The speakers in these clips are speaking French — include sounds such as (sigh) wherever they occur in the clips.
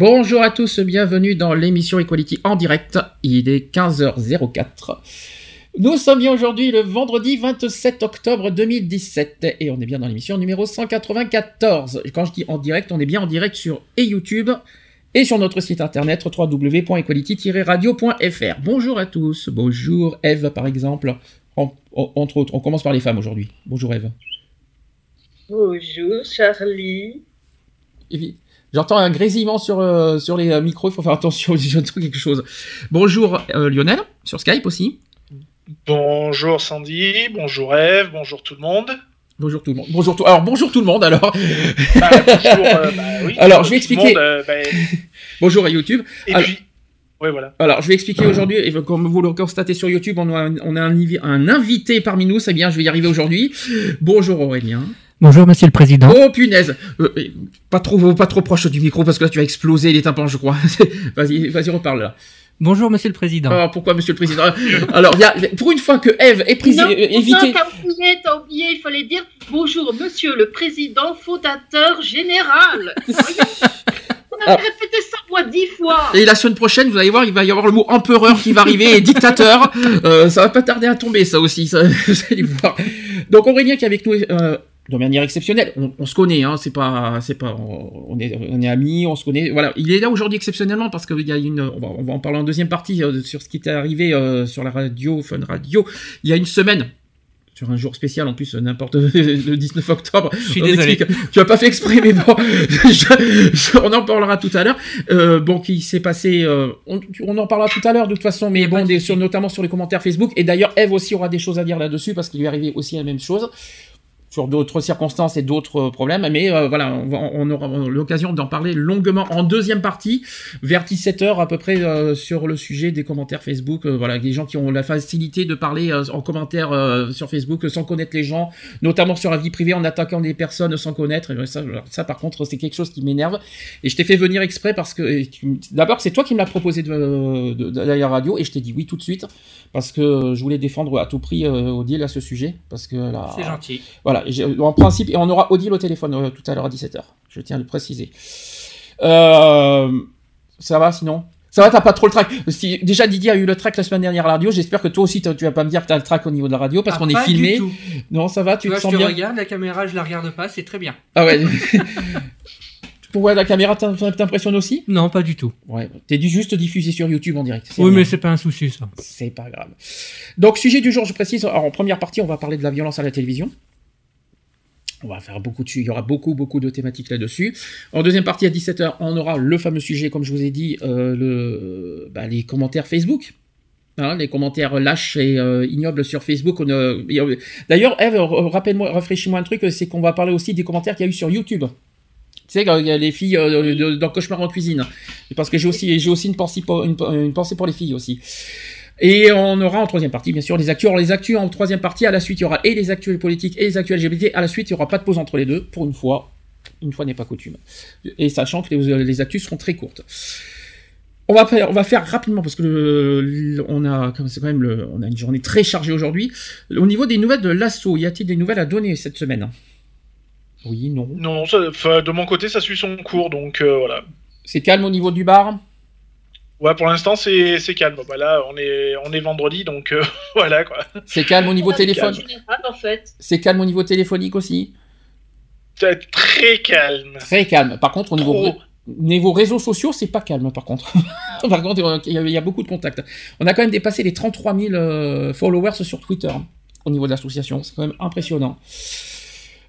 Bonjour à tous, bienvenue dans l'émission Equality en direct. Il est 15h04. Nous sommes bien aujourd'hui le vendredi 27 octobre 2017 et on est bien dans l'émission numéro 194. Quand je dis en direct, on est bien en direct sur et YouTube et sur notre site internet www.equality-radio.fr. Bonjour à tous, bonjour Eve par exemple, En- en- entre autres. On commence par les femmes aujourd'hui. Bonjour Eve. Bonjour Charlie. Évi- J'entends un grésillement sur, euh, sur les euh, micros, il faut faire attention, (laughs) j'entends quelque chose. Bonjour euh, Lionel, sur Skype aussi. Bonjour Sandy, bonjour Eve, bonjour tout le monde. Bonjour tout le monde. Bonjour tout. Alors bonjour tout le monde. Alors Bah, bonjour, euh, bah oui, (laughs) Alors, je vais expliquer. monde, bah, (laughs) bonjour à YouTube. et Alors- puis, ouais voilà. Alors je vais expliquer aujourd'hui. Et comme vous le constatez sur YouTube, on a un, on a un invité parmi nous. C'est bien, je vais y arriver aujourd'hui. Bonjour Aurélien. Bonjour Monsieur le Président. Oh punaise. Euh, pas trop, pas trop proche du micro parce que là tu vas exploser les tympans, je crois. (laughs) vas-y, vas-y, reparle là. Bonjour Monsieur le Président. Alors pourquoi Monsieur le Président? Alors il y a, pour une fois que Eve est prise, non, euh, évitée. non, t'as oublié, t'as oublié, il fallait dire bonjour monsieur le président fondateur général. (laughs) On a Ah. répété ça moi dix fois. Et la semaine prochaine, vous allez voir, il va y avoir le mot empereur qui va arriver et dictateur. (laughs) Euh, ça va pas tarder à tomber, ça aussi. Ça, vous allez voir. Donc Aurélien qui est avec nous euh, de manière exceptionnelle. On, on se connaît, hein. C'est pas, c'est pas, on est, on est amis, on se connaît. Voilà, il est là aujourd'hui exceptionnellement parce qu'il y a une. On va, on va en parler en deuxième partie euh, sur ce qui est arrivé euh, sur la radio, Fun Radio, il y a une semaine. Sur un jour spécial en plus, n'importe (laughs) le 19 octobre. Je suis désolé. explique. Tu as pas fait exprès, mais bon, (laughs) je- je- on en parlera tout à l'heure. Euh, bon, qui s'est passé. euh, on, on en parlera tout à l'heure de toute façon, mais bon, des- sur, notamment sur les commentaires Facebook. Et d'ailleurs, Eve aussi aura des choses à dire là-dessus parce qu'il lui est arrivé aussi la même chose sur d'autres circonstances et d'autres euh, problèmes. Mais euh, voilà, on, aura l'occasion d'en parler longuement en deuxième partie, vers 17h à peu près, euh, sur le sujet des commentaires Facebook. Euh, voilà, les gens qui ont la facilité de parler en commentaire sur Facebook sans connaître les gens, notamment sur la vie privée en attaquant des personnes sans connaître. Et ça, ça par contre, c'est quelque chose qui m'énerve. Et je t'ai fait venir exprès parce que tu- d'abord, c'est toi qui me l'as proposé de, de, de, la radio et je t'ai dit oui tout de suite parce que je voulais défendre à tout prix Odile à ce sujet parce que là, C'est gentil. voilà, en principe, et on aura Odile au téléphone euh, tout à l'heure à 17h. Je tiens à le préciser. Euh, ça va sinon? Ça va, t'as pas trop le track. Déjà, Didier a eu le track la semaine dernière à la radio. J'espère que toi aussi, tu vas pas me dire que t'as le track au niveau de la radio parce Ah, qu'on est filmé. du tout. Non, ça va, tu Tu te vois, je sens te bien? regarde, la caméra, je la regarde pas, c'est très bien. Ah ouais. (laughs) Pourquoi la caméra t'im- t'impressionne aussi? Non, pas du tout. Ouais, t'es juste diffusé sur YouTube en direct. Oui, bien. mais c'est pas un souci ça. C'est pas grave. Donc, sujet du jour, je précise. Alors, en première partie, on va parler de la violence à la télévision. On va faire beaucoup de il y aura beaucoup beaucoup de thématiques là-dessus. En deuxième partie à 17h, on aura le fameux sujet comme je vous ai dit euh, bah, les commentaires Facebook. Hein, les commentaires lâches et euh, ignobles sur Facebook. Euh, D'ailleurs, Eve, rappelle-moi, rafraîchis-moi un truc, c'est qu'on va parler aussi des commentaires qu'il y a eu sur YouTube. Tu sais, il y a les filles euh, dans Cauchemar en cuisine. Parce que j'ai aussi, aussi une pensée pour les filles aussi. Et on aura en troisième partie, bien sûr, les actus. Alors, les actus en troisième partie, à la suite, il y aura et les actus politiques et les actus LGBT. À la suite, il n'y aura pas de pause entre les deux, pour une fois. Une fois n'est pas coutume. Et sachant que les, les actus seront très courtes. On va faire, on va faire rapidement parce que le- le- on a, comme c'est quand même le, on a une journée très chargée aujourd'hui. Au niveau des nouvelles de l'assaut, y a-t-il des nouvelles à donner cette semaine? Oui, non. Non, ça- de mon côté, ça suit son cours, donc euh, voilà. C'est calme au niveau du bar? Ouais, pour l'instant, c'est c'est calme. Bah là, on est, on est vendredi, donc euh, (laughs) voilà quoi. C'est calme au niveau téléphone. En fait. C'est calme au niveau téléphonique aussi. C'est très calme. Très calme. Par contre, au niveau, Trop. niveau réseaux sociaux, c'est pas calme, par contre. (laughs) par contre, il y, a, il y a beaucoup de contacts. On a quand même dépassé les 33 000 euh, followers sur Twitter hein, au niveau de l'association. C'est quand même impressionnant.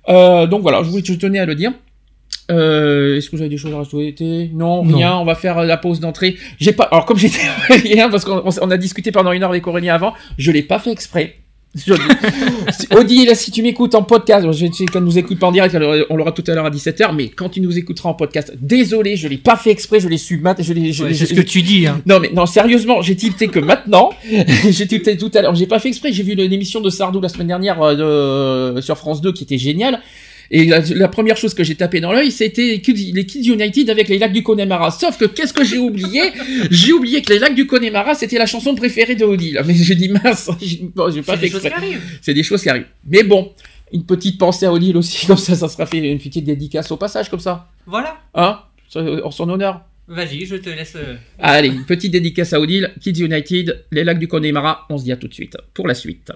Euh, donc voilà, je, voulais, je tenais à le dire. Euh, Est-ce que vous avez des choses à rajouter? Non, Non. rien. On va faire la pause d'entrée. J'ai pas. Alors comme j'étais (laughs) rien parce qu'on on a discuté pendant une heure avec Aurélien avant, je l'ai pas fait exprès. Odile, (laughs) si tu m'écoutes en podcast, je sais qu'elle nous écoute pas en direct, on l'aura tout à l'heure à 17h, mais quand tu nous écouteras en podcast, désolé, je l'ai pas fait exprès, je l'ai su mat, je l'ai, je Ouais, c'est ce que tu dis. Hein. Non mais non sérieusement, j'ai tilté que maintenant, (laughs) j'ai tilté tout à l'heure, j'ai pas fait exprès, j'ai vu une émission de Sardou la semaine dernière euh, sur France 2 qui était géniale. Et la, la première chose que j'ai tapé dans l'œil, c'était les Kids, United avec les lacs du Connemara. Sauf que qu'est-ce que j'ai oublié (laughs) J'ai oublié que les lacs du Connemara, c'était la chanson préférée de Odile. Mais j'ai dit mince, (laughs) j'ai bon, j'ai pas C'est fait des choses exprès. qui arrivent. C'est des choses qui arrivent. Mais bon, une petite pensée à Odile aussi, (laughs) comme ça, ça sera fait une petite dédicace au passage, comme ça. Voilà. Hein En son honneur. Vas-y, je te laisse. euh, Allez, une petite dédicace à Odile, Kids United, les lacs du Connemara, on se dit à tout de suite pour la suite.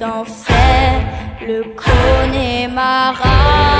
Peu d'enfer, le Connemara.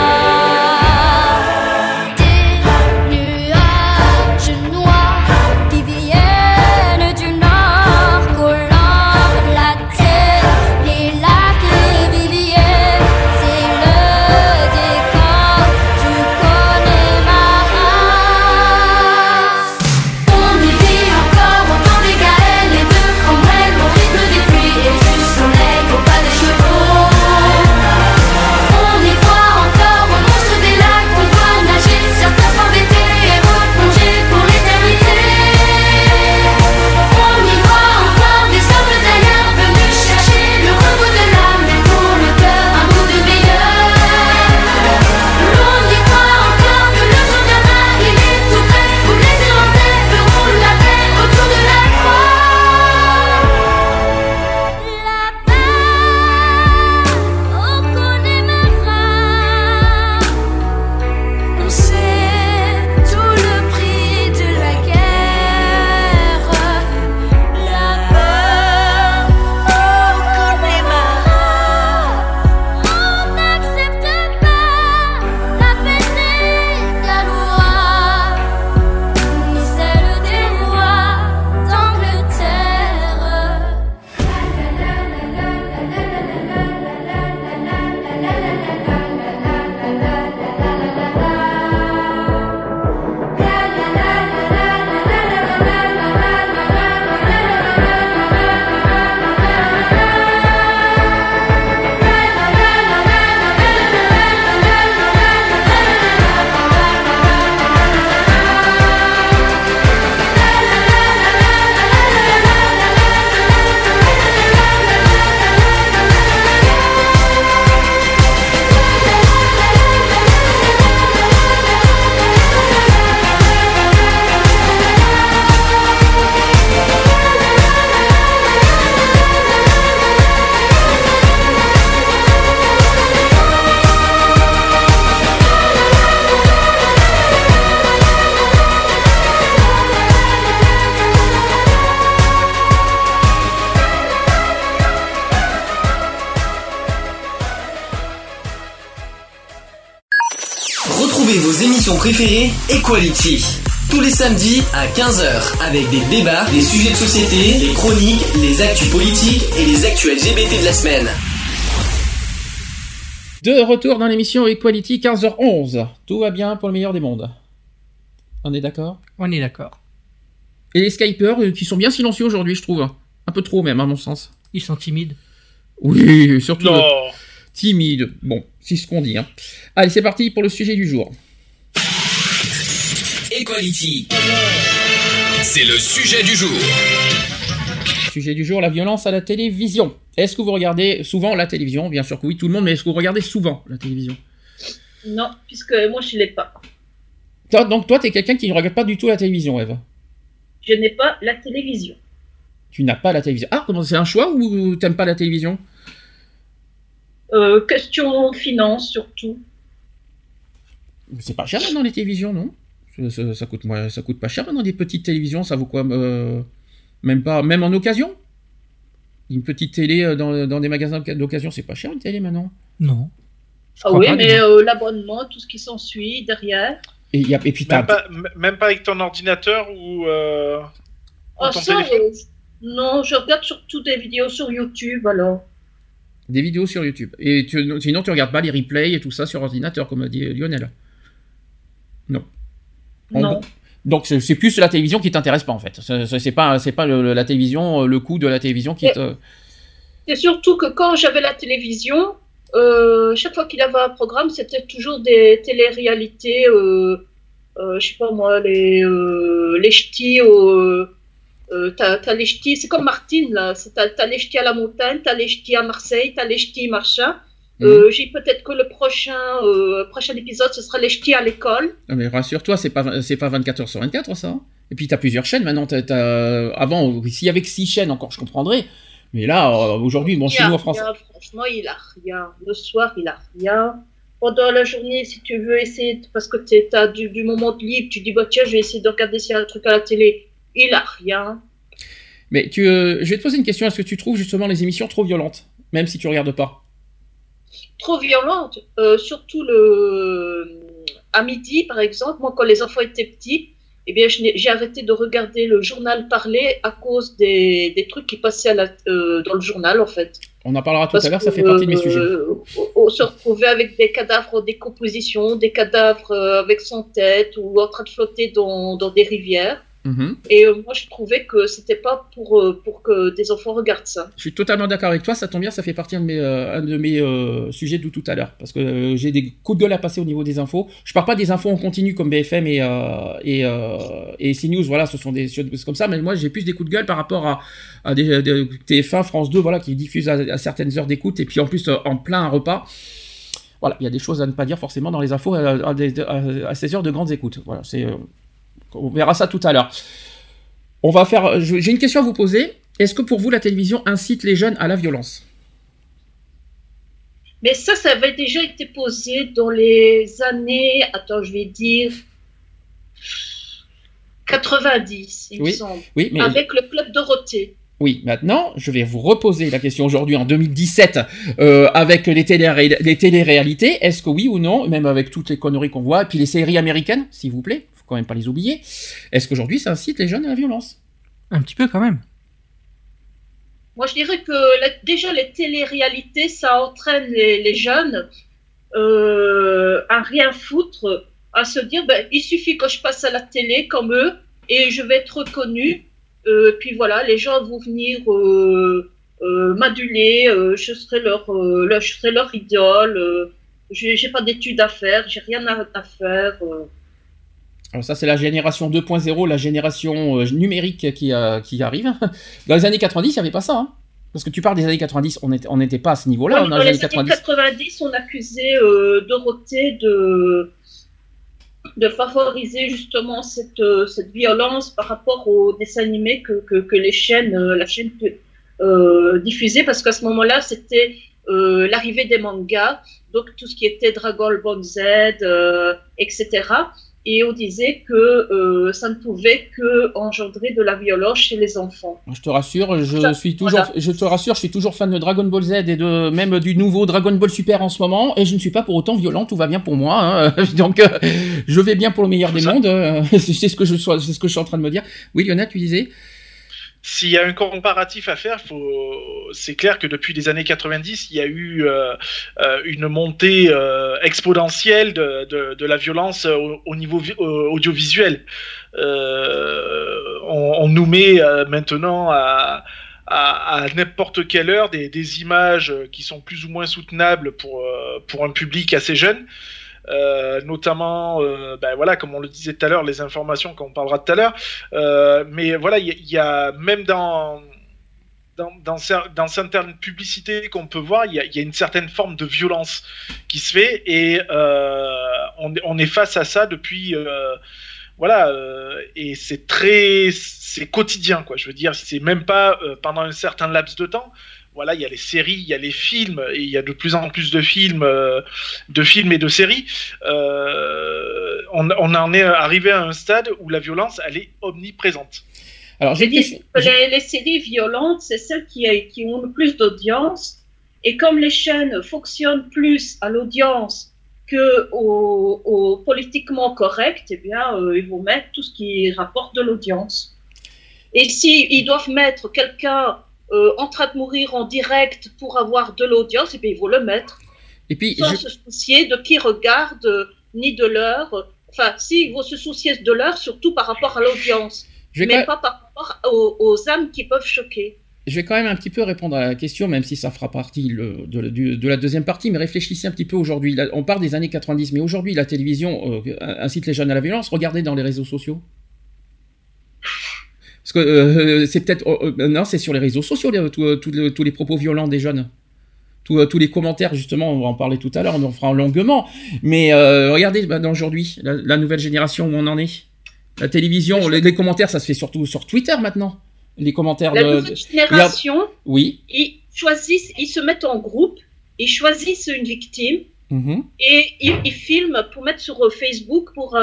Equality. Tous les samedis à 15h avec des débats, des sujets de société, les chroniques, les actus politiques et les actus LGBT de la semaine. De retour dans l'émission Equality 15h11. Tout va bien pour le meilleur des mondes. On est d'accord? On est d'accord. Et les Skypers euh, qui sont bien silencieux aujourd'hui, je trouve. Un peu trop même, à mon sens. Ils sont timides. Oui, surtout Non. euh, timide. Bon, c'est ce qu'on dit. Hein. Allez, c'est parti pour le sujet du jour. Equality. C'est le sujet du jour. Sujet du jour, la violence à la télévision. Est-ce que vous regardez souvent la télévision? Bien sûr que oui, tout le monde, mais est-ce que vous regardez souvent la télévision? Non, puisque moi je l'ai pas. Toi, Donc toi, t'es quelqu'un qui ne regarde pas du tout la télévision, Eve? Je n'ai pas la télévision. Tu n'as pas la télévision. Ah, comment c'est un choix ou t'aimes pas la télévision? Euh, question finance surtout. C'est pas cher maintenant les télévisions, non? Ça, ça- coûte, moi, ça coûte pas cher maintenant des petites télévisions, ça vaut quoi euh, Même pas, même en occasion? Une petite télé euh, dans, dans des magasins d'occasion, c'est pas cher une télé maintenant? Non. Ah oui, pas, mais euh, l'abonnement, tout ce qui s'ensuit derrière. et, il y a- et puis Même pas, m- même pas avec ton ordinateur ou, euh, ou Ah, ton ça, téléphone? euh, non, je regarde surtout des vidéos sur YouTube alors. des vidéos sur YouTube. Et tu- sinon, tu regardes pas les replays et tout ça sur ordinateur, comme a dit Lionel. Non. Non. Donc c'est plus la télévision qui t'intéresse pas en fait. C'est- pas, c'est pas le- la télévision, le coût de la télévision qui te. C'est surtout que quand j'avais la télévision, euh, chaque fois qu'il avait un programme, c'était toujours des téléréalités, euh, euh, je sais pas moi, les, euh, les ch'tis, euh, t'as, les ch'tis, c'est comme Martine là, t'as les ch'tis à la montagne, t'as les ch'tis à Marseille, t'as les ch'tis machin. Euh, j'ai peut-être que le prochain, euh, prochain épisode, ce sera les ch'tis à l'école. Non, mais rassure-toi, c'est pas, c'est pas 24 heures sur 24 ça. hein. Et puis t'as plusieurs chaînes maintenant. t'as- t'as- Avant, s'il y avait que 6 chaînes encore, je comprendrais. Mais là, euh, aujourd'hui, bon, chez nous en France. franchement, il a rien. Le soir, il a rien. Pendant la journée, si tu veux essayer, de- parce que tu as du, du moment de libre, tu dis, bah tiens, je vais essayer de regarder s'il y a un truc à la télé. Il a rien. Mais tu, euh, je vais te poser une question. Est-ce que tu trouves justement les émissions trop violentes, même si tu regardes pas? Trop violente. Euh, surtout le à midi, par exemple, moi, quand les enfants étaient petits, eh bien, j'ai arrêté de regarder le journal parler à cause des, des trucs qui passaient à la- euh, dans le journal, en fait. On en parlera tout Parce à l'heure. Ça fait partie de mes euh, sujets. on- on se retrouvait avec des cadavres en décomposition, des cadavres euh, avec sans tête ou en train de flotter dans, dans des rivières. Mhm. Et euh, moi, je trouvais que c'était pas pour, euh, pour que des enfants regardent ça. Je suis totalement d'accord avec toi, ça tombe bien, ça fait partie de mes, euh, un de mes euh, sujets de tout à l'heure. Parce que j'ai des coups de gueule à passer au niveau des infos. Je parle pas des infos en continu comme BFM et, et, et CNews, voilà, ce sont des choses comme ça, mais moi j'ai plus des coups de gueule par rapport à, à des, des TF1, France 2, voilà, qui diffusent à, à certaines heures d'écoute et puis en plus en plein repas. Voilà, il y a des choses à ne pas dire forcément dans les infos à, à à- à ces heures de grandes écoutes. Voilà, c'est, on verra ça tout à l'heure. On va faire. je- J'ai une question à vous poser. Est-ce que pour vous la télévision incite les jeunes à la violence? Mais ça, ça avait déjà été posé dans les années, attends, je vais dire 90, il me Oui, semble, Oui, mais avec le club Dorothée. oui. Maintenant, je vais vous reposer la question aujourd'hui en 2017 euh, avec les, télé les téléréalités. Est-ce que oui ou non, même avec toutes les conneries qu'on voit, et puis les séries américaines, s'il vous plaît, quand même pas les oublier. Est-ce qu'aujourd'hui ça incite les jeunes à la violence? Un petit peu quand même. Moi, je dirais que la- déjà les téléréalités, ça entraîne les, les jeunes euh, à rien foutre, à se dire, ben, il suffit que je passe à la télé comme eux et je vais être reconnu. Euh, puis voilà, les gens vont venir euh, euh, m'aduler, euh, je serai leur, euh, leur- je serai leur idole. Euh, j'ai j'ai pas d'études à faire, j'ai rien à, à faire. Alors ça c'est la génération 2.0, la génération euh, numérique qui, euh, qui arrive. (laughs) Dans les années 90, il n'y avait pas ça. hein. Parce que tu parles des années 90, on n'était on pas à ce niveau-là Ouais, dans dans les années années 90. 90, on accusait euh, Dorothée de, de favoriser justement cette, euh, cette violence par rapport aux dessins animés que, que, que les chaînes, la chaîne diffusait, parce qu'à ce moment-là, c'était l'arrivée des mangas, donc tout ce qui était Dragon Ball Z, etc. et on disait que euh, ça ne pouvait que engendrer de la violence chez les enfants. Je te rassure, je Ça, suis toujours, voilà. je te rassure, je suis toujours fan de Dragon Ball Z et de même du nouveau Dragon Ball Super en ce moment, et je ne suis pas pour autant violent, tout va bien pour moi. hein. (laughs) Donc, euh, je vais bien pour le meilleur des mondes. euh, (laughs) c'est ce que je sois, c'est ce que je suis en train de me dire. Oui, Lionel, tu disais? S'il y a un comparatif à faire, c'est clair que depuis les années 90, il y a eu euh, euh, une montée euh, exponentielle de, la violence au, au niveau vi- au- audiovisuel. On, nous met maintenant à, n'importe quelle heure des, images qui sont plus ou moins soutenables pour un public assez jeune. Euh, notamment, euh, ben voilà, comme on le disait tout à l'heure, les informations qu'on parlera tout à l'heure. Euh, mais voilà, il y, a- même dans dans, dans, cer- dans certaines publicités qu'on peut voir, il y, a, une certaine forme de violence qui se fait et on, est face à ça depuis voilà et c'est très c'est quotidien quoi. Je veux dire, c'est même pas pendant un certain laps de temps. Voilà, il y a les séries, il y a les films, et il y a de plus en plus de films, euh, de films et de séries. Euh, on, on en est arrivé à un stade où la violence, elle est omniprésente. Alors, j'ai que les, les séries violentes, c'est celles qui, qui ont le plus d'audience. Et comme les chaînes fonctionnent plus à l'audience que au, au politiquement correct, eh bien, euh, ils vont mettre tout ce qui rapporte de l'audience. Et si ils doivent mettre quelqu'un euh, en train de mourir en direct pour avoir de l'audience, eh bien, ils vont le mettre Et puis, sans je- se soucier de qui regarde euh, ni de l'heure. Enfin, si, ils vont se soucier de l'heure, surtout par rapport à l'audience mais pas par rapport aux, aux âmes qui peuvent choquer. Je vais quand même un petit peu répondre à la question, même si ça fera partie le- de, la deuxième partie, mais réfléchissez un petit peu aujourd'hui. On parle des années 90, mais aujourd'hui, la télévision euh, incite les jeunes à la violence. Regardez dans les réseaux sociaux. Parce que euh, c'est peut-être... euh, euh, non, c'est sur les réseaux sociaux, les- euh, tous les- tous les propos violents des jeunes. Tous, euh, tous les commentaires, justement, on va en parler tout à l'heure, on en fera longuement. Mais euh, regardez bah, aujourd'hui, la, la nouvelle génération où on en est. La télévision, les, les commentaires, ça se fait surtout sur Twitter maintenant. Les commentaires La de... nouvelle génération, Oui. ils choisissent, ils se mettent en groupe, ils choisissent une victime Mhm. et ils, ils filment pour mettre sur Facebook pour,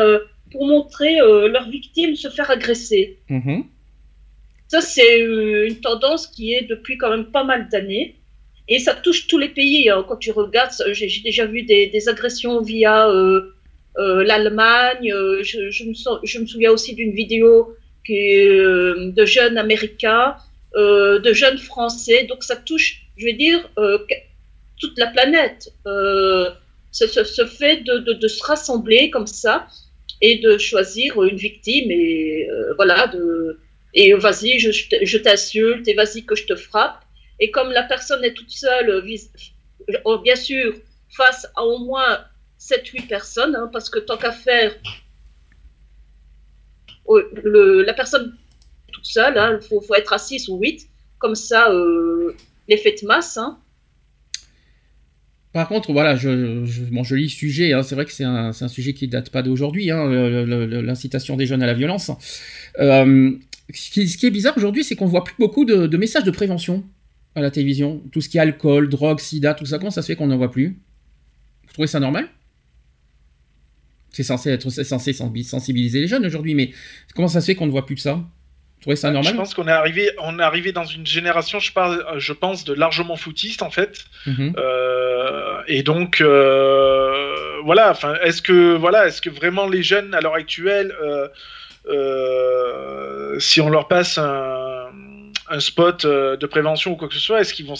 pour montrer leur victime se faire agresser. Mhm. Ça, c'est euh, une tendance qui est depuis quand même pas mal d'années. Et ça touche tous les pays. hein. Quand tu regardes, j'ai déjà vu des, agressions via euh, euh, l'Allemagne. Je, me souviens aussi d'une vidéo de jeunes Américains, de jeunes Français. Donc ça touche, je vais dire, toute la planète. Ce, fait de, de, se rassembler comme ça et de choisir une victime et voilà de et vas-y, je, t'insulte, et vas-y que je te frappe. Et comme la personne est toute seule, euh, oh, bien sûr, face à au moins 7-8 personnes, hein, parce que tant qu'à faire, oh, le- la personne toute seule, il hein, faut, être à 6 ou 8, comme ça, euh, l'effet de masse. Hein. Par contre, voilà, je, mon joli sujet, c'est vrai que c'est un, sujet qui date pas d'aujourd'hui, le- le- le- l'incitation des jeunes à la violence. Euh, ce, qui, ce qui est bizarre aujourd'hui, c'est qu'on voit plus beaucoup de, de messages de prévention à la télévision. Tout ce qui est alcool, drogue, sida, tout ça, comment ça se fait qu'on n'en voit plus? Vous trouvez ça normal? C'est censé être censé sensi- sensibiliser les jeunes aujourd'hui, mais comment ça se fait qu'on ne voit plus de ça? Vous trouvez ça normal Je pense qu'on est arrivé, on est arrivé dans une génération, je, parle, je pense, de largement footiste en fait. Mhm. Euh, et donc, euh, voilà. Enfin, est-ce que, voilà, est-ce que vraiment les jeunes à l'heure actuelle, euh, euh, si on leur passe un, spot euh, de prévention ou quoi que ce soit, est-ce qu'ils vont,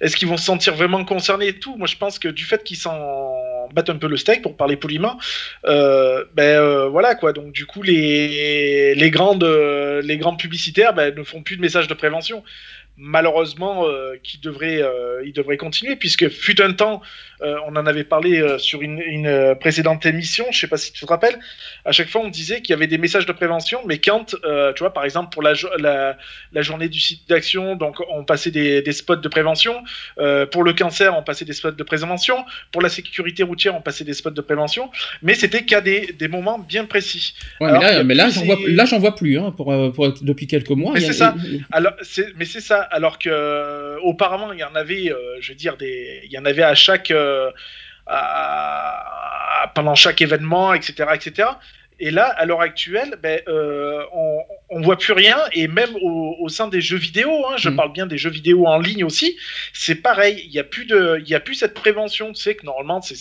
est-ce qu'ils vont se sentir vraiment concernés et tout? Moi, je pense que du fait qu'ils s'en battent un peu le steak, pour parler poliment, euh, ben euh, voilà quoi. Donc du coup, les les grandes euh, les grands publicitaires ben, ne font plus de messages de prévention. Malheureusement, euh, qui devrait euh, ils devraient continuer puisque fut un temps, euh, on en avait parlé euh, sur une, une précédente émission. Je sais pas si tu te rappelles. À chaque fois, on disait qu'il y avait des messages de prévention, mais quand tu vois, par exemple pour la jo- la, la journée du site d'action, donc on passait des, des spots de prévention. Pour le cancer, on passait des spots de prévention. Pour la sécurité routière, on passait des spots de prévention. Mais c'était qu'à des, des moments bien précis. Ouais, Alors mais là, mais là, j'en vois, c'est- là, j'en vois plus, hein, pour, pour- depuis quelques mois. Mais il c'est ça. Alors, mais c'est ça. Alors que euh, auparavant, il y en avait, euh, je veux dire, des, il y en avait à chaque, euh, pendant chaque événement, etc., etc. Et là, à l'heure actuelle, ben, euh, on, on voit plus rien, et même au, au sein des jeux vidéo, hein, je Mm. parle bien des jeux vidéo en ligne aussi, c'est pareil. Il y a plus de, y a plus cette prévention. Tu sais que normalement, c'est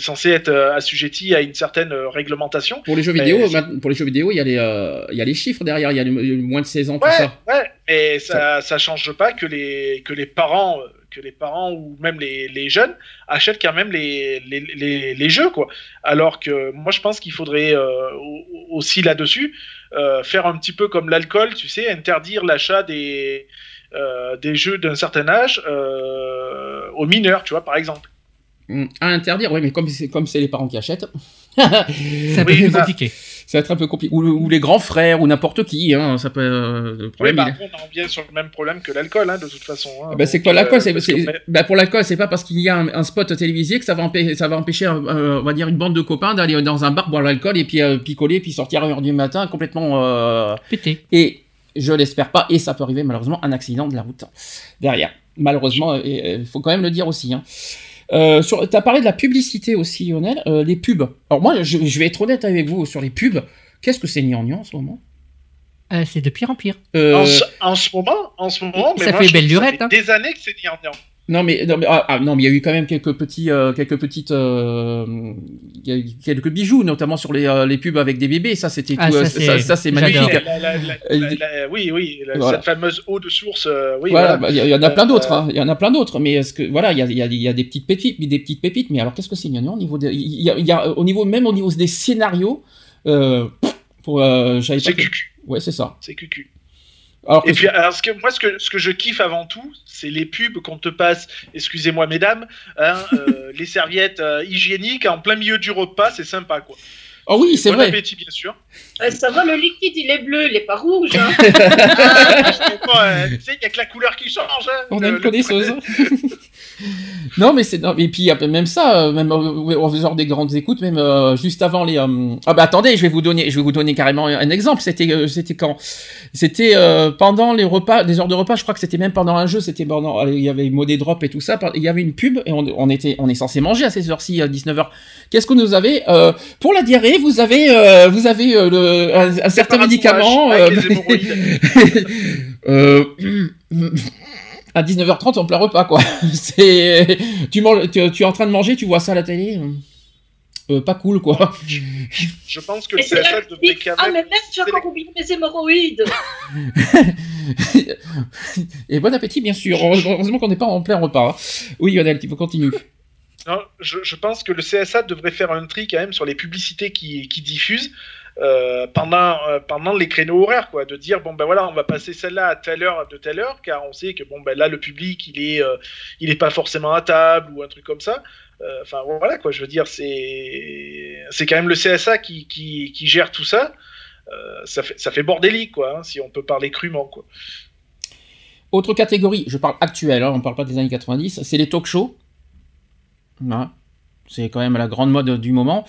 censé être euh, assujetti à une certaine euh, réglementation. Pour les jeux Mais vidéo, pour les jeux vidéo, il y a les, euh, il y a les chiffres derrière, il y a le- le moins de 16 ans, tout ça. ouais, et ça, ça change pas que les, que les parents, que les parents ou même les, les jeunes achètent quand même les, les, les, les jeux, quoi. Alors que moi, je pense qu'il faudrait euh, au- aussi là-dessus euh, faire un petit peu comme l'alcool, tu sais, interdire l'achat des, euh, des jeux d'un certain âge euh, aux mineurs, tu vois, par exemple. Hum, À interdire, oui, mais comme c'est comme c'est les parents qui achètent, (laughs) C'est un peu Oui, plus ça- compliqué. ça va être un peu compliqué. Ou, ou les grands frères, ou n'importe qui, hein, ça peut. euh, le Oui, problème, bah, il on en revient sur le même problème que l'alcool, hein, de toute façon. hein. Ah bah, c'est quoi l'alcool euh, c'est, parce c'est- que- bah, Pour l'alcool, c'est pas parce qu'il y a un, un spot télévisé que ça va, empê- ça va empêcher, un- un- on va dire, une bande de copains d'aller dans un bar boire l'alcool et puis euh, picoler, puis sortir à 1h du matin complètement. euh, Pété. Et je l'espère pas, et ça peut arriver malheureusement un accident de la route derrière. Malheureusement, il faut quand même le dire aussi. Hein. Euh, sur, t'as parlé de la publicité aussi, Lionel, euh, les pubs. Alors moi, je, je vais être honnête avec vous sur les pubs. Qu'est-ce que c'est gnangnan en ce moment? Euh, c'est de pire en pire. Euh, En, ce, en ce moment, en ce moment, Ça moi, fait belle fait hein. Des années que c'est gnangnan. Non mais non mais, ah, ah, non mais il y a eu quand même quelques petits euh, quelques petites euh, il y a eu quelques bijoux notamment sur les, euh, les pubs avec des bébés ça c'était Ah, tout, ça, euh, c'est- ça, ça, c'est magnifique La- la- la- Euh, la- la- oui, oui, la- Voilà. cette fameuse eau de source. euh, oui, voilà voilà. bah, il y, en a plein Euh, d'autres hein. il y en a plein d'autres mais est-ce que voilà il y a, il y, a, il y a des petites pépites des petites pépites mais alors qu'est-ce que c'est gnangnan au niveau des- il y a, il y a au niveau même au niveau des scénarios euh, pour euh, j'avais pas C'est que- cucu. ouais c'est ça C'est cucu. Alors Et puis, alors, ce que, moi, ce que, ce que je kiffe avant tout, c'est les pubs qu'on te passe, excusez-moi, mesdames, hein, euh, (laughs) les serviettes euh, hygiéniques en plein milieu du repas, c'est sympa, quoi. oh oui c'est bon vrai appétit, bien sûr. Euh, ça va, le liquide, il est bleu, il est pas rouge. Hein. (laughs) Ouais, (laughs) tu sais, il y a que la couleur qui change. hein. On a Le- une connaisseuse. (laughs) non, mais c'est et puis a même ça, euh, même euh, en faisant des grandes écoutes, même euh, juste avant les. euh, Ah bah attendez, je vais vous donner, je vais vous donner carrément un exemple. C'était, euh, c'était quand? C'était euh, pendant les repas, des heures de repas. Je crois que c'était même pendant un jeu. C'était pendant, il y avait modé drop et tout ça. Il y avait une pub et on, on était, on est censé manger à ces heures-ci, à 19 h Qu'est-ce que nous avez euh, pour la diarrhée Vous avez, euh, vous avez euh, le, un, un certain médicament. Euh, (laughs) euh, à 19h30 en plein repas quoi. (laughs) C'est tu, manges, tu, tu es en train de manger, tu vois ça à la télé. euh, pas cool quoi. Je pense que le que devrait quand Ah, même. mais merde, j'ai encore oublié mes hémorroïdes. (laughs) Et bon appétit bien sûr. Heureusement qu'on n'est pas en plein repas. hein. Oui Lionel, tu peux continuer. Non, je, je pense que le CSA devrait faire un tri quand même sur les publicités qui, qui diffusent euh, pendant, euh, pendant les créneaux horaires, quoi. De dire, bon, ben voilà, on va passer celle-là à telle heure, de telle heure, car on sait que, bon, ben là, le public, il est, euh, il est pas forcément à table ou un truc comme ça. Enfin, voilà, quoi. Je veux dire, c'est, c'est quand même le CSA qui, qui, gère tout ça. Ça, fait, ça fait bordélique, quoi, hein, si on peut parler crûment, quoi. Autre catégorie, je parle actuelle, hein, on parle pas des années 90, c'est les talk shows. C'est quand même la grande mode du moment.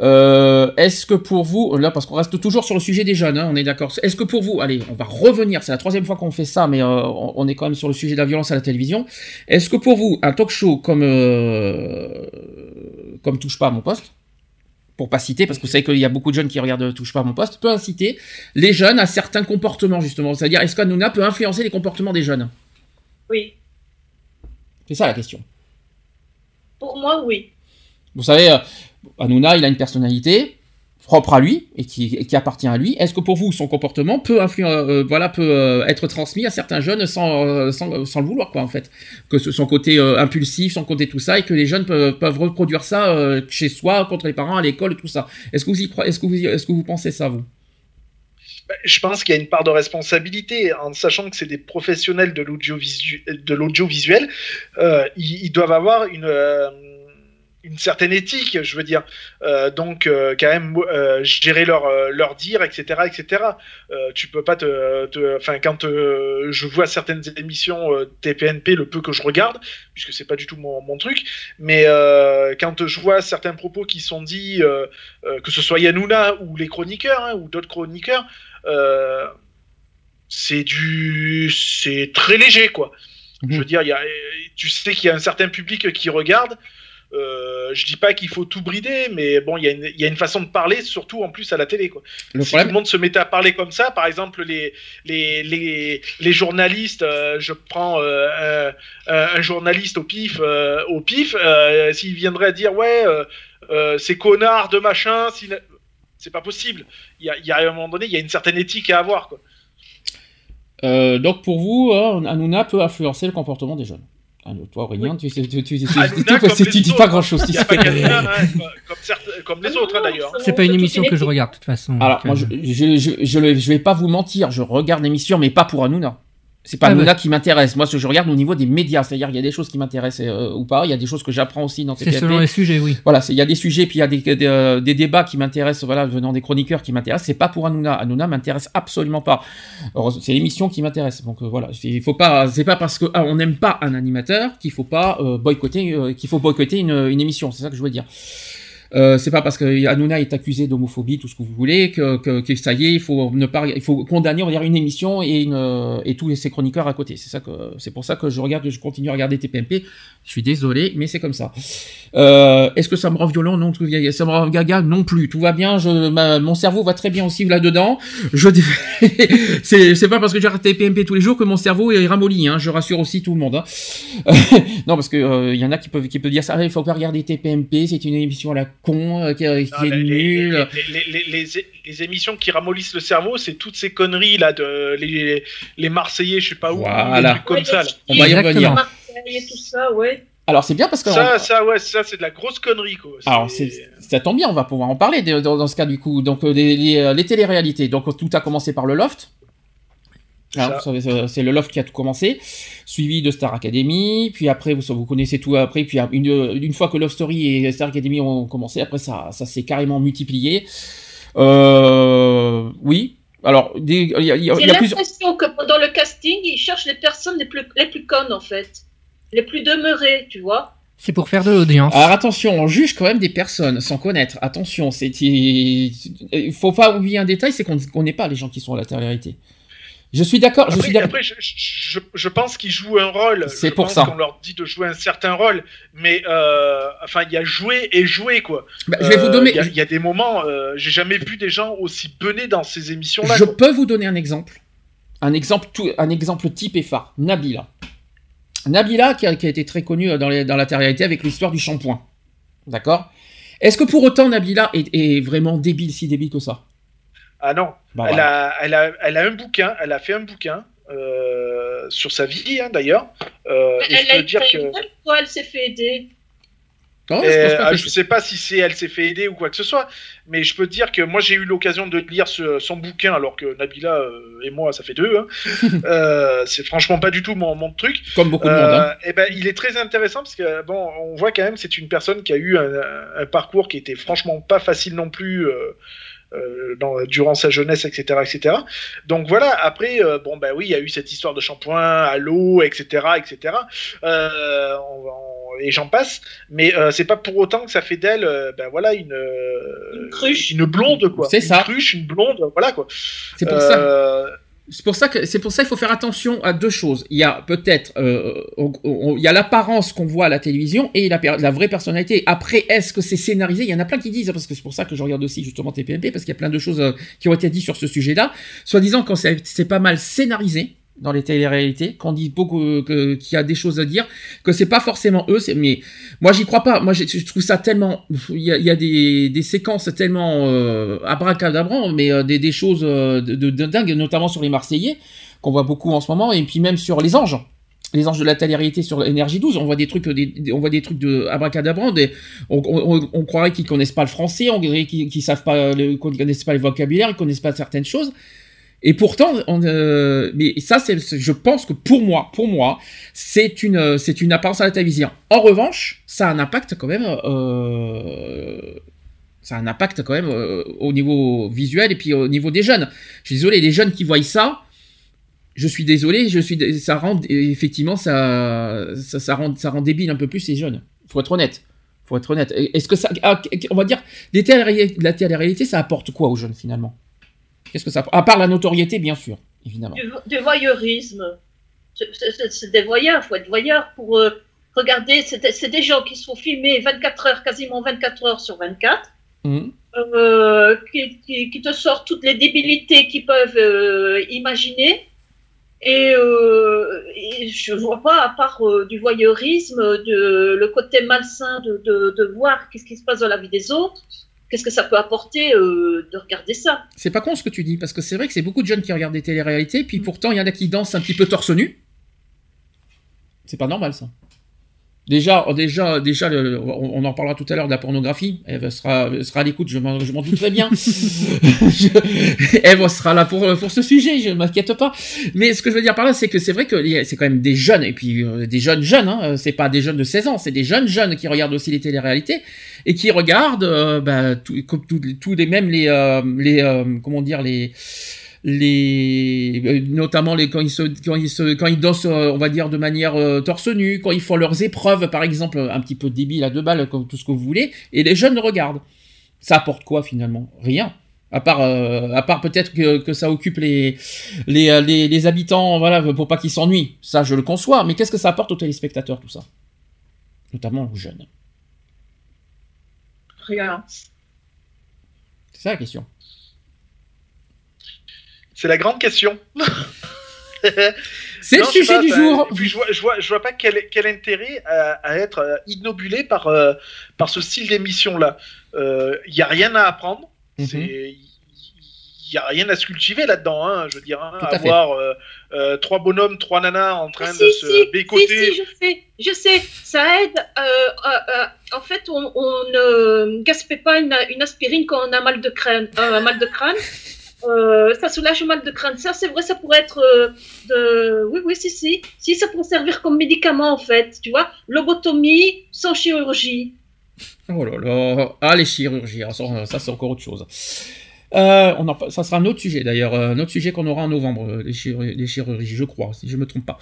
Euh, est-ce que pour vous, là parce qu'on reste toujours sur le sujet des jeunes, hein, on est d'accord. Est-ce que pour vous, allez, on va revenir, c'est la troisième fois qu'on fait ça, mais euh, on est quand même sur le sujet de la violence à la télévision. Est-ce que pour vous, un talk show comme euh, comme touche pas à mon poste, pour pas citer, parce que vous savez qu'il y a beaucoup de jeunes qui regardent touche pas à mon poste, peut inciter les jeunes à certains comportements justement? C'est-à-dire, est-ce qu'Anouna peut influencer les comportements des jeunes? Oui, C'est ça la question. pour moi, oui. Vous savez, euh, Hanouna, il a une personnalité propre à lui et qui, appartient à lui. Est-ce que pour vous, son comportement peut influer, euh, voilà, peut euh, être transmis à certains jeunes sans, euh, sans, le vouloir, quoi, en fait? Que son côté euh, impulsif, son côté tout ça, et que les jeunes peuvent, peuvent reproduire ça euh, chez soi, contre les parents, à l'école, tout ça. Est-ce que vous y Est-ce que est-ce que vous pensez ça, vous? Ben, Je pense qu'il y a une part de responsabilité, en sachant que c'est des professionnels de l'audiovisuel, euh, ils, doivent avoir une, euh, une certaine éthique, je veux dire. Euh, donc, euh, quand même, euh, gérer leur, leur dire, etc., etc. Tu peux pas te, enfin, quand je vois certaines émissions TPNP, le peu que je regarde, puisque c'est pas du tout mon, mon truc, mais quand je vois certains propos qui sont dits, que ce soit Yanouna ou les chroniqueurs hein, ou d'autres chroniqueurs, c'est du, c'est très léger quoi. Je veux dire, il y a, tu sais qu'il y a un certain public qui regarde. Euh, je dis pas qu'il faut tout brider, mais bon, il y, a une- il y a une façon de parler, surtout en plus à la télé. Quoi. Le si tout le monde se mettait à parler comme ça, par exemple, les, les, les, les journalistes, euh, je prends euh, un, un- journaliste au pif, euh, au pif euh, s'il viendrait dire ouais, euh, euh, c'est connard de machin, c'est pas possible. Il y a, il y a à un moment donné, il y a une certaine éthique à avoir. Quoi. euh, donc pour vous, euh, Hanouna peut influencer le comportement des jeunes. Ah, toi, Aurélien, tu, tu, tu, tu, tu- Hanouna, tu- comme tu les dis autres, pas grand chose. Il y a pas qu'Hanouna, hein, comme, comme les autres hein, d'ailleurs. C'est pas une émission que je regarde, de toute façon. Alors, donc, moi, euh, je, je, je, je vais pas vous mentir, je regarde l'émission, mais pas pour Hanouna. C'est pas Ah ouais. qui m'intéresse. Moi, ce que je regarde au niveau des médias, c'est-à-dire il y a des choses qui m'intéressent euh, ou pas, il y a des choses que j'apprends aussi dans C'est TPMP. selon les sujets, oui. Voilà, c'est- il y a des sujets, puis il y a des, des, euh, des débats qui m'intéressent, voilà, venant des chroniqueurs qui m'intéressent. C'est pas pour Hanouna. Hanouna m'intéresse absolument pas. C'est l'émission qui m'intéresse. Donc euh, voilà, c'est- il faut pas, c'est pas parce que ah, on n'aime pas un animateur qu'il faut pas euh, boycotter, euh, qu'il faut boycotter une, une émission. C'est ça que je veux dire. Euh, c'est pas parce que Hanouna est accusé d'homophobie, tout ce que vous voulez, que, que, que ça y est, il faut ne pas, il faut condamner, on va dire, une émission et une euh, et tous ses chroniqueurs à côté. C'est ça que, c'est pour ça que je regarde, je continue à regarder TPMP. Je suis désolé, mais c'est comme ça. Euh, Est-ce que ça me rend violent? Non, tout. Ça me rend gaga? Non plus. Tout va bien? Je, ma- mon cerveau va très bien aussi là-dedans. Je, (laughs) c'est, c'est pas parce que j'ai TPMP tous les jours que mon cerveau est ramolli. Hein. Je rassure aussi tout le monde. Hein. (laughs) non, parce que euh, y en a qui peuvent qui peuvent dire ça. Ah, Il faut pas regarder TPMP. C'est une émission à la con euh, qui, qui Non, est les, les- nulle. les- les- les- les- les émissions qui ramollissent le cerveau, c'est toutes ces conneries là de les, les Marseillais, je sais pas où, Voilà. comme ça. là. On va y revenir. Marseille et tout ça, ouais. Alors c'est bien parce que Ça, ça, ouais, ça, c'est de la grosse connerie quoi. Alors, c'est, ça tombe bien, on va pouvoir en parler dans ce cas du coup. Donc, euh, les, les, euh, les téléréalités. Donc, tout a commencé par le Loft. Hein, savez, c'est- le Loft qui a tout commencé, suivi de Star Academy. Puis après, vous, vous connaissez tout après. Puis une, une fois que Love Story et Star Academy ont commencé, après ça, ça s'est carrément multiplié. Euh, oui. Alors, des- il y a, il y a- J'ai il y a plusieurs. l'impression que pendant le casting, ils cherchent les personnes les plus, les plus connes, en fait. Les plus demeurées, tu vois. C'est pour faire de l'audience. Alors attention, on juge quand même des personnes sans connaître. Attention, c'est il faut pas oublier un détail, c'est qu'on ne connaît pas les gens qui sont à la télé-réalité. Je suis d'accord, je suis d'accord. après, je, je, je pense qu'ils jouent un rôle. C'est Je pour pense ça. qu'on leur dit de jouer un certain rôle, mais euh, enfin, il y a jouer et jouer quoi. Bah, je vais vous Euh, donner. Il y a- il y, a des moments, euh, j'ai jamais vu des gens aussi benés dans ces émissions-là. Je quoi. peux vous donner un exemple. Un exemple, tout, un exemple type et phare. Nabila. Nabila, qui a, qui a été très connue dans, les- dans la télé-réalité avec l'histoire du shampoing. D'accord? Est-ce que pour autant Nabila est, est vraiment débile, si débile que ça? Ah non, Bah, elle, voilà. a, elle, a, elle a un bouquin, elle a fait un bouquin euh, sur sa vie hein, d'ailleurs. Euh, et elle je a peux dire été que. fois, elle s'est fait aider? Non, je Euh, pas ah, sais pas si c'est elle s'est fait aider ou quoi que ce soit, mais je peux te dire que moi j'ai eu l'occasion de lire ce- son bouquin alors que Nabila euh, et moi ça fait deux. Hein. (laughs) Euh, c'est franchement pas du tout mon, mon truc. Comme beaucoup de monde. Euh, hein. eh ben, il est très intéressant parce que bon, on voit quand même c'est une personne qui a eu un, un parcours qui était franchement pas facile non plus. Euh, dans, durant sa jeunesse, etc., etc. Donc voilà. Après, euh, bon ben oui, il y a eu cette histoire de shampoing à l'eau, etc., etc. Euh, on- on- et j'en passe. Mais euh, c'est pas pour autant que ça fait d'elle, euh, ben voilà, une, euh, Une cruche. une blonde quoi. C'est une ça. cruche, une blonde, voilà quoi. C'est pour ça. C'est pour ça que c'est pour ça qu'il faut faire attention à deux choses. Il y a peut-être euh, il y a l'apparence qu'on voit à la télévision et la, vraie personnalité. Après, est-ce que c'est scénarisé? Il y en a plein qui disent parce que c'est pour ça que je regarde aussi justement TPMP parce qu'il y a plein de choses euh, qui ont été dites sur ce sujet-là. Soit disant quand c'est pas mal scénarisé dans les téléréalités, qu'on dit beaucoup euh, qu'il y a des choses à dire, que c'est pas forcément eux. Mais moi, j'y crois pas. Moi, je trouve ça tellement. Il y a, y a des, des séquences tellement euh, abracadabrantes, mais euh, des, des choses euh, de, de, dingue, notamment sur les Marseillais, qu'on voit beaucoup en ce moment, et puis même sur les anges. Les anges de la télé-réalité sur Énergie 12, on voit des trucs, des, on voit des trucs de abracadabra, on, on, on- croirait qu'ils connaissent pas le français, on dirait qu'ils savent pas, le, connaissent pas le vocabulaire, ils connaissent pas certaines choses. Et pourtant, euh, mais ça, c'est, je pense que pour moi, pour moi, c'est une, euh, c'est une apparence à la télévision. En revanche, ça a un impact quand même, euh, ça a un impact quand même au niveau visuel et puis au niveau des jeunes. Je suis désolé, les jeunes qui voient ça, je suis désolé, je suis, ça rend effectivement ça, ça, rend, ça rend débile un peu plus les jeunes. Faut être honnête. Faut être honnête. Est-ce que ça, ah, on va dire, la télé-réalité, ça apporte quoi aux jeunes finalement? Qu'est-ce que ça, à part la notoriété, bien sûr, évidemment. Du, du voyeurisme. C'est- des voyeurs, faut être voyeur pour, euh, Regardez, c'est des- gens qui se font filmer 24 heures, quasiment 24 heures sur 24, Mhm. euh, qui, qui- qui te sortent toutes les débilités qu'ils peuvent euh, imaginer. Et, euh, et je vois pas, à part du voyeurisme, de, le côté malsain de, de, de voir qu'est-ce qui se passe dans la vie des autres, qu'est-ce que ça peut apporter euh, de regarder ça? C'est pas con ce que tu dis, parce que c'est vrai que c'est beaucoup de jeunes qui regardent des téléréalités, puis pourtant il y en a qui dansent un petit peu torse nu. C'est pas normal ça. Déjà, déjà, déjà, le- on, on en parlera tout à l'heure de la pornographie. Eve sera, sera à l'écoute, je m'en je m'en doute très bien. (laughs) Je- Eve sera là pour, pour ce sujet, je m'inquiète pas. Mais ce que je veux dire par là, c'est que c'est vrai que c'est quand même des jeunes, et puis euh, des jeunes jeunes, hein, c'est pas des jeunes de 16 ans, c'est des jeunes jeunes qui regardent aussi les téléréalités et qui regardent, euh, bah, tout- comme tous les- tous les mêmes les, euh, les euh, comment dire les les euh, notamment les quand ils se quand ils se quand ils dansent euh, on va dire de manière euh, torse nu quand ils font leurs épreuves par exemple un petit peu débile à deux balles comme tout ce que vous voulez et les jeunes regardent. Ça apporte quoi finalement? Rien. À part euh, à part peut-être que, que ça occupe les les, euh, les les habitants voilà pour pas qu'ils s'ennuient. Ça je le conçois. Mais qu'est-ce que ça apporte aux téléspectateurs tout ça? Notamment aux jeunes. Rien. c'est ça la question C'est la grande question. (laughs) c'est le sujet pas, du jour Puis je vois, je vois, je vois pas quel, quel intérêt à, à être euh, ignobilé par, euh, par ce style d'émission-là. Il y a rien à apprendre. Mhm. C'est. Il y a rien à se cultiver là-dedans, hein, je veux dire. Hein, avoir euh, euh, trois bonhommes, trois nanas en train de se si, bécoter. si, si, je sais, je sais, ça aide. euh, en fait, on, on ne gaspille pas une, une aspirine quand on a mal de crâne. euh, mal de crâne. Euh, ça soulage le mal de crâne. Ça, c'est vrai, ça pourrait être euh. Oui, oui, si, si. Si, ça pourrait servir comme médicament, en fait. Tu vois, lobotomie sans chirurgie. Oh là là, ah les chirurgies, ça, ça, c'est encore autre chose. Euh, on en, ça sera un autre sujet d'ailleurs, euh, un autre sujet qu'on aura en novembre, euh, les, chirurgies, les chirurgies, je crois, si je me trompe pas.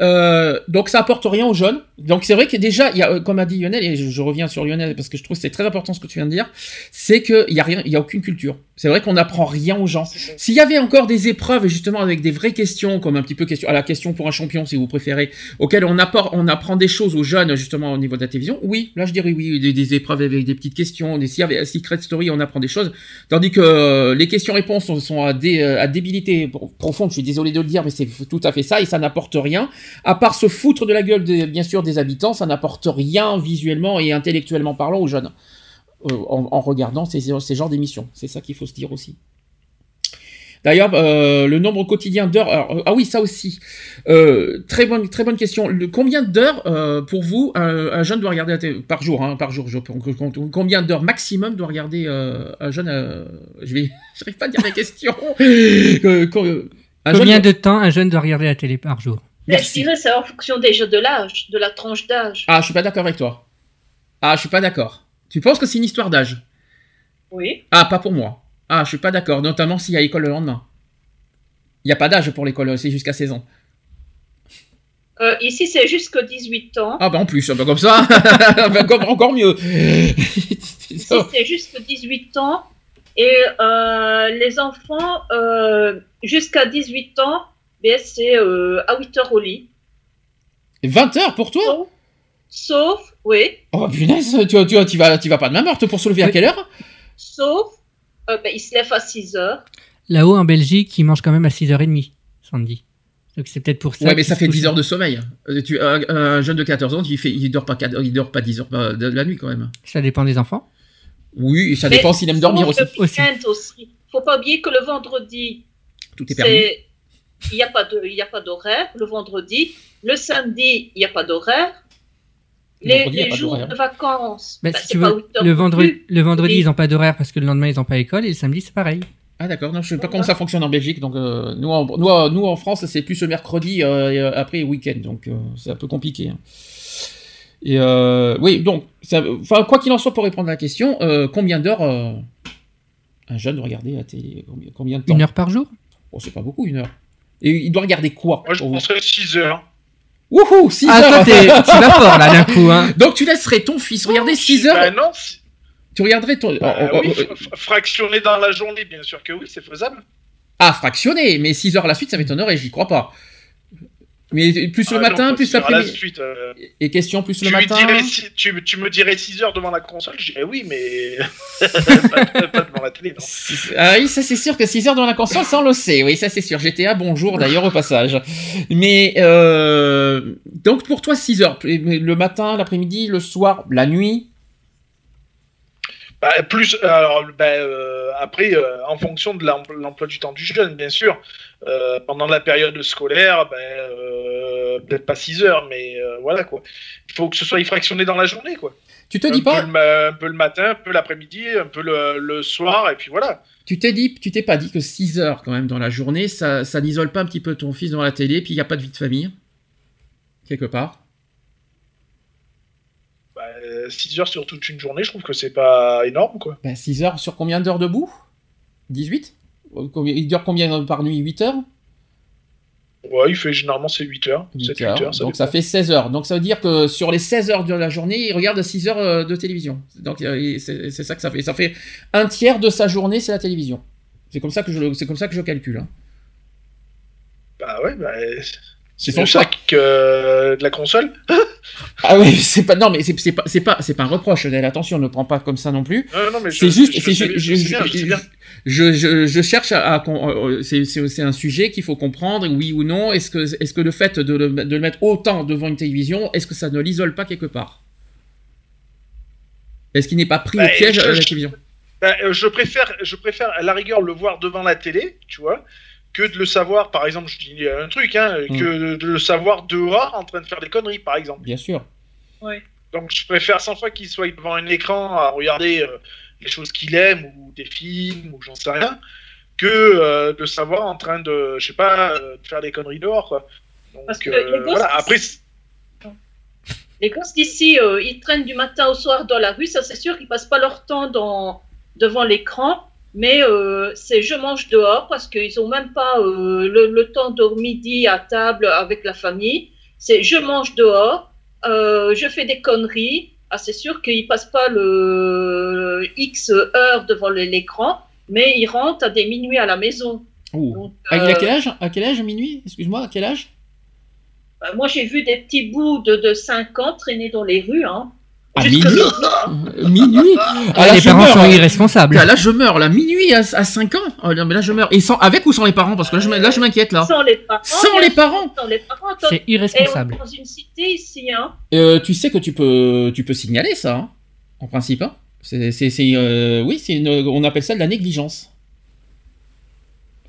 Euh, donc ça apporte rien aux jeunes. Donc c'est vrai que déjà, il y a, euh, comme a dit Lionel, et je, je reviens sur Lionel parce que je trouve que c'est très important ce que tu viens de dire, c'est qu'il y a rien, il y a aucune culture. C'est vrai qu'on n'apprend rien aux gens. S'il y avait encore des épreuves justement avec des vraies questions, comme un petit peu question, à la question pour un champion si vous préférez, auxquelles on, apporte, on apprend des choses aux jeunes justement au niveau de la télévision, oui, là je dirais oui, des, des épreuves avec des petites questions, des, avait un Secret Story, on apprend des choses, tandis que euh, les questions-réponses sont, sont à, dé, à débilité pro- profonde, je suis désolé de le dire, mais c'est tout à fait ça, et ça n'apporte rien, à part se foutre de la gueule des- bien sûr des habitants, ça n'apporte rien visuellement et intellectuellement parlant aux jeunes, euh, en, en regardant ces, ces genres d'émissions, c'est ça qu'il faut se dire aussi. D'ailleurs, euh, le nombre quotidien d'heures. euh, Ah oui, ça aussi. Euh, très bonne, très bonne question. Le, combien d'heures euh, pour vous un, un jeune doit regarder la télé- par jour hein, Par jour. Je, combien d'heures maximum doit regarder euh, un jeune euh, Je vais, (laughs) j'arrive pas à dire la question. (laughs) Un Combien jeune- de temps un jeune doit regarder la télé par jour? Je dirais, c'est en fonction déjà de l'âge, de la tranche d'âge. Ah, je suis pas d'accord avec toi. Ah, je suis pas d'accord. Tu penses que c'est une histoire d'âge? Oui. Ah, pas pour moi. Ah, je suis pas d'accord. Notamment s'il y a école le lendemain. Il n'y a pas d'âge pour l'école, c'est jusqu'à 16 ans. Euh, ici, c'est jusqu'à 18 ans. Ah bah en plus, bah comme ça, (laughs) bah, comme- encore mieux. Ici, c'est jusqu'à 18 ans. Et euh, les enfants, euh, jusqu'à 18 ans, ben, c'est euh, à 8 heures au lit. 20 heures pour toi? Sauf, sauf, oui, Oh punaise, tu, tu, tu, vas, tu vas pas de ma meurtre pour se lever à Oui. quelle heure? Sauf, euh, ben, ils se lèvent à 6 heures. Là-haut, en Belgique, ils mangent quand même à 6h30, Sandy. Donc c'est peut-être pour ça. Ouais mais ça fait couchent. 10 heures de sommeil. Euh, Tu, un, un jeune de 14 ans, il, fait, il, dort pas, il dort pas 10 heures de la nuit quand même. Ça dépend des enfants. Oui, ça Mais dépend s'il aime dormir aussi. Week-end aussi. Faut pas oublier que le vendredi, Tout est permis. c'est il n'y a pas de, il y a pas d'horaire. Le vendredi, le samedi, il n'y a pas d'horaire. Le Les, vendredi, jours de vacances, Bah, si c'est tu pas veux, 8 heures le vendredi, plus. le vendredi Oui. ils n'ont pas d'horaire parce que le lendemain, ils n'ont pas école. Et le samedi, c'est pareil. Ah d'accord, non, je sais pas comment ça fonctionne en Belgique. Donc euh, nous, en, nous, en- nous en France, c'est plus le mercredi euh, et, euh, après week-end, donc euh, c'est un peu compliqué. hein. Et euh, oui, donc, ça- enfin quoi qu'il en soit, pour répondre à la question, euh, combien d'heures euh, un jeune doit regarder la télé? Combien, de temps? Une heure par jour? Oh, c'est pas beaucoup une heure. Et il doit regarder quoi Moi, je penserais 6 heures. Wouhou, 6 Ah, heures toi, t'es- (laughs) tu vas fort là d'un coup. Hein. Donc tu laisserais ton fils regarder 6 heures Bah non, Tu regarderais ton... bah oh, oh, oui, oh, dans la journée, bien sûr que oui, c'est faisable. Ah, fractionné, mais 6 heures à la suite, ça m'étonnerait, j'y crois pas. Mais plus le Ah, matin, plus la l'après-midi. euh, Et question plus tu, le matin. si- tu, tu me dirais 6 heures devant la console, je dirais oui, mais pas, (laughs) pas devant la télé, non. Ah oui, ça c'est sûr que 6 heures dans la console, ça on le sait. Oui, ça c'est sûr. GTA, bonjour d'ailleurs au passage. Mais euh, donc pour toi 6 heures, le matin, l'après-midi, le soir, la nuit. Bah, plus, alors, bah, euh, après, euh, en fonction de l'em- l'emploi du temps du jeune, bien sûr. Euh, pendant la période scolaire, bah, peut-être pas 6 heures, mais voilà quoi. Il faut que ce soit fractionné dans la journée quoi. Tu te un, dis pas, le, un peu le matin, un peu l'après-midi, un peu le, le soir, et puis voilà. tu t'es dit, tu t'es pas dit que 6 heures quand même dans la journée, ça, ça n'isole pas un petit peu ton fils dans la télé, puis il n'y a pas de vie de famille quelque part? Bah, 6 heures sur toute une journée, je trouve que c'est pas énorme quoi. Ben, 6 heures sur combien d'heures debout? 18 Combien- Il dure combien par nuit? 8 heures? Ouais, il fait généralement c'est 8 heures, 8 7 8 heures. heures. ça donc ça dépend. fait 16 heures. Donc ça veut dire que sur les 16 heures de la journée, il regarde 6 heures euh, de télévision. Donc c'est ça que ça fait. Ça fait un tiers de sa journée, c'est la télévision. C'est comme ça que je, c'est comme ça que je calcule. hein. Bah ouais, bah, C'est son sac euh, de la console. (laughs) Ah oui, c'est pas non mais c'est pas c'est pas c'est pas un reproche. Attention, ne prends pas comme ça non plus. Non, non, mais je- C'est juste, je cherche à, euh, c'est- un sujet qu'il faut comprendre, oui ou non. Est-ce que, est-ce que le fait de le, de le mettre autant devant une télévision, est-ce que ça ne l'isole pas quelque part? Est-ce qu'il n'est pas pris Bah, au piège je- à la télévision? Bah, euh, je préfère, je préfère à la rigueur le voir devant la télé, tu vois, que de le savoir, par exemple, je dis un truc, hein, Mm. que de, de le savoir dehors en train de faire des conneries, par exemple. Bien sûr. Donc je préfère 100 fois qu'il soit devant un écran à regarder euh, les choses qu'il aime ou des films ou j'en sais rien, que euh, de le savoir en train de, je sais pas, euh, de faire des conneries dehors, quoi. Donc Parce que euh, les gosses, voilà. Après, c'est- Les gosses d'ici, euh, ils traînent du matin au soir dans la rue, ça c'est sûr, ils passent pas leur temps dans, devant l'écran, mais euh, c'est je mange dehors parce qu'ils ont même pas euh, le, le temps de midi à table avec la famille. C'est je mange dehors, euh, je fais des conneries. Ah, c'est sûr qu'ils passent pas le X heures devant l'écran, mais ils rentrent à des minuit à la maison. Donc, euh, quel âge À quel âge minuit? Excuse-moi, à quel âge? Bah, moi j'ai vu des petits bouts de, de 5 ans traîner dans les rues. Hein. À minuit. Euh, Minuit Ah, là, les je parents meurs. sont irresponsables. Là, je meurs. Là, minuit à, à 5 ans. Oh, non, mais là, je meurs. Et sans, avec ou sans les parents Parce que là, je, m- là, je m'inquiète là. Sans les parents. Sans les parents Sans les parents. C'est Et on est irresponsable. dans une cité ici, hein. Euh, tu sais que tu peux, tu peux signaler ça, hein, en principe. hein. C'est, c'est, c'est, euh, oui, c'est une- on appelle ça de la négligence.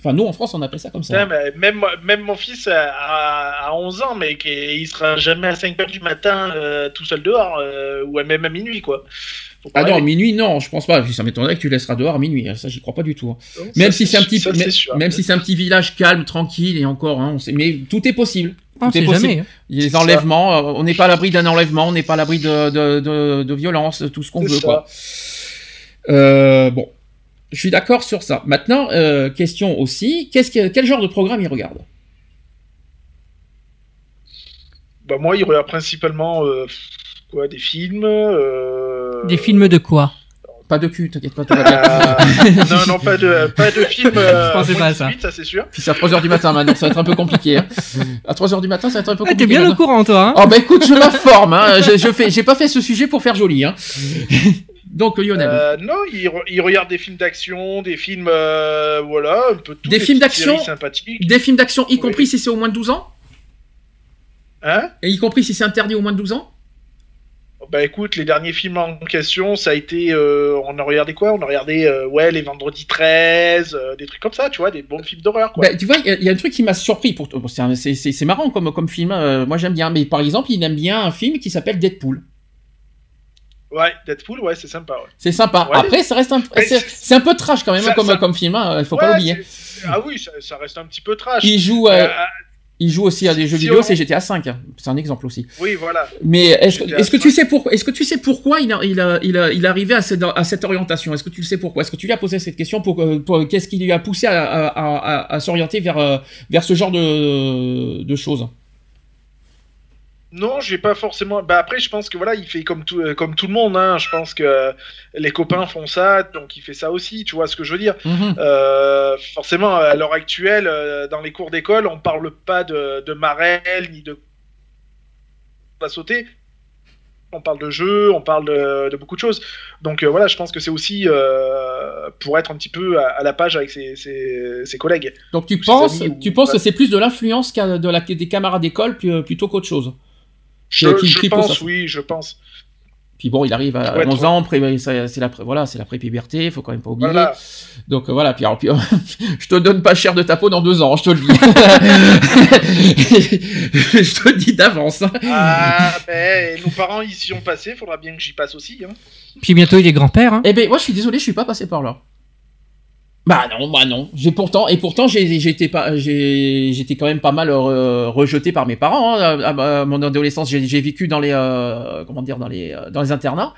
Enfin, nous, en France, on appelle ça comme ça. mais même, même mon fils a, a- a 11 ans, mais il sera jamais à 5 heures du matin euh, tout seul dehors, euh, ou même à minuit, quoi. Ah non, minuit, non, je pense pas. Ça m'étonnerait que tu laisseras dehors à minuit. Ça, j'y crois pas du tout. hein. Donc, Même ça, si c'est un petit, ça, même, si c'est un petit village calme, tranquille, et encore, hein, on sait, mais tout est possible. On Tout est sait possible. jamais. hein. Il y a des C'est ça. enlèvements, euh, on n'est pas à l'abri d'un enlèvement, on n'est pas à l'abri de, de, de, de violence, tout ce qu'on veut, ça. quoi. Euh, bon, je suis d'accord sur ça. Maintenant, euh, question aussi, qu'est-ce que, quel genre de programme il regarde? Bah, moi, il regarde principalement euh, quoi, des films. euh, Des films de quoi? Pas de cul, t'inquiète pas, euh, (laughs) non, non, pas de, pas de films. Euh, Je pensais moins pas à de ça. 18, ça c'est sûr. Puis c'est à 3h du matin maintenant, ça va être un peu compliqué. Hein. À 3h du matin, ça va être un peu Ah, compliqué. T'es bien au courant, toi. Hein? Oh bah écoute, je m'informe, hein. je, je fais, j'ai pas fait ce sujet pour faire joli. Hein. (laughs) Donc Lionel. Euh, non, il, re- il regarde des films d'action, des films, euh, voilà, un peu tout. Des films d'action sympathiques. Des films d'action, y Oui. compris si c'est au moins de 12 ans Hein? Et y compris si c'est interdit au moins de 12 ans Bah écoute, les derniers films en question, ça a été, euh, on a regardé quoi? On a regardé, euh, ouais, les Vendredis 13, euh, des trucs comme ça, tu vois, des bons films d'horreur. Bah, tu vois, il y, a- il y a un truc qui m'a surpris. Pour... bon, c'est marrant comme, comme film, moi j'aime bien. Mais par exemple, il aime bien un film qui s'appelle Deadpool. Ouais, Deadpool, ouais, c'est sympa, ouais. C'est sympa. Ouais. Après, ça reste un, c'est un peu trash quand même ça- comme, ça- comme film, hein, il faut Ouais, pas l'oublier. Ah oui, ça, ça reste un petit peu trash. Il joue, euh, Euh, il joue aussi à des jeux si vidéo, on- c'est GTA V. hein. C'est un exemple aussi. oui, voilà. Mais est-ce est-ce que tu sais pourquoi, est-ce que tu sais pourquoi il a, il a, il a, il est arrivé à cette, à cette orientation? Est-ce que tu le sais pourquoi? Est-ce que tu lui as posé cette question pour, que- pour qu'est-ce qui lui a poussé à, à, à, à- à s'orienter vers, euh, vers ce genre de, de choses? Non, j'ai pas forcément. Bah après, je pense que voilà, il fait comme tout, euh, comme tout le monde. Hein. Je pense que euh, les copains font ça, donc il fait ça aussi. Tu vois ce que je veux dire Mhm. Euh, Forcément, à l'heure actuelle, euh, dans les cours d'école, on parle pas de, de Marel ni de va sauter. On parle de jeux, on parle de, de beaucoup de choses. Donc voilà, je pense que c'est aussi pour être un petit peu à, à la page avec ses, ses- ses collègues. Donc tu Ses penses, amis ou- tu penses que c'est plus de l'influence de la, des camarades d'école plutôt qu'autre chose? Je, pense, ça. oui, je pense. Puis bon, il arrive à Ouais, 11 trop. ans, c'est la, voilà, c'est la pré-puberté, faut quand même pas oublier. Voilà. Donc euh, voilà, puis, alors, puis, (laughs) je te donne pas cher de ta peau dans deux ans, je te le dis. (laughs) je te le dis d'avance. hein. Ah, ben, nos parents y y ont passé, faudra bien que j'y passe aussi. Hein. Puis bientôt il est grand-père. Hein. Eh ben, moi, je suis désolé, je suis pas passé par là. Bah non, bah non. J'ai pourtant et pourtant été pas j'étais quand même pas mal euh, rejeté par mes parents. hein. À, mon adolescence, j'ai vécu dans les euh, comment dire dans les euh, dans les internats.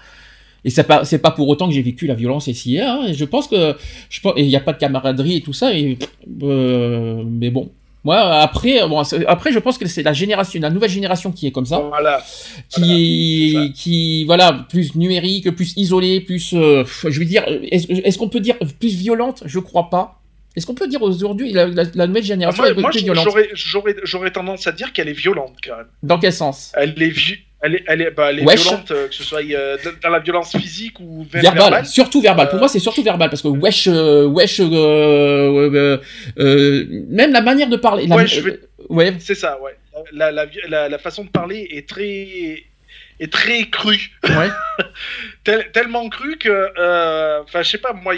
Et c'est pas c'est pas pour autant que j'ai vécu la violence ici. Hein. Je pense que je pense il y a pas de camaraderie et tout ça. Et, euh, mais bon. Moi après bon après je pense que c'est la génération la nouvelle génération qui est comme ça. Voilà. qui Voilà, c'est qui voilà plus numérique plus isolé plus euh, je veux dire est-ce qu'on peut dire plus violente? Je crois pas. Est-ce qu'on peut dire aujourd'hui la, la- la nouvelle génération Moi, est moi, plus violente? j'aurais- j'aurais j'aurais tendance à dire qu'elle est violente quand même. dans quel sens? Elle est, elle est, elle est, bah, elle est Wesh. violente, euh, que ce soit euh, dans- la violence physique ou ver- verbal, verbale. surtout verbal pour Euh, moi c'est surtout verbal parce que wesh wesh même la manière de parler la- Ouais, je vais- ouais C'est ça, ouais. La, la, la, façon de parler est très, est très crue. ouais (laughs) Tel- tellement crue que, enfin, je sais pas, moi,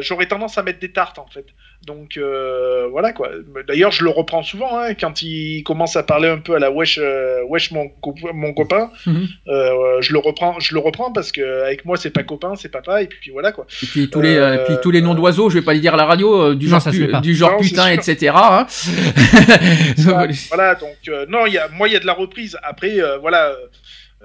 j'aurais tendance à mettre des tartes en fait. Donc euh, voilà quoi. D'ailleurs, je le reprends souvent hein, quand il commence à parler un peu à la wesh, euh, wesh mon, co- mon copain. Mhm. Euh, je le reprends, je le reprends parce que avec moi c'est pas copain, c'est papa et puis voilà quoi. et puis tous les puis tous les noms d'oiseaux je vais pas les dire à la radio euh, du Non, genre ça se pu- fait pas. du genre Non, putain etc hein. Ça, (laughs) voilà, donc euh, non, il y a, moi il y a de la reprise. Après, euh, voilà,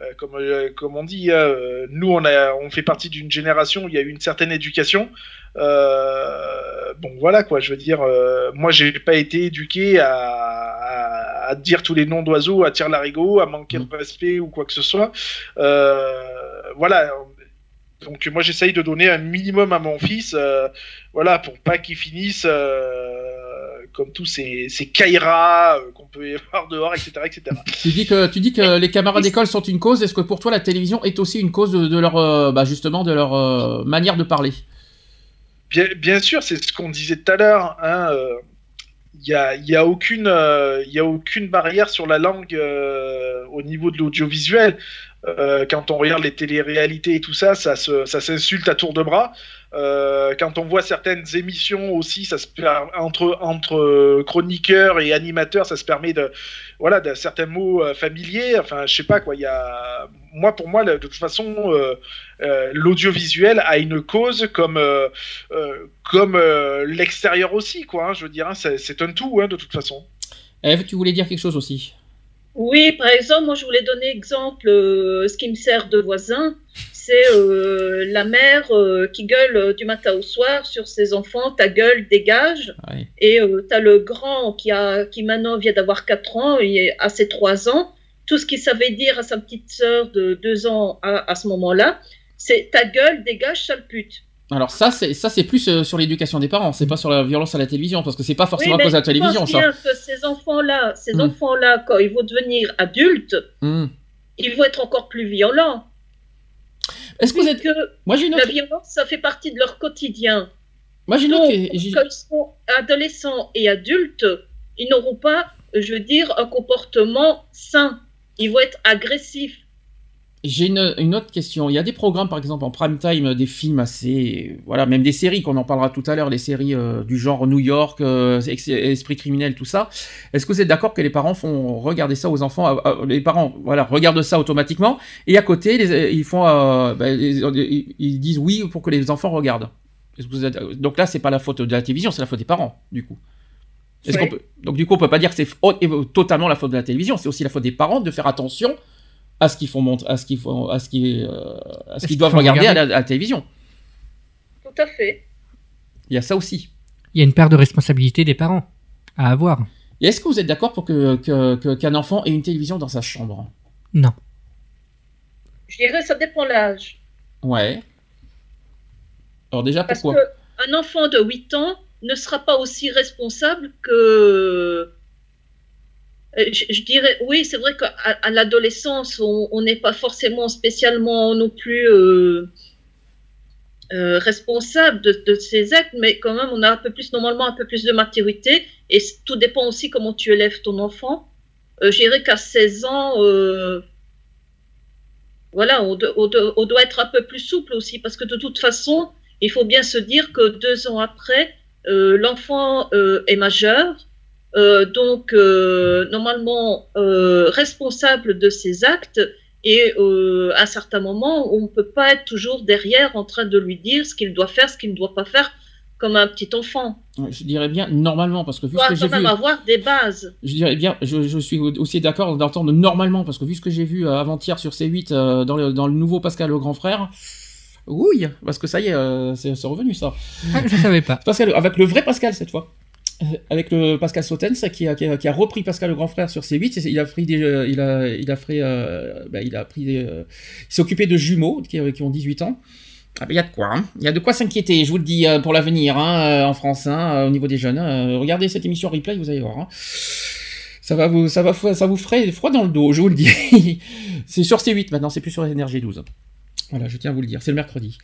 euh, euh, comme, euh, comme on dit, euh, nous on, a, on fait partie d'une génération où il y a eu une certaine éducation. Bon voilà quoi, je veux dire, moi j'ai pas été éduqué à, à, à dire tous les noms d'oiseaux, à tirer l'arigot, à manquer Mm. de respect ou quoi que ce soit. Voilà. Donc moi j'essaye de donner un minimum à mon fils, voilà, pour pas qu'il finisse comme tous ces, ces kairas euh, qu'on peut (laughs) y avoir dehors, etc., etc. Tu dis que tu dis que les camarades d'école sont une cause. Est-ce que pour toi la télévision est aussi une cause de, de leur euh, bah justement de leur euh, manière de parler? Bien, bien sûr, c'est ce qu'on disait tout à l'heure. hein, Il n'y a, y a, aucune, il y a aucune barrière sur la langue au niveau de l'audiovisuel. Euh, quand on regarde les téléréalités et tout ça, ça s'insulte à tour de bras. Euh, quand on voit certaines émissions aussi, ça se entre entre chroniqueurs et animateurs, ça se permet de voilà de certains mots euh, familiers. Enfin, je sais pas quoi. Il y a moi pour moi, de toute façon, euh, euh, l'audiovisuel a une cause comme euh, euh, comme euh, l'extérieur aussi, quoi. hein, je veux dire, hein, c'est un tout, hein, de toute façon. Eve, tu voulais dire quelque chose aussi Oui, par exemple, moi je voulais donner exemple, euh, ce qui me sert de voisin, c'est euh, la mère euh, qui gueule euh, du matin au soir sur ses enfants, ta gueule dégage, et euh, tu as le grand qui, a, qui maintenant vient d'avoir 4 ans, il est à ses 3 ans, tout ce qu'il savait dire à sa petite sœur de 2 ans à, à ce moment-là, c'est ta gueule dégage, sale pute. Alors ça c'est ça c'est plus euh, sur l'éducation des parents, c'est pas sur la violence à la télévision parce que c'est pas forcément à cause de la télévision ça. bien que ces enfants-là, ces Mm. enfants-là, quand ils vont devenir adultes, Hmm. ils vont être encore plus violents. Est-ce que vous êtes Moi j'ai une La violence, ça fait partie de leur quotidien. Moi j'ai une autre quand ils seront adolescents et adultes, ils n'auront pas, je veux dire, un comportement sain. Ils vont être agressifs. J'ai une, une autre question. Il y a des programmes, par exemple, en prime time, des films assez, voilà, même des séries qu'on en parlera tout à l'heure, les séries euh, du genre New York, euh, Esprit criminel, tout ça. Est-ce que vous êtes d'accord que les parents font regarder ça aux enfants, euh, euh, les parents, voilà, regardent ça automatiquement, et à côté, les- ils font, bah, les- ils, disent oui pour que les enfants regardent. Est-ce que vous êtes- donc là, c'est pas la faute de la télévision, c'est la faute des parents, du coup. Peut- donc du coup, on peut pas dire que c'est totalement la faute de la télévision, c'est aussi la faute des parents de faire attention à ce qu'ils font à ce qu'ils font, à ce qu'ils, euh, à ce qu'ils doivent regarder, regarder. À, la, à la télévision. Tout à fait. Il y a ça aussi. Il y a une part de responsabilité des parents à avoir. Et est-ce que vous êtes d'accord pour que que- que- qu'un enfant ait une télévision dans sa chambre? Non. Je dirais ça dépend l'âge. Ouais. Alors déjà, Parce pourquoi? qu'un enfant de 8 ans ne sera pas aussi responsable que. Euh, Je, dirais, oui, c'est vrai qu'à l'adolescence, on n'est pas forcément spécialement non plus euh, euh, responsable de, de ses actes, mais quand même, on a un peu plus, normalement, un peu plus de maturité. Et tout dépend aussi comment tu élèves ton enfant. Euh, je dirais qu'à 16 ans, voilà, on, do- on do- on doit être un peu plus souple aussi, parce que de toute façon, il faut bien se dire que deux ans après, l'enfant est majeur, donc euh, normalement euh, responsable de ses actes, et euh, à un certain moment, on ne peut pas être toujours derrière en train de lui dire ce qu'il doit faire, ce qu'il ne doit pas faire, comme un petit enfant. Je dirais bien normalement, parce que vu ce que j'ai quand même vu... avoir des bases. Je dirais bien, je, je suis aussi d'accord d'entendre normalement, parce que vu ce que j'ai vu euh, avant-hier sur C8 euh, dans, le, dans le nouveau Pascal le grand frère, oui, parce que ça y est, euh, c'est c'est revenu ça. Ah, (laughs) je savais pas. Pascal, avec le vrai Pascal cette fois. Euh, Avec le Pascal Sautens qui a, repris Pascal le grand frère sur C8, et il a pris des, euh, il a, fait, euh, bah, il a pris des, il s'est occupé de jumeaux qui, qui ont 18 ans. Ah ben, il y a de quoi, hein. il y a de quoi s'inquiéter, je vous le dis pour l'avenir hein, en France, hein, au niveau des jeunes. regardez cette émission replay, vous allez voir. hein. Ça va vous, ça vous ferait froid dans le dos, je vous le dis. (laughs) c'est sur C8 maintenant, c'est plus sur Énergie 12. Voilà, je tiens à vous le dire, c'est le mercredi.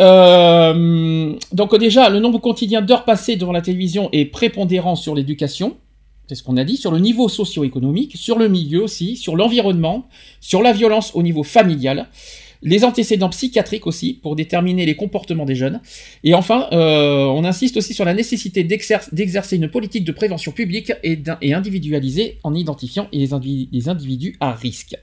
Euh, donc déjà, le nombre quotidien d'heures passées devant la télévision est prépondérant sur l'éducation, c'est ce qu'on a dit, sur le niveau socio-économique, sur le milieu aussi, sur l'environnement, sur la violence au niveau familial, les antécédents psychiatriques aussi, pour déterminer les comportements des jeunes. Et enfin, euh, on insiste aussi sur la nécessité d'exer- d'exercer une politique de prévention publique et, individualisée en identifiant les individus à risque.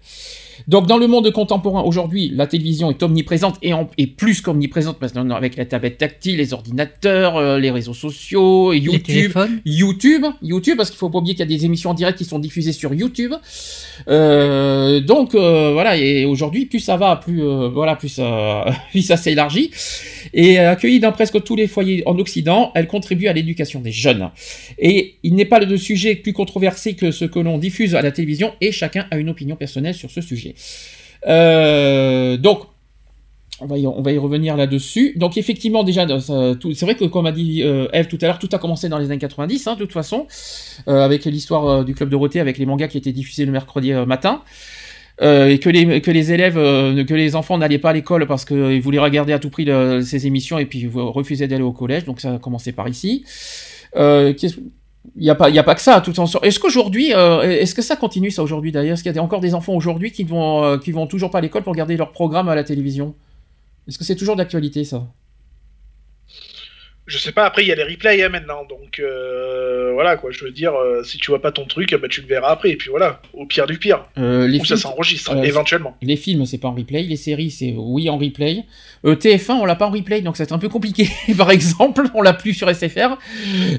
Donc dans le monde contemporain aujourd'hui, la télévision est omniprésente et, en- et plus qu'omniprésente maintenant avec la tablette tactile, les ordinateurs, euh, les réseaux sociaux, YouTube. YouTube, YouTube, parce qu'il faut pas oublier qu'il y a des émissions en direct qui sont diffusées sur YouTube. Euh, donc euh, voilà, et aujourd'hui, plus ça va, plus voilà, plus ça, (laughs) plus ça s'élargit. Et accueillie dans presque tous les foyers en Occident, elle contribue à l'éducation des jeunes. Et il n'est pas de sujet plus controversé que ce que l'on diffuse à la télévision, et chacun a une opinion personnelle sur ce sujet. Euh, donc, on va, y, revenir là-dessus. Donc effectivement, déjà, tout- c'est vrai que comme a dit euh, Eve tout à l'heure, tout a commencé dans les années 90, hein, de toute façon, euh, avec l'histoire euh, du Club Dorothée, avec les mangas qui étaient diffusés le mercredi euh, matin. Euh, et que les, élèves, euh, que les enfants n'allaient pas à l'école parce qu'ils voulaient regarder à tout prix ces émissions et puis refusaient d'aller au collège, donc ça a commencé par ici. Euh, il n'y a, pas- a pas que ça, tout en. Est-ce qu'aujourd'hui, euh, est-ce que ça continue ça aujourd'hui d'ailleurs? Est-ce qu'il y a encore des enfants aujourd'hui qui vont, euh, qui vont toujours pas à l'école pour regarder leur programme à la télévision? Est-ce que c'est toujours d'actualité ça? Je sais pas, après il y a les replays hein, maintenant, donc euh, voilà quoi, je veux dire, euh, si tu vois pas ton truc, bah, tu le verras après, et puis voilà, au pire du pire. Euh, les Ou ça films- s'enregistre, euh, éventuellement. Les films, c'est pas en replay. Les séries, c'est oui en replay. Euh, TF1, on l'a pas en replay, donc c'est un peu compliqué. (laughs) Par exemple, on l'a plus sur SFR.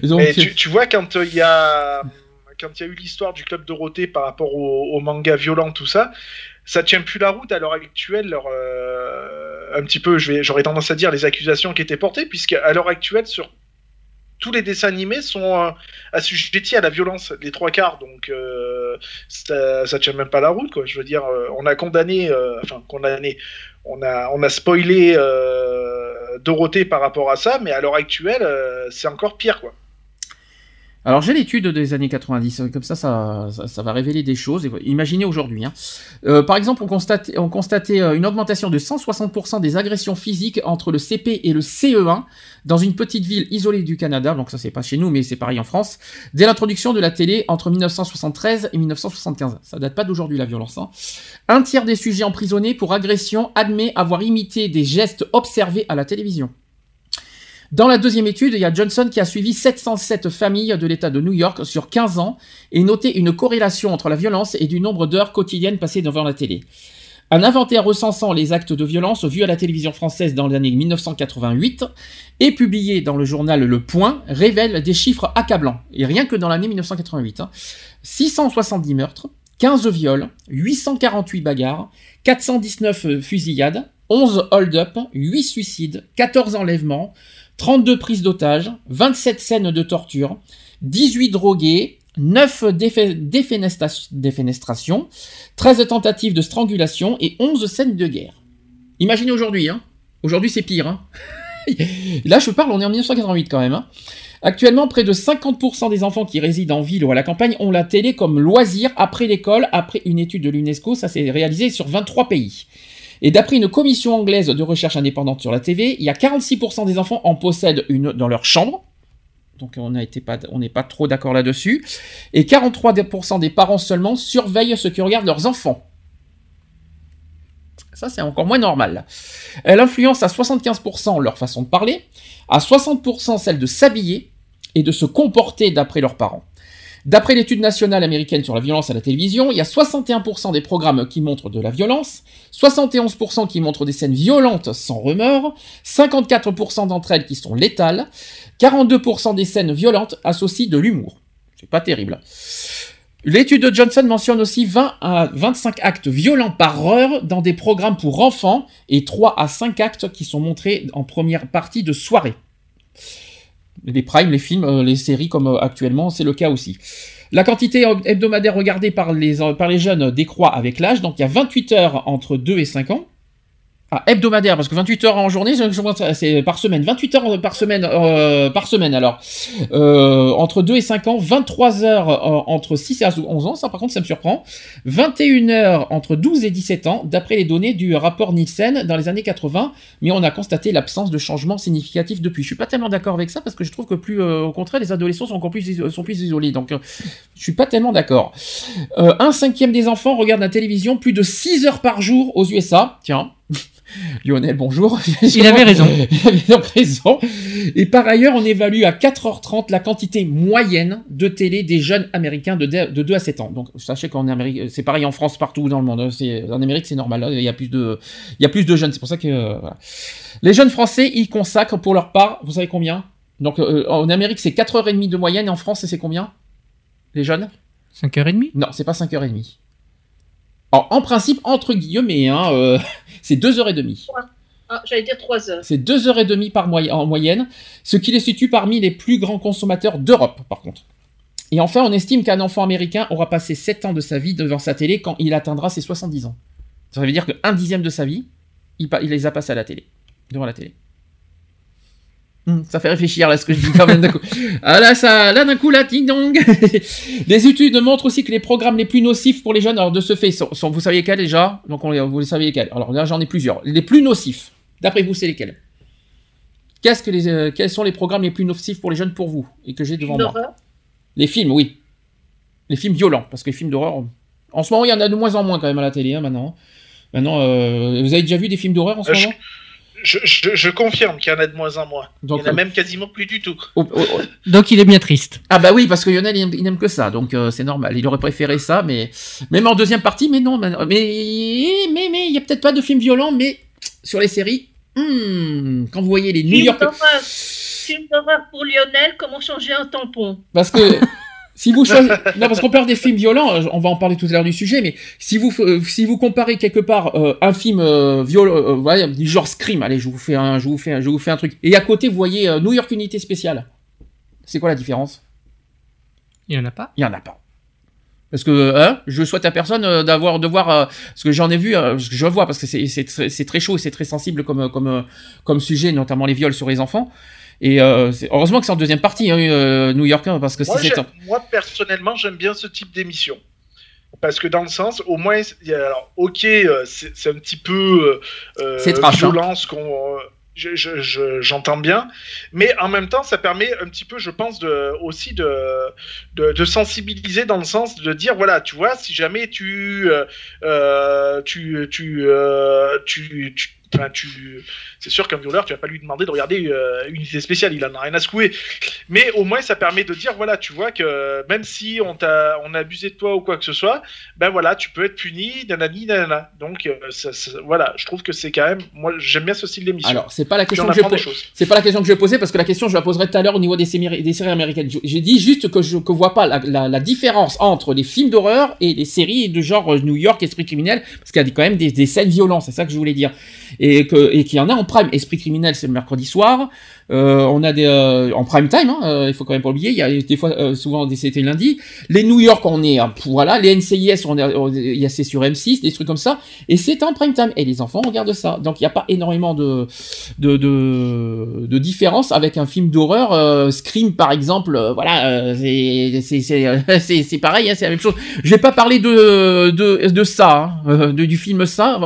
Donc, Mais tu, tu vois, quand il y a quand il y a eu l'histoire du club Dorothée par rapport au, au manga violent, tout ça, ça tient plus la route à l'heure actuelle. Leur, euh, un petit peu, j'aurais tendance à dire les accusations qui étaient portées, puisque à l'heure actuelle, sur tous les dessins animés sont euh, assujettis à la violence, les trois quarts. Donc euh, ça, ça tient même pas la route, quoi. Je veux dire, euh, on a condamné, enfin condamné, on a, on a spoilé Dorothée par rapport à ça, mais à l'heure actuelle, c'est encore pire, quoi. Alors j'ai l'étude des années 90, euh, comme ça, ça, va révéler des choses. Imaginez aujourd'hui. Hein. Euh, par exemple, on constatait, on constatait euh, une augmentation de 160% des agressions physiques entre le CP et le CE1 dans une petite ville isolée du Canada. Donc ça c'est pas chez nous, mais c'est pareil en France. Dès l'introduction de la télé entre 1973 et 1975. Ça date pas d'aujourd'hui la violence. Hein. Un tiers des sujets emprisonnés pour agression admet avoir imité des gestes observés à la télévision. Dans la deuxième étude, il y a Johnson qui a suivi 707 familles de l'État de New York sur 15 ans et noté une corrélation entre la violence et du nombre d'heures quotidiennes passées devant la télé. Un inventaire recensant les actes de violence vus à la télévision française dans l'année 1988 et publié dans le journal Le Point révèle des chiffres accablants. Et rien que dans l'année 1988. hein. 670 meurtres, 15 viols, 848 bagarres, 419 fusillades, 11 hold-up, 8 suicides, 14 enlèvements, 32 prises d'otages, 27 scènes de torture, 18 drogués, 9 défe- défenestra- défenestrations, 13 tentatives de strangulation et 11 scènes de guerre. Imaginez aujourd'hui, hein. Aujourd'hui, c'est pire, hein. (laughs) Là, je parle, on est en 1988 quand même, hein. Actuellement, près de 50% des enfants qui résident en ville ou à la campagne ont la télé comme loisir après l'école, après une étude de l'UNESCO, ça s'est réalisé sur 23 pays. Et d'après une commission anglaise de recherche indépendante sur la TV, il y a 46% des enfants en possèdent une dans leur chambre. Donc on n'est pas trop d'accord là-dessus. Et 43% des parents seulement surveillent ce que regardent leurs enfants. Ça, c'est encore moins normal. Elle influence à 75% leur façon de parler, à 60% celle de s'habiller et de se comporter d'après leurs parents. D'après l'étude nationale américaine sur la violence à la télévision, il y a 61% des programmes qui montrent de la violence, 71% qui montrent des scènes violentes sans remords, 54% d'entre elles qui sont létales, 42% des scènes violentes associent de l'humour. C'est pas terrible. L'étude de Johnson mentionne aussi 20 à 25 actes violents par heure dans des programmes pour enfants et 3 à 5 actes qui sont montrés en première partie de soirée. Les primes, les films, euh, les séries comme euh, actuellement, c'est le cas aussi. La quantité hebdomadaire regardée par les, euh, par les jeunes décroît avec l'âge, donc il y a 28 heures entre 2 et 5 ans. Ah, hebdomadaire, parce que 28 heures en journée, c'est par semaine. 28 heures par semaine, euh, par semaine alors. Euh, entre 2 et 5 ans, 23 heures euh, entre 6 et 11 ans, ça par contre ça me surprend. 21 heures entre 12 et 17 ans, d'après les données du rapport Nielsen dans les années 80, mais on a constaté l'absence de changement significatif depuis. Je suis pas tellement d'accord avec ça, parce que je trouve que plus, euh, au contraire, les adolescents sont encore plus, sont plus isolés, donc euh, je suis pas tellement d'accord. Un cinquième des enfants regarde la télévision plus de 6 heures par jour aux USA, tiens. (laughs) Lionel, bonjour. (laughs) Il avait raison. (laughs) Il avait donc raison. Et par ailleurs, on évalue à 4h30 la quantité moyenne de télé des jeunes américains de, de 2 à 7 ans. Donc, sachez qu'en Amérique, c'est pareil en France, partout dans le monde. hein. En Amérique, c'est normal. hein. Il y a plus de, il y a plus de jeunes. C'est pour ça que, euh, voilà. Les jeunes français, ils consacrent pour leur part, vous savez combien? Donc, euh, en Amérique, c'est 4h30 de moyenne. Et en France, c'est combien? Les jeunes? 5h30 Non, c'est pas 5h30. Alors, en principe, entre guillemets, hein, euh, (laughs) c'est 2h30. Ah, J'allais dire 3 heures. C'est 2h30 par moy- en moyenne, ce qui les situe parmi les plus grands consommateurs d'Europe, par contre. Et enfin, on estime qu'un enfant américain aura passé 7 ans de sa vie devant sa télé quand il atteindra ses 70 ans. Ça veut dire qu'un dixième de sa vie, il, il les a passés à la télé, devant la télé. Hmm, ça fait réfléchir là ce que je dis quand même d'un coup. Ah là, ça, là d'un coup, là, ding dong. (laughs) les études montrent aussi que les programmes les plus nocifs pour les jeunes, alors de ce fait, sont, sont- vous saviez lesquels déjà? Donc on vous les savez lesquels. Alors là, j'en ai plusieurs. Les plus nocifs, d'après vous, c'est lesquels? Qu'est-ce que les, euh, quels sont les programmes les plus nocifs pour les jeunes pour vous et que j'ai devant moi? D'horreur. Les films, oui. Les films violents, parce que les films d'horreur, en ce moment, il y en a de moins en moins quand même à la télé, hein, maintenant. Maintenant, euh, vous avez déjà vu des films d'horreur en ce Euh, moment? Je, je- je confirme qu'il y en a de moins en moins. Donc, il y en a euh, même quasiment plus du tout. oh, oh, oh. Donc il est bien triste. Ah bah oui, parce que Lionel, il aime- il n'aime que ça, donc euh, c'est normal. Il aurait préféré ça, mais même en deuxième partie, mais non. Mais mais mais mais il y a peut-être pas de films violents, mais sur les séries, hmm, quand vous voyez les New Film York. Film d'horreur pour Lionel, comment changer un tampon? Parce que si vous choisissez, (laughs) non parce qu'on parle des films violents, euh, on va en parler tout à l'heure du sujet, mais si vous euh, si vous comparez quelque part euh, un film euh, violent, euh, voilà, du genre Scream, allez, je vous fais un, je vous fais, un- je vous fais un truc, et à côté vous voyez euh, New York Unité Spéciale, c'est quoi la différence? Il y en a pas? Il y en a pas. Parce que hein, je souhaite à personne euh, d'avoir de voir euh, parce que j'en ai vu euh, parce que je vois parce que c'est c'est très, c'est très chaud et c'est très sensible comme euh, comme euh, comme sujet notamment les viols sur les enfants et euh, heureusement que c'est en deuxième partie hein, euh, New York hein, parce que Moi, si c'est j'aime- moi, personnellement, j'aime bien ce type d'émission. Parce que dans le sens, au moins, alors, ok, euh, c'est un petit peu euh, C'est trash, hein. violent ce qu'on. euh, je- je- je- J'entends bien, mais en même temps, ça permet un petit peu, je pense, de, aussi de, de, de sensibiliser dans le sens de dire, voilà, tu vois, si jamais tu, euh, euh, tu, tu, euh, tu, tu, enfin, tu- c'est sûr qu'un violeur, tu vas pas lui demander de regarder euh, une unité spéciale, il en a rien à secouer. Mais au moins, ça permet de dire, voilà, tu vois que même si on t'a, on a abusé de toi ou quoi que ce soit, ben voilà, tu peux être puni, nanani, nanana. Donc, euh, ça, ça- voilà, je trouve que c'est quand même, moi, j'aime bien ce style d'émission. alors c'est pas la question on que je c'est pas la question que je vais poser parce que la question je la poserai tout à l'heure au niveau des séries, des séries américaines j'ai dit juste que je que vois pas la, la, la différence entre les films d'horreur et les séries de genre euh, New York Esprit criminel parce qu'il y a quand même des, des scènes violentes c'est ça que je voulais dire et que et qu'il y en a en prime. Esprit criminel c'est le mercredi soir on a des euh, en prime time, hein, euh, il faut quand même pas oublier. Il y a des fois, euh, souvent, des- c'était lundi. Les New York, on est, euh, voilà. Les NCIS, on est, on est- il y a c'est sur M6, des trucs comme ça. Et c'est en prime time. Et les enfants regardent ça. Donc il n'y a pas énormément de de, de de différence avec un film d'horreur. euh, Scream, par exemple. euh, voilà, euh, c'est c'est c'est euh, (laughs) c'est c'est pareil. Hein, c'est la même chose. Je vais pas parler de de de ça, hein, euh, de, du film ça.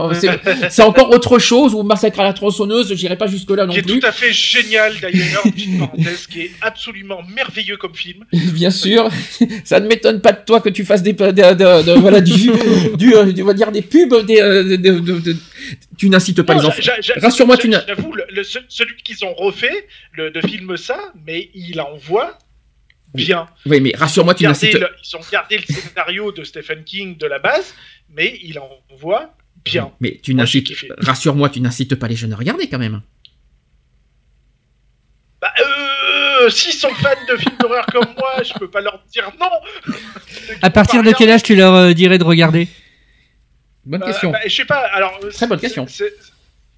C'est encore autre chose. Ou Massacre à la tronçonneuse. J'irai pas jusque là non Qui est plus. tout à fait génial d'ailleurs, (laughs) petite parenthèse, qui est absolument merveilleux comme film. Bien sûr, ça ne m'étonne pas de toi que tu fasses des, de, de- de- voilà du, (laughs) du, euh, on va dire des pubs, des, euh, tu n'incites pas Non, les enfants. Rassure-moi, tu n'as- J'avoue, celui qu'ils ont refait, le de film ça, mais il envoie bien. Oui, mais rassure-moi, tu n'incites. le- ils ont gardé le scénario de Stephen King de la base, mais il envoie bien. Mais tu n'incites. Rassure-moi, tu n'incites pas les jeunes à regarder quand même. Bah, euh, s'ils sont fans de films d'horreur comme moi, je peux pas leur dire non. À partir de quel âge tu leur euh, dirais de regarder? Bonne Euh, question. bah, je sais pas. Alors, Très bonne c'est- question. C'est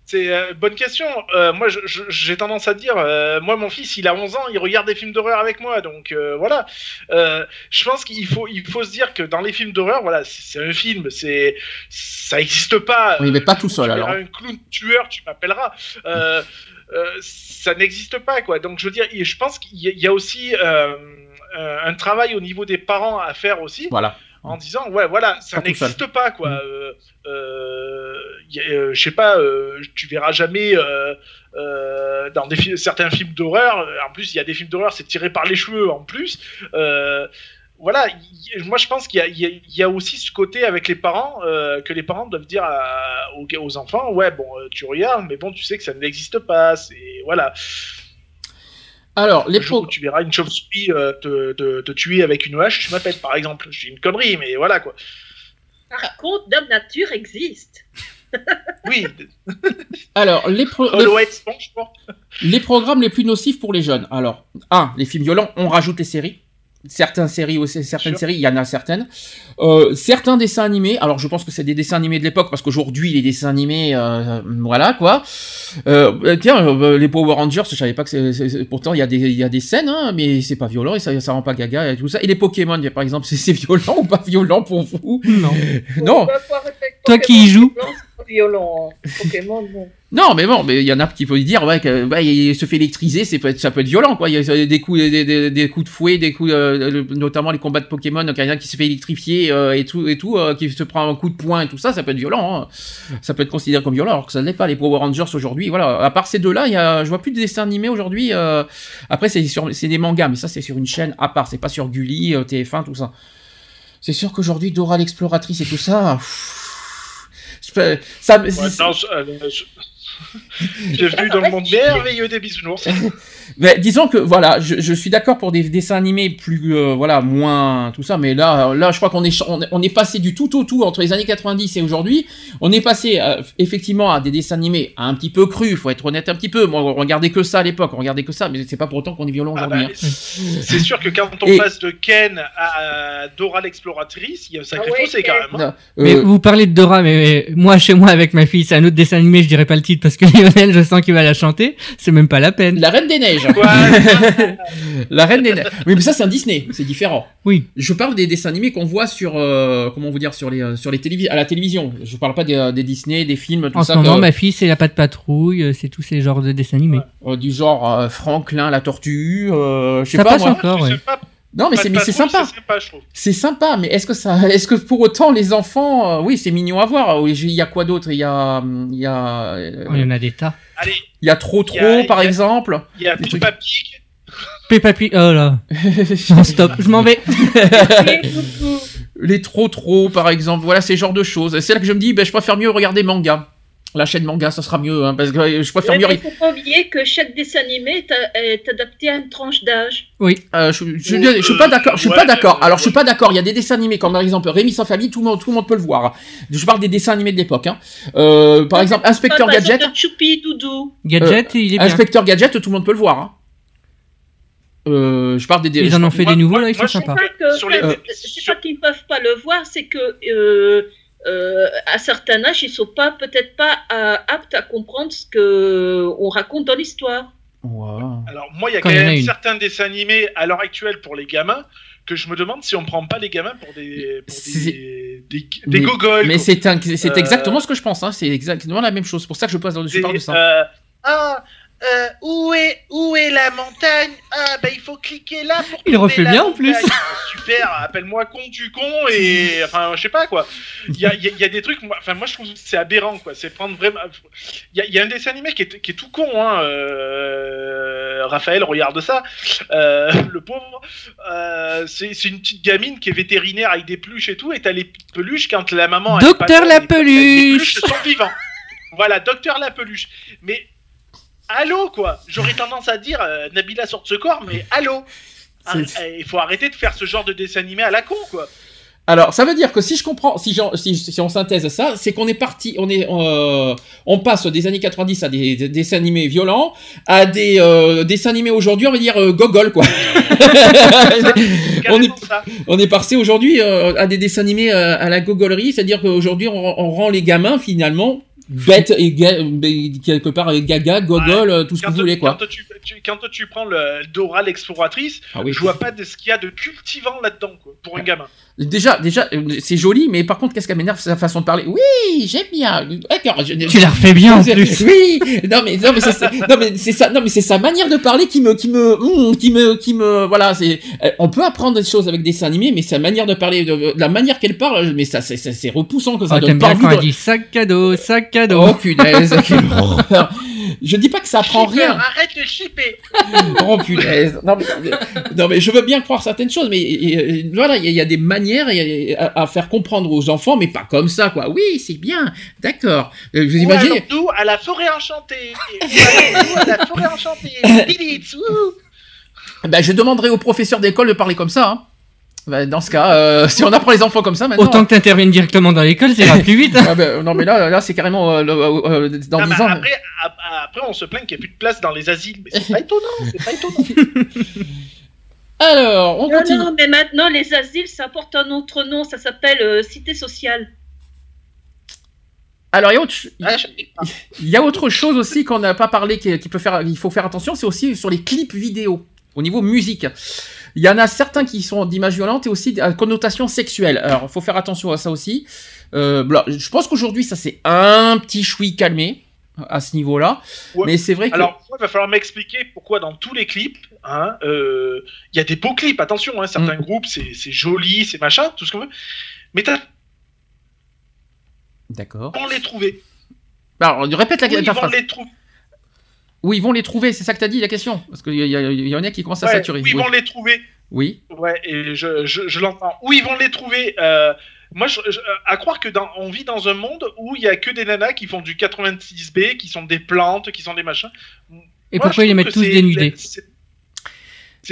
c'est, euh, bonne question. Euh, moi, je- je- j'ai tendance à dire, euh, moi, mon fils, il a 11 ans, il regarde des films d'horreur avec moi, donc euh, voilà. Euh, je pense qu'il faut, il faut se dire que dans les films d'horreur, voilà, c'est c'est un film, c'est, ça existe pas. Oui, mais pas tout seul Tu alors. un clown tueur, tu m'appelleras. Euh, ça n'existe pas, quoi. Donc, je veux dire, je pense qu'il y a- aussi euh, euh, un travail au niveau des parents à faire aussi Voilà. en disant ouais voilà ça n'existe pas quoi. Euh, euh, je sais pas euh, tu verras jamais dans des certains films d'horreur. En plus il y a des films d'horreur c'est tiré par les cheveux en plus voilà, y- moi je pense qu'il y, a- y y aussi ce côté avec les parents euh, que les parents doivent dire à- aux, aux enfants, ouais bon euh, tu regardes, mais bon tu sais que ça n'existe pas, c'est voilà. Alors, les pro... tu verras une chauve-souris euh, te, te- te tuer avec une hache, tu m'appelles par exemple. Je dis une connerie, mais voilà quoi. Par contre, Dame Nature existe. (laughs) Oui, Alors, les, pro- les, les programmes les plus nocifs pour les jeunes. Alors, un, les films violents, on rajoute les séries. Certaines séries aussi, certaines séries, il y en a certaines. Euh, certains dessins animés, alors je pense que c'est des dessins animés de l'époque, parce qu'aujourd'hui, les dessins animés, euh, voilà, quoi. Euh, euh, tiens, euh, les Power Rangers, je savais pas que c'est... Pourtant, il y, a des- il y a des scènes, hein, mais c'est pas violent, et ça, ça rend pas gaga, et tout ça. Et les Pokémon, par exemple, (laughs) c'est c'est violent ou pas violent pour vous? Non. Non, Toi qui y joues. Violent. hein. Pokémon. Non, mais bon, mais il y en a qui peuvent dire ouais, que, il se fait électriser, ça peut être violent, quoi. Il y a des coups, des, coups de fouet, des coups, euh, notamment les combats de Pokémon, donc quelqu'un qui se fait électrifier euh, et tout, et tout, euh, qui se prend un coup de poing et tout ça, ça peut être violent. hein. Ça peut être considéré comme violent, alors que ça ne l'est pas. Les Power Rangers aujourd'hui, voilà. À part ces deux-là, il y a, je vois plus de dessins animés aujourd'hui. euh, après, c'est sur, c'est des mangas, mais ça c'est sur une chaîne à part, c'est pas sur Gulli, euh, TF1, tout ça. C'est sûr qu'aujourd'hui, Dora l'exploratrice et tout ça. Je peux- ça, (laughs) Euh, Bienvenue dans le monde merveilleux des bisounours. (laughs) Mais disons que voilà, je, je suis d'accord pour des dessins animés plus euh, voilà moins tout ça, mais là euh, là je crois qu'on est on est- passé du tout au tout entre les années 90 et aujourd'hui, on est passé euh, effectivement à des dessins animés un petit peu crus, faut être honnête un petit peu. Moi on regardait que ça à l'époque, on regardait que ça, mais c'est pas pour autant qu'on est violent Ah aujourd'hui. bah, hein. (laughs) C'est sûr que quand on Et- passe de Ken à Dora l'exploratrice, il y a un sacré Ah ouais, fossé quand même. hein. Non, Mais euh, vous parlez de Dora, mais mais moi, chez moi, avec ma fille, c'est un autre dessin animé, je dirais pas le titre parce que (laughs) Lionel, je sens qu'il va la chanter. C'est même pas la peine. la Reine des Neiges. (laughs) La Reine des Neiges. Oui, mais ça c'est un Disney, c'est différent. Oui. Je parle des dessins animés qu'on voit sur euh, comment vous dire sur les euh, sur les télévis à la télévision. Je parle pas des, euh, des Disney, des films, tout En ce ça. moment, que- ma fille, c'est la patte patrouille, euh, c'est tous ces genres de dessins animés. Euh, du genre euh, Franklin la tortue, euh, je sais Ça pas passe moi. encore, je ouais. sais pas, Non mais c'est sympa. C'est sympa, sympa, mais est-ce que ça est-ce que pour autant les enfants euh, oui, c'est mignon à voir. Il y a quoi d'autre? Il y a il y a euh, Oh, Il y en a des tas. Allez, il y a trop trop a- par a- exemple. il y a Peppa Pig. Peppa Pig, oh là. (laughs) Non, stop, je m'en vais. (laughs) Les trop trop par exemple. Voilà ces genres de choses. C'est là que je me dis ben je préfère mieux regarder manga. La chaîne manga, ça sera mieux hein, parce que euh, je préfère mieux mais il faut pas oublier que chaque dessin animé est, est adapté à une tranche d'âge. Oui. Euh, je, je, je suis pas d'accord. Je suis Ouais, pas d'accord. euh, Alors je suis pas d'accord. Il y a des dessins animés comme par exemple Rémi sans famille. Tout le monde, tout le monde peut le voir. Je parle des dessins animés de l'époque. Hein. Euh, par exemple Inspecteur Gadget. Choupi Doudou. Gadget, il est bien. Inspecteur Gadget, tout le monde peut le voir. Hein. Euh, je parle des. Ils en ont fait moi- des nouveaux, là, ils sont sympas. C'est pas c'est qu'ils peuvent pas le voir, c'est que euh, à certain âge, ils sont pas peut-être pas aptes à comprendre ce que on raconte dans l'histoire. Alors moi, il y a Quand a même une. certains dessins animés à l'heure actuelle pour les gamins que je me demande si on prend pas les gamins pour des, pour C'est- des, des, Mais- gogoles. Mais c'est Euh, exactement ce que je pense. Hein. C'est exactement la même chose. C'est pour ça que je, pose, je Des, parle de ça. euh, ah, euh, où est où est la montagne? Ah, bah il faut cliquer là pour Il refait la bien, en plus. Ah, Super, appelle-moi con du con et enfin je sais pas quoi. Il y a, y a- y a des trucs. moi- Enfin moi je trouve que c'est aberrant quoi. C'est prendre vraiment. Il y a, il y a un dessin animé qui est, qui est tout con hein. euh, Raphaël regarde ça. Euh, le pauvre. C'est c'est une petite gamine qui est vétérinaire avec des peluches et tout et t'as les peluches quand la maman. pas Docteur la les- les peluche. peluches sont vivants. Voilà, docteur la peluche. Mais allô quoi J'aurais tendance à dire euh, Nabila sort de ce corps, mais allô Ah, eh, Il faut arrêter de faire ce genre de dessin animé à la con quoi. Alors, ça veut dire que si je comprends, si, j'en- si, si on synthèse ça, c'est qu'on est parti, on est, euh, on passe des années 90 à des, des dessins animés violents, à des euh, dessins animés aujourd'hui, on va dire euh, gogol quoi. (laughs) On, est, on passé aujourd'hui euh, à des dessins animés à la gogolerie, c'est-à-dire qu'aujourd'hui on, on rend les gamins finalement bêtes et quelque part gaga, gogol, euh, tout ce que vous voulez quoi. quand tu, tu- quand tu prends le Dora l'exploratrice, Ah oui. je vois pas de ce qu'il y a de cultivant là-dedans quoi, pour un gamin. Déjà, déjà, c'est joli, mais par contre, qu'est-ce qu'elle m'énerve, c'est sa façon de parler? Oui, j'aime bien. D'accord. je- Tu la refais bien en plus. Oui, non mais non mais c'est ça- non mais c'est ça, non mais c'est sa manière de parler qui me qui me hum, qui me qui me voilà, c'est euh, on peut apprendre des choses avec des dessins animés, mais sa manière de parler, de, la manière qu'elle parle, mais ça c'est repoussant que ça Oh, donne pas bien envie quand elle de. dit sac cadeau, sac cadeau. Oh punaise, quelle (laughs) (laughs) horreur. Je dis pas que ça apprend Shipper, rien. Arrête de shipper. (laughs) Oh punaise. Non mais, non mais je veux bien croire certaines choses, mais et, et, voilà, il y, a- il y a des manières à, à faire comprendre aux enfants, mais pas comme ça quoi. Oui, c'est bien, d'accord. Euh, Vous Ou imaginez nous à la forêt enchantée. Nous à la forêt enchantée. Ben, je demanderai au professeur d'école de parler comme ça. hein. Ben, dans ce cas, euh, (laughs) si on apprend les enfants comme ça maintenant. Autant que t'interviennes directement dans l'école, ça ira plus vite. Ah ben, non mais là, là c'est carrément euh, le- euh, euh, dans Non, 10 mais ans. après, ap- après, on se plaint qu'il n'y a plus de place dans les asiles. Mais c'est pas étonnant, c'est pas étonnant. (laughs) Alors, on Non, continue. non, mais maintenant, les asiles, ça porte un autre nom, ça s'appelle euh, cité sociale. Alors il y a autre, Ah, je il y a autre chose aussi qu'on n'a pas parlé qui, qui peut faire, il faut faire attention, c'est aussi sur les clips vidéo au niveau musique. Il y en a certains qui sont d'images violentes et aussi à connotation sexuelle. Alors, il faut faire attention à ça aussi. Euh, je pense qu'aujourd'hui, ça s'est un petit choui calmé à ce niveau-là. Ouais. Mais c'est vrai que... Alors, il va falloir m'expliquer pourquoi dans tous les clips, hein, euh, il y a des beaux clips, attention, hein, certains Mm. groupes, c'est joli, c'est machin, tout ce qu'on veut. Mais t'as D'accord. on les trouver? Alors, on répète la, Où ils ta vont les trouver? Où ils vont les trouver, c'est ça que t'as dit la question Parce qu'il y, y, en a qui commencent à saturer. où ils oui. vont les trouver. Oui. Ouais, et je, je, je l'entends. Où ils vont les trouver euh, Moi, je, à croire que dans, on vit dans un monde où il y a que des nanas qui font du 86B, qui sont des plantes, qui sont des machins. Et Moi, pourquoi ils les mettent tous dénudés C'est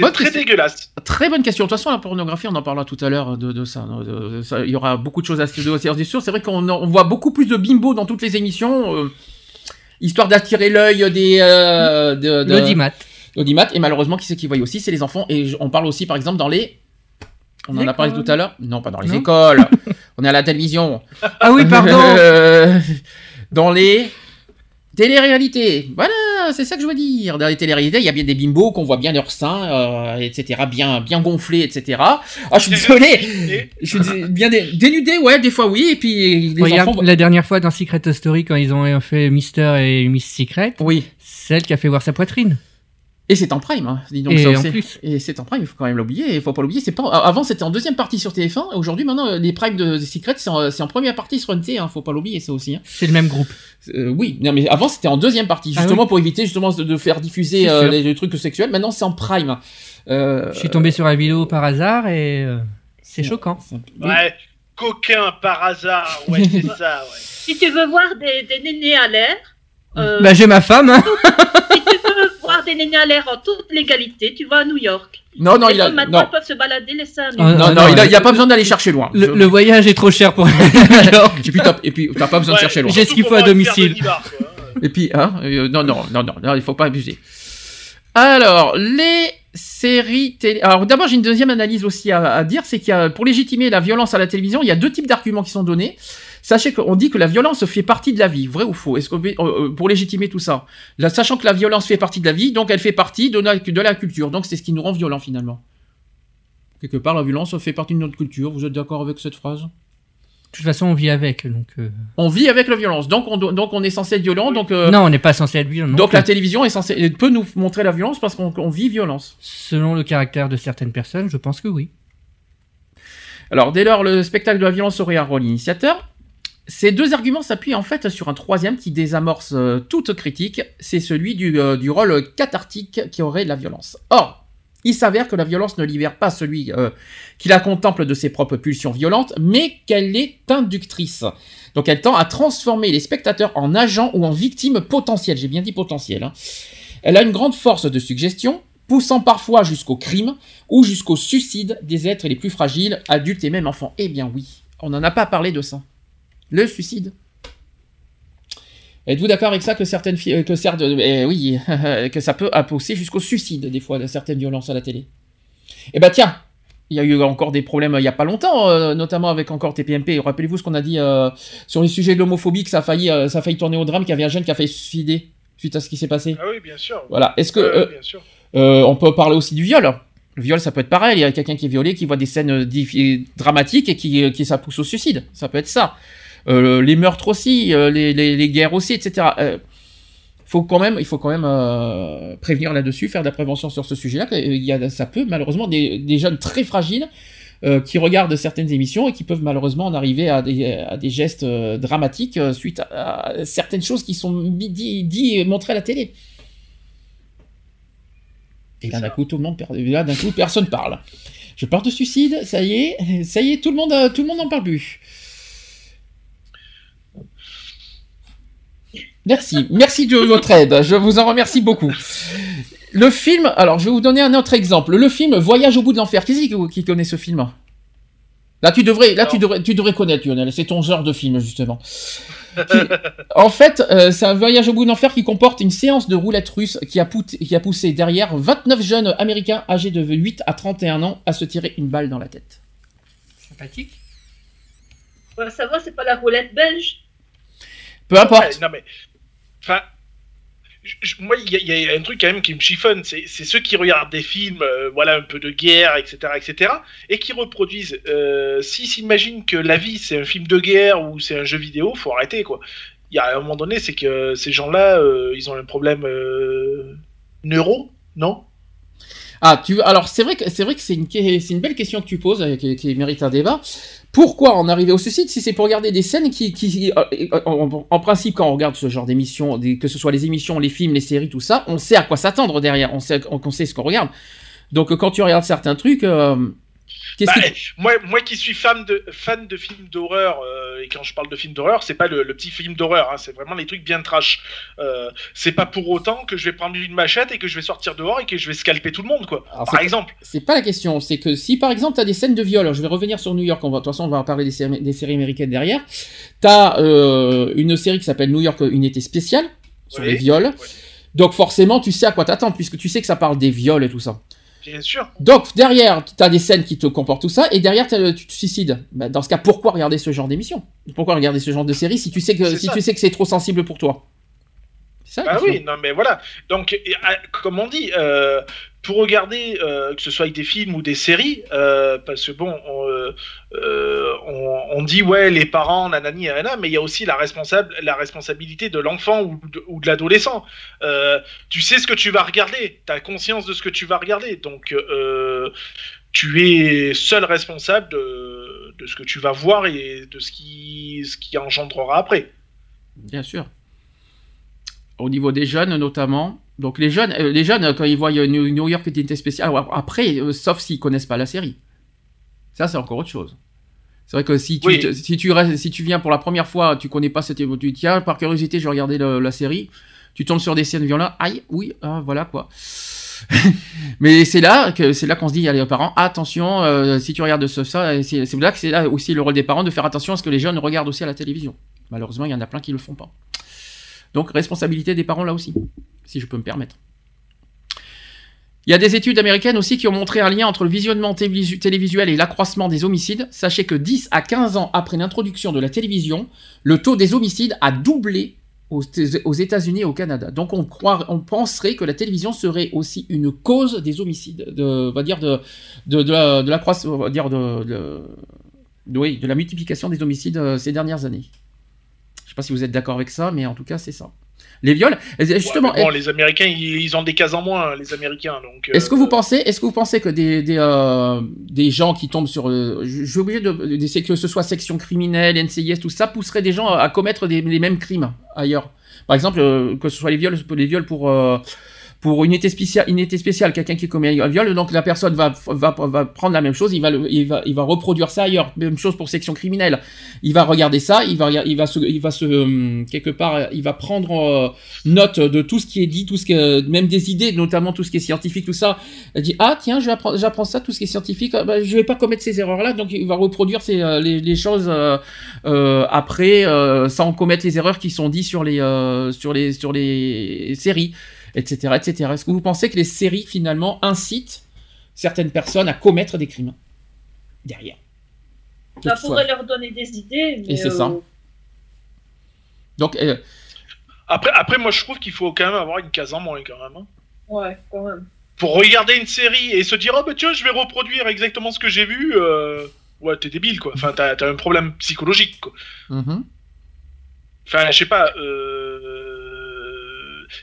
Ouais, très dégueulasse. Très bonne question. De toute façon, la pornographie, on en parlera tout à l'heure de, de ça, de- de ça. Il y aura beaucoup de choses à se dire. C'est sûr, c'est vrai qu'on voit beaucoup plus de bimbo dans toutes les émissions, euh, histoire d'attirer l'œil des... Euh, de, de- L'audimat. l'audimat. Et malheureusement, qui c'est qui voit aussi C'est les enfants. Et on parle aussi, par exemple, dans les... On en a parlé tout à l'heure Non, pas dans les Non. écoles. (laughs) on est à la télévision. Ah oui, pardon. (laughs) Euh, dans les téléréalités. Voilà, c'est ça que je veux dire. Dans les téléréalités, il y a bien des bimbos qu'on voit bien leurs seins, euh, etc., bien, bien gonflés, etc. Ah, je suis désolé. Je suis dé- bien dé- dénudé, ouais, des fois oui, et puis les enfants. la dernière fois dans Secret Story, quand ils ont fait Mister et Miss Secret, Oui, celle qui a fait voir sa poitrine. Et c'est en prime, hein, dis donc Et ça en plus. Et c'est en prime, il faut quand même l'oublier, il faut pas l'oublier. C'est pas avant c'était en deuxième partie sur TF1, aujourd'hui maintenant les primes de, Secret c'est en, c'est en première partie sur NT, hein, faut pas l'oublier ça aussi. Hein. C'est le même groupe. Euh, oui, non mais avant c'était en deuxième partie, Ah justement pour éviter justement de, faire diffuser euh, les, les trucs sexuels. Maintenant c'est en prime. Euh, Je suis tombé sur la vidéo par hasard et euh, c'est choquant. un Ouais, coquin par hasard. Ouais, c'est (laughs) ça, ouais. Si tu veux voir des, des nénés à l'air, euh, Bah j'ai ma femme. Nénés à l'air en toute légalité, tu vas à New York. Non non Les il a maintenant non peuvent se balader les seins. Ah, non, Ah, non, non, il, a, ouais. il y a pas besoin d'aller chercher loin. Le, Je- le voyage est trop cher pour Alors, (laughs) Et puis t'as et puis t'as pas besoin de chercher loin. J'ai ce qu'il faut à domicile. Quoi, hein. Et puis, hein, euh, non, non, non, non, non, il faut pas abuser. Alors, les séries télé. Alors, d'abord, j'ai une deuxième analyse aussi à, à dire, c'est qu'il y a, pour légitimer la violence à la télévision, il y a deux types d'arguments qui sont donnés. Sachez qu'on dit que la violence fait partie de la vie, vrai ou faux? Est-ce qu'on euh, euh, pour légitimer tout ça? Là, Sachant que la violence fait partie de la vie, donc elle fait partie de la, de la culture. Donc c'est ce qui nous rend violents finalement. Quelque part, la violence fait partie de notre culture. Vous êtes d'accord avec cette phrase? De toute façon, on vit avec, donc. euh, On vit avec la violence, donc on, donc on est censé être violent. Donc, euh, Non, on n'est pas censé être violent. donc plus. la télévision est censée, peut nous montrer la violence parce qu'on on vit violence. Selon le caractère de certaines personnes, je pense que oui. Alors, dès lors, le spectacle de la violence aurait un rôle initiateur. Ces deux arguments s'appuient en fait sur un troisième qui désamorce euh, toute critique, c'est celui du, euh, rôle cathartique qui aurait de la violence. Or, il s'avère que la violence ne libère pas celui euh, qui la contemple de ses propres pulsions violentes, mais qu'elle est inductrice. Donc elle tend à transformer les spectateurs en agents ou en victimes potentielles, j'ai bien dit potentielles. hein. Elle a une grande force de suggestion, poussant parfois jusqu'au crime ou jusqu'au suicide des êtres les plus fragiles, adultes et même enfants. Eh bien oui, on n'en a pas parlé de ça. Le suicide. Êtes-vous d'accord avec ça que certaines filles, que certes, eh oui, (laughs) que ça peut pousser jusqu'au suicide des fois de certaines violences à la télé? Eh ben tiens, il y a eu encore des problèmes il y a pas longtemps, euh, notamment avec encore TPMP. Rappelez-vous ce qu'on a dit euh, sur les sujets de l'homophobie, que ça a failli, euh, ça a failli tourner au drame, qu'il y avait un jeune qui a failli se suicider suite à ce qui s'est passé. Ah oui, bien sûr. Voilà. Est-ce que euh, bien sûr. euh, on peut parler aussi du viol? Le viol, ça peut être pareil. Il y a quelqu'un qui est violé, qui voit des scènes euh, dramatiques et qui, euh, qui ça pousse au suicide. Ça peut être ça. Euh, les meurtres aussi, euh, les, les- les guerres aussi, etc. Euh, faut quand même, il faut quand même prévenir là-dessus, faire de la prévention sur ce sujet-là. Il y a, ça peut malheureusement des, des jeunes très fragiles qui regardent certaines émissions et qui peuvent malheureusement en arriver à des, à des gestes dramatiques suite à, à certaines choses qui sont dit, dit et montrées à la télé. Et là, d'un coup, tout le monde, per- là, d'un coup, personne parle. Je parle de suicide, ça y est, (laughs) ça y est, tout le monde, tout le monde n'en parle plus. Merci, merci de votre aide, je vous en remercie beaucoup. Le film, alors je vais vous donner un autre exemple. Le film Voyage au bout de l'enfer. Qui c'est qui, connaît ce film? Là, tu devrais, là, tu devrais, tu devrais connaître Lionel. C'est ton genre de film justement. Qui- en fait, euh, c'est un voyage au bout de l'enfer qui comporte une séance de roulette russe qui a, pout- qui a poussé derrière 29 jeunes américains âgés de 8 à 31 ans à se tirer une balle dans la tête. Sympathique. Ouais, ça va, c'est pas la roulette belge? Peu importe. Ouais, non mais, enfin, moi il y, a- un truc quand même qui me chiffonne, c'est ceux qui regardent des films, euh, voilà un peu de guerre, etc., etc., et qui reproduisent. Euh, S'ils s'imaginent que la vie c'est un film de guerre ou c'est un jeu vidéo, faut arrêter quoi. Il y a un moment donné, c'est que ces gens-là, euh, ils ont un problème euh, neuro, non? Ah, tu alors c'est vrai que c'est vrai que c'est une belle question que tu poses euh, qui, qui mérite un débat. Pourquoi en arriver au suicide si c'est pour regarder des scènes qui, qui euh, euh, en, en principe quand on regarde ce genre d'émissions, que ce soit les émissions, les films, les séries, tout ça, on sait à quoi s'attendre derrière, on sait on, sait ce qu'on regarde. Donc euh, quand tu regardes certains trucs, euh, Bah, que moi, moi qui suis fan de, fan de films d'horreur, euh, et quand je parle de films d'horreur, c'est pas le, le petit film d'horreur, hein, c'est vraiment les trucs bien trash. Euh, c'est pas pour autant que je vais prendre une machette et que je vais sortir dehors et que je vais scalper tout le monde, quoi. Alors, Par exemple. C'est pas la question, c'est que si par exemple t'as des scènes de viol, je vais revenir sur New York, on va, de toute façon on va parler des séries, des séries américaines derrière, t'as euh, une série qui s'appelle New York Unité Spéciale, sur Oui. les viols, donc forcément tu sais à quoi t'attendre, puisque tu sais que ça parle des viols et tout ça. Bien sûr. Donc derrière, t'as des scènes qui te comportent tout ça, et derrière tu te suicides. Bah, dans ce cas, pourquoi regarder ce genre d'émission? Pourquoi regarder ce genre de série si tu sais que C'est si ça. tu sais que c'est trop sensible pour toi? C'est ça Ah question. oui, non mais voilà. Donc, ah, comme on dit, euh, pour regarder, euh, que ce soit avec des films ou des séries, euh, parce que bon, on, euh, on, dit ouais, les parents, nanani, nanana, mais il y a aussi la, responsable, la responsabilité de l'enfant ou de, l'adolescent. Tu sais ce que tu vas regarder, tu as conscience de ce que tu vas regarder, donc tu es seul responsable de, de ce que tu vas voir et de ce qui, ce qui engendrera après. Bien sûr. Au niveau des jeunes, notamment. Donc les jeunes, euh, les jeunes, quand ils voient New York Unité Spéciale, après, euh, sauf s'ils connaissent pas la série. Ça, c'est encore autre chose. C'est vrai que si tu, Oui. si, tu restes, si tu viens pour la première fois, tu connais pas cette tu dis, tiens, par curiosité, je le- la série, tu tombes sur des scènes violentes, aïe, oui, ah, voilà quoi. (laughs) Mais c'est là que c'est là qu'on se dit, allez, aux parents, attention, euh, si tu regardes ce, ça, c'est là que c'est là aussi le rôle des parents de faire attention à ce que les jeunes regardent aussi à la télévision. Malheureusement, il y en a plein qui le font pas. Donc responsabilité des parents là aussi, si je peux me permettre. Il y a des études américaines aussi qui ont montré un lien entre le visionnement télévisu- télévisuel et l'accroissement des homicides. Sachez que 10 à 15 ans après l'introduction de la télévision, le taux des homicides a doublé aux, États-Unis et au Canada. Donc on croit, on penserait que la télévision serait aussi une cause des homicides, va dire de, dire de la multiplication des homicides euh, ces dernières années. Je sais pas si vous êtes d'accord avec ça, mais en tout cas c'est ça. Les viols, justement, Ouais, bon, les Américains, ils, ont des cases en moins, les Américains. Donc. est-ce que euh, vous pensez, est-ce que vous pensez que des des, euh, des gens qui tombent sur, euh, je suis obligé de, de- que ce soit section criminelle, NCIS, tout ça pousserait des gens à commettre des, les mêmes crimes ailleurs. Par exemple, euh, que ce soit les viols, les viols pour euh, pour une unité spéciale, une unité spéciale, quelqu'un qui commet un viol, donc la personne va, va, va prendre la même chose, il va, il va, il va reproduire ça ailleurs. Même chose pour section criminelle. Il va regarder ça, il va, il va se, il va se, hum, quelque part, il va prendre euh, note de tout ce qui est dit, tout ce que, même des idées, notamment tout ce qui est scientifique, tout ça. Il dit ah tiens, je vais apprendre- j'apprends ça, tout ce qui est scientifique, ah, bah, je vais pas commettre ces erreurs-là, donc il va reproduire ces, euh, les, les choses euh, euh, après, euh, sans commettre les erreurs qui sont dites sur les, euh, sur les, sur les séries, etc., etc. Est-ce que vous pensez que les séries finalement incitent certaines personnes à commettre des crimes derrière? Ça soit- pourrait leur donner des idées. Mais Et c'est ça. euh, Donc euh, Après, après, moi, je trouve qu'il faut quand même avoir une case en moins, quand même. hein. Ouais, quand même. Pour regarder une série et se dire, oh bah tiens, je vais reproduire exactement ce que j'ai vu. euh, Ouais, t'es débile, quoi. Enfin, t'as t'as un problème psychologique, quoi. mhm. Enfin, je sais pas. euh,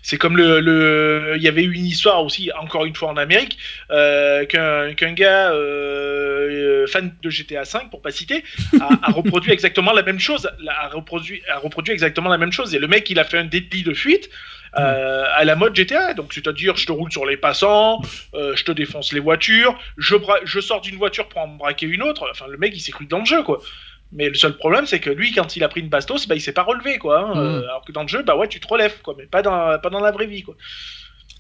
C'est comme le, le, il y avait eu une histoire aussi, encore une fois en Amérique, euh, qu'un gars euh, euh, fan de GTA V, pour pas citer, a, a (laughs) reproduit exactement la même chose, a reproduit, a reproduit exactement la même chose. Et le mec, il a fait un délit de fuite. euh, à la mode GTA, donc c'est-à-dire je te roule sur les passants, euh, je te défonce les voitures, je, je sors d'une voiture pour en braquer une autre. Enfin, le mec il s'est cru dans le jeu quoi. Mais le seul problème, c'est que lui, quand il a pris une bastos, bah, il s'est pas relevé, quoi. hein. Mhm. Euh, alors que dans le jeu, bah ouais, tu te relèves, quoi, mais pas dans, pas dans la vraie vie, quoi.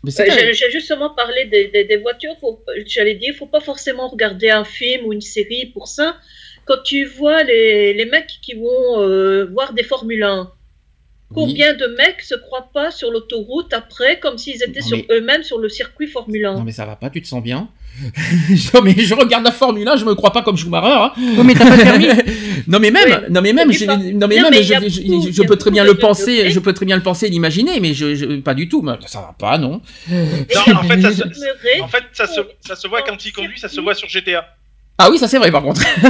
Mais c'est Ouais, J'ai justement parlé des, des, des voitures. J'allais dire, faut pas forcément regarder un film ou une série pour ça. Quand tu vois les, les mecs qui vont euh, voir des Formule 1, combien de mecs se croient pas sur l'autoroute après comme s'ils étaient Non, sur mais- eux-mêmes sur le circuit Formule 1 Non mais ça va pas, tu te sens bien? (laughs) Non mais je regarde la Formule 1, je me crois pas comme Schumacher. Hein. Oh, mais t'as pas permis (laughs) non mais même, Oui. non mais même, pas- non mais Non, même, je, je- je peux très bien le penser, je peux très bien le penser, et l'imaginer, mais je, je- pas du tout. Mais ça va pas, non. Non, en fait, ça se, en fait, ça se, ça se voit quand il conduit, ça se voit sur GTA. Ah oui, ça c'est vrai par contre. (laughs)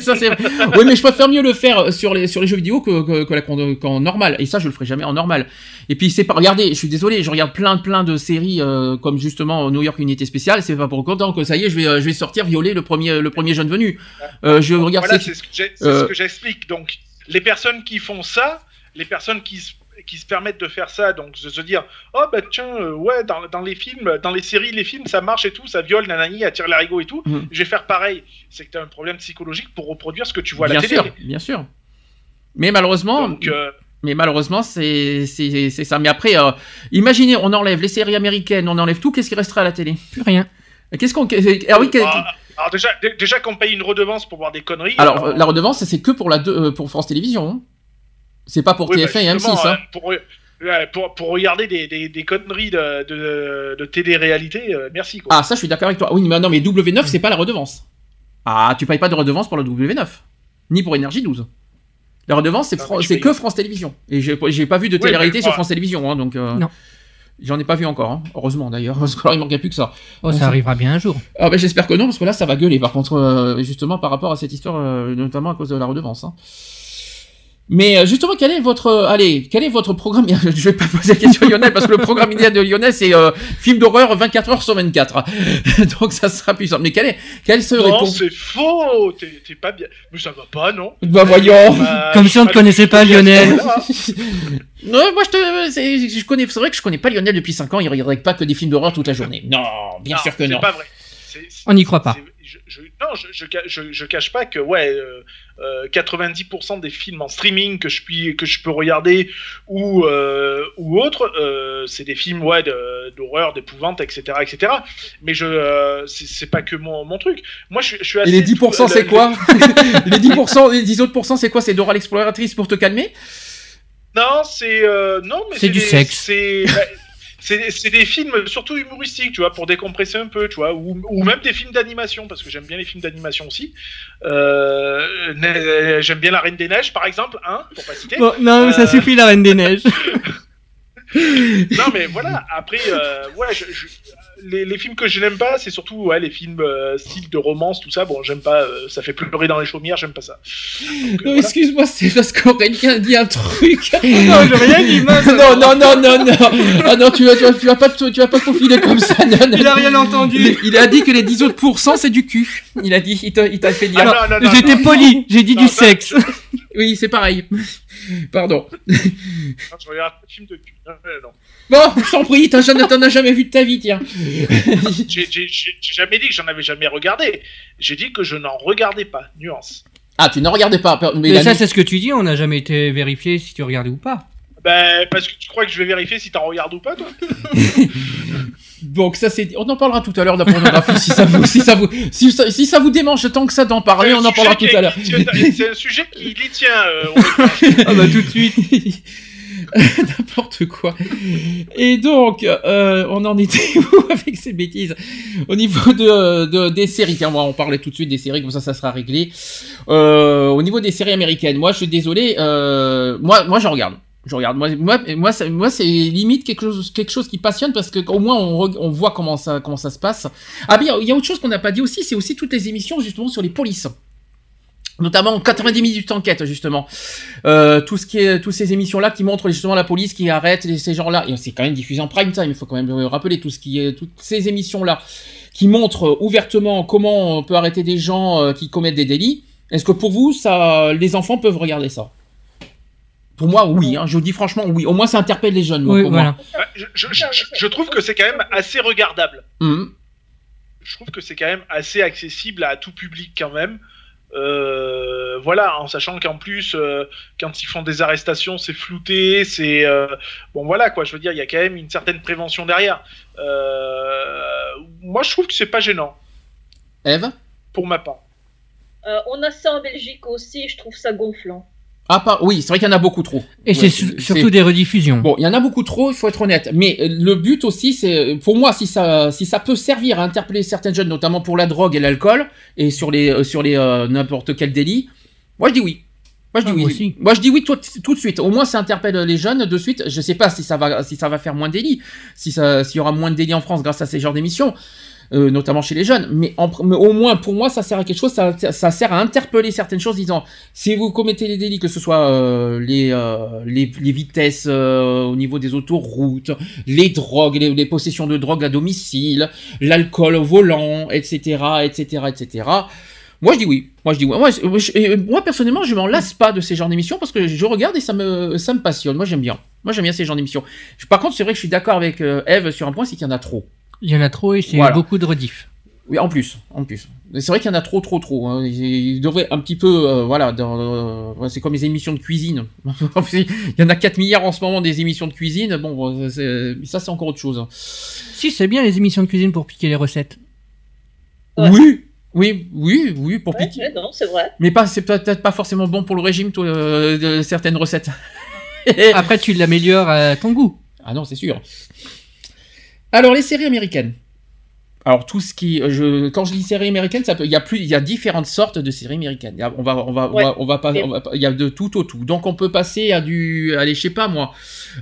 ça c'est vrai. Oui, mais je préfère mieux le faire sur les sur les jeux vidéo que que, que la qu'en normal. Et ça, je le ferai jamais en normal. Et puis c'est pas. Regardez, je suis désolé, je regarde plein plein de séries euh, comme justement New York Unité Spéciale. C'est pas pour autant que ça y est, je vais euh, je vais sortir violer le premier le premier jeune venu. Euh, je regarde. Voilà, c'est- ce que euh, ce j'explique. Donc, les personnes qui font ça, les personnes qui se, qui se permettent de faire ça, donc de se dire, oh bah tiens, euh, ouais, dans, dans les films, dans les séries, les films, ça marche et tout, ça viole, nanani, attire l'arigot et tout, Mhm. je vais faire pareil. C'est que t'as un problème psychologique pour reproduire ce que tu vois à bien la télé. sûr, bien sûr. Mais malheureusement, Donc, euh, mais malheureusement, c'est ça. Mais après, euh, imaginez, on enlève les séries américaines, on enlève tout. Qu'est-ce qui restera à la télé? Plus rien. Qu'est-ce qu'on ah oui, ah, alors déjà, dé- déjà qu'on paye une redevance pour voir des conneries. Alors, la redevance, c'est que pour la deux- euh, pour France Télévisions. hein. C'est pas pour Oui, bah, TF1 et M6. justement, hein. hein, pour, pour regarder des, des, des conneries de, de, de télé-réalité, euh, merci quoi. Ah, ça, je suis d'accord avec toi. Oui, mais non, mais W9, c'est pas la redevance. Ah, tu payes pas de redevance pour le W9. Ni pour Énergie 12. La redevance, c'est Ah, Fran- que France Télévisions. Et j'ai pas vu de télé-réalité sur France Télévisions. Hein, donc, euh, Non. J'en ai pas vu encore. hein. Heureusement d'ailleurs. (laughs) Parce que là, il manquait plus que ça. Oh, ça arrivera bien un jour. Ah, ben, J'espère que non, parce que là, ça va gueuler. Par contre, euh, justement, par rapport à cette histoire, euh, notamment à cause de la redevance. hein. Mais euh, justement, quel est votre, euh, allez, quel est votre programme? (laughs) Je vais pas poser la question à Lionel parce que le programme idéal de Lionel c'est euh, film d'horreur 24 heures sur 24. (laughs) Donc ça sera puissant. Mais quel est, quel serait non, pour c'est faux, t'es t'es pas bien. Mais ça va pas, non Bah voyons. Bah, (laughs) Comme si on ne connaissait pas Lionel. Ouais, moi je te, c'est, je connais, c'est vrai que je connais pas Lionel depuis 5 ans. Il regarde pas que des films d'horreur toute la journée. Non, bien Non, sûr que non. C'est pas vrai. On n'y croit pas. je- je- non, je, je, ca- je- je cache pas que ouais, euh, euh, 90% des films en streaming que je puis que je peux regarder ou euh, ou autres, euh, c'est des films ouais d'horreur, d'épouvante, etc., etc. Mais je, euh, c'est pas que mon, mon truc. Moi, je, je suis assez. Et les 10% le- c'est le- quoi (laughs) Les 10%, les 10 autres pourcents c'est quoi? C'est Dora l'exploratrice pour te calmer? Non, c'est euh, non, mais C'est du des- sexe. C'est bah, c'est des films surtout humoristiques, tu vois, pour décompresser un peu, tu vois, ou, ou même des films d'animation, parce que j'aime bien les films d'animation aussi. Euh, j'aime bien La Reine des Neiges, par exemple, hein, pour pas citer. Bon, non, mais ça Euh, suffit la Reine des Neiges. (laughs) Non, mais voilà, après, euh, ouais, je- je- les, les films que je n'aime pas, c'est surtout ouais, les films euh, style de romance, tout ça. Bon, j'aime pas, euh, ça fait pleurer dans les chaumières, j'aime pas ça. Donc, euh, Non, voilà. excuse-moi, c'est parce qu'Aurélien dit un truc. (laughs) non, j'ai rien dit, mince. non, non, non, non, non. Ah non, tu vas, tu vas, tu vas pas, te- tu vas pas te faufiler comme ça. Non, non. Il a rien entendu. Il, il a dit que les 10 autres pourcents, c'est du cul. Il a dit, il t'a il t'a fait dire. Ah, non, non, non, J'étais non, poli, j'ai dit Non, du sexe. Oui, c'est pareil. Pardon. non, je regarde pas de film de cul. Non. Bon, je t'en prie, t'en as jamais vu de ta vie, tiens. (laughs) J'ai jamais dit que j'en avais jamais regardé. J'ai dit que je n'en regardais pas. Nuance. Ah, tu n'en regardais pas. Mais, ça, c'est ce que tu dis, on n'a jamais été vérifié si tu regardais ou pas. Ben, parce que tu crois que je vais vérifier si t'en regardes ou pas, toi (laughs) Donc ça c'est, on en parlera tout à l'heure de la pornographie si ça vous, si ça vous, si ça, si ça vous démange tant que ça d'en parler, on en parlera tout à l'heure. C'est un sujet qui les tient. euh, on va- Ah bah tout de suite. (laughs) (laughs) N'importe quoi. Et donc, euh, on en était (laughs) où avec ces bêtises? Au niveau de, de- des séries, moi, on parlait tout de suite des séries, comme ça, ça sera réglé. Euh, au niveau des séries américaines, moi, je suis désolé, euh, moi, moi, je regarde. Je regarde. Moi, moi, c'est limite quelque chose, qui passionne parce que au moins on voit comment ça, comment ça se passe. Ah, bien, il y a autre chose qu'on n'a pas dit aussi, c'est aussi toutes les émissions justement sur les polices. Notamment 90 minutes d'enquête justement, euh, tout ce qui est, toutes ces émissions là qui montrent justement la police qui arrête les- ces gens là et c'est quand même diffusé en prime time, il faut quand même le rappeler tout ce qui est toutes ces émissions là qui montrent ouvertement comment on peut arrêter des gens euh, qui commettent des délits. Est-ce que pour vous ça, les enfants peuvent regarder ça? Pour moi oui, hein, je vous dis franchement oui. Au moins ça interpelle les jeunes. moi, Oui, pour voilà. Ouais, je, je- je- je trouve que c'est quand même assez regardable. moi. Mhm. Je trouve que c'est quand même assez accessible à tout public quand même. Euh, voilà, en sachant qu'en plus, euh, quand ils font des arrestations, c'est flouté, c'est euh, bon, voilà quoi. Je veux dire, il y a quand même une certaine prévention derrière. Euh, moi, je trouve que c'est pas gênant Eve? Pour ma part. Euh, on a ça en Belgique aussi, je trouve ça gonflant. Ah pas oui, c'est vrai qu'il y en a beaucoup trop. Et Ouais, c'est su- c'est- surtout des rediffusions. Bon, il y en a beaucoup trop, il faut être honnête. Mais euh, le but aussi, c'est, pour moi, si ça, si ça peut servir à interpeller certains jeunes, notamment pour la drogue et l'alcool, et sur les, euh, sur les euh, n'importe quel délit, moi je dis oui. Moi je dis Ah, oui. moi aussi. Moi je dis oui tout, tout de suite. Au moins ça interpelle les jeunes de suite. Je sais pas si ça va, si ça va faire moins de délits, si ça, s'il y aura moins de délits en France grâce à ces genres d'émissions. Euh, notamment chez les jeunes, mais, au moins pour moi ça sert à quelque chose, ça, sert à interpeller certaines choses, disant si vous commettez les délits, que ce soit euh, les, euh, les, vitesses au niveau des autoroutes, les drogues, les, possessions de drogue à domicile, l'alcool au volant, etc., etc., etc. Moi je dis oui. Moi je dis oui. Moi, je- moi personnellement je m'en lasse pas de ces genres d'émissions parce que je regarde et ça me ça me passionne. Moi j'aime bien. Moi j'aime bien ces genres d'émissions. Par contre c'est vrai que je suis d'accord avec Eve sur un point, c'est qu'il y en a trop. Il y en a trop et c'est Voilà. beaucoup de rediff. Oui, en plus, en plus. C'est vrai qu'il y en a trop, trop, trop. hein. Il devrait un petit peu, euh, voilà, euh, c'est comme les émissions de cuisine. (laughs) Il y en a 4 milliards en ce moment des émissions de cuisine. Bon, ça c'est encore autre chose. hein. Si, c'est bien les émissions de cuisine pour piquer les recettes. Ouais. Oui, oui, oui, oui, pour Ouais, piquer. ouais, non, c'est vrai. Mais pas, c'est peut-être pas forcément bon pour le régime, toi, euh, de certaines recettes. Après, tu l'améliores à ton goût. Ah non, c'est sûr. Alors, les séries américaines. Alors, tout ce qui. euh, Je, quand je dis séries américaines, ça peut, il, y a plus, il y a différentes sortes de séries américaines. Il y a- On va, on va, Ouais. on va, on va pas, on va pas- il y a de tout au tout. Donc, on peut passer à du. Allez, je sais pas moi.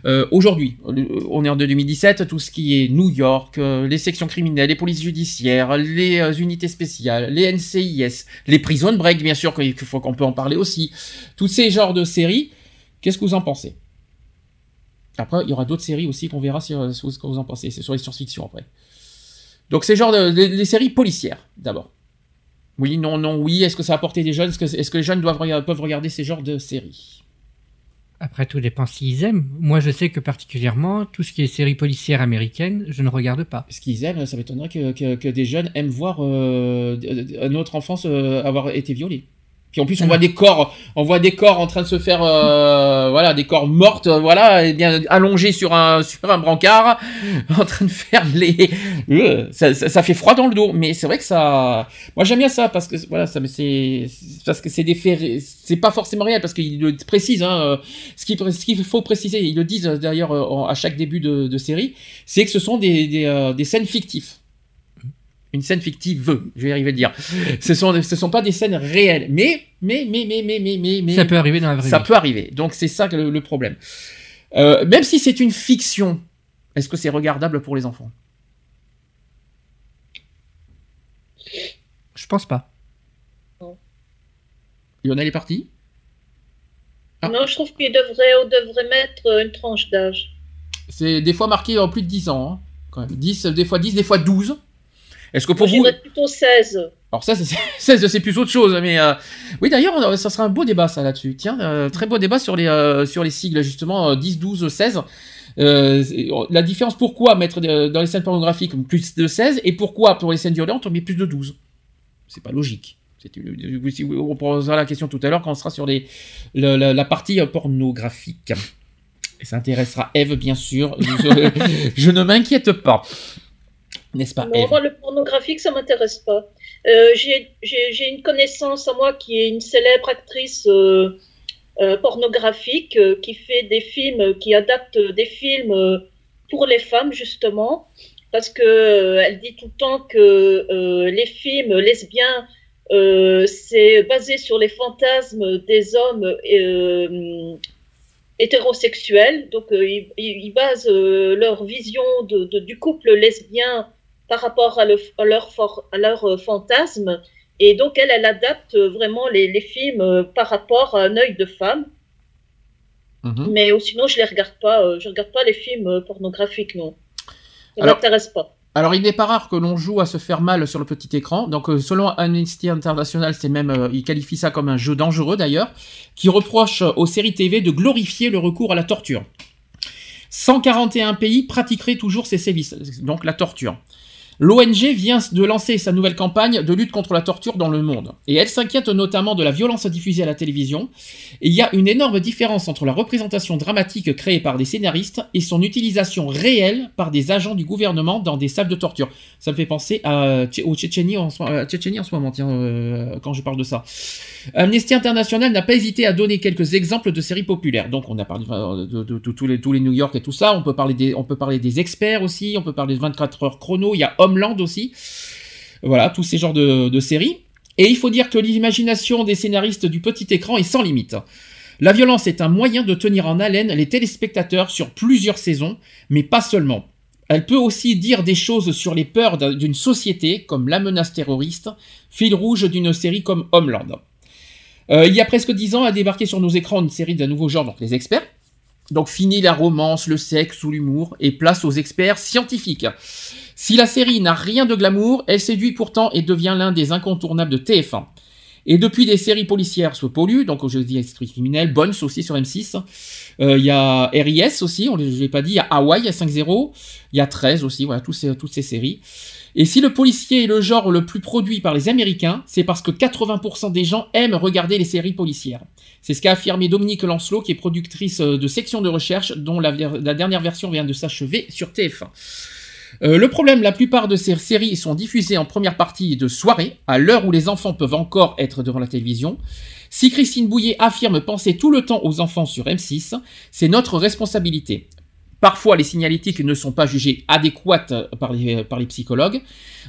Euh, Aujourd'hui, on est en 2017, tout ce qui est New York, euh, les sections criminelles, les polices judiciaires, les euh, unités spéciales, les NCIS, les prison break, bien sûr, qu'il faut qu'on peut en parler aussi. Tous ces genres de séries, qu'est-ce que vous en pensez? Après, il y aura d'autres séries aussi qu'on verra sur, sur ce que vous en pensez. C'est sur les science-fiction après. Donc, c'est genre de, les, les séries policières, d'abord. Oui, non, non, oui. Est-ce que ça a apporté des jeunes? Est-ce que, les jeunes doivent, peuvent regarder ces genres de séries? Après, tout dépend s'ils aiment. Moi, je sais que particulièrement, tout ce qui est séries policières américaines, je ne regarde pas. Ce qu'ils aiment, ça m'étonnerait que, que, que des jeunes aiment voir euh, notre enfance euh, avoir été violée. Puis en plus, on voit des corps, on voit des corps en train de se faire, euh, voilà, des corps mortes, euh, voilà, et bien allongés sur un sur un brancard, (laughs) en train de faire les, Euh, ça, ça, ça fait froid dans le dos. Mais c'est vrai que ça, moi j'aime bien ça parce que voilà, ça, mais c'est parce que c'est des faits, c'est pas forcément réel parce qu'il le précise, hein, ce qu'il ce qu'il faut préciser, ils le disent d'ailleurs à chaque début de, de série, c'est que ce sont des des, des scènes fictives une scène fictive veut. Je vais arriver à le dire. Ce sont, ce sont pas des scènes réelles. Mais, mais, mais, mais, mais, mais, mais. Ça peut arriver dans la vraie Ça peut arriver. Donc, c'est ça le, le problème. Euh, même si c'est une fiction, est-ce que c'est regardable pour les enfants? Je pense pas. Non. Lionel est parti? Ah. Non, je trouve qu'il devrait, on devrait mettre euh, une tranche d'âge. C'est des fois marqué en plus de 10 ans. Hein, quand des fois 10, des fois 12. Est-ce que pour Moi, vous... j'irais plutôt 16. Alors ça, c'est- (laughs) 16, c'est plus autre chose. Mais euh, oui, d'ailleurs, ça sera un beau débat ça là-dessus. Tiens, euh, très beau débat sur les euh, sur les sigles justement euh, 10, 12, 16. Euh, c'est- la différence, pourquoi mettre dans les scènes pornographiques plus de 16 et pourquoi pour les scènes violentes on met plus de 12 C'est pas logique. C'est une- si vous- On posera la question tout à l'heure quand on sera sur les, le- la, la partie pornographique. Et ça intéressera Eve, bien sûr. Je, (laughs) je ne m'inquiète pas. N'est-ce pas, Non, moi, le pornographique, ça m'intéresse pas. Euh, J'ai une connaissance à moi qui est une célèbre actrice euh, euh, pornographique euh, qui fait des films, qui adapte des films pour les femmes, justement, parce que elle dit tout le temps que les films lesbiens, c'est basé sur les fantasmes des hommes hétérosexuels. Donc, ils, basent leur vision de- de- du couple lesbien par rapport à, le- à leur, for- à leur euh, fantasme. Et donc, elle, elle adapte euh, vraiment les, les films euh, par rapport à un œil de femme. Mhm. Mais euh, sinon, je les regarde pas. je regarde pas les films pornographiques, non. Ça Alors- m'intéresse pas. Alors, il n'est pas rare que l'on joue à se faire mal sur le petit écran. Donc, selon Amnesty International, c'est même, euh, il qualifie ça comme un jeu dangereux d'ailleurs, qui reproche aux séries TV de glorifier le recours à la torture. 141 pays pratiqueraient toujours ces sévices, donc la torture. L'ONG vient de lancer sa nouvelle campagne de lutte contre la torture dans le monde. Et elle s'inquiète notamment de la violence diffusée à la télévision. Et il y a une énorme différence entre la représentation dramatique créée par des scénaristes et son utilisation réelle par des agents du gouvernement dans des salles de torture. Ça me fait penser au Tchétchénie en, à Tchétchénie ce moment, tiens, euh, quand je parle de ça. Amnesty International n'a pas hésité à donner quelques exemples de séries populaires. Donc, on a parlé euh, de, tous les New York et tout ça. On peut parler des, on peut parler des experts aussi. On peut parler de 24 heures chrono. Il y a Homeland aussi. Voilà, tous ces genres de, séries. Et il faut dire que l'imagination des scénaristes du petit écran est sans limite. La violence est un moyen de tenir en haleine les téléspectateurs sur plusieurs saisons, mais pas seulement. Elle peut aussi dire des choses sur les peurs d'un- d'une société, comme la menace terroriste, fil rouge d'une série comme Homeland. Euh, il y a presque dix ans a débarqué sur nos écrans une série d'un nouveau genre, donc les experts. Donc fini la romance, le sexe ou l'humour, et place aux experts scientifiques. Si la série n'a rien de glamour, elle séduit pourtant et devient l'un des incontournables de TF1. Et depuis des séries policières se polluent, donc je dis Esprit criminel, Bones aussi sur M6. Euh, Il y a RIS aussi, on ne l'ai pas dit, il y a Hawaii, il y a 5-0, il y a 13 aussi, voilà, toutes ces séries. Et si le policier est le genre le plus produit par les Américains, c'est parce que 80% des gens aiment regarder les séries policières. C'est ce qu'a affirmé Dominique Lancelot, qui est productrice euh, de section de recherche, dont la dernière version vient de s'achever sur TF1. Euh, le problème, la plupart de ces séries sont diffusées en première partie de soirée, à l'heure où les enfants peuvent encore être devant la télévision. Si Christine Bouillet affirme penser tout le temps aux enfants sur M6, c'est notre responsabilité. Parfois, les signalétiques ne sont pas jugées adéquates par les, par les psychologues.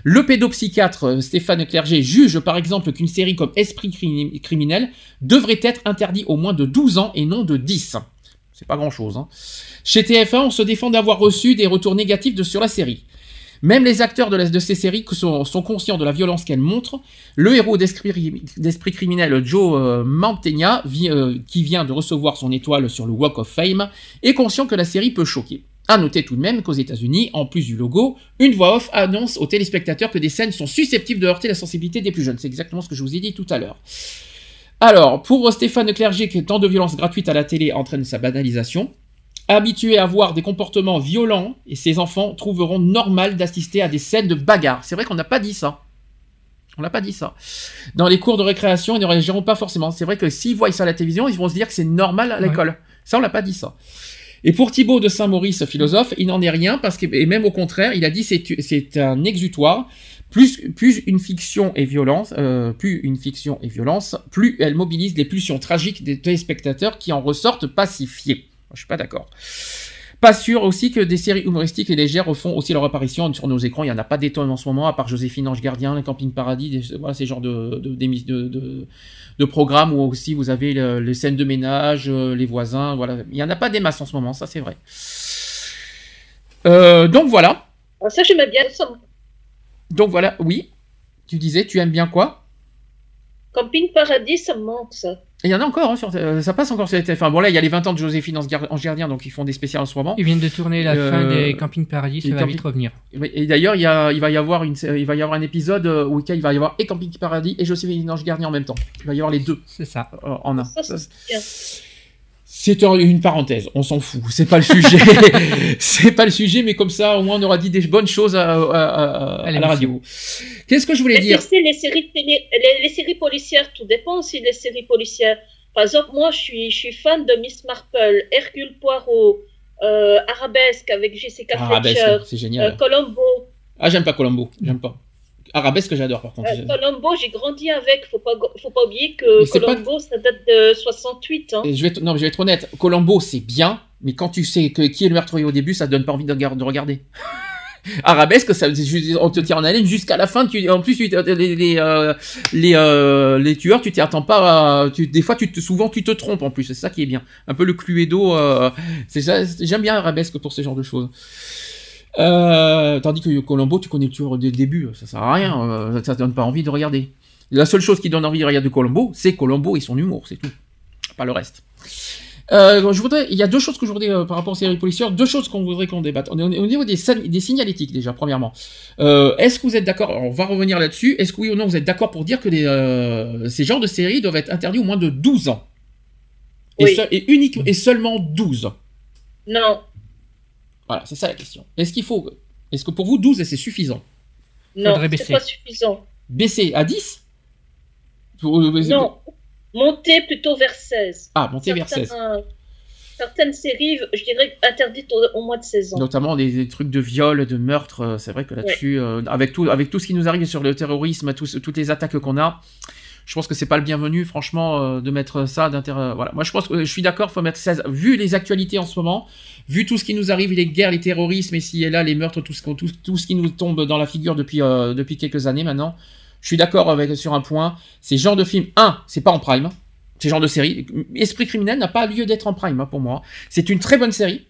Le pédopsychiatre euh, Stéphane Clerget juge par exemple qu'une série comme Esprit crimi- criminel devrait être interdite au moins de 12 ans et non de 10. C'est pas grand chose. Hein. Chez TF1, on se défend d'avoir reçu des retours négatifs sur la série. Même les acteurs de, ces séries sont, sont conscients de la violence qu'elles montrent. Le héros d'Esprit criminel, Joe euh, Mantegna, euh, qui vient de recevoir son étoile sur le Walk of Fame, est conscient que la série peut choquer. À noter tout de même qu'aux États-Unis, en plus du logo, une voix off annonce aux téléspectateurs que des scènes sont susceptibles de heurter la sensibilité des plus jeunes. C'est exactement ce que je vous ai dit tout à l'heure. Alors, pour Stéphane Clerget, que tant de violence gratuite à la télé entraîne sa banalisation, habitué à voir des comportements violents, et ses enfants trouveront normal d'assister à des scènes de bagarre. C'est vrai qu'on n'a pas dit ça. On l'a pas dit ça. Dans les cours de récréation, ils ne réagiront pas forcément. C'est vrai que s'ils voient ça à la télévision, ils vont se dire que c'est normal à Ouais. l'école. Ça, on l'a pas dit ça. Et pour Thibaut de Saint-Maurice, philosophe, il n'en est rien parce que, et même au contraire, il a dit c'est c'est un exutoire. Plus, une fiction est violence, euh, plus une fiction est violence, plus elle mobilise les pulsions tragiques des téléspectateurs qui en ressortent pacifiés. Je suis pas d'accord. Pas sûr aussi que des séries humoristiques et légères refont aussi leur apparition sur nos écrans. Il n'y en a pas d'étonne en ce moment, à part Joséphine Ange Gardien, le Camping Paradis, des, voilà, ces genres de, programmes où aussi vous avez le- les scènes de ménage, euh, les voisins. Voilà. Il n'y en a pas des masses en ce moment, ça c'est vrai. Euh, donc voilà. Ça, j'aimais bien. Ça, Donc voilà, oui. Tu disais, tu aimes bien quoi? Camping Paradis, ça me manque, ça. Et Il y en a encore, hein, sur, euh, ça passe encore sur la TF1. Bon là, il y a les 20 ans de Joséphine Ange Gar- Ange Gardien, donc ils font des spéciales en ce moment. Ils viennent de tourner la Euh, fin des Camping Paradis, ça les va camping- vite revenir. Et d'ailleurs, il, y a- il va y avoir une, il va y avoir un épisode euh, où il va y avoir et Camping Paradis et Joséphine Ange Gardien en même temps. Il va y avoir les deux C'est ça. en un. Ça, c'est une parenthèse, on s'en fout, c'est pas le sujet. (laughs) c'est pas le sujet, mais comme ça, au moins, on aura dit des bonnes choses à, à- à- à la radio. Qu'est-ce que je voulais dire? les séries, télé- les, les séries policières, tout dépend aussi des séries policières. Par exemple, moi, je suis, je suis fan de Miss Marple, Hercule Poirot, euh, Arabesque avec Jessica Arabesque, Fletcher, c'est euh, génial. Columbo. Ah, j'aime pas Colombo, j'aime pas. Arabesque, j'adore par contre. Euh, Columbo, j'ai grandi avec. Faut pas, faut pas oublier que pas- Columbo, ça date de 68. Hein. Je vais non, mais je vais être honnête, Colombo, c'est bien, mais quand tu sais que, qui est le meurtrier au début, ça te donne pas envie de, de regarder. (laughs) Arabesque, ça, on te tire en haleine jusqu'à la fin. Tu, en plus, tu- les, les, euh, les, euh, les tueurs, tu t'y attends pas. à- tu, des fois, tu te, souvent, tu te trompes en plus. C'est ça qui est bien. Un peu le Cluedo. Euh, c'est ça. J'aime bien Arabesque pour ce genre de choses. Euh, tandis que Colombo, tu connais tueur dès le début. Ça sert à rien. euh, ça te donne pas envie de regarder. La seule chose qui donne envie de regarder Colombo, c'est Colombo et son humour, c'est tout. Pas le reste. Euh, je voudrais, il y a deux choses que je voudrais euh, par rapport aux séries policières, deux choses qu'on voudrait qu'on débatte. On est au au niveau des, des signalétiques déjà, premièrement. Est-ce que vous êtes d'accord On va revenir là-dessus. Est-ce que oui ou non vous êtes d'accord pour dire que les, ces genres de séries doivent être interdits au moins de 12 ans? Et, Oui. seul- et unique et seulement 12 Non, Voilà, c'est ça la question. Est-ce qu'il faut, est-ce que pour vous 12 c'est suffisant? Non, Faudrait c'est baisser. pas suffisant. Baisser à 10 Pour- euh, Non, monter plutôt vers 16. Ah, monter vers 16. Certains- Certaines séries, je dirais, interdites au, au moins de 16 ans. notamment des, des trucs de viol, de meurtre. euh, C'est vrai que là-dessus, euh, avec tout, avec tout ce qui nous arrive sur le terrorisme, toutes les attaques qu'on a, je pense que c'est pas le bienvenu, franchement, euh, de mettre ça d'intérêt. Voilà, moi je pense que je suis d'accord, faut mettre 16. Vu les actualités en ce moment, vu tout ce qui nous arrive, les guerres, les terrorismes, ici et là, les meurtres, tout ce, qu'on- tout, tout ce qui nous tombe dans la figure depuis, euh, depuis quelques années maintenant, je suis d'accord avec sur un point. Ces genres de films, un, c'est pas en prime. Ces genres de séries, Esprit criminel n'a pas lieu d'être en prime hein, pour moi. C'est une très bonne série,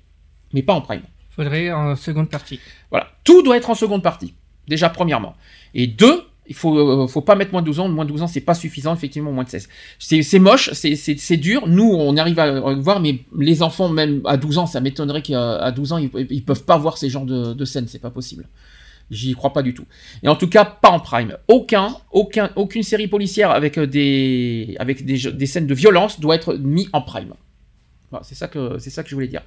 mais pas en prime. Faudrait en seconde partie. Voilà, tout doit être en seconde partie. Déjà, premièrement. Et deux, il faut, euh, faut pas mettre moins de 12 ans. Moins de 12 ans, c'est pas suffisant, effectivement, moins de 16. C'est moche, c'est- c'est c'est dur. Nous, on arrive à le voir, mais les enfants, même à 12 ans, ça m'étonnerait qu'à à 12 ans, ils, ils peuvent pas voir ces genres de, de scènes. C'est pas possible. J'y crois pas du tout. Et en tout cas, pas en prime. Aucun, aucun, aucune série policière avec euh, des, avec des, des scènes de violence doit être mis en prime. Voilà, c'est ça que, c'est ça que je voulais dire.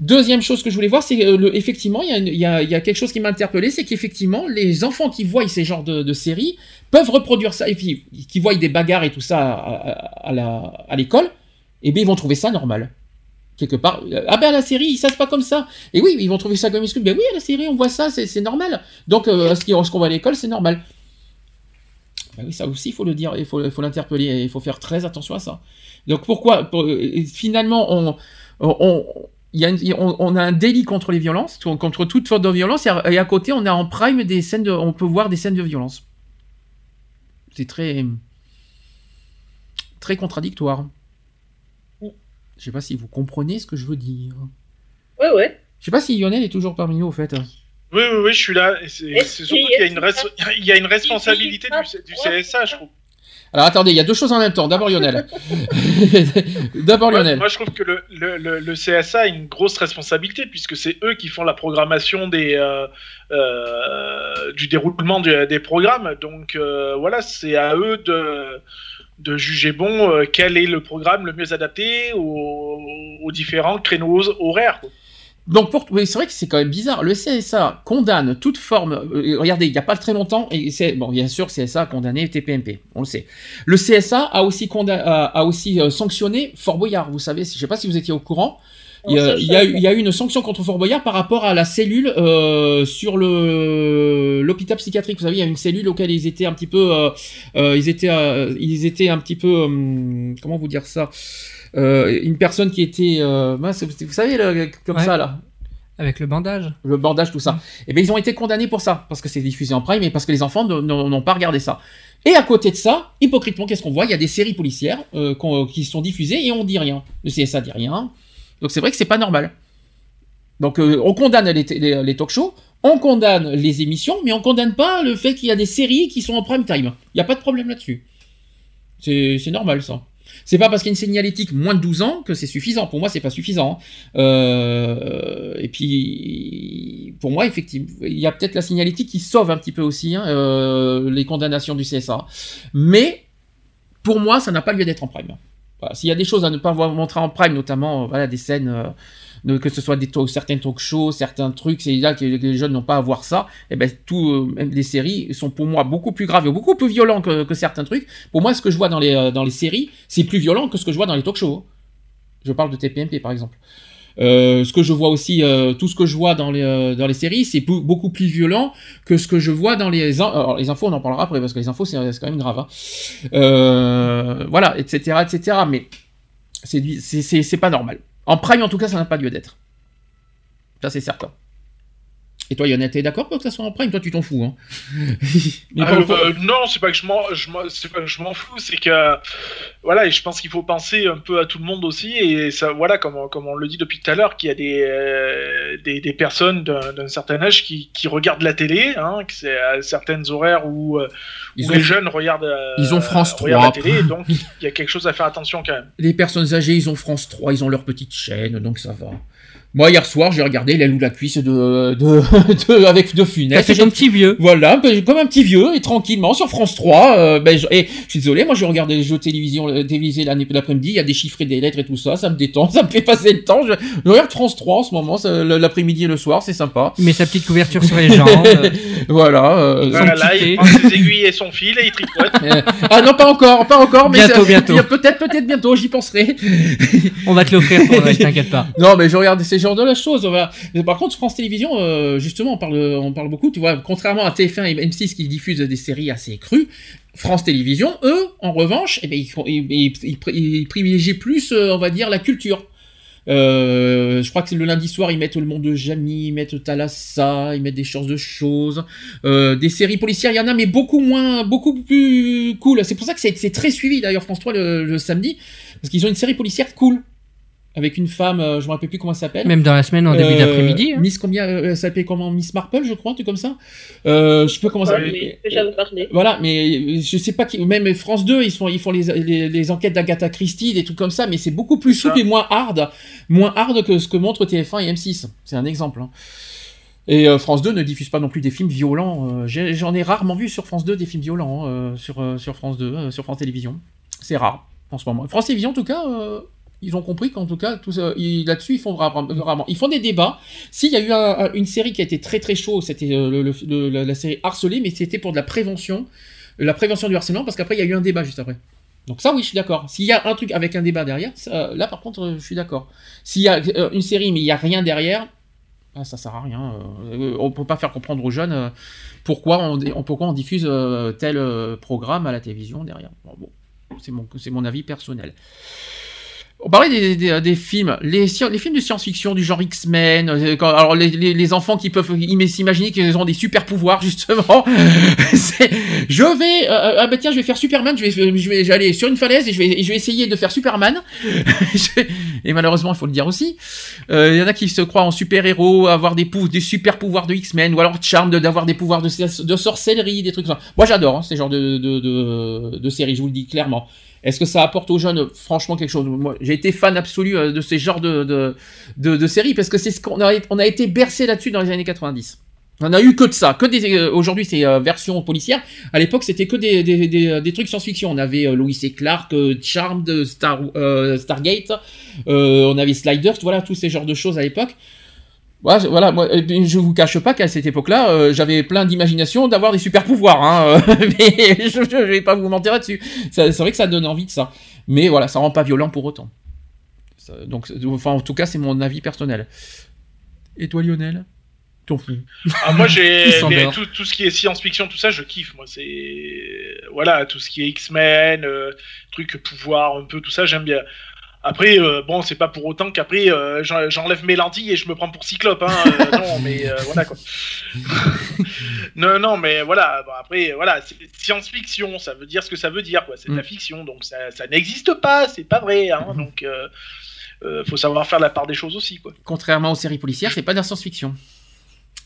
Deuxième chose que je voulais voir, c'est euh, le, effectivement, il y, a quelque chose qui m'a interpellé, c'est qu'effectivement, les enfants qui voient ces genres de, séries peuvent reproduire ça, et puis qui voient des bagarres et tout ça à, l'école, et bien ils vont trouver ça normal. Quelque part, Euh, ah ben la série, ça se passe comme ça. Et oui, ils vont trouver ça comme excuse. Ben oui, la série, on voit ça, c'est normal. Donc, euh, ce qu'on voit à l'école, c'est normal. Ben oui, ça aussi, il faut le dire, il faut, l'interpeller, il faut faire très attention à ça. Donc pourquoi pour- Finalement, on- il y a une- on, on a un délit contre les violences, contre toute forme de violence, et à, et à côté, on a en prime des scènes de, on peut voir des scènes de violence. C'est très, très contradictoire. Je sais pas si vous comprenez ce que je veux dire. Ouais, ouais. Je sais pas si Lionel est toujours parmi nous, au fait. Oui, oui, oui, je suis là. C'est surtout qu'il y a une, est-ce res- il y a une responsabilité il- du, du CSA, je trouve. Alors attendez, il y a deux choses en même temps. D'abord Lionel. (laughs) D'abord Moi, Lionel. moi, je trouve que le, le, le, le CSA a une grosse responsabilité puisque c'est eux qui font la programmation des, euh, euh, du déroulement du- des programmes. Donc euh, voilà, c'est à eux de, de juger bon quel est le programme le mieux adapté aux, aux différents créneaux horaires. quoi. Donc pour, oui, c'est vrai que c'est quand même bizarre. Le CSA condamne toute forme. euh, regardez, il n'y a pas très longtemps, et c'est bon, bien sûr, CSA a condamné TPMP, on le sait. Le CSA a aussi conda- a, a aussi euh, sanctionné Fort Boyard. Vous savez, je sais pas si vous étiez au courant. Il y, a, y il y a eu une sanction contre Fort Boyard par rapport à la cellule euh, sur le l'hôpital psychiatrique. Vous savez, il y a une cellule auquel ils étaient un petit peu, euh, euh, ils étaient, euh, ils étaient un petit peu, hum, comment vous dire ça, Euh, une personne qui était, euh, mince, vous, savez, le- comme Ouais. ça là, Avec le bandage. le bandage, tout ça. Et bien, ils ont été condamnés pour ça, parce que c'est diffusé en prime et parce que les enfants n'ont pas regardé ça. Et à côté de ça, hypocritement, qu'est-ce qu'on voit? Il y a des séries policières euh, qui sont diffusées et on dit rien. Le CSA dit rien. Donc c'est vrai que c'est pas normal. Donc euh, on condamne les, les, les talk shows, on condamne les émissions, mais on condamne pas le fait qu'il y a des séries qui sont en prime time. Il n'y a pas de problème là-dessus. C'est normal ça. C'est pas parce qu'il y a une signalétique moins de 12 ans que c'est suffisant. Pour moi, c'est pas suffisant. Euh, et puis, pour moi, effectivement, il y a peut-être la signalétique qui sauve un petit peu aussi hein, euh, les condamnations du CSA. Mais pour moi, ça n'a pas lieu d'être en prime. S'il y a des choses à ne pas montrer en prime, notamment euh, voilà, des scènes, que ce soit des certains talk shows, certains trucs, c'est là que, les jeunes n'ont pas à voir ça. Et ben tout, euh, même les séries sont pour moi beaucoup plus graves et beaucoup plus violents que, que certains trucs. Pour moi, ce que je vois dans les, euh, dans les séries, c'est plus violent que ce que je vois dans les talk shows. Je parle de TPMP par exemple. Euh, ce que je vois aussi, euh, tout ce que je vois dans les, euh, dans les séries, c'est beaucoup plus violent que ce que je vois dans les... Alors, les infos, on en parlera après, parce que les infos, c'est quand même grave. hein. Euh, voilà, etc., etc. Mais c'est pas normal. En prime, en tout cas, ça n'a pas lieu d'être. Ça, c'est certain. Et toi, Yonette, t'es d'accord pour que ça soit en prime? Toi, tu t'en fous, hein (laughs) Ah, pas- euh, non, c'est pas que je m'en, je m'en- c'est pas que je m'en fous, c'est que voilà, et je pense qu'il faut penser un peu à tout le monde aussi, et ça, voilà, comme on, comme on le dit depuis tout à l'heure, qu'il y a des euh, des, des personnes d'un, d'un certain âge qui, qui regardent la télé, hein, que c'est à certaines horaires où, euh, Ils où ont- les jeunes regardent, euh, ils ont France regardent 3. la télé, donc il y a quelque chose à faire attention quand même. Les personnes âgées, ils ont France 3, ils ont leur petite chaîne, donc ça va. Moi, hier soir, j'ai regardé l'aile ou la cuisse de, de, (laughs) de- avec de fait J'ai- ton petit vieux. Voilà, ben, comme un petit vieux, et tranquillement, sur France 3. euh, ben, je, et, je suis désolé, moi, je regardais les jeux télévision, euh, télévisés l'après-midi, il y a des chiffres et des lettres et tout ça, ça me détend, (laughs) ça me fait passer le temps. Je, je regarde France 3 en ce moment, l'après-midi et le soir, c'est sympa. Il met sa petite couverture sur les jambes. (laughs) voilà. euh, Voilà, là, il prend ses aiguilles et son fil et il tricote. euh, ah non, pas encore, pas encore, mais Bientôt, bientôt. Peut-être, peut-être bientôt, j'y penserai. On va te l'offrir t'inquiète pas. Non, mais je regarde ces genres de choses. Voilà. Mais par contre, France Télévisions, euh, justement, on parle, on parle beaucoup. Tu vois, contrairement à TF1 et M6 qui diffusent des séries assez crues, France Télévisions, eux, en revanche, eh ben, ils, ils, ils- ils pri- ils privilégient plus, euh, on va dire, la culture. Euh, je crois que c'est le lundi soir, ils mettent Le Monde de Jamie, ils mettent Thalassa, ils mettent des choses de choses, des séries policières, il y en a, mais beaucoup moins, beaucoup plus cool. C'est pour ça que c'est très suivi d'ailleurs France 3 le, le samedi, parce qu'ils ont une série policière cool avec une femme, euh, je me rappelle plus comment elle s'appelle. Même dans la semaine, en début Euh, d'après-midi. hein. Miss combien euh, Elle s'appelait comment? Miss Marple, je crois, un truc comme ça. Euh, je sais pas comment ça. Voilà, mais je sais pas qui. Même France 2, ils font, ils font les, les, les enquêtes d'Agatha Christie, des trucs comme ça, mais c'est beaucoup plus souple et moins hard, moins hard que ce que montrent TF1 et M6. C'est un exemple. hein. Et euh, France 2 ne diffuse pas non plus des films violents. euh, J'en ai, rarement vu sur France 2 des films violents hein, euh, sur, euh, sur France 2, euh, sur France Télévisions. C'est rare en ce moment. France Télévisions, en tout cas, euh, ils ont compris qu'en tout cas, ils- là-dessus, ils font des débats. S'il y a eu un- un- une série qui a été très très chaud, c'était euh, la, série Harcelé, mais c'était pour de la prévention, la prévention du harcèlement, parce qu'après, il y a eu un débat juste après. Donc ça, oui, je suis d'accord. S'il y a un truc avec un débat derrière, ça, là, par contre, euh, je suis d'accord. S'il y a euh, une série, mais il n'y a rien derrière, ah, ça sert à rien. euh, on peut pas faire comprendre aux jeunes euh, pourquoi on, diffuse euh, tel euh, programme à la télévision derrière. Bon, c'est mon avis personnel. On parlait des, des- des films, les, les films de science-fiction du genre X-Men. euh, Alors les, les- les enfants qui peuvent im- s'imaginer qu'ils ont des super pouvoirs (laughs) justement. Je vais, euh, ah bah tiens, je vais faire Superman. Je vais, je vais, j'allais sur une falaise et je vais, je vais essayer de faire Superman. (laughs) Et malheureusement, il faut le dire aussi. Euh, Il y en a qui se croient en super-héros, avoir des, des super pouvoirs de X-Men, ou alors Charm de- d'avoir des pouvoirs de, de sorcellerie, des trucs comme ça. Moi j'adore hein, ces genres de, de, de, de séries, je vous le dis clairement. Est-ce que ça apporte aux jeunes franchement quelque chose? Moi, j'ai été fan absolu euh, de ces genres de, de, de, séries parce que c'est ce qu'on a, été bercé là-dessus dans les années 90. On a eu que de ça, que des. euh, Aujourd'hui, c'est euh, version policière. À l'époque, c'était que des, des, des, des trucs science-fiction. On avait euh, Lois et Clark, euh, Charmed, Star, euh, Stargate. euh, on avait Sliders. Voilà, tous ces genres de choses à l'époque. Voilà, je- voilà, moi, et puis, je vous cache pas qu'à cette époque-là, euh, j'avais plein d'imagination d'avoir des super pouvoirs, hein, euh, (laughs) mais je, je vais pas vous mentir là-dessus. C'est vrai que ça donne envie de ça, mais voilà, ça rend pas violent pour autant. Ça- donc, enfin, en tout cas, c'est mon avis personnel. Et toi, Lionel? Ton fou. Ah, moi, j'ai (laughs) tout, tout ce qui est science-fiction, tout ça, je kiffe. Moi, c'est voilà, tout ce qui est X-Men, euh, truc pouvoir, un peu tout ça, j'aime bien. Après, euh, bon, c'est pas pour autant qu'après euh, j'en- j'enlève mes lentilles et je me prends pour Cyclope. Hein. euh, (laughs) non, mais voilà quoi. (laughs) non, non, mais voilà. bon, après, voilà, c'est science-fiction, ça veut dire ce que ça veut dire, quoi. C'est de la Mm. fiction, donc ça, ça n'existe pas, c'est pas vrai. Hein, donc, euh, euh, faut savoir faire la part des choses aussi, quoi. Contrairement aux séries policières, c'est pas de la science-fiction.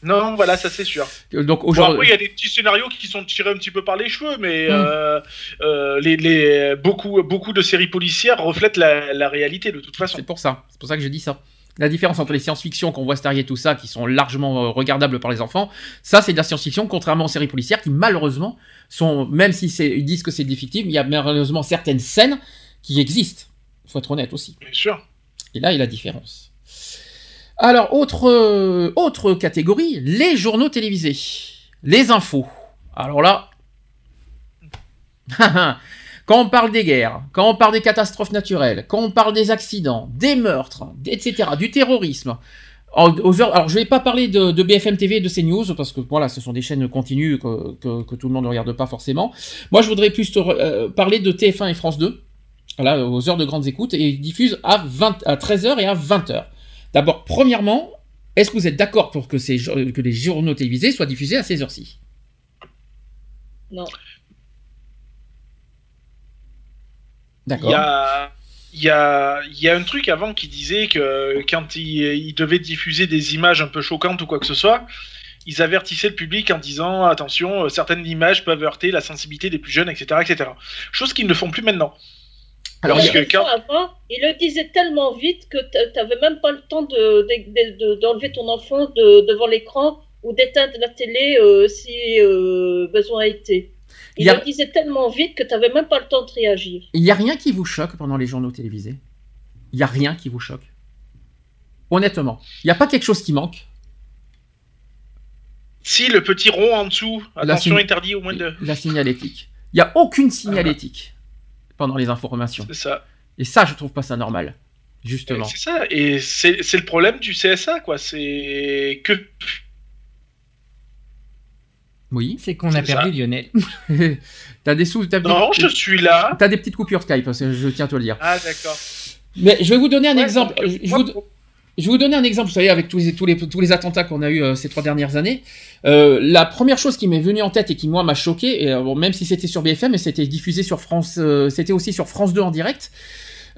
Non, voilà, ça c'est sûr. Euh, Donc aujourd'hui, après, il y a des petits scénarios qui sont tirés un petit peu par les cheveux, mais Mm. euh, euh, les, les, beaucoup, beaucoup de séries policières reflètent la, la réalité de toute façon. c'est pour ça. C'est pour ça que j'ai dit ça. La différence entre les science-fiction qu'on voit Starry et tout ça, qui sont largement regardables par les enfants, ça c'est de la science-fiction, contrairement aux séries policières qui malheureusement sont, même si c'est- ils disent que c'est des fictifs, il y a malheureusement certaines scènes qui existent. Faut être honnête aussi. Bien sûr. Et là, il y a la différence. Alors, autre, euh, autre catégorie, les journaux télévisés. Les infos. Alors là, (laughs) quand on parle des guerres, quand on parle des catastrophes naturelles, quand on parle des accidents, des meurtres, etc., du terrorisme, aux heures, alors je vais pas parler de, BFM TV et de CNews parce que voilà, ce sont des chaînes continues que, que- tout le monde ne regarde pas forcément. Moi, je voudrais plus te euh, parler de TF1 et France 2 voilà, aux heures de grandes écoutes, et ils diffusent à, 20, à 13h et à 20h. D'abord, premièrement, est-ce que vous êtes d'accord pour que, ces, que les journaux télévisés soient diffusés à ces heures-ci? Non. Il D'accord. y a, il y, a, il y a un truc avant qui disait que quand ils il devaient diffuser des images un peu choquantes ou quoi que ce soit, ils avertissaient le public en disant attention, euh, certaines images peuvent heurter la sensibilité des plus jeunes, etc. etc. Chose qu'ils ne font plus maintenant. Alors, il y a- que quand- Avant, il le disait tellement vite que tu n'avais même pas le temps de- de- de- d'enlever ton enfant de- devant l'écran ou d'éteindre la télé euh, si euh, besoin était. Il Il y a- le disait tellement vite que tu n'avais même pas le temps de réagir. il n'y a rien qui vous choque pendant les journaux télévisés? Il n'y a rien qui vous choque? Honnêtement. Il n'y a pas quelque chose qui manque? Si le petit rond en dessous, La attention interdit au moins de. La signalétique. Il n'y a aucune signalétique pendant les informations. C'est ça. Et ça, je trouve pas ça normal. Justement. C'est ça. Et c'est c'est le problème du CSA, quoi. C'est que. Oui. C'est qu'on a perdu ça. Lionel. (laughs) T'as des sous. T'as Non, des- je suis là. T'as des petites coupures Skype, je je tiens à te le dire. Ah, d'accord. Mais je vais vous donner un Ouais, exemple. Je, vous, je vais vous donner un exemple, vous savez, avec tous les, tous les, tous les attentats qu'on a eu euh, ces trois dernières années. Euh, la première chose qui m'est venue en tête et qui, moi, m'a choqué, et, euh, bon, même si c'était sur BFM, mais c'était diffusé sur France, euh, c'était aussi sur France 2 en direct,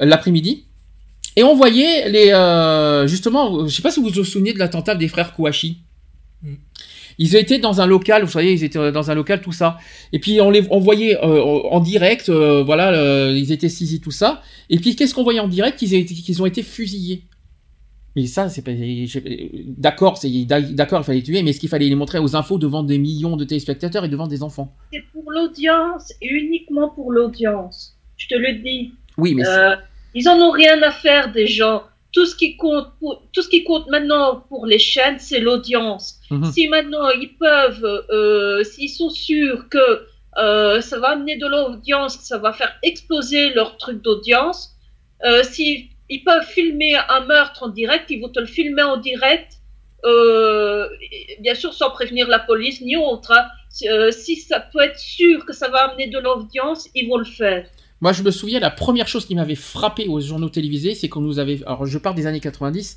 euh, l'après-midi. Et on voyait les, euh, justement, je sais pas si vous vous souvenez de l'attentat des frères Kouachi. Mm. Ils étaient dans un local, vous savez, ils étaient dans un local, tout ça. Et puis on les on voyait euh, en direct, euh, voilà, euh, ils étaient saisis, tout ça. Et puis qu'est-ce qu'on voyait en direct? Qu'ils qu'ils ont été fusillés. Mais ça, c'est pas. D'accord, d'accord, il fallait tuer, mais est-ce qu'il fallait les montrer aux infos devant des millions de téléspectateurs et devant des enfants C'est pour l'audience et uniquement pour l'audience. Je te le dis. Oui, mais Euh, ils en ont rien à faire des gens. Tout ce qui compte, pour- tout ce qui compte maintenant pour les chaînes, c'est l'audience. Mhm. Si maintenant ils peuvent, euh, s'ils sont sûrs que euh, ça va amener de l'audience, que ça va faire exploser leur truc d'audience, euh, si ils peuvent filmer un meurtre en direct, ils vont te le filmer en direct. euh, bien sûr sans prévenir la police ni autre. hein. Euh, si ça peut être sûr que ça va amener de l'audience, ils vont le faire. Moi, je me souviens, la première chose qui m'avait frappé aux journaux télévisés, c'est qu'on nous avait. Alors, je parle des années 90.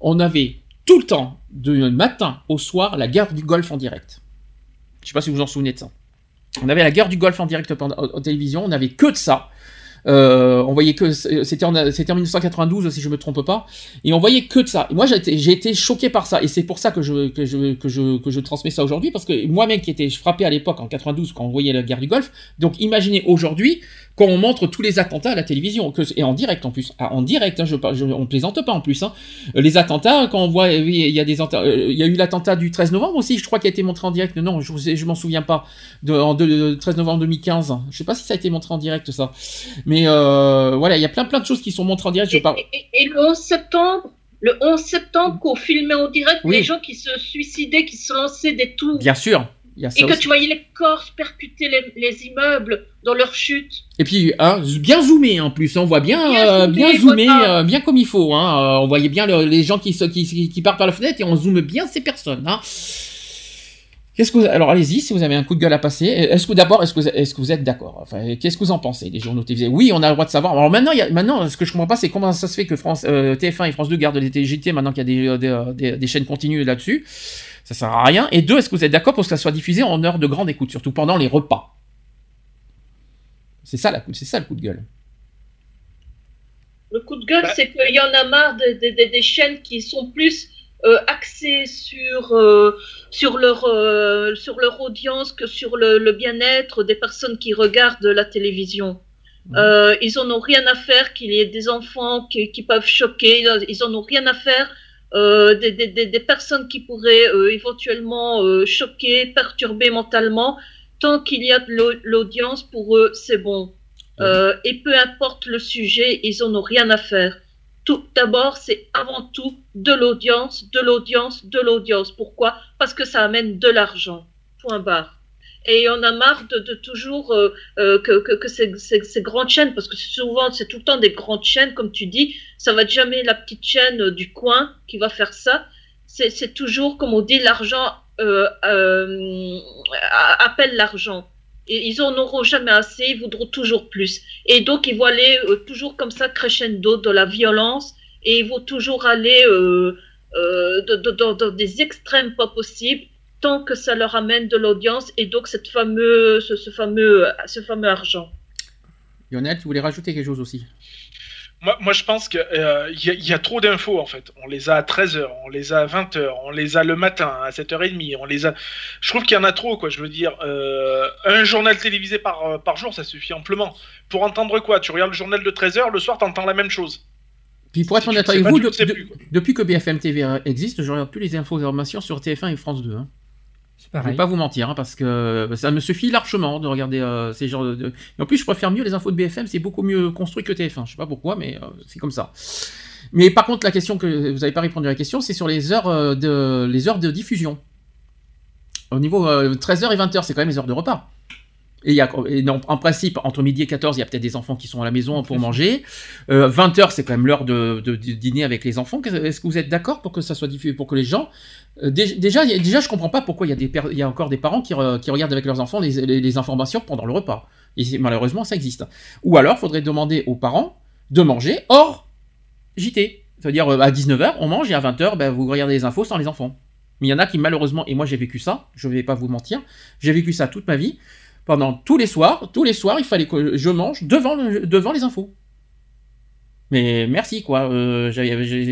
On avait tout le temps, du matin au soir, la guerre du Golfe en direct. Je sais pas si vous vous en souvenez de ça. On avait la guerre du Golfe en direct en- en télévision. On n'avait que de ça. Euh, on voyait que c'était en, c'était en 1992 si je me trompe pas et on voyait que de ça moi j'ai été, choqué par ça et c'est pour ça que je que je que je que je transmets ça aujourd'hui parce que moi-même qui était frappé à l'époque en 92 quand on voyait la guerre du Golfe donc imaginez aujourd'hui quand on montre tous les attentats à la télévision, et en direct en plus, Ah, en direct, hein, je, on plaisante pas en plus. Hein. Euh, Les attentats, quand on voit, euh, il y a des euh, il y a eu l'attentat du 13 novembre aussi, je crois, qui a été montré en direct. Non, je, je m'en souviens pas. De, en de, de 13 novembre 2015, je sais pas si ça a été montré en direct ça, mais euh, voilà, il y a plein plein de choses qui sont montrées en direct. Je Et, parle. et- et le 11 septembre, le 11 septembre qu'on filmait en direct Oui. les gens qui se suicidaient, qui se lançaient des tours. Bien sûr. Il y a ça Et que tu voyais les corps percuter les, les immeubles dans leur chute. Et puis hein, bien zoomé en plus, on voit bien Bien euh, zoomé, bien zoomé, voilà. euh, bien comme il faut. Hein. On voyait bien le- les gens qui, se- qui, qui- qui partent par la fenêtre et on zoome bien ces personnes. Hein. Qu'est-ce que vous- alors allez-y si vous avez un coup de gueule à passer. Est-ce que d'abord est-ce que vous, est-ce que vous êtes d'accord? Enfin, qu'est-ce que vous en pensez des journaux télévisés? Oui, on a le droit de savoir. Alors maintenant, il y a, maintenant, ce que je comprends pas, c'est comment ça se fait que France, euh, TF1 et France 2 gardent les TGT maintenant qu'il y a des, des, des- des chaînes continues là-dessus. Ça sert à rien. Et deux, est-ce que vous êtes d'accord pour que ça soit diffusé en heure de grande écoute, surtout pendant les repas? C'est ça, la, c'est ça le coup de gueule. Le coup de gueule, Bah. c'est qu'il y en a marre de- de- de- des chaînes qui sont plus euh, axées sur, euh, sur, leur, euh, sur leur audience que sur le, le bien-être des personnes qui regardent la télévision. Mhm. Euh, ils en ont rien à faire qu'il y ait des enfants qui, qui peuvent choquer, ils en ont rien à faire euh, des, des, des, des personnes qui pourraient éventuellement choquer, perturber mentalement. Tant qu'il y a de l'au- l'audience, pour eux, c'est bon. Euh, et peu importe le sujet, ils en ont rien à faire. Tout d'abord, c'est avant tout de l'audience, de l'audience, de l'audience. Pourquoi? Parce que ça amène de l'argent. Point barre. Et on a marre de, de toujours euh, euh, que, que, que ces, ces, ces grandes chaînes, parce que souvent c'est tout le temps des grandes chaînes, comme tu dis, ça va être jamais la petite chaîne euh, du coin qui va faire ça. C'est toujours, comme on dit, l'argent euh, euh, appelle l'argent. Ils en auront jamais assez, ils voudront toujours plus. Et donc, ils vont aller euh, toujours comme ça, crescendo de la violence, et ils vont toujours aller euh, euh, dans- des extrêmes pas possibles, tant que ça leur amène de l'audience, et donc cette fameux, ce, ce fameux, ce fameux argent. Lionel, tu voulais rajouter quelque chose aussi? Moi, moi, je pense qu'il y, a- y a trop d'infos, en fait. On les a à 13h, on les a à 20h, on les a le matin à 7h30, on les a... Je trouve qu'il y en a trop, quoi. Je veux dire, euh, un journal télévisé par, euh, par jour, ça suffit amplement. Pour entendre quoi? Tu regardes le journal de 13h, le soir, t'entends la même chose. Puis pour être honnête avec vous, de- de- plus, depuis que BFM TV existe, je regarde plus les infos informations sur TF1 et France 2. Hein. C'est Je vais pareil. pas vous mentir, hein, parce que ça me suffit largement de regarder euh, ces genres de, Et en plus, je préfère mieux les infos de BFM, c'est beaucoup mieux construit que TF1. Je sais pas pourquoi, mais euh, c'est comme ça. Mais par contre, la question que vous n'avez pas répondu à la question, c'est sur les heures euh, de les heures de diffusion. Au niveau euh, 13h et 20h, c'est quand même les heures de repas. Et, il y a, et non, en principe, entre midi et 14, il y a peut-être des enfants qui sont à la maison pour manger. Euh, 20h, c'est quand même l'heure de, de- de dîner avec les enfants. Est-ce que vous êtes d'accord pour que ça soit diffusé, pour que les gens euh, dé- déjà, il a- déjà, je comprends pas pourquoi il y a des per- il y a encore des parents qui, re- qui regardent avec leurs enfants les, les- les informations pendant le repas. Et malheureusement, ça existe. Ou alors, faudrait demander aux parents de manger hors JT. C'est-à-dire euh, à 19h, on mange et à 20h, ben, vous regardez les infos sans les enfants. Mais il y en a qui malheureusement, et moi j'ai vécu ça, je vais pas vous mentir, j'ai vécu ça toute ma vie. Pendant tous les soirs, tous les soirs, il fallait que je mange devant, devant les infos. Mais merci quoi. euh,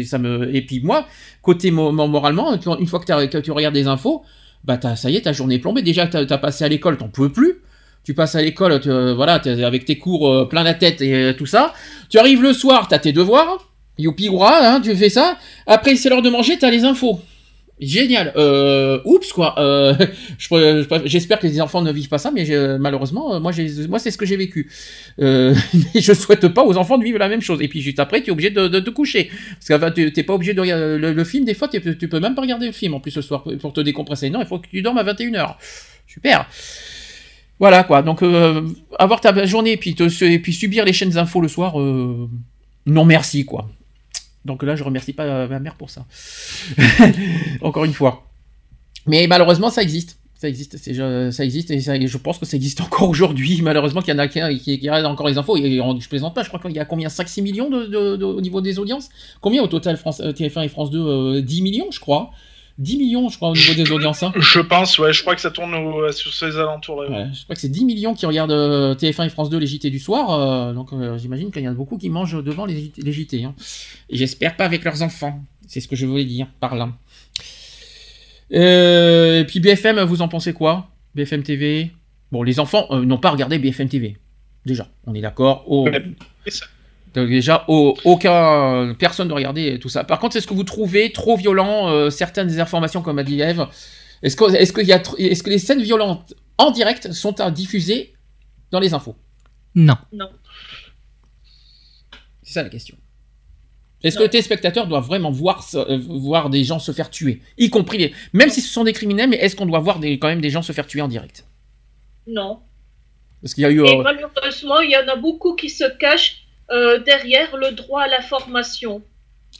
ça me et puis moi côté mo- mo- moralement une fois que, que tu regardes des infos, bah ça y est ta journée est plombée. Déjà t'as as passé à l'école, t'en peux plus. Tu passes à l'école, tu- euh, voilà, avec tes cours euh, plein la tête et tout ça. Tu arrives le soir, t'as tes devoirs. Youpi hein, tu fais ça. Après c'est l'heure de manger, t'as les infos. Génial. Euh, oups quoi. Euh, (laughs) J'espère que les enfants ne vivent pas ça, mais malheureusement, euh, moi, c'est ce que j'ai vécu. Euh, (laughs) mais je souhaite pas aux enfants de vivre la même chose. Et puis juste après, tu es obligé de, de te coucher. Parce que tu t'es pas obligé de regarder le, film. Des fois, tu peux même pas regarder le film en plus ce soir pour- te décompresser. Non, il faut que tu dormes à 21h. Super. Voilà quoi. Donc euh, avoir ta journée et puis, et puis subir les chaînes infos le soir, euh, non merci quoi. Donc là, je remercie pas euh, ma mère pour ça. (laughs) Encore une fois. Mais malheureusement, ça existe. Ça existe, ça existe et je pense que ça existe encore aujourd'hui. Malheureusement, qu'il y en a qui, qui, encore les infos. Et je plaisante pas, je crois qu'il y a combien? 5-6 millions de- de- au niveau des audiences? Combien au total France, euh, TF1 et France 2 euh, 10 millions, je crois. 10 millions, je crois, au niveau des audiences. hein. Je pense, ouais, je crois que ça tourne au- sur ces alentours. Ouais, je crois que c'est 10 millions qui regardent euh, TF1 et France 2 les JT du soir. euh, donc euh, j'imagine qu'il y en a beaucoup qui mangent devant les JT. les JT, hein. Et j'espère pas avec leurs enfants. C'est ce que je voulais dire par là. Euh, et puis BFM, vous en pensez quoi? BFM TV Bon, les enfants euh, n'ont pas regardé BFM TV. Déjà, on est d'accord. Donc déjà, au- aucun personne ne regardait tout ça. Par contre, est-ce que vous trouvez trop violent euh, certaines des informations, comme a dit Eve Est-ce que, est-ce qu'il y a, tr- est-ce que les scènes violentes en direct sont à diffuser dans les infos? Non. Non. C'est ça la question. Est-ce que Non. les téléspectateurs doivent vraiment voir, euh, voir des gens se faire tuer? Y compris les. Même si ce sont des criminels, mais est-ce qu'on doit voir des, quand même des gens se faire tuer en direct? Non. Parce qu'il y a eu. Et euh, malheureusement, il y en a beaucoup qui se cachent derrière le droit à la formation.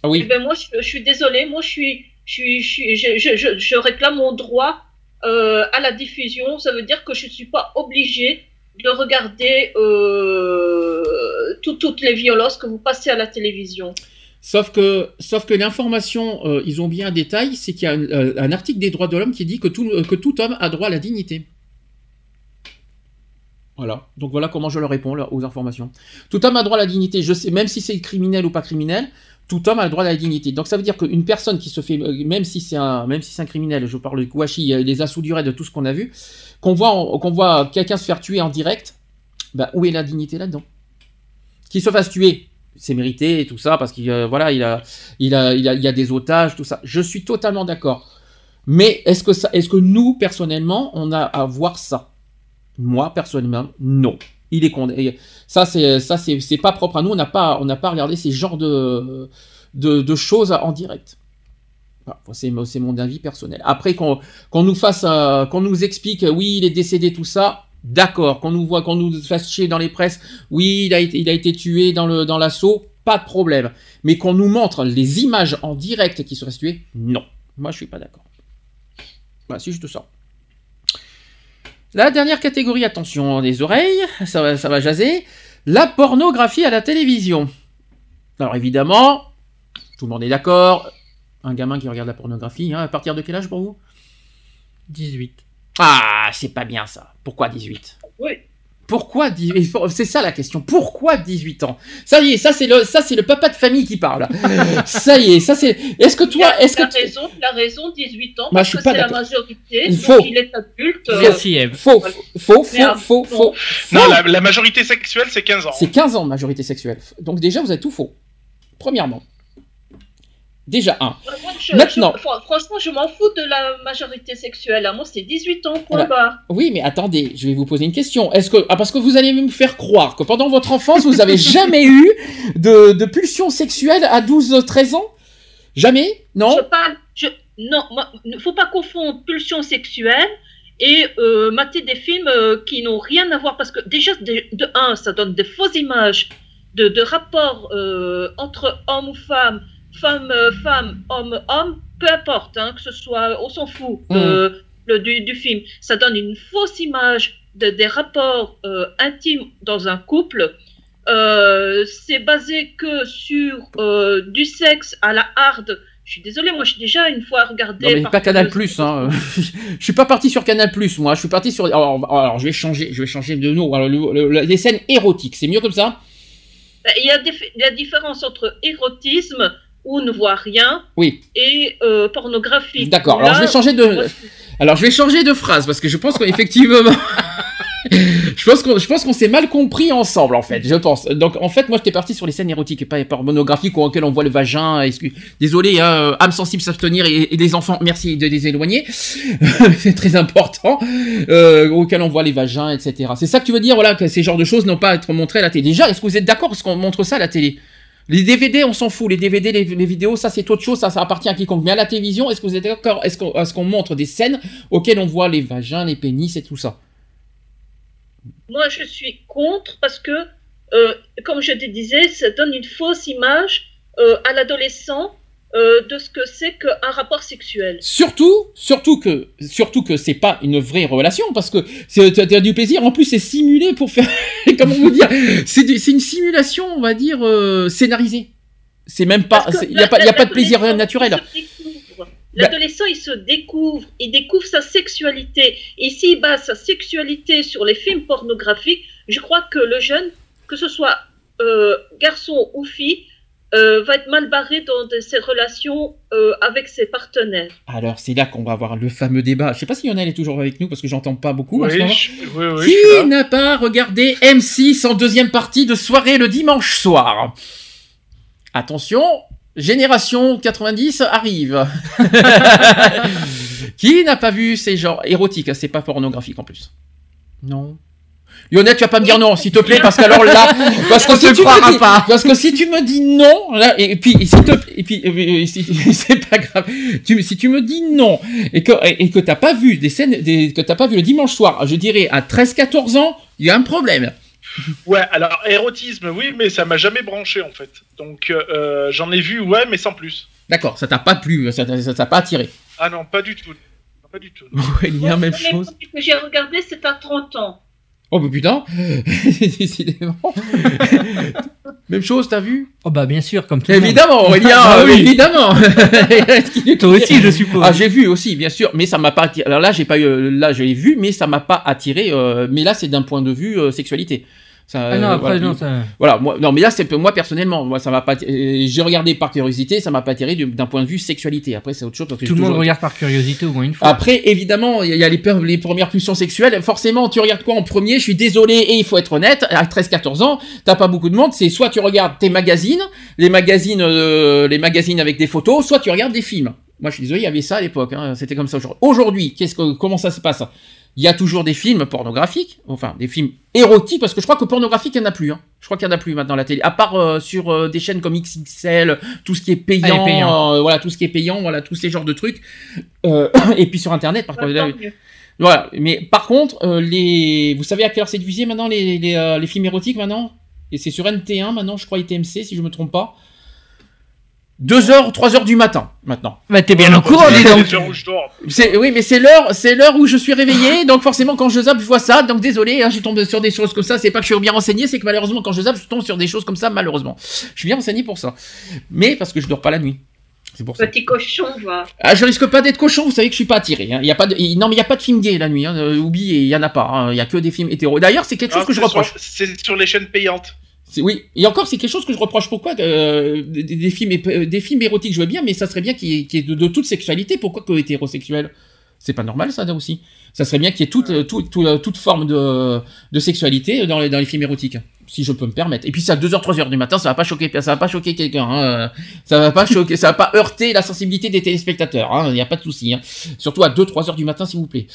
Ah Eh oui. ben moi, je, je suis désolée, moi, je suis, je suis, je, je, je, réclame mon droit euh, à la diffusion. Ça veut dire que je ne suis pas obligée de regarder euh, tout- toutes les violences que vous passez à la télévision. Sauf que, sauf que l'information, euh, ils ont bien un détail, c'est qu'il y a un, euh, un article des droits de l'homme qui dit que tout, euh, que tout homme a droit à la dignité. Voilà. Donc voilà comment je leur réponds aux informations. Tout homme a droit à la dignité. Je sais, même si c'est criminel ou pas criminel, tout homme a le droit à la dignité. Donc ça veut dire qu'une personne qui se fait, euh, même si c'est un, même si c'est un criminel, je parle de Kouachi, euh, les assauts du raid, de tout ce qu'on a vu, qu'on voit, quelqu'un se faire tuer en direct, bah, où est la dignité là-dedans? Qu'il se fasse tuer, c'est mérité et tout ça parce qu'il euh, a, il a, il a, il y a des otages, tout ça. Je suis totalement d'accord. Mais est-ce que nous personnellement, on a à voir ça? Moi personnellement, non. Il est condamné. Ça, c'est, ça, c'est, pas propre à nous. On n'a pas, on n'a pas regardé ces genres de, de, choses en direct. C'est, mon avis personnel. Après qu'on, nous fasse, euh, qu'on nous explique, oui, il est décédé, tout ça. D'accord. Qu'on nous voit, qu'on nous fasse chier dans les presses. Oui, il a été, il a été tué dans le, dans l'assaut. Pas de problème. Mais qu'on nous montre les images en direct qui seraient tuées, non. Moi, je suis pas d'accord. Voilà, c'est juste ça. La dernière catégorie, attention les oreilles, ça va, ça va jaser. La pornographie à la télévision. Alors évidemment, tout le monde est d'accord. Un gamin qui regarde la pornographie, hein, à partir de quel âge pour vous? 18. Ah, c'est pas bien ça. Pourquoi 18 Oui. Pourquoi 18 C'est ça la question. Pourquoi 18 ans? Ça y est, ça c'est le ça c'est le papa de famille qui parle. (laughs) ça y est, ça c'est Est-ce que toi, est-ce que la tu- raison, la raison, 18 ans, Moi, parce je suis que c'est la majorité, Il donc il est adulte. euh, Merci Eve. faux faux faux Merde, faux faux, non. faux. Non, la, la majorité sexuelle, c'est 15 ans. C'est 15 ans de majorité sexuelle. Donc déjà vous êtes tout faux. Premièrement. Déjà un. je- Maintenant. je- franchement, je m'en fous de la majorité sexuelle. Moi, c'est 18 ans, point Ah barre. Oui, mais attendez, je vais vous poser une question. Est-ce que ah parce que vous allez me faire croire que pendant votre enfance vous avez (laughs) jamais eu de, de pulsion sexuelle à 12-13 ans? Jamais? Non? Je parle. Je, non, il ne faut pas confondre pulsion sexuelle et euh, mater des films euh, qui n'ont rien à voir. Parce que déjà, de, de un, ça donne des fausses images de, de rapports euh, entre hommes ou femmes, femmes, euh, femmes, hommes, hommes, peu importe, hein, que ce soit, on s'en fout Mm. euh, le, du, du film. Ça donne une fausse image de, des rapports euh, intimes dans un couple. Euh, c'est basé que sur du sexe à la hard. Je suis désolée, moi j'ai déjà une fois regardé. Non mais pas Canal Plus, hein. (laughs) je suis pas parti sur Canal Plus, moi. Je suis parti sur. Alors, alors, je vais changer, je vais changer de nom. Alors, le- le- les scènes érotiques, c'est mieux comme ça? Il y a des, la différence entre érotisme où on ne voit rien Oui. et euh, pornographie. D'accord. Alors je vais changer de. Alors je vais changer de phrase parce que je pense qu'effectivement. (laughs) Je pense qu'on je pense qu'on s'est mal compris ensemble en fait, je pense. Donc en fait moi j'étais parti sur les scènes érotiques et pas pornographiques ou auxquelles on voit le vagin. Excuse, désolé, hein, âme sensible s'abstenir et, et les enfants, merci de les éloigner. (laughs) c'est très important. Euh, auxquelles on voit les vagins, etc. C'est ça que tu veux dire, voilà, que ces genres de choses n'ont pas à être montrées à la télé. Déjà, est-ce que vous êtes d'accord parce qu'on montre ça à la télé? Les DVD, on s'en fout. Les DVD, les, vidéos, ça c'est autre chose, ça, ça appartient à quiconque. Mais à la télévision, est-ce que vous êtes d'accord Est-ce qu'on est qu'on montre des scènes auxquelles on voit les vagins, les pénis et tout ça Moi, je suis contre parce que, euh, comme je te disais, ça donne une fausse image euh, à l'adolescent euh, de ce que c'est qu'un rapport sexuel. Surtout, surtout que, surtout que c'est pas une vraie relation parce que c'est du plaisir. En plus, c'est simulé pour faire, (laughs) comment vous dire, c'est une simulation, on va dire euh, scénarisée. C'est même pas, il y a pas, il y a pas de plaisir naturel. L'adolescent, il se découvre, il découvre sa sexualité. Et s'il base sa sexualité sur les films pornographiques, je crois que le jeune, que ce soit euh, garçon ou fille, euh, va être mal barré dans de ses relations euh, avec ses partenaires. Alors c'est là qu'on va avoir le fameux débat. Je sais pas si Lionel est toujours avec nous parce que j'entends pas beaucoup en ce Oui, moment. je, oui, oui, Qui n'a pas regardé M6 en deuxième partie de soirée le dimanche soir? Attention, Génération 90 arrive. (laughs) Qui n'a pas vu ces genres érotiques? C'est pas pornographique en plus. Non. Lionel, tu vas pas me dire non, s'il te plaît, parce qu'alors là, parce que si te tu me dis, pas. parce que si tu me dis non, là, et, puis, et s'il te plaît, et puis, euh, (laughs) c'est pas grave. Tu, si tu me dis non, et que, et, que t'as pas vu des scènes, des, que t'as pas vu le dimanche soir, je dirais à 13-14 ans, il y a un problème. Ouais, alors érotisme, oui, mais ça m'a jamais branché en fait. Donc euh, j'en ai vu, ouais, mais sans plus. D'accord, ça t'a pas plu, ça t'a pas attiré. Ah non, pas du tout. Pas du tout. (laughs) Aurélien, même Le premier chose. truc que j'ai regardé, c'est à 30 ans. Oh, bah putain, (laughs) décidément. (laughs) même chose, t'as vu? Oh bah bien sûr, comme tout le monde. Évidemment, Aurélien, (laughs) Ah euh, oui. évidemment. Toi aussi, je suppose. Ah, j'ai vu aussi, bien sûr, mais ça m'a pas attiré. Alors là, j'ai pas eu, là, je l'ai vu, mais ça m'a pas attiré. euh, mais là, c'est d'un point de vue euh, sexualité. Ça, Ah non, après, voilà. non, ça... Voilà, moi, non, mais là, c'est moi personnellement, moi, ça m'a pas. euh, J'ai regardé par curiosité, ça m'a pas attiré du- d'un point de vue sexualité. Après, c'est autre chose parce que Tout le monde toujours- regarde par curiosité au moins une fois. Après, évidemment, il y a les, premières pulsions sexuelles. Forcément, tu regardes quoi en premier? Je suis désolé, et il faut être honnête, à 13-14 ans, t'as pas beaucoup de monde. C'est soit tu regardes tes magazines, les magazines, euh, les magazines avec des photos, soit tu regardes des films. Moi, je suis désolé, il y avait ça à l'époque. hein, C'était comme ça aujourd'hui. Aujourd'hui, qu'est-ce que, comment ça se passe? Il y a toujours des films pornographiques, enfin des films érotiques, parce que je crois que pornographique, il n'y en a plus. Hein. Je crois qu'il n'y en a plus maintenant à la télé, à part euh, sur euh, des chaînes comme XXL, tout ce qui est payant, Ah, les payants. euh, voilà, tout ce qui est payant, voilà, tous ces genres de trucs. (coughs) Et puis sur Internet, par contre. Voilà, mais par contre, les, vous savez à quelle heure c'est diffusé maintenant les, les, les films érotiques maintenant? Et c'est sur NT1 maintenant, je crois ITMC si je me trompe pas. 2h, 3h du matin maintenant. Bah t'es bien au courant, dis donc. C'est oui, mais c'est l'heure, c'est l'heure où je suis réveillé, donc forcément quand je zappe, je vois ça. Donc désolé, hein, je tombe sur des choses comme ça. C'est pas que je suis bien renseigné, c'est que malheureusement quand je zappe, je tombe sur des choses comme ça. Malheureusement, je suis bien renseigné pour ça, mais parce que je dors pas la nuit. C'est pour ça. Petit cochon, va. Ah, je risque pas d'être cochon, vous savez que je suis pas attiré. Hein. Il y a pas de... Non, mais il y a pas de film gay la nuit. Hein. euh, oubliez, il y en a pas. hein. Il y a que des films hétéros. D'ailleurs, c'est quelque chose Ah, que je reproche. sur- C'est sur les chaînes payantes. Oui, et encore, c'est quelque chose que je reproche. Pourquoi euh, des, films, érotiques, je veux bien, mais ça serait bien qu'il y ait, de, toute sexualité. Pourquoi que hétérosexuel? C'est pas normal, ça, là aussi. Ça serait bien qu'il y ait toute, euh, forme de, sexualité dans les, films érotiques, si je peux me permettre. Et puis, c'est à 2h, 3h du matin, ça va pas choquer, va pas choquer quelqu'un. hein. Ça va pas choquer, ça va pas heurter la sensibilité des téléspectateurs. hein. Il n'y a pas de souci. hein. Surtout à 2-3 heures du matin, s'il vous plaît.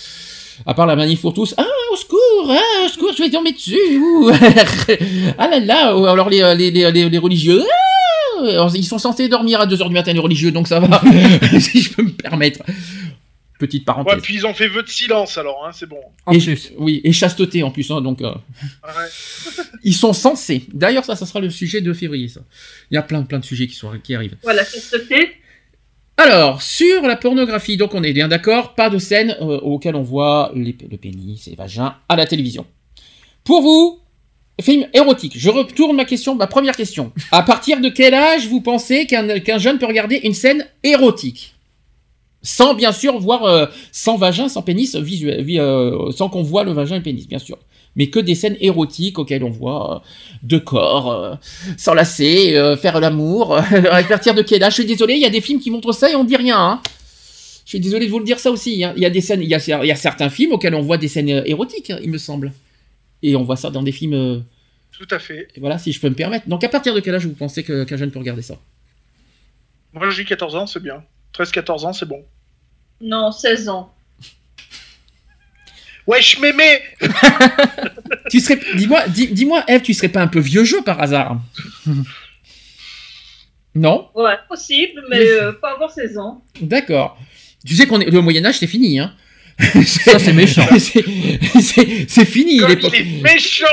À part la manif pour tous. Ah, au secours, ah, au secours, je vais tomber dessus. ouh. (laughs) ah là là, ou alors les, les, les, les, les religieux. Ah Alors, ils sont censés dormir à 2h du matin, les religieux, donc ça va, (laughs) si je peux me permettre. Petite parenthèse. Ouais, puis ils ont fait vœu de silence alors, hein, c'est bon. Et. Oui, et chasteté en plus, hein, donc euh, Ouais. (laughs) ils sont censés. D'ailleurs, ça, ça sera le sujet de février, ça. Il y a plein, plein de sujets qui, sont, qui arrivent. Voilà, thé. Alors, sur la pornographie, donc on est bien d'accord, pas de scène euh, auquel on voit le pénis et les vagins à la télévision. Pour vous, film érotique, je retourne ma question, ma première question. À partir de quel âge vous pensez qu'un jeune peut regarder une scène érotique? Sans bien sûr voir, euh, sans vagin, sans pénis, vi- euh, sans qu'on voit le vagin et le pénis, bien sûr. Mais que des scènes érotiques auxquelles on voit euh, deux corps, euh, s'enlacer, euh, faire l'amour. (laughs) à partir de quel âge Je suis désolé, il y a des films qui montrent ça et on dit rien. Hein. Je suis désolé de vous le dire ça aussi. hein. Il y a des scènes, il y a, il y a certains films auxquels on voit des scènes érotiques, hein, il me semble. Et on voit ça dans des films. euh, Tout à fait. et voilà, si je peux me permettre. Donc à partir de quel âge vous pensez que- qu'un jeune peut regarder ça? Moi j'ai 14 ans, c'est bien. 13-14 ans, c'est bon. Non, 16 ans. Wesh mémé Tu serais, dis-moi, dis, dis-moi, Eve, tu serais pas un peu vieux jeu par hasard Non Ouais, possible, mais euh, pas avant 16 ans. D'accord. Tu sais qu'on est le Moyen Âge, c'est fini, hein Ça, c'est méchant. c'est, fini l'époque. il est méchant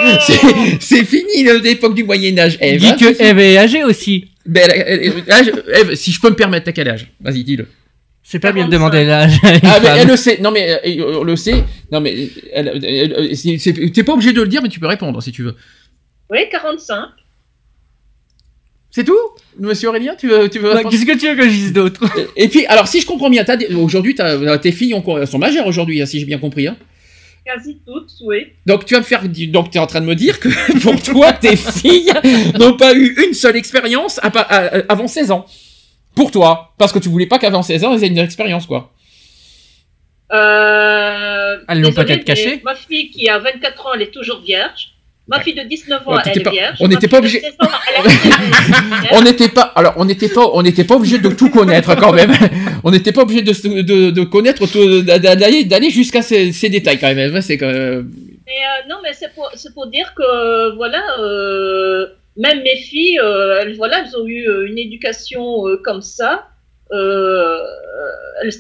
C'est, fini l'époque du Moyen Âge. Eve, Dis hein, que Eve est âgée aussi. Ben, elle- elle- elle- âge- Eve, si je peux me permettre, t'as quel âge Vas-y, dis-le. C'est pas bien de 45. demander l'âge. Ah, mais elle le sait. Non, mais euh, on le sait. Non, mais elle- elle- elle- c'est- c'est- t'es pas obligé de le dire, mais tu peux répondre si tu veux. Oui, 45. C'est tout? Monsieur Aurélien, tu veux, tu veux Ouais, répondre? Qu'est-ce que tu veux que je dise d'autre? Et puis, alors, si je comprends bien, aujourd'hui, t'as- tes filles ont, sont majeures aujourd'hui, hein, si j'ai bien compris. Hein. Quasi toutes, oui. Donc, tu vas me faire. Donc, tu es en train de me dire que pour toi, tes filles n'ont pas eu une seule expérience avant 16 ans. Pour toi. Parce que tu voulais pas qu'avant 16 ans, elles aient une expérience, quoi. Euh, Elles l'ont désolée, peut-être caché. Ma fille qui a 24 ans, elle est toujours vierge. Ma fille de 19 ans, Ouais, elle est pas- vierge. on Ma n'était fille pas de obligé- 16 ans, elle est (laughs) vierge. On n'était pas, alors on n'était pas, on n'était pas obligé de tout connaître quand même. (laughs) On n'était pas obligé de, de, de connaître, d'aller, d'aller jusqu'à ces, ces détails quand même. C'est quand même- Mais euh, non, mais c'est pour, c'est pour dire que voilà, euh, même mes filles, euh, elles, voilà, elles ont eu euh, une éducation euh, comme ça. Elles,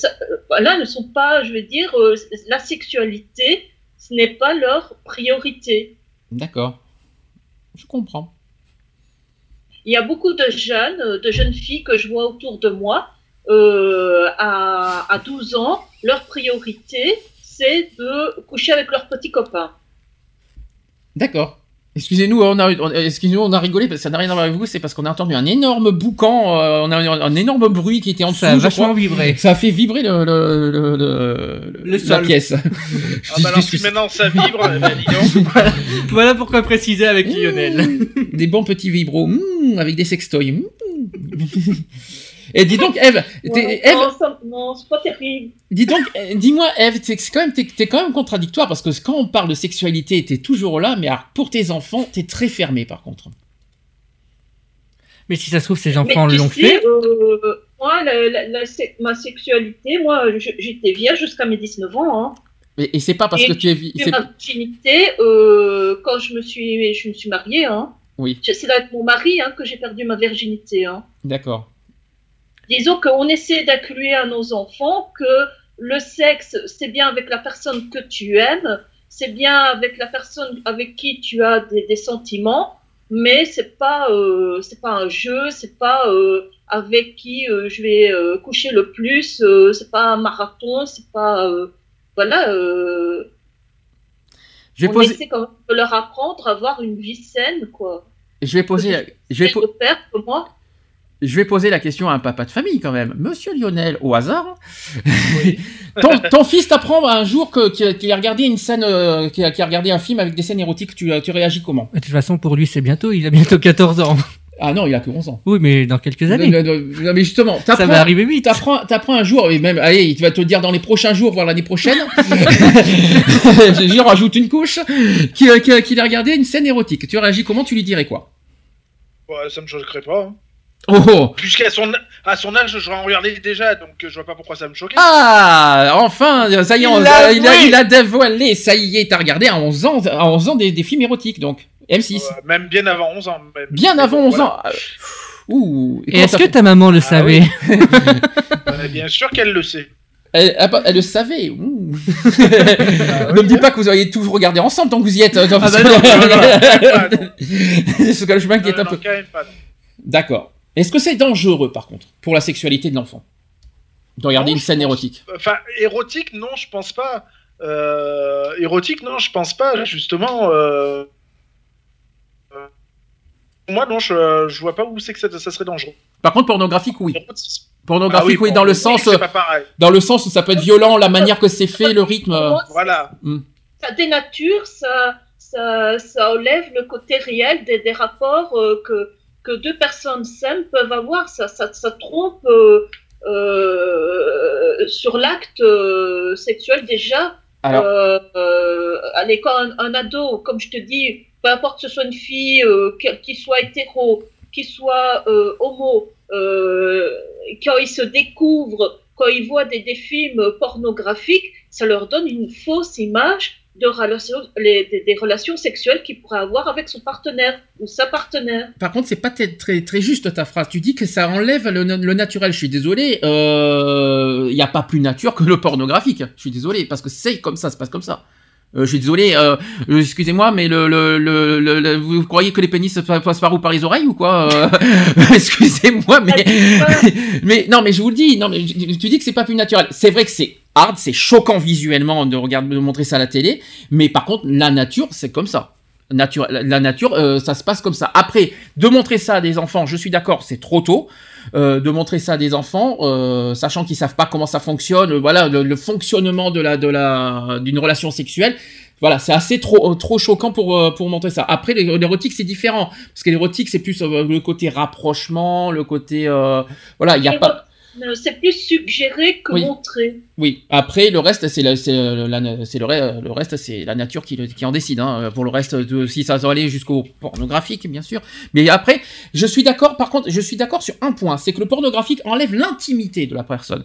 elles ne sont pas, je veux dire, la sexualité, ce n'est pas leur priorité. D'accord. Je comprends. Il y a beaucoup de jeunes, de jeunes filles que je vois autour de moi, euh, à, à 12 ans, leur priorité, c'est de coucher avec leurs petits copains. D'accord. Excusez-nous, on a, on- excusez-nous, on a rigolé parce que ça n'a rien à voir avec vous. C'est parce qu'on a entendu un énorme boucan, euh, on a un, un énorme bruit qui était en dessous. Ça a vachement vibré. Ça a fait vibrer le, le, le, le- Le la sol. pièce. Ah (laughs) bah alors si maintenant ça vibre, donc. (laughs) Voilà pourquoi préciser avec Lionel. des bons petits vibros mmh, avec des sextoys. mmh. (laughs) Et dis donc, Eve, Ouais, Ève, non, c'est pas terrible. dis donc, euh, dis-moi, Eve, t'es c'est quand même, t'es, t'es quand même contradictoire parce que quand on parle de sexualité, t'es toujours là, mais alors, pour tes enfants, t'es très fermé par contre. Mais si ça se trouve, ces enfants l'ont sais, fait. euh, moi, la- la- la se- ma sexualité, moi, je- j'étais vierge jusqu'à mes 19 ans. Hein. Et, et c'est pas parce Et que tu es, vi- Et c'est- ma virginité, euh, quand je me suis, je me suis mariée, hein. Oui. C'est avec mon mari hein, que j'ai perdu ma virginité. Hein. d'accord. Disons qu'on essaie d'inclure à nos enfants que le sexe, c'est bien avec la personne que tu aimes, c'est bien avec la personne avec qui tu as des, des sentiments, mais c'est pas, euh, c'est pas un jeu, c'est pas euh, avec qui euh, je vais coucher le plus, c'est pas un marathon, c'est pas, voilà. Je vais on poser, essaie quand même de leur apprendre à avoir une vie saine, quoi. je vais poser, je vais, po- de père comme moi. Je vais poser la question à un papa de famille quand même. Monsieur Lionel, au hasard, (laughs) ton, ton fils t'apprend un jour qu'il a regardé une scène, euh, qu'il a, regardé un film avec des scènes érotiques. Tu, tu réagis comment? De toute façon, pour lui, c'est bientôt. Il a bientôt 14 ans. Ah non, il a que 11 ans. Oui, mais dans quelques années. Non, non, non, non, mais justement, Ça va arriver vite. t'apprends, t'apprends un jour, et même, allez, il va te dire dans les prochains jours, voire l'année prochaine, (laughs) (laughs) j'y rajoute une couche, qu'il qu'il- qu'il a regardé une scène érotique. Tu réagis comment? Tu lui dirais quoi? Ouais, ça me choquerait pas. hein. Oh, oh Puisqu'à son, à son âge, je en regardais déjà, donc euh, je vois pas pourquoi ça me choquait. Ah, enfin, ça y est, Il on- l'a il, a, il a dévoilé, ça y est, t'as regardé à 11 ans, à 11 ans des, des films érotiques, donc. M6. Euh, même bien avant 11 ans. même. Bien avant bon, 11 voilà. ans. Euh, Ouh. Et est-ce que ta maman le Ah savait (laughs) Euh, bien sûr qu'elle le sait. elle, elle, elle le savait. Ouh. Ah ne me dis pas que vous auriez tous regardé ensemble tant que vous y êtes. bah non, non, non, non. C'est (laughs) ce que je m'inquiète un non, peu. D'accord. Est-ce que c'est dangereux, par contre, pour la sexualité de l'enfant De regarder Non, une scène pense- érotique? Enfin, érotique, non, je pense pas. Euh, érotique, non, je pense pas. Justement, euh, euh, moi, non, je, je vois pas où c'est que ça, ça serait dangereux. Par contre, pornographique, oui. Érotisme. Pornographique, Ah oui, dans le sens, dans le sens où ça peut être violent, la manière que c'est fait, le rythme. Voilà. ça dénature, ça, ça, ça enlève le côté réel des, des rapports euh, que, que deux personnes saines peuvent avoir. Ça, ça, ça trompe euh, euh, sur l'acte euh, sexuel déjà. Alors, Euh, euh, allez, quand un, un ado, comme je te dis, peu importe que ce soit une fille, euh, qui soit hétéro, qui soit euh, homo, euh, quand ils se découvrent, quand ils voient des, des films pornographiques, ça leur donne une fausse image de relations, les- des, des relations sexuelles qu'il pourrait avoir avec son partenaire ou sa partenaire. par contre, c'est pas très, très, juste ta phrase. Tu dis que ça enlève le, le naturel. Je suis désolé. Il n'y a pas plus nature que le pornographique. Je suis désolé, parce que c'est comme ça, ça se passe comme ça. Euh, je suis désolé, euh, euh, excusez-moi, mais le, le, le, le- le- vous croyez que les pénis pa- passent par où? Par les oreilles ou quoi Euh, (laughs) Excusez-moi, mais (laughs) mais non, mais je vous le dis, non, mais tu tu dis que c'est pas plus naturel. C'est vrai que c'est hard, c'est choquant visuellement de regarder, de montrer ça à la télé, mais par contre, la nature, c'est comme ça. Nature, la nature, euh, ça se passe comme ça. Après, de montrer ça à des enfants, je suis d'accord, c'est trop tôt. Euh, de montrer ça à des enfants, euh, sachant qu'ils savent pas comment ça fonctionne, voilà, le, le fonctionnement de la, de la, d'une relation sexuelle. Voilà, c'est assez trop, euh, trop choquant pour, euh, pour montrer ça. Après, l'é- l'érotique, c'est différent. Parce que l'érotique, c'est plus euh, le côté rapprochement, le côté, euh, voilà, il y a pas, C'est plus suggéré que Oui. montré. oui. Après, le reste, c'est la- c'est euh, la- c'est le, re- le reste, c'est la nature qui, en décide. Hein. Pour le reste, de, si ça doit aller jusqu'au pornographique, bien sûr. Mais après, je suis d'accord. Par contre, je suis d'accord sur un point, c'est que le pornographique enlève l'intimité de la personne.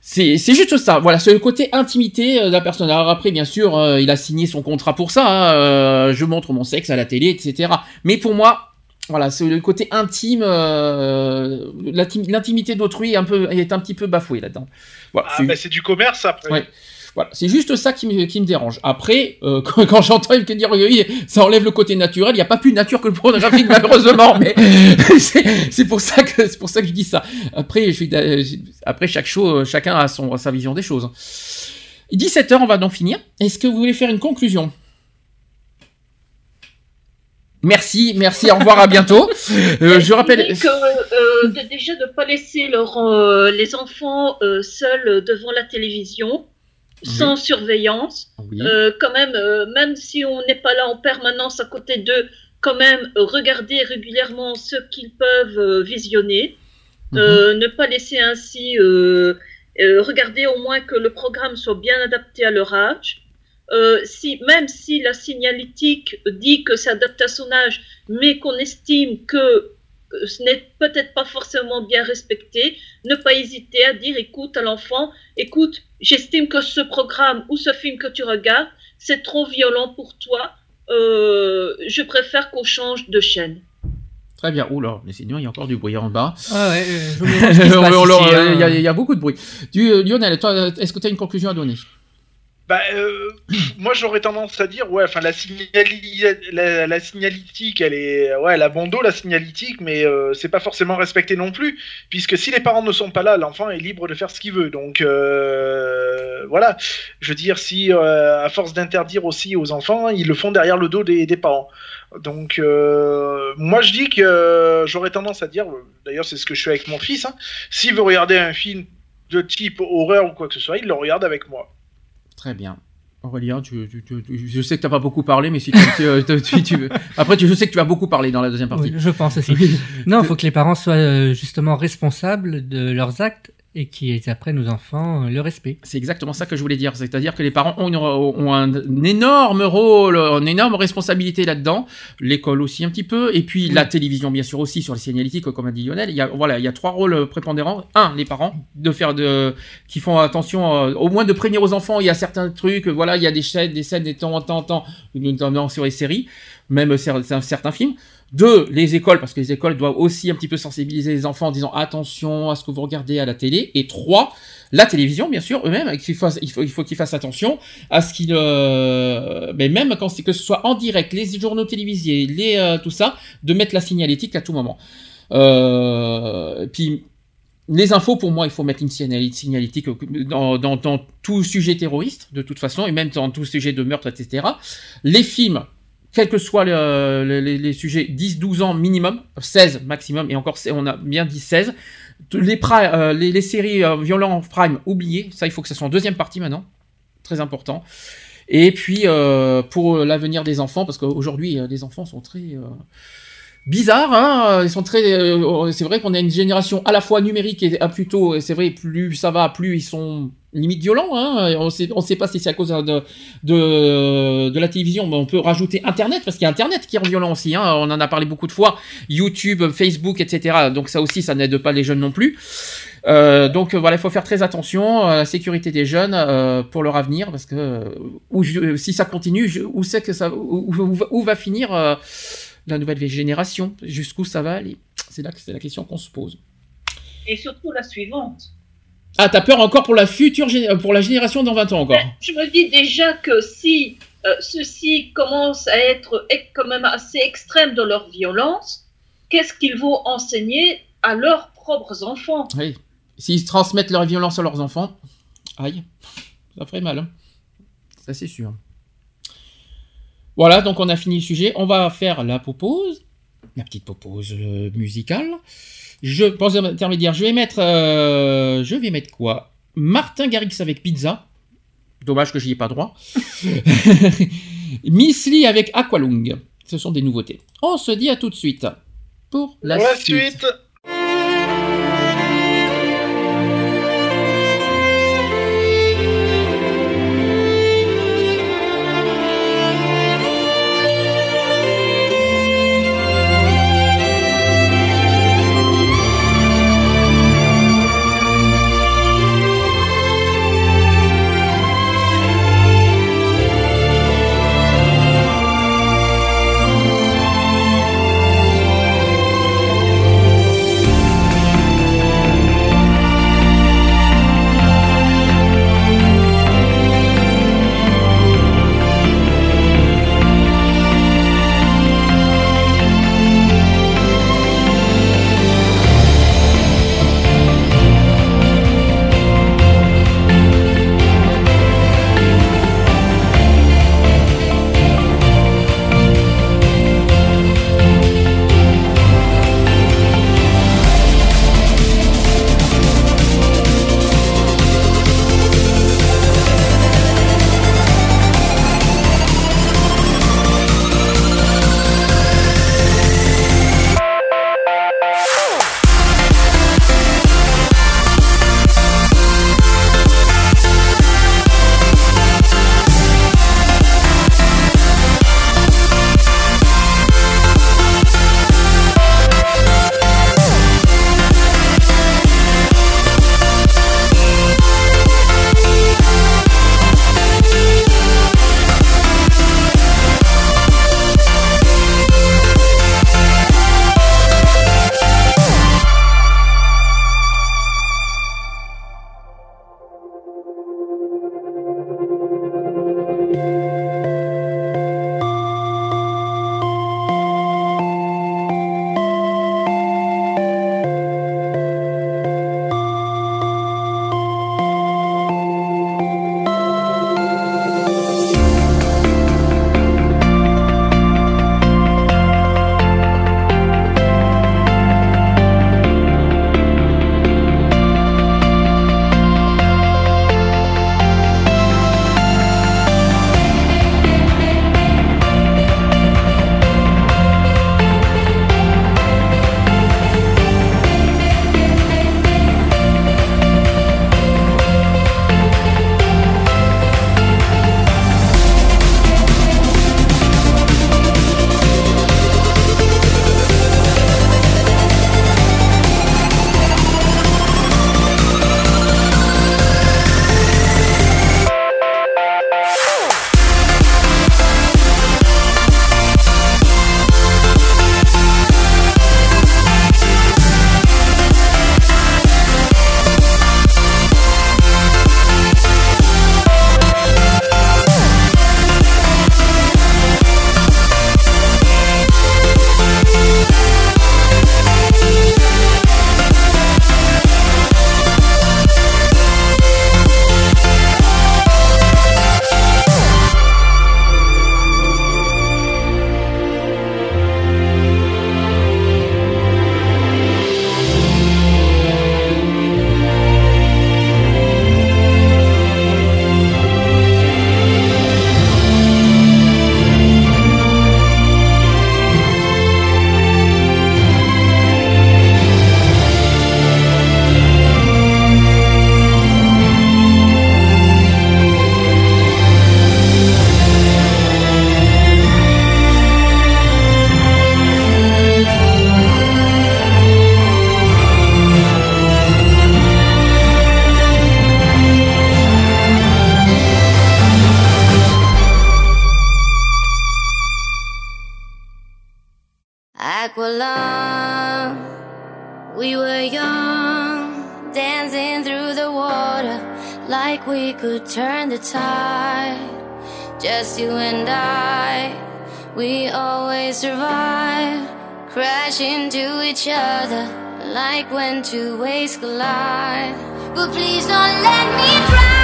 C'est c'est juste ça, voilà, c'est le côté intimité euh, de la personne. Alors après, bien sûr, euh, il a signé son contrat pour ça, hein, euh, je montre mon sexe à la télé, etc. Mais pour moi, voilà, c'est le côté intime, euh, l'intim- l'intimité d'autrui est un, peu, est un petit peu bafouée là-dedans. Voilà, Ah, c'est- bah, c'est du commerce après. Ouais. Voilà, c'est juste ça qui me, qui me dérange. Après, euh, quand, quand j'entends Yves dire oui, ça enlève le côté naturel, il n'y a pas plus nature que le pornographique (laughs) malheureusement, mais (laughs) c'est pour ça que c'est pour ça que je dis ça. Après, je suis d'a- après chaque show, euh, chacun a son sa vision des choses. 17 h on va donc finir. Est-ce que vous voulez faire une conclusion? Merci, merci, au revoir, à bientôt. (laughs) Euh, je rappelle. Que, euh, de- déjà de ne pas laisser leur, euh, les enfants seuls devant la télévision, sans surveillance. Oui. Quand même, même si on n'est pas là en permanence à côté d'eux, quand même regarder régulièrement ce qu'ils peuvent visionner. Mhm. Ne pas laisser ainsi regarder au moins que le programme soit bien adapté à leur âge. Euh, si, même si la signalétique dit que c'est adapté à son âge, mais qu'on estime que euh, ce n'est peut-être pas forcément bien respecté, ne pas hésiter à dire écoute à l'enfant, écoute, j'estime que ce programme ou ce film que tu regardes, c'est trop violent pour toi, euh, je préfère qu'on change de chaîne. Très bien. Oula, mais sinon il y a encore du bruit en bas. Ah ouais, euh, je me (laughs) demande ce qui se passe On- on- ici, hein. il y, a- il y a beaucoup de bruit. Euh, Lionel, toi, est-ce que tu as une conclusion à donner? Bah, euh, (clears throat) moi j'aurais tendance à dire, ouais, enfin la, signali- la, signalétique, elle est, ouais, elle a la signalétique, mais euh, c'est pas forcément respecté non plus, puisque si les parents ne sont pas là, l'enfant est libre de faire ce qu'il veut. Donc euh, voilà, je veux dire, si euh, à force d'interdire aussi aux enfants, ils le font derrière le dos des, parents. Donc moi je dis que j'aurais tendance à dire, d'ailleurs c'est ce que je fais avec mon fils, hein, s'il veut regarder un film de type horreur ou quoi que ce soit, il le regarde avec moi. Très bien. Aurélien, tu, tu- je sais que tu n'as pas beaucoup parlé, mais si tu, tu- tu- après, tu- je sais que tu vas beaucoup parler dans la deuxième partie. Oui, je pense aussi. Non, il faut que les parents soient euh, justement responsables de leurs actes et qu'ils apprennent aux enfants euh, le respect. C'est exactement ça que je voulais dire. C'est-à-dire que les parents ont, une- ont un, énorme rôle, une énorme responsabilité là-dedans. L'école aussi un petit peu. Et puis la télévision, bien sûr, aussi sur les signalétiques, comme a dit Lionel. Il y a, voilà, il y a trois rôles prépondérants. Un, les parents, de faire de, qui font attention, euh, au moins de prévenir aux enfants. Il y a certains trucs, voilà, il y a des scènes, des scènes de temps en temps, en temps, notamment sur les séries, même cer- certains films. Deux, les écoles, parce que les écoles doivent aussi un petit peu sensibiliser les enfants en disant attention à ce que vous regardez à la télé. Et trois, la télévision, bien sûr, eux-mêmes, il faut, il faut qu'ils fassent attention à ce qu'ils, euh, mais même quand c'est que ce soit en direct, les journaux télévisés, les euh, tout ça, de mettre la signalétique à tout moment. Euh, puis les infos, pour moi, il faut mettre une signalétique dans, dans, dans tout sujet terroriste, de toute façon, et même dans tout sujet de meurtre, etc. Les films, quels que soient le- le- les, sujets, 10-12 ans minimum, 16 maximum, et encore, on a bien dit 16. Tous Les, pri- euh, les, les séries euh, violentes prime, oubliez, ça, il faut que ça soit en deuxième partie maintenant, très important. Et puis, euh, pour l'avenir des enfants, parce qu'aujourd'hui, euh, les enfants sont très... euh, bizarres, hein, ils sont très. euh, c'est vrai qu'on a une génération à la fois numérique et plutôt, c'est vrai, plus ça va, plus ils sont limite violents. Hein, on sait, on sait pas si c'est à cause de, la télévision, mais on peut rajouter Internet parce qu'il y a Internet qui rend violent aussi. Hein, on en a parlé beaucoup de fois, YouTube, Facebook, etc. Donc ça aussi, ça n'aide pas les jeunes non plus. Euh, donc euh, voilà, il faut faire très attention à la sécurité des jeunes euh, pour leur avenir parce que euh, si ça continue, où va- finir euh, la nouvelle génération? Jusqu'où ça va aller? C'est là que c'est la question qu'on se pose. Et surtout la suivante. Ah, t'as peur encore pour la future gé- pour la génération dans 20 ans encore Je me dis déjà que si euh, ceux-ci commencent à être quand même assez extrêmes dans leur violence, qu'est-ce qu'ils vont enseigner à leurs propres enfants? Oui. S'ils transmettent leur violence à leurs enfants, aïe, ça ferait mal. hein. Ça c'est sûr. Voilà, donc on a fini le sujet. On va faire la pause, la petite pause euh, musicale. Je pense intermédiaire, je vais mettre, euh, je vais mettre quoi? Martin Garrix avec pizza. Dommage que j'y ai pas droit. (laughs) Miss Lee avec Aqualung. Ce sont des nouveautés. On se dit à tout de suite pour la, Pour la suite. suite. We were young, dancing through the water like we could turn the tide. Just you and I, we always survive. Crash into each other like when two waves collide. But please don't let me drown.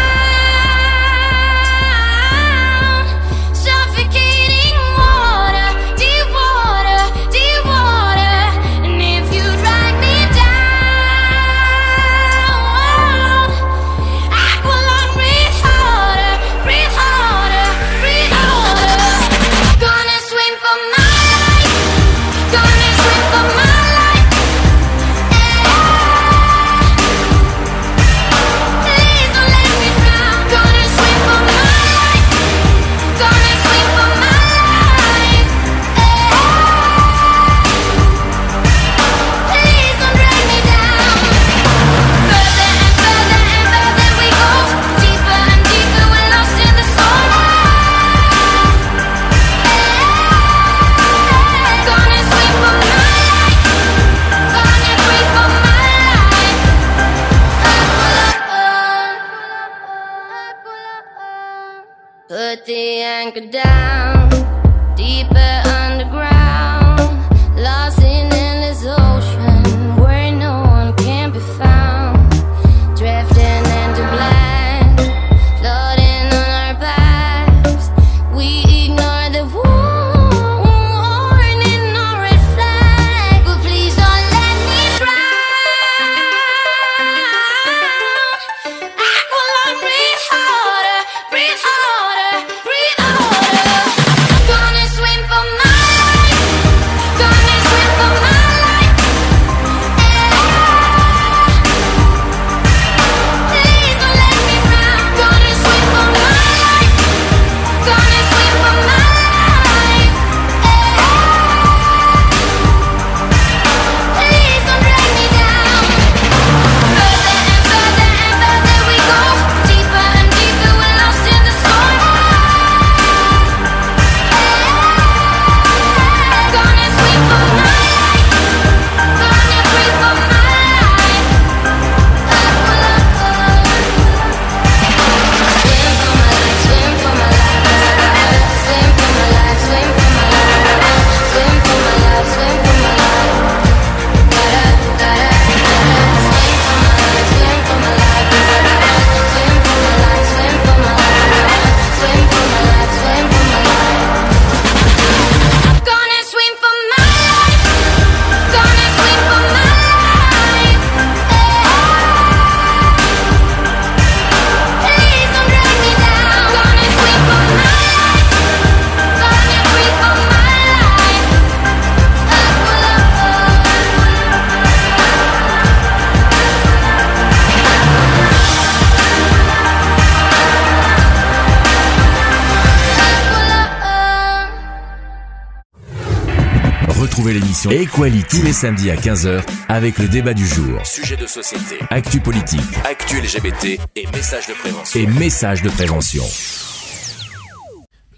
Equality tous les samedis à 15h avec le débat du jour. Sujet de société, actu politique, actu LGBT et messages de prévention. Et messages de prévention.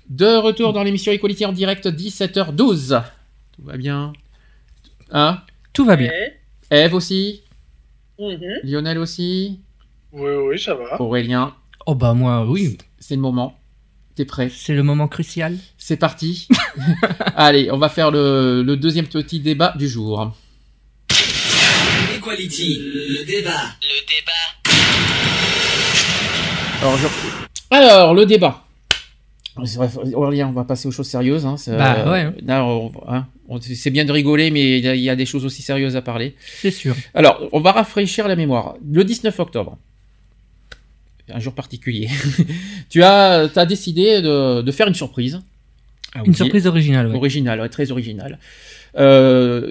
De retour dans l'émission Equality en direct, 17h12. Tout va bien? Hein? Tout va bien. Eve aussi? Mhm. Lionel aussi? Oui, oui, ça va. Aurélien? Oh bah moi, oui. C'est le moment. T'es prêt? C'est le moment crucial? C'est parti. (laughs) Allez, on va faire le, le deuxième petit débat du jour. Equality, le débat. Le débat. Alors, je- Alors, le débat. Aurélien, on va passer aux choses sérieuses. Hein. C'est- Bah, ouais. là, on- hein, on- c'est bien de rigoler, mais il y, a- il y a des choses aussi sérieuses à parler. C'est sûr. Alors, on va rafraîchir la mémoire. Le 19 octobre, un jour particulier, (laughs) tu as, as décidé de, de faire une surprise. Ah, Une surprise originale, ouais. Originale, ouais, très originale. Euh,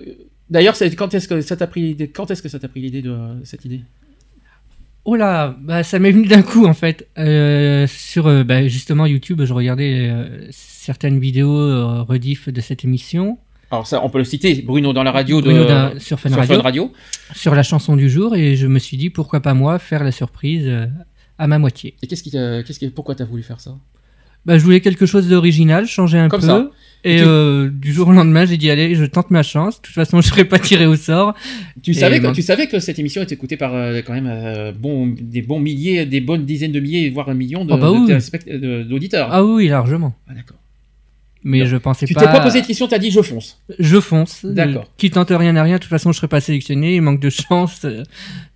D'ailleurs, quand est-ce que ça t'a pris l'idée Quand est-ce que ça t'a pris l'idée de cette idée? Oh là, bah, ça m'est venu d'un coup en fait. Euh, sur euh, bah, justement YouTube, je regardais euh, certaines vidéos rediff de cette émission Alors ça, on peut le citer. Bruno dans la radio de Bruno sur Fun Radio. Radio. sur la chanson du jour et je me suis dit pourquoi pas moi faire la surprise à ma moitié. Et qu'est-ce qui, qu'est-ce qui, pourquoi t'as voulu faire ça? Bah, je voulais quelque chose d'original, changer un Comme peu. ça. Et Et tu- euh, du jour au lendemain, j'ai dit allez, je tente ma chance. De toute façon, (laughs) je serais pas tiré au sort. Tu Et savais, que, tu savais que cette émission est écoutée par euh, quand même euh, bon, des bons milliers, des bonnes dizaines de milliers, voire un million de- Ah bah oui. de- d'auditeurs. Ah oui, largement. Ah, d'accord. Mais Non. je pensais Tu pas. t'es pas posé de question, t'as dit je fonce. Je fonce. D'accord. Qui tente rien à rien. De toute façon, je serais pas sélectionné. Il manque de chance. euh,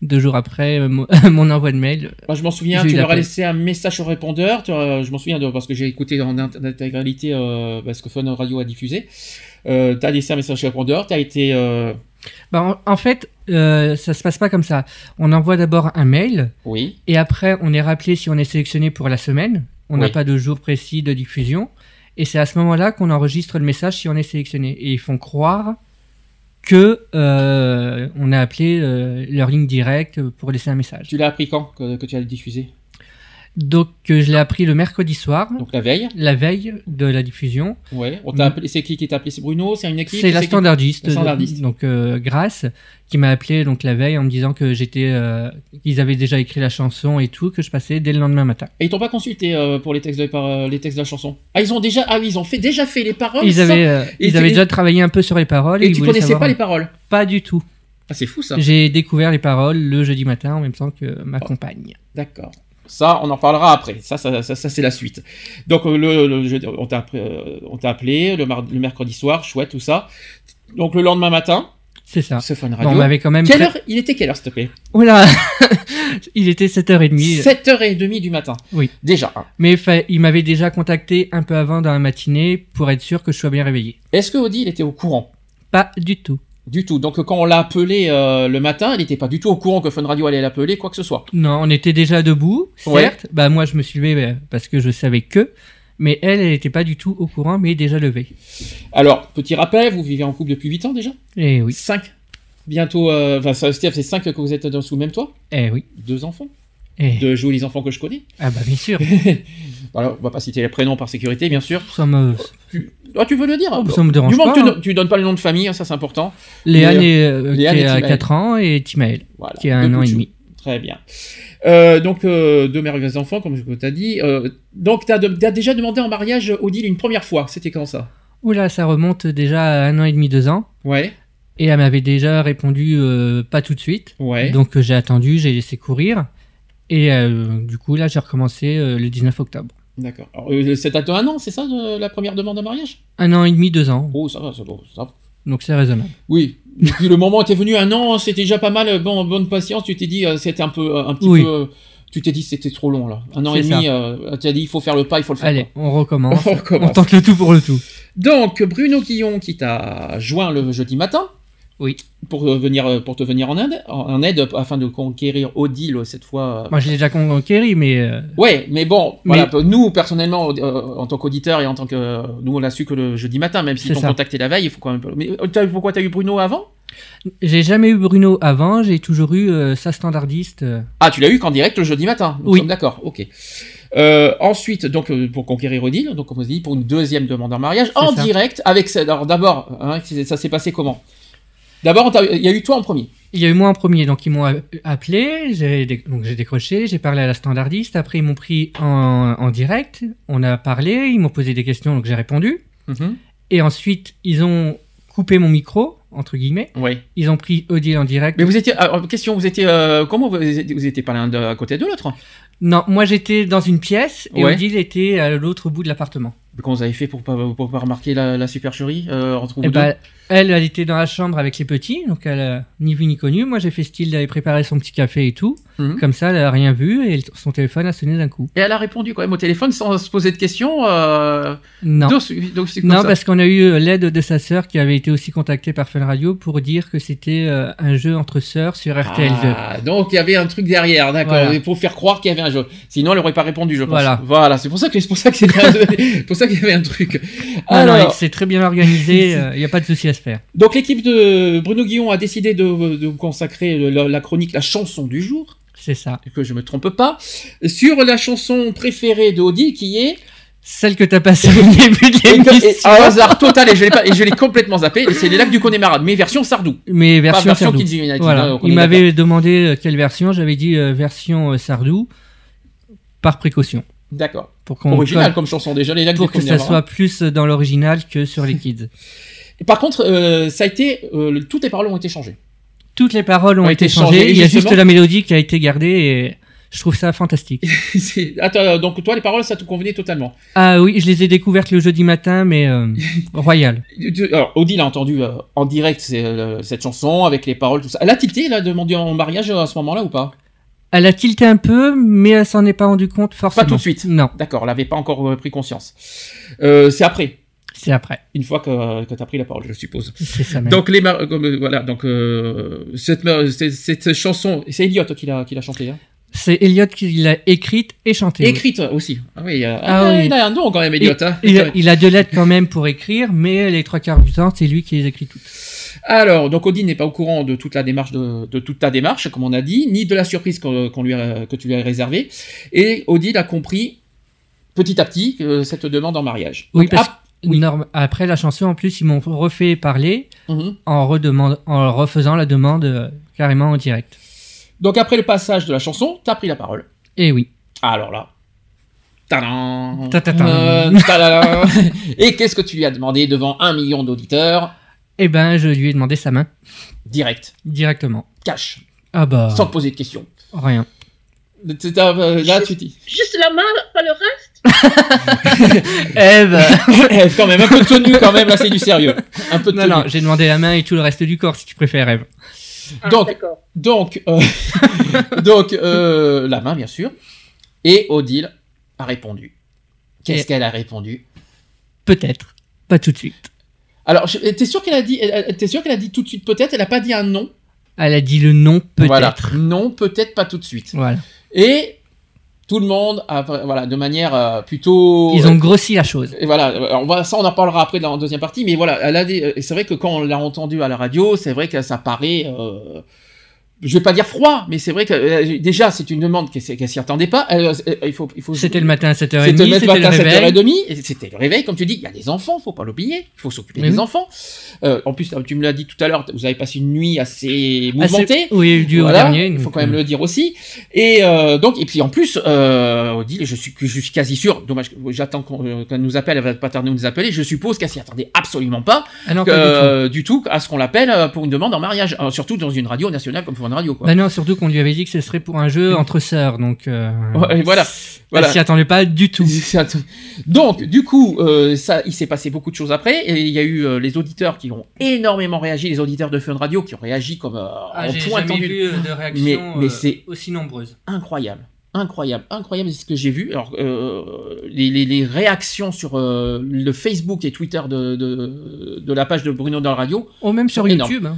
Deux jours après euh, mon, (laughs) mon envoi de mail. Moi, je m'en souviens, tu leur as laissé un message sur répondeur. tu as- je m'en souviens de, parce que j'ai écouté en int- intégralité euh, parce que Fun Radio a diffusé. Euh, tu as laissé un message sur répondeur, tu as été. euh, Bah, en, en fait, euh, ça se passe pas comme ça. On envoie d'abord un mail. Oui. Et après, on est rappelé si on est sélectionné pour la semaine. On n'a Oui. pas de jour précis de diffusion. Et c'est à ce moment-là qu'on enregistre le message si on est sélectionné. Et ils font croire que euh, on a appelé euh, leur ligne directe pour laisser un message. Tu l'as appris quand que, que tu as diffusé? Donc, euh, je l'ai appris le mercredi soir, Donc la veille la veille de la diffusion. Ouais. On t'a Mm. appelé, c'est qui qui t'a appelé? C'est Bruno? C'est une équipe? C'est la qui- standardiste, La standardiste. donc euh, Grace, qui m'a appelé donc la veille en me disant que j'étais, euh, qu'ils avaient déjà écrit la chanson et tout, que je passais dès le lendemain matin. Et ils t'ont pas consulté euh, pour les textes, de, par, euh, les textes de la chanson? Ah, ils ont déjà, ah ils ont fait, déjà fait les paroles. Ils avaient, euh, et ils avaient et- déjà travaillé un peu sur les paroles. Et ils tu connaissais savoir- pas les paroles? Pas du tout. Ah, c'est fou ça. J'ai découvert les paroles le jeudi matin en même temps que ma compagne. D'accord. Ça, on en parlera après. Ça, ça, ça, ça, c'est la suite. Donc, euh, le, le- je- on t'a appelé, euh, on t'a appelé le, mercredi soir, chouette, tout ça. Donc, le lendemain matin, C'est ça. c'est Fun Bon, Radio. on m'avait quand même. Quelle heure Il était quelle heure, s'il te plaît? Oula (laughs) Il était 7h30. 7h30 du matin. Oui. Déjà. hein. Mais il m'avait déjà contacté un peu avant dans la matinée pour être sûr que je sois bien réveillé. Est-ce que Audi, il était au courant? Pas du tout. Du tout. Donc, quand on l'a appelé euh, le matin, il n'était pas du tout au courant que Fun Radio allait l'appeler, quoi que ce soit. Non, on était déjà debout, Ouais. certes. Bah moi je me suis levé euh, parce que je savais que. Mais elle, elle n'était pas du tout au courant, mais déjà levée. Alors, petit rappel, vous vivez en couple depuis 8 ans déjà? Eh oui. 5. Bientôt, euh, enfin, Steve, c'est 5 que vous êtes dans sous le même toit Eh oui. Deux enfants? Eh. Deux jolis enfants que je connais? Ah bah bien sûr. (laughs) Alors, on va pas citer les prénoms par sécurité, bien sûr. Ça me, Ah, tu veux le dire Oh, ça me dérange Du pas, tu, hein. tu donnes pas le nom de famille, hein, ça c'est important. Léane, euh, Léane qui a Timaël. 4 ans et Timaël Voilà. qui a Deux un an et demi. Très bien. Euh, donc, euh, deux merveilleux enfants, comme je t'ai dit. Euh, donc, tu as, déjà demandé en mariage Odile une première fois. C'était quand ça? Oula, ça remonte déjà à un an et demi, deux ans. Ouais, Et elle m'avait déjà répondu euh, pas tout de suite. ouais. Donc euh, j'ai attendu, j'ai laissé courir. Et euh, du coup, là, j'ai recommencé euh, le 19 octobre. D'accord. Euh, C'est à toi un an, c'est ça, euh, la première demande en mariage? Un an et demi, deux ans. Oh, ça va, ça va. ça va. Donc c'est raisonnable. Oui. Depuis le moment où tu es venu un an, c'était déjà pas mal. Bon, bonne patience. Tu t'es dit, euh, c'était un peu, un petit Oui. peu. tu t'es dit, c'était trop long là. Un an et demi. euh, tu as dit, il faut faire le pas, il faut le faire. Allez, on recommence. (laughs) On recommence. On tente le tout pour le tout. Donc, Bruno Guillon qui t'a joint le jeudi matin. Oui. Pour, euh, venir, euh, pour te venir en aide, en aide afin de conquérir Odile cette fois. euh. Moi, je l'ai déjà conquéri, mais euh, Ouais, mais bon, Mais- voilà, nous personnellement, euh, en tant qu'auditeur et en tant que nous on l'a su que le jeudi matin, même s'ils t'ont contacté la veille, il faut quand même. Mais euh, t'as- pourquoi t'as eu Bruno avant? J'ai jamais eu Bruno avant. J'ai toujours eu euh, sa standardiste. euh. Ah, tu l'as eu qu'en direct le jeudi matin. Nous Oui. d'accord. Ok. Euh, ensuite, donc euh, pour conquérir Odile, donc comme on dit, pour une deuxième demande en mariage en ça. direct avec. Alors d'abord, hein, ça s'est passé comment? D'abord, il y a eu toi en premier. Il y a eu moi en premier, donc ils m'ont appelé, j'ai dé- décroché, j'ai parlé à la standardiste, après ils m'ont pris en, en direct, on a parlé, ils m'ont posé des questions, donc j'ai répondu, et ensuite ils ont coupé mon micro, entre guillemets, Oui. ils ont pris Odile en direct. Mais vous étiez. alors, question, vous étiez. euh, comment vous, étiez- vous étiez pas l'un à côté de l'autre? Non, moi j'étais dans une pièce, et Ouais. Odile était à l'autre bout de l'appartement. Comment vous avez fait pour pas, pour pas remarquer la, la supercherie euh, entre vous Et deux bah, elle, elle était dans la chambre avec les petits, donc elle a ni vu ni connu. Moi j'ai fait style d'aller préparer son petit café et tout. Mhm. Comme ça, elle a rien vu et son téléphone a sonné d'un coup. Et elle a répondu quand même au téléphone sans se poser de questions. Euh... Non. donc, donc Non, ça. parce qu'on a eu euh, l'aide de sa sœur qui avait été aussi contactée par Fun Radio pour dire que c'était euh, un jeu entre sœurs sur RTL2. Ah, donc il y avait un truc derrière, d'accord. Voilà. Pour faire croire qu'il y avait un jeu. Sinon, elle aurait pas répondu, je pense. Voilà. Voilà. C'est pour ça que c'est pour ça que (laughs) un- qu'il y avait un truc. Ah Alors, c'est très bien organisé, il n'y a pas de souci à se faire. donc l'équipe de Bruno Guillon a décidé de, consacrer la, la chronique, la chanson du jour, C'est ça. que je me trompe pas, sur la chanson préférée de Odile qui est Celle que t'as passée au début de l'émission. à hasard total et je l'ai complètement zappé. C'est les lacs du Connemara, mais version Sardou. Mais Pas version version Sardou. Kids United. Voilà. hein, on Il m'avait demandé euh, quelle version, j'avais dit euh, version euh, Sardou, par précaution. D'accord. Pour qu'on Original colle- comme chanson déjà, les lacs pour des que ça Connemara. soit plus dans l'original que sur les kids. Et Par contre, euh, ça a été, euh, toutes les paroles ont été changées. Toutes les paroles ont, Ont été, été changées. changées, Il y a juste la mélodie qui a été gardée et je trouve ça fantastique. (laughs) Attends, euh, donc toi, les paroles, ça te convenait totalement. ah oui, je les ai découvertes le jeudi matin, mais euh, (laughs) royal. Alors, Odile a entendu en direct cette chanson avec les paroles, tout ça. Elle a tilté, elle a demandé en mariage à ce moment-là ou pas? Elle a tilté un peu, mais elle s'en est pas rendu compte forcément. Pas tout de suite. Non, D'accord, elle n'avait pas encore euh, pris conscience. Euh, c'est après, c'est après. une fois que, que tu as pris la parole, je suppose. C'est ça même. Donc, les mar- euh, voilà, donc, euh, cette, cette, cette chanson, c'est Elliot qui l'a, qui l'a chantée. Hein. C'est Elliot qui l'a écrite et chantée. oui. Écrite aussi. Ah oui, euh, Ah ah, oui. il a un don quand même, Elliot. Il, hein. il a deux lettres quand même pour écrire, mais les trois quarts du temps, c'est lui qui les écrit toutes. Alors, donc Odile n'est pas au courant de toute la démarche de, de toute ta démarche, comme on a dit, ni de la surprise qu'on lui a- que tu lui as réservée. Et Odile a compris petit à petit que cette demande en mariage. Oui, Donc, parce ap- oui. Norm- après la chanson, en plus, ils m'ont refait parler Mhm. en, refaisant la demande euh, carrément en direct. Donc après le passage de la chanson, t'as pris la parole. Et oui. Alors là. Tadam, Ta-ta-ta. euh, tadam. (laughs) Et qu'est-ce que tu lui as demandé devant un million d'auditeurs? Eh ben, je lui ai demandé sa main, Direct, directement. cash, Ah bah, sans te poser de questions. rien. Euh, Là, tu dis. Juste la main, pas le reste (laughs) Eh ben... (laughs) Eh, quand même, un peu de tenue, quand même, là, c'est du sérieux. Un peu de non, tenue. non, j'ai demandé la main et tout le reste du corps, si tu préfères, Eve. Ah, Donc- d'accord. Donc, euh, (laughs) donc euh, la main, bien sûr. Et Odile a répondu. Qu'est-ce Et- qu'elle a répondu? Peut-être. Pas tout de suite. Alors, t'es sûr qu'elle a dit, t'es sûr qu'elle a dit tout de suite peut-être? Elle a pas dit un non? Elle a dit le nom, peut-être. Voilà. Non, peut-être pas tout de suite. Voilà. Et tout le monde, a, voilà, de manière euh, plutôt. Ils ont grossi la chose. Et voilà, alors, on va- ça on en parlera après dans la deuxième partie, mais voilà, elle a des, euh, c'est vrai que quand on l'a entendu à la radio, c'est vrai que ça paraît, euh, je vais pas dire froid, mais c'est vrai que euh, déjà c'est une demande qu'elle, qu'elle s'y attendait pas. Elle, euh, il faut, il faut. C'était le matin à 7h30, C'était le matin le à réveil. 7h30, et c'était le réveil, comme tu dis, il y a des enfants, faut pas l'oublier, il faut s'occuper des oui. enfants. Euh, en plus, tu me l'as dit tout à l'heure, vous avez passé une nuit assez mouvementée. c'est- Oui, dû Voilà, dernier. Il faut quand même euh, le dire aussi. Et euh, donc, et puis en plus, euh, Odile, je suis, je suis quasi sûr. Dommage, j'attends qu'on euh, qu'elle nous appelle. Elle va pas tarder à nous appeler. Je suppose qu'elle s'y attendait absolument pas, Ah non, que- pas du tout. euh, du tout, à ce qu'on l'appelle euh, pour une demande en mariage, Euh, surtout dans une radio nationale comme Radio. Quoi. Bah non, surtout qu'on lui avait dit que ce serait pour un jeu entre sœurs, donc. Euh, Ouais, voilà, Elle voilà. s'y attendait pas du tout. Donc, du coup, euh, ça, il s'est passé beaucoup de choses après, et il y a eu euh, les auditeurs qui ont énormément réagi, les auditeurs de Fun Radio qui ont réagi comme Ah, en point jamais tendu. vu de réaction Mais- mais c'est- aussi nombreuse. incroyable. Incroyable, incroyable c'est ce que j'ai vu. Alors, euh, les, les- les réactions sur euh, le Facebook et Twitter de, de, de la page de Bruno dans la radio. Oh, même sur. YouTube. hein.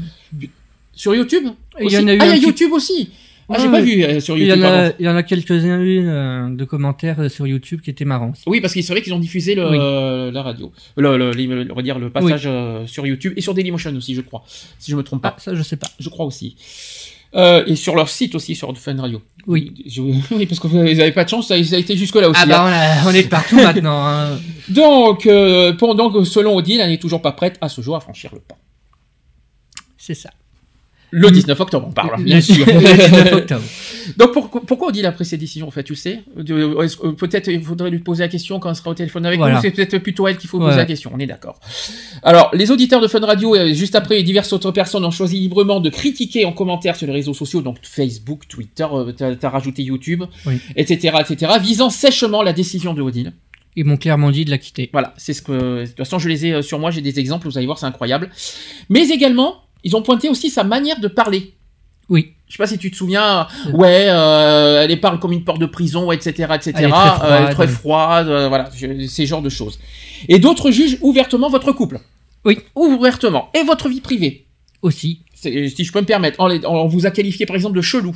Sur YouTube Il y en a eu Ah, il y a YouTube aussi Ah, j'ai Ouais, pas vu euh, sur Il y, YouTube. en a, pardon. il y en a quelques-uns euh, de commentaires euh, sur YouTube qui étaient marrants. Oui, parce qu'il vrai qu'ils ont diffusé le, Oui. la radio. Le, le, le- on va dire le passage sur YouTube et sur Dailymotion aussi, je crois. Si je me trompe pas. Ah, ça, je sais pas. Je crois aussi. Et sur leur site aussi, sur Fun Radio. Oui. Je- (laughs) oui, parce que vous n'avez pas de chance, ça, a été jusque-là aussi. Ah hein. bah, on, a- on est partout (laughs) maintenant. hein. Donc, pendant selon Odile, elle n'est toujours pas prête à ce jour à franchir le pas. C'est ça. Le 19 octobre, on parle, bien sûr. le 19 (laughs) octobre. Donc, pour- pourquoi Odile a pris cette décision, en fait, tu sais? Est-ce que- Peut-être il faudrait lui poser la question quand elle sera au téléphone avec Voilà. nous, c'est peut-être plutôt elle qu'il faut poser la question, on est d'accord. Alors, les auditeurs de Fun Radio, euh, juste après, et diverses autres personnes ont choisi librement de critiquer en commentaire sur les réseaux sociaux, donc Facebook, Twitter, euh, t'as t'as rajouté YouTube, Oui. etc., etc., visant sèchement la décision de Odile. Ils m'ont clairement dit de la quitter. Voilà, c'est ce que. De toute façon, je les ai euh, sur moi, j'ai des exemples, vous allez voir, c'est incroyable. Mais également, ils ont pointé aussi sa manière de parler. Oui. Je sais pas si tu te souviens, ouais, euh, elle parle comme une porte de prison, etc., etc. Elle est très euh, froide. elle est très froide, euh, voilà, je- ces genres de choses. Et d'autres jugent ouvertement votre couple. Oui. Ouvertement. Et votre vie privée. Aussi. C'est- Si je peux me permettre. On, les- on vous a qualifié par exemple de chelou.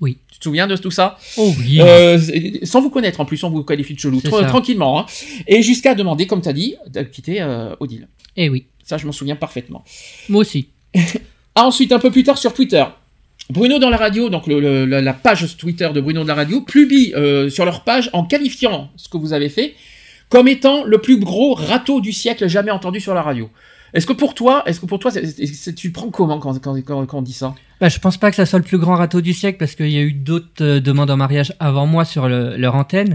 Oui. Tu te souviens de tout ça? Oh oui. Euh, sans vous connaître en plus, on vous qualifie de chelou, ça. tranquillement. hein. Et jusqu'à demander, comme tu as dit, de quitter euh, Odile. Eh oui. Ça, je m'en souviens parfaitement. Moi aussi. (laughs) Ensuite, un peu plus tard sur Twitter. Bruno dans la radio, donc le- le- la, page Twitter de Bruno dans la radio, publie euh, sur leur page en qualifiant ce que vous avez fait comme étant le plus gros râteau du siècle jamais entendu sur la radio. Est-ce que pour toi, est-ce que pour toi, c'est- c'est- tu prends comment quand, quand, quand- quand on dit ça? Bah, je pense pas que ça soit le plus grand râteau du siècle parce qu'il y a eu d'autres euh, demandes en mariage avant moi sur le- leur antenne.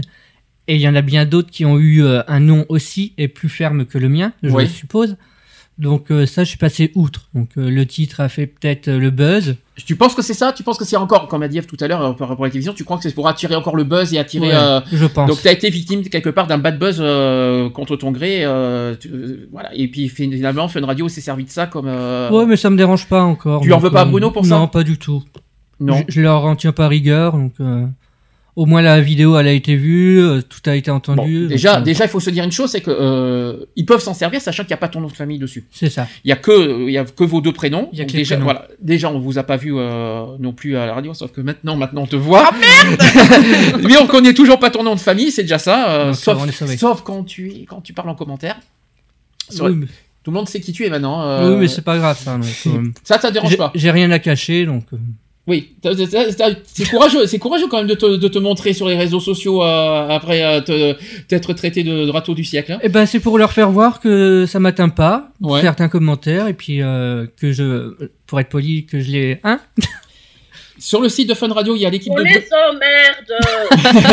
Et il y en a bien d'autres qui ont eu euh, un nom aussi et plus ferme que le mien, je Oui. le suppose. Donc euh, ça, je suis passé outre. Donc euh, le titre a fait peut-être euh, le buzz. Tu penses que c'est ça? Tu penses que c'est encore, comme a dit Eve tout à l'heure par rapport à la télévision, tu crois que c'est pour attirer encore le buzz et attirer. Ouais, je pense. Donc tu as été victime quelque part d'un bad buzz contre ton gré, tu- voilà. Et puis finalement, Fun Radio s'est servi de ça comme. Ouais, mais ça me dérange pas encore. Tu en veux pas à Bruno pour ça? Non, pas du tout. Non. Je, je leur en tiens pas rigueur, donc au moins la vidéo elle a été vue, euh, tout a été Bon, entendu. déjà, donc, euh, déjà, il faut se dire une chose, c'est que euh, ils peuvent s'en servir, sachant qu'il n'y a pas ton nom de famille dessus. c'est ça. Il y a que, il y a que vos deux prénoms. Il y a Donc que les déjà, prénoms. voilà. Déjà, on vous a pas vu euh, non plus à la radio, sauf que maintenant, maintenant, on te voit. Ah, (laughs) Mais on connaît toujours pas ton nom de famille, c'est déjà ça. euh, Non, sauf, quand tu, quand tu parles en commentaire. Sur- Oui, mais, Tout le monde sait qui tu es maintenant. euh, oui, mais c'est pas grave ça. donc, (laughs) euh, ça, ça te dérange pas. J'ai rien à cacher, donc. Oui, c'est courageux, c'est courageux quand même de te, de te montrer sur les réseaux sociaux euh, après euh, t'être traité de, de râteau du siècle. hein. Eh ben, c'est pour leur faire voir que ça m'atteint pas, Ouais. certains commentaires, et puis euh, que je, pour être poli, que je les. Hein (laughs) Sur le site de Fun Radio, il y a l'équipe On de les emmerde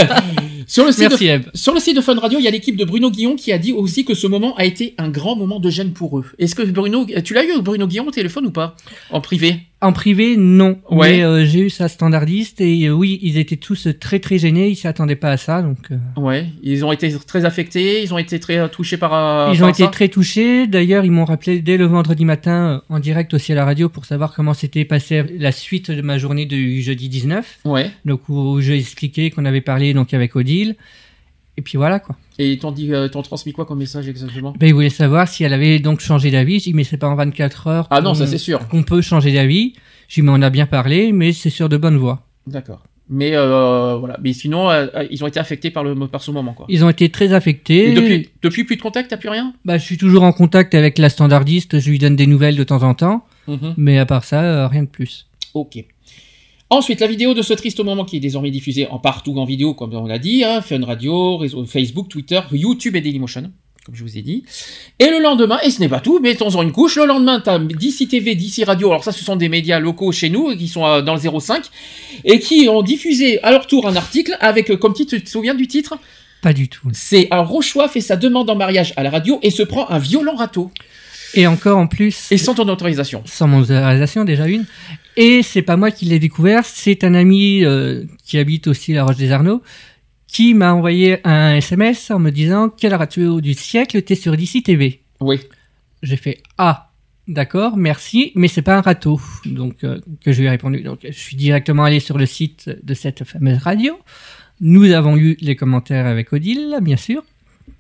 sur le site de Merci Eve. Sur le site de Fun Radio, il y a l'équipe de Bruno Guillon qui a dit aussi que ce moment a été un grand moment de gêne pour eux. Est-ce que Bruno, tu l'as eu Bruno Guillon au téléphone ou pas? En privé? En privé, non. Ouais. Mais euh, j'ai eu sa standardiste et euh, oui, ils étaient tous très très gênés. Ils s'attendaient pas à ça, donc. euh, Ouais, ils ont été très affectés, ils ont été très euh, touchés par. euh, ils par ont été ça. très touchés. D'ailleurs, ils m'ont rappelé dès le vendredi matin euh, en direct aussi à la radio pour savoir comment s'était passée la suite de ma journée du jeudi 19. Ouais. Donc où, où j'ai expliqué qu'on avait parlé donc avec Odile. Et puis voilà quoi. Et ils t'ont dit, euh, t'ont transmis quoi comme message exactement? Ben, ils voulaient savoir si elle avait donc changé d'avis. J'ai dit mais c'est pas en 24 heures. Ah non, qu'on- ça c'est sûr. Qu'on peut changer d'avis. J'ai dit mais on a bien parlé, mais c'est sur de bonnes voies. D'accord. Mais euh, voilà. Mais sinon, euh, ils ont été affectés par le par ce moment quoi. Ils ont été très affectés. Et depuis, depuis plus de contact, t'as plus rien? Bah, je suis toujours en contact avec la standardiste, je lui donne des nouvelles de temps en temps, Mhm. mais à part ça, rien de plus. Ok. Ensuite, la vidéo de ce triste moment qui est désormais diffusée en partout en vidéo, comme on l'a dit, hein, Fun Radio, réseau Facebook, Twitter, YouTube et Dailymotion, comme je vous ai dit. Et le lendemain, et ce n'est pas tout, mettons-en une couche, le lendemain, t'as DC TV, DC Radio, alors ça, ce sont des médias locaux chez nous, qui sont euh, dans le 05, et qui ont diffusé à leur tour un article avec, euh, comme titre, tu te souviens du titre? Pas du tout. C'est un Rochois fait sa demande en mariage à la radio et se prend un violent râteau, Et encore en plus, et sans ton autorisation. sans mon autorisation, déjà une. Et c'est pas moi qui l'ai découvert, c'est un ami euh, qui habite aussi la Roche des Arnaud qui m'a envoyé un SMS en me disant quel radio du siècle t'es sur DC TV. Oui. J'ai fait ah d'accord merci mais c'est pas un râteau donc euh, que je lui ai répondu donc je suis directement allé sur le site de cette fameuse radio. Nous avons lu les commentaires avec Odile bien sûr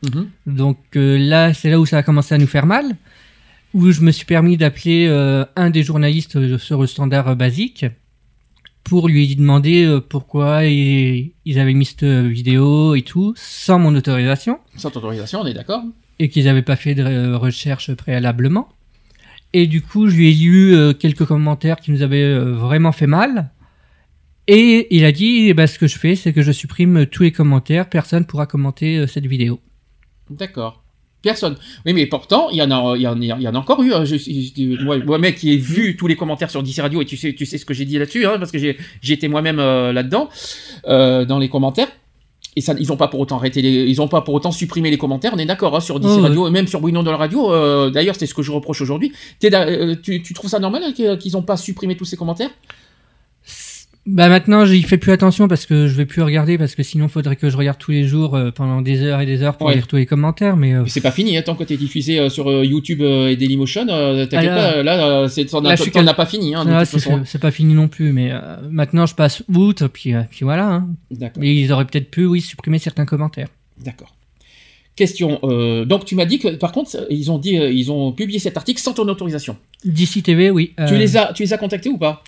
Mhm. donc euh, là, c'est là où ça a commencé à nous faire mal, où je me suis permis d'appeler euh, un des journalistes sur le standard euh, basique pour lui demander euh, pourquoi ils, ils avaient mis cette vidéo et tout, sans mon autorisation, Sans ton autorisation, on est d'accord et qu'ils n'avaient pas fait de recherche préalablement. Et du coup, je lui ai lu quelques commentaires qui nous avaient vraiment fait mal. Et il a dit, eh ben, ce que je fais, c'est que je supprime tous les commentaires, personne pourra commenter cette vidéo. D'accord. Personne. Oui, mais pourtant, il y en a, il y en il y en a encore eu. hein. Je, je- moi, moi, mec, qui ai vu tous les commentaires sur DC Radio, et tu sais, tu sais ce que j'ai dit là-dessus, hein, parce que j'ai, été moi-même euh, là-dedans, euh, dans les commentaires. Et ça, ils n'ont pas pour autant arrêté les, ils ont pas pour autant supprimé les commentaires. On est d'accord hein, sur DC. Radio et même sur Bruno de la radio. euh, d'ailleurs, c'est ce que je reproche aujourd'hui. Tu, tu trouves ça normal qu'ils n'ont pas supprimé tous ces commentaires? Bah maintenant j'y fais plus attention parce que je vais plus regarder parce que sinon faudrait que je regarde tous les jours euh, pendant des heures et des heures pour Ouais. lire tous les commentaires mais euh, Mais c'est pas fini. Hein, tant que t'es diffusé euh, sur euh, YouTube et Dailymotion, t'inquiète là- pas. Là, c'est, t'en as, as pas fini. Hein, ah, c'est pas fini non plus mais maintenant je passe outre puis puis voilà hein. Mais ils auraient peut-être pu oui supprimer certains commentaires. D'accord. Question. euh, donc tu m'as dit que par contre ils ont dit ils ont publié cet article sans ton autorisation. DC TV oui. Tu les as tu les as contactés ou pas?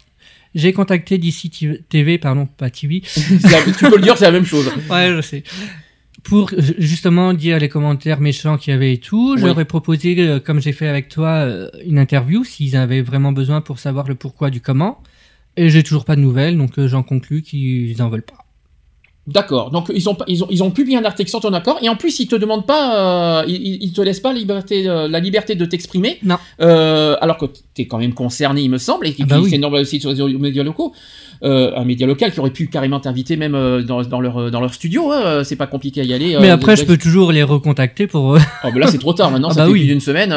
J'ai contacté DC TV pardon pas TV. (laughs) Tu peux le dire, c'est la même chose. ouais je sais. Pour euh, justement dire les commentaires méchants qu'il y avait et tout, je Oui. leur ai proposé, euh, comme j'ai fait avec toi, euh, une interview s'ils avaient vraiment besoin pour savoir le pourquoi du comment. Et j'ai toujours pas de nouvelles, donc euh, j'en conclus qu'ils en veulent pas. D'accord. Donc ils ont ils ont ils ont publié un article sans ton accord et en plus ils te demandent pas, euh, ils, ils- te laissent pas la liberté euh, la liberté de t'exprimer. Non. Euh, alors que tu es quand même concerné, il me semble, et qui Ah bah oui. c'est normal aussi sur les médias locaux. Euh, un média local qui aurait pu carrément t'inviter même euh, dans, dans leur dans leur studio. hein, euh, c'est pas compliqué à y aller. Mais après, je peux toujours les recontacter pour. Oh, bah là c'est trop tard maintenant. (laughs) Ah ça bah fait oui. plus d'une semaine.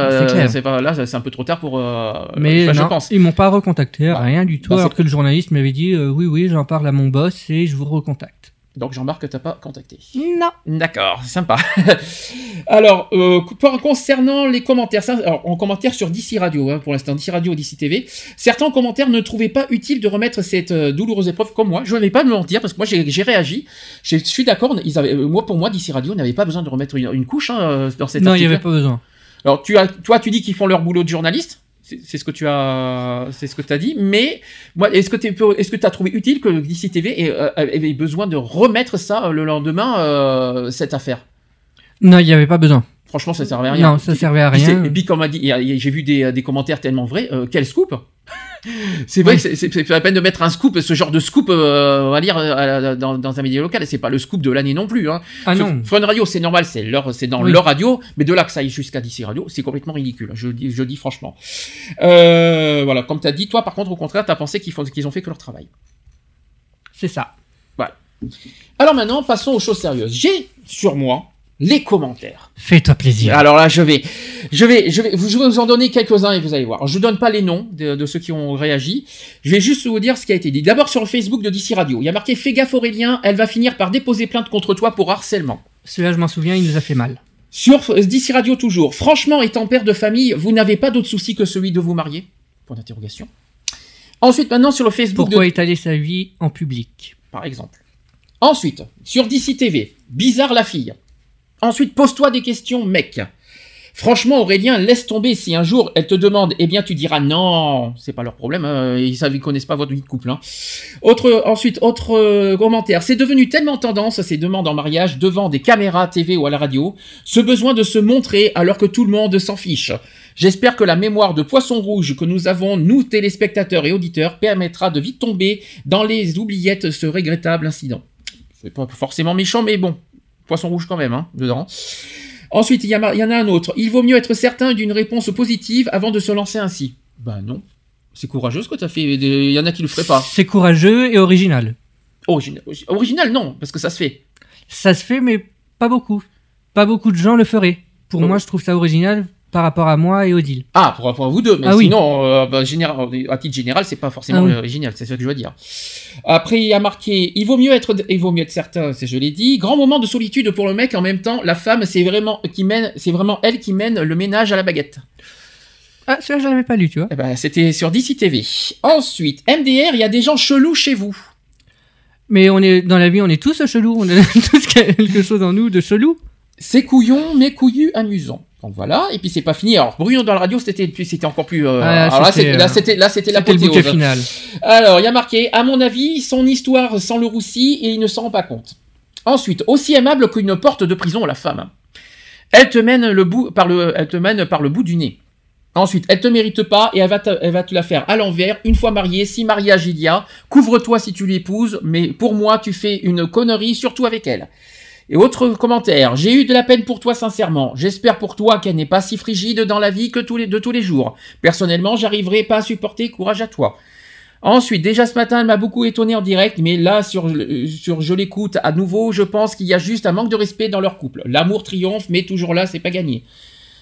C'est pas là, c'est un peu trop tard pour. euh, Mais enfin, je pense. ils m'ont pas recontacté, Bah, rien du tout. bah, alors que le journaliste m'avait dit euh, oui, oui, j'en parle à mon boss et je vous recontacte. Donc Jean-Marc que t'as pas contacté. Non. D'accord, sympa. (laughs) alors, euh, concernant les commentaires, ça, alors, en commentaire sur DC Radio, hein, pour l'instant, DC Radio, DC TV, certains commentaires ne trouvaient pas utile de remettre cette euh, douloureuse épreuve comme moi. Je ne vais pas me mentir parce que moi j'ai réagi. Je suis d'accord. Ils avaient, euh, moi pour moi, DC Radio n'avait pas besoin de remettre une, une couche hein, euh, dans cette. Non, il n'y avait pas besoin. Alors tu as, toi, tu dis qu'ils font leur boulot de journaliste. C'est ce que tu as, c'est ce que tu dit. Mais moi, est-ce que tu est-ce que as trouvé utile que DC TV ait, euh, avait besoin de remettre ça euh, le lendemain euh, cette affaire? Non, il n'y avait pas besoin. Franchement, ça servait à rien. Non, ça servait à rien. Et puis, comme a dit, j'ai vu des, des commentaires tellement vrais. euh, quel scoop (laughs) C'est vrai Oui. que c'est- pas la peine de mettre un scoop, ce genre de scoop, euh, on va dire, euh, dans, dans un média local. Et c'est pas le scoop de l'année non plus. Hein. Ah non. Fun Radio, c'est normal, c'est leur, c'est dans Oui. leur radio, mais de là que ça aille jusqu'à DC Radio, c'est complètement ridicule. Je le dis, je dis franchement. Euh, voilà, comme tu as dit, toi, par contre, au contraire, tu as pensé qu'ils qu'ils ont fait que leur travail. C'est ça. Alors maintenant, passons aux choses sérieuses. J'ai sur moi les commentaires. Fais-toi plaisir. Alors là, je vais, je vais, je vais, je vais vous en donner quelques-uns et vous allez voir. Je donne pas les noms de, de ceux qui ont réagi. Je vais juste vous dire ce qui a été dit. D'abord sur le Facebook de DC Radio, il y a marqué "Fais gaffe Aurélien, elle va finir par déposer plainte contre toi pour harcèlement." Celui-là, je m'en souviens, il nous a fait mal. Sur DC Radio toujours. Franchement, étant père de famille, vous n'avez pas d'autre souci que celui de vous marier? Point d'interrogation. Ensuite, maintenant sur le Facebook Pourquoi de, étaler sa vie en public? Par exemple. Ensuite, sur DC TV, bizarre la fille. Ensuite, pose-toi des questions, mec. Franchement, Aurélien, laisse tomber. Si un jour elle te demande, eh bien, tu diras non. C'est pas leur problème. hein, Ils savent, ils connaissent pas votre vie de couple. hein. Autre, ensuite, autre euh, commentaire. C'est devenu tellement tendance ces demandes en mariage devant des caméras TV ou à la radio. Ce besoin de se montrer alors que tout le monde s'en fiche. J'espère que la mémoire de poisson rouge que nous avons, nous téléspectateurs et auditeurs, permettra de vite tomber dans les oubliettes ce regrettable incident. C'est pas forcément méchant, mais bon, poisson rouge quand même, hein, dedans. Ensuite, il y, en a un autre. Il vaut mieux être certain d'une réponse positive avant de se lancer ainsi. Ben non. C'est courageux ce que tu as fait. Il y en a qui le feraient pas. C'est courageux et original. Original, original non, parce que ça se fait. Ça se fait, mais pas beaucoup. Pas beaucoup de gens le feraient. Pour Oh. moi, je trouve ça original par rapport à moi et Odile. Ah, pour, pour vous deux, mais Ah oui. sinon, euh, bah, général, à titre général, c'est pas forcément Ah oui. euh, original, c'est ce que je veux dire. Après, il y a marqué, il vaut mieux être, il vaut mieux être certain, c'est je l'ai dit. Grand moment de solitude pour le mec, en même temps, la femme, c'est vraiment qui mène, c'est vraiment elle qui mène le ménage à la baguette. Ah, celui-là, je l'avais pas lu, tu vois. Eh ben, c'était sur DC TV. Ensuite, MDR, il y a des gens chelous chez vous. Mais on est dans la vie, on est tous chelous. On a (laughs) tous quelque chose en nous de chelou. C'est couillon, mais couillu, amusant. Donc voilà, et puis c'est pas fini. Alors, brouillon dans la radio, c'était, encore plus. euh, Ah, alors là, c'était, là, euh, c'était, là, c'était C'était le final. Alors, il y a marqué, à mon avis, son histoire sans le roussi et il ne s'en rend pas compte. Ensuite, aussi aimable qu'une porte de prison, la femme. Elle te mène le bout par le, elle te mène par le bout du nez. Ensuite, elle te mérite pas et elle va te, elle va te la faire à l'envers. Une fois mariée, si mariage il y a, couvre-toi si tu l'épouses, mais pour moi, tu fais une connerie, surtout avec elle. Et autre commentaire, j'ai eu de la peine pour toi sincèrement. J'espère pour toi qu'elle n'est pas si frigide dans la vie que tous les, de tous les jours. Personnellement, j'arriverai pas à supporter, courage à toi. Ensuite, déjà ce matin, elle m'a beaucoup étonné en direct, mais là, sur, euh, sur Je l'écoute à nouveau, je pense qu'il y a juste un manque de respect dans leur couple. L'amour triomphe, mais toujours là, c'est pas gagné.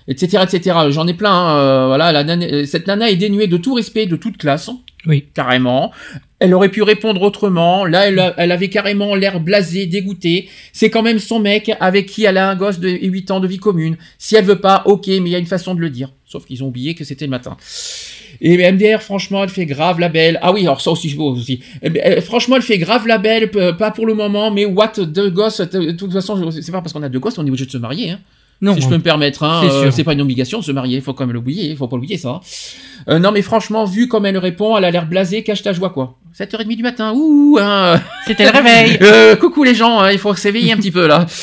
Etc. etc. J'en ai plein. hein, euh, voilà, la nana- euh, cette nana est dénuée de tout respect, de toute classe. Oui. Carrément. Elle aurait pu répondre autrement. Là, elle, avait carrément l'air blasée, dégoûtée. C'est quand même son mec avec qui elle a un gosse de 8 ans de vie commune. Si elle veut pas, ok, mais il y a une façon de le dire. Sauf qu'ils ont oublié que c'était le matin. Et MDR, franchement, elle fait grave la belle. Ah oui, alors ça aussi, aussi. Euh, franchement, elle fait grave la belle, pas pour le moment, mais what, deux gosses. De toute façon, c'est pas parce qu'on a deux gosses qu'on est obligé de se marier. Hein Non, si je peux me permettre, hein, C'est euh, sûr. c'est pas une obligation de se marier, faut quand même l'oublier, faut pas l'oublier ça. Euh, non mais franchement, vu comme elle répond, elle a l'air blasée, cache ta joie quoi. 7h30 du matin, ouh, hein. c'était le réveil. (laughs) Euh, coucou les gens, hein, il faut s'éveiller un petit peu là. (laughs)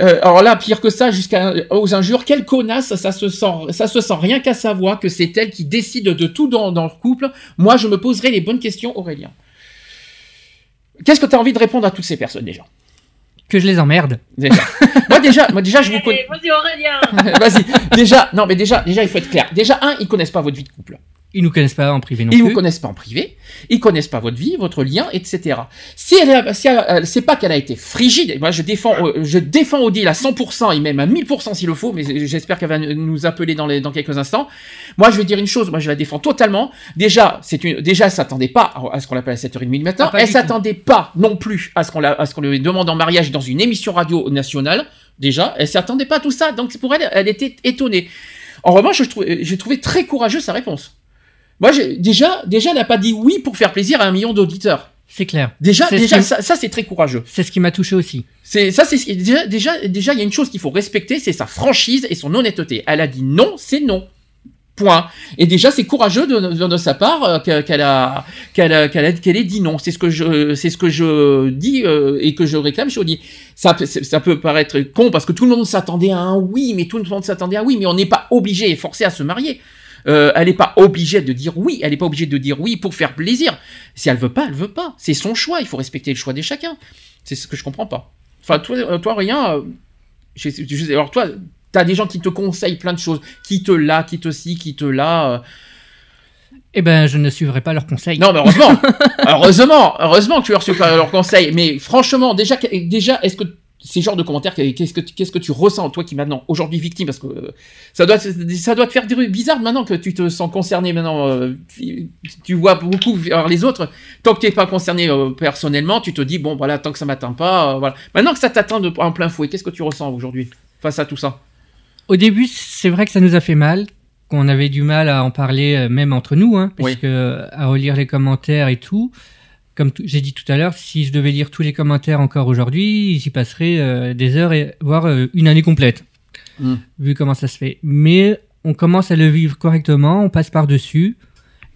Euh, alors là, pire que ça, jusqu'à aux injures, quelle connasse, ça se sent, ça se sent rien qu'à savoir que c'est elle qui décide de tout dans, dans le couple. Moi, je me poserai les bonnes questions, Aurélien. Qu'est-ce que tu as envie de répondre à toutes ces personnes déjà? Que je les emmerde. Déjà. (laughs) moi déjà, moi déjà je vous connais. Vas-y Aurélien (laughs) Vas-y. Déjà, non mais déjà, déjà il faut être clair. Déjà un, ils connaissent pas votre vie de couple. Ils nous connaissent pas en privé non Ils plus. vous connaissent pas en privé, ils connaissent pas votre vie, votre lien, etc. Si elle, si elle, elle- c'est pas qu'elle a été frigide, moi je défends, euh, je défends Odile à 100% et même à 1000% s'il le faut, mais j'espère qu'elle va nous appeler dans, les, dans quelques instants. Moi je vais dire une chose, moi je la défends totalement. Déjà, c'est une, déjà elle s'attendait pas à ce qu'on l'appelle à 7h30 du matin, Ah, elle s'attendait pas non plus à ce qu'on la- à ce qu'on lui demande en mariage dans une émission radio nationale. Déjà, elle s'attendait pas à tout ça, donc pour elle, elle était étonnée. En revanche, je trouve- j'ai trouvé très courageux sa réponse. Moi, déjà, déjà, elle n'a pas dit oui pour faire plaisir à un million d'auditeurs. C'est clair. Déjà, déjà, qui- ça, ça, c'est très courageux. C'est ce qui m'a touché aussi. C'est ça, c'est ce qui- déjà, déjà, déjà, il y a une chose qu'il faut respecter, c'est sa franchise et son honnêteté. Elle a dit non, c'est non. Point. Et déjà, c'est courageux de, de, de sa part euh, que- qu'elle a, qu'elle a, qu'elle a- qu'elle ait dit non. C'est ce que je, c'est ce que je dis euh, et que je réclame chez Audi. Ça, ça peut paraître con parce que tout le monde s'attendait à un oui, mais tout le monde s'attendait à un oui, mais on n'est pas obligé et forcé à se marier. Euh, elle n'est pas obligée de dire oui, elle n'est pas obligée de dire oui pour faire plaisir. Si elle veut pas, elle veut pas. C'est son choix. Il faut respecter le choix de chacun. C'est ce que je comprends pas. Enfin, toi, euh, toi rien. euh, je alors toi, t'as des gens qui te conseillent plein de choses, qui te là, qui te ci, qui te euh. Eh ben, je ne suivrai pas leurs conseils. Non, mais heureusement, (laughs) heureusement, heureusement que tu as reçu pas leurs conseils. Mais franchement, déjà, déjà, est-ce que ces genres de commentaires, qu'est-ce que tu- qu'est-ce que tu ressens toi qui maintenant aujourd'hui victime? Parce que euh, ça doit te- ça doit te faire bizarre maintenant que tu te sens concerné maintenant. euh, tu vois beaucoup vers les autres. Tant que tu n'es pas concerné euh, personnellement, tu te dis bon voilà tant que ça m'atteint pas, voilà. Maintenant que ça t'atteint en plein fouet, qu'est-ce que tu ressens aujourd'hui face à tout ça? Au début, c'est vrai que ça nous a fait mal, qu'on avait du mal à en parler, même entre nous, hein, parce Oui. que à relire les commentaires et tout. Comme j'ai dit tout à l'heure, si je devais lire tous les commentaires encore aujourd'hui, j'y passerais euh, des heures et voire euh, une année complète, Mm. vu comment ça se fait. Mais on commence à le vivre correctement, on passe par dessus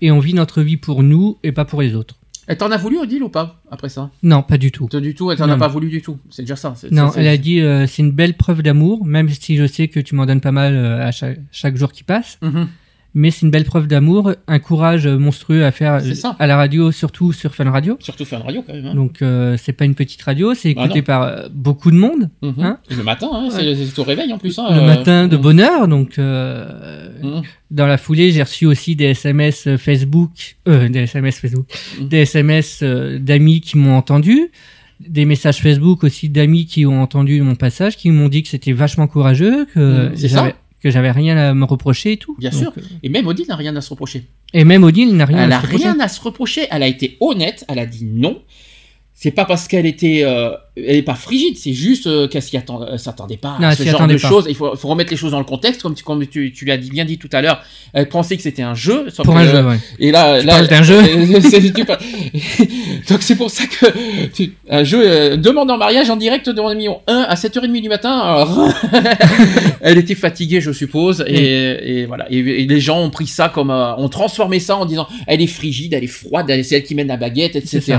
et on vit notre vie pour nous et pas pour les autres. Elle t'en a voulu Odile ou pas après ça? Non, pas du tout. Du tout, elle t'en a pas voulu du tout. C'est déjà ça. Non, elle a dit euh, c'est une belle preuve d'amour, même si je sais que tu m'en donnes pas mal à chaque, chaque jour qui passe. Mhm. Mais c'est une belle preuve d'amour, un courage monstrueux à faire à la radio, surtout sur Fun Radio. Surtout une radio quand même. Hein. Donc euh, c'est pas une petite radio, c'est Ah écouté par euh, beaucoup de monde Mhm. hein le matin, hein, c'est c'est au réveil en plus. Le euh, matin de mhm. bonne heure. Donc euh, Mhm. dans la foulée, j'ai reçu aussi des SMS Facebook, euh, des SMS Facebook, des SMS d'amis qui m'ont entendu, des messages Facebook aussi d'amis qui ont entendu mon passage, qui m'ont dit que c'était vachement courageux, que ça. Que j'avais rien à me reprocher et tout. Bien Donc, sûr. euh, Et même Odile n'a rien à se reprocher. Et même Odile n'a rien elle à a se reprocher. rien à se reprocher. Elle a été honnête. Elle a dit non. C'est pas parce qu'elle était, euh, elle est pas frigide. C'est juste euh, qu'elle s'y attend- euh, s'attendait pas Non, à ce genre attendait de pas. choses. Il faut, faut remettre les choses dans le contexte, comme tu, comme tu, tu l'as dit, bien dit tout à l'heure. Elle pensait que c'était un jeu. sauf Pour que, un jeu, ouais. Et là, Tu là, d'un jeu (laughs) (laughs) Donc c'est pour ça que tu- un jeu euh, demande en mariage en direct devant le million 1 à 7h30 du matin. alors, (laughs) Elle était fatiguée, je suppose, et, et voilà. Et, et les gens ont pris ça comme, euh, ont transformé ça en disant, elle est frigide, elle est froide, elle- c'est elle qui mène la baguette, etc.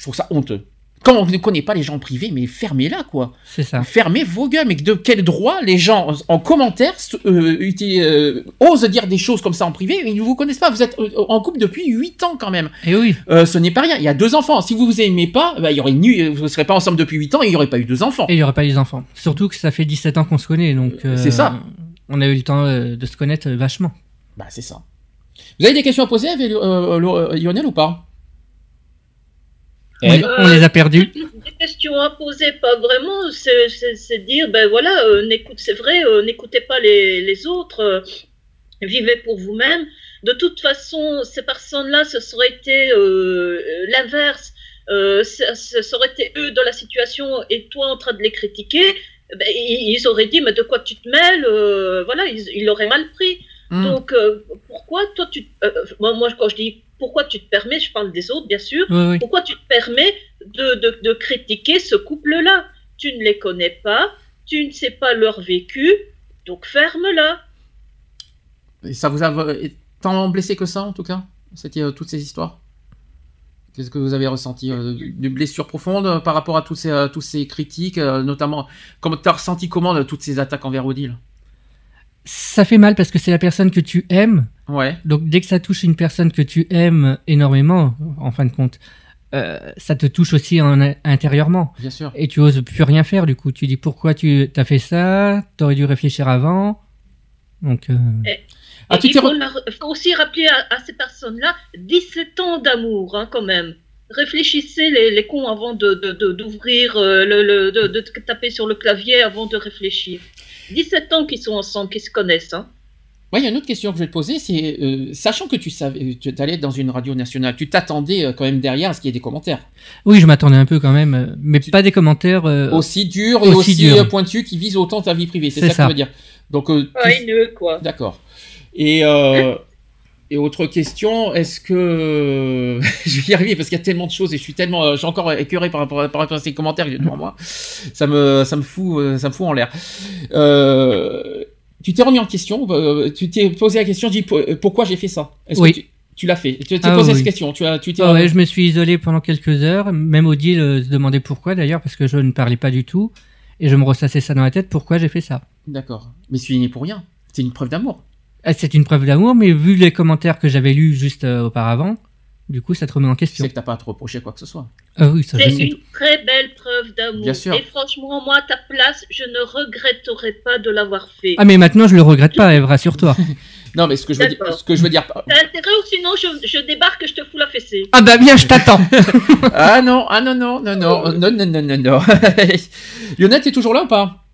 Je trouve ça honteux. Quand on ne connaît pas les gens privés, mais fermez-la, quoi. C'est ça. Fermez vos gueules, mais de quel droit les gens en commentaire euh, euh, osent dire des choses comme ça en privé Ils ne vous connaissent pas, vous êtes euh, en couple depuis 8 ans quand même. Et oui. Euh, ce n'est pas rien, il y a deux enfants. Si vous vous aimez pas, bah, il y aurait vous ne serez pas ensemble depuis 8 ans et il n'y aurait pas eu deux enfants. Et il n'y aurait pas les enfants. Surtout que ça fait 17 ans qu'on se connaît, donc. C'est ça. On a eu le temps de se connaître vachement. Bah, c'est ça. Vous avez des questions à poser, Lionel, ou pas? On, Eh les- ben, on les a perdus. Des questions à poser, pas vraiment. C'est- C'est c'est dire, ben voilà, euh, n'écoute, c'est vrai, euh, n'écoutez pas les, les autres, euh, vivez pour vous-même. De toute façon, ces personnes-là, ce serait été euh, l'inverse. Euh, ce, ce serait été eux dans la situation et toi en train de les critiquer. Ben, ils, ils auraient dit, mais de quoi tu te mêles euh, Voilà, ils ils l'auraient mal pris. hmm. Donc, euh, pourquoi toi, tu. euh, moi, moi, quand je dis pourquoi tu te permets, je parle des autres, bien sûr. Oui, oui. Pourquoi tu te permets de, de, de critiquer ce couple-là? Tu ne les connais pas, tu ne sais pas leur vécu, donc ferme-la. Et ça vous a euh, tant blessé que ça, en tout cas C'était euh, toutes ces histoires? Qu'est-ce que vous avez ressenti euh, Des blessures profondes euh, par rapport à tous ces, euh, critiques, euh, notamment Comment t'as ressenti comment toutes ces attaques envers Odile? Ça fait mal parce que c'est la personne que tu aimes. Ouais. Donc dès que ça touche une personne que tu aimes énormément, en fin de compte, euh, ça te touche aussi en, intérieurement. Bien sûr. Et tu oses plus rien faire, du coup. Tu dis pourquoi tu as fait ça? T'aurais dû réfléchir avant. Donc. euh, Ah, tu il faut, aussi rappeler à, à ces personnes-là 17 ans d'amour, hein, quand même. Réfléchissez les, les cons avant de, de- de- d'ouvrir, euh, le, le- de, de taper sur le clavier avant de réfléchir. 17 ans qu'ils sont ensemble, qu'ils se connaissent. Hein. Il y a une autre question que je vais te poser, c'est euh, sachant que tu savais, tu allais être dans une radio nationale, tu t'attendais euh, quand même derrière à ce qu'il y ait des commentaires Oui, je m'attendais un peu quand même, euh, mais pas des commentaires. euh, aussi durs et aussi aussi, pointus qui visent autant ta vie privée. C'est ça, ça. que tu veux dire. Donc, euh, tu- Ouais, quoi. d'accord. Et euh, (laughs) et autre question, est-ce que (laughs) je vais y arriver parce qu'il y a tellement de choses et je suis tellement, euh, je suis encore écœuré par rapport à, par rapport à ces commentaires devant moi. Ça me, ça me fout, euh, ça me fout en l'air. Euh, tu t'es remis en question, tu t'es posé la question, dis po- pourquoi j'ai fait ça? Oui. que tu, tu l'as fait? Tu t'es Ah posé oui. cette question. Tu as, tu t'es. Ah ouais, je me suis isolé pendant quelques heures. Même Odile se demandait pourquoi d'ailleurs, parce que je ne parlais pas du tout. Et je me ressassais ça dans la tête, pourquoi j'ai fait ça. D'accord. Mais je suis né pour rien. C'est une preuve d'amour. Ah, C'est une preuve d'amour, mais vu les commentaires que j'avais lus juste euh, auparavant, du coup ça te remet en Tu question. sais que t'as pas à te reprocher quoi que ce soit. Ah oui, ça C'est une très belle preuve d'amour. Bien sûr. Et franchement, moi, à ta place, je ne regretterais pas de l'avoir fait. Ah mais maintenant je le regrette pas, Eve, rassure-toi. (laughs) Non, mais ce que je veux dire, ce que je veux dire. T'as intérêt ou sinon je, je débarque et je te fous la fessée. ah bah bien, je t'attends. (laughs) Ah non, ah non, non, non, non, non, non, non, non, non. (laughs) Lionel, t'es toujours là ou pas?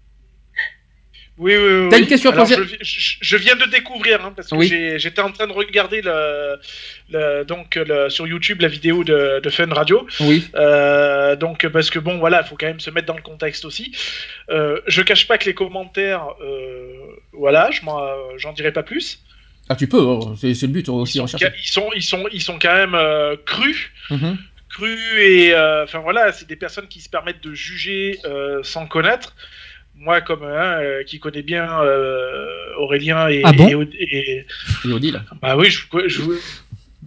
Oui, oui, oui. T'as une question à Alors, poser je, je- je viens de découvrir, hein, parce que Oui. j'étais en train de regarder le, le- donc, le- sur YouTube la vidéo de, de Fun Radio. Oui. Euh, donc, parce que bon, voilà, il faut quand même se mettre dans le contexte aussi. Euh, je cache pas que les commentaires, euh, voilà, j'en dirai pas plus. Ah, tu peux, oh, c'est le but aussi recherché. Ils sont, ils sont, ils sont quand même crus. Crus et euh, enfin voilà, c'est des personnes qui se permettent de juger euh, sans connaître. Moi, comme un euh, qui connaît bien euh, Aurélien et, Ah bon et, et- Et Odile. bah oui, je, je,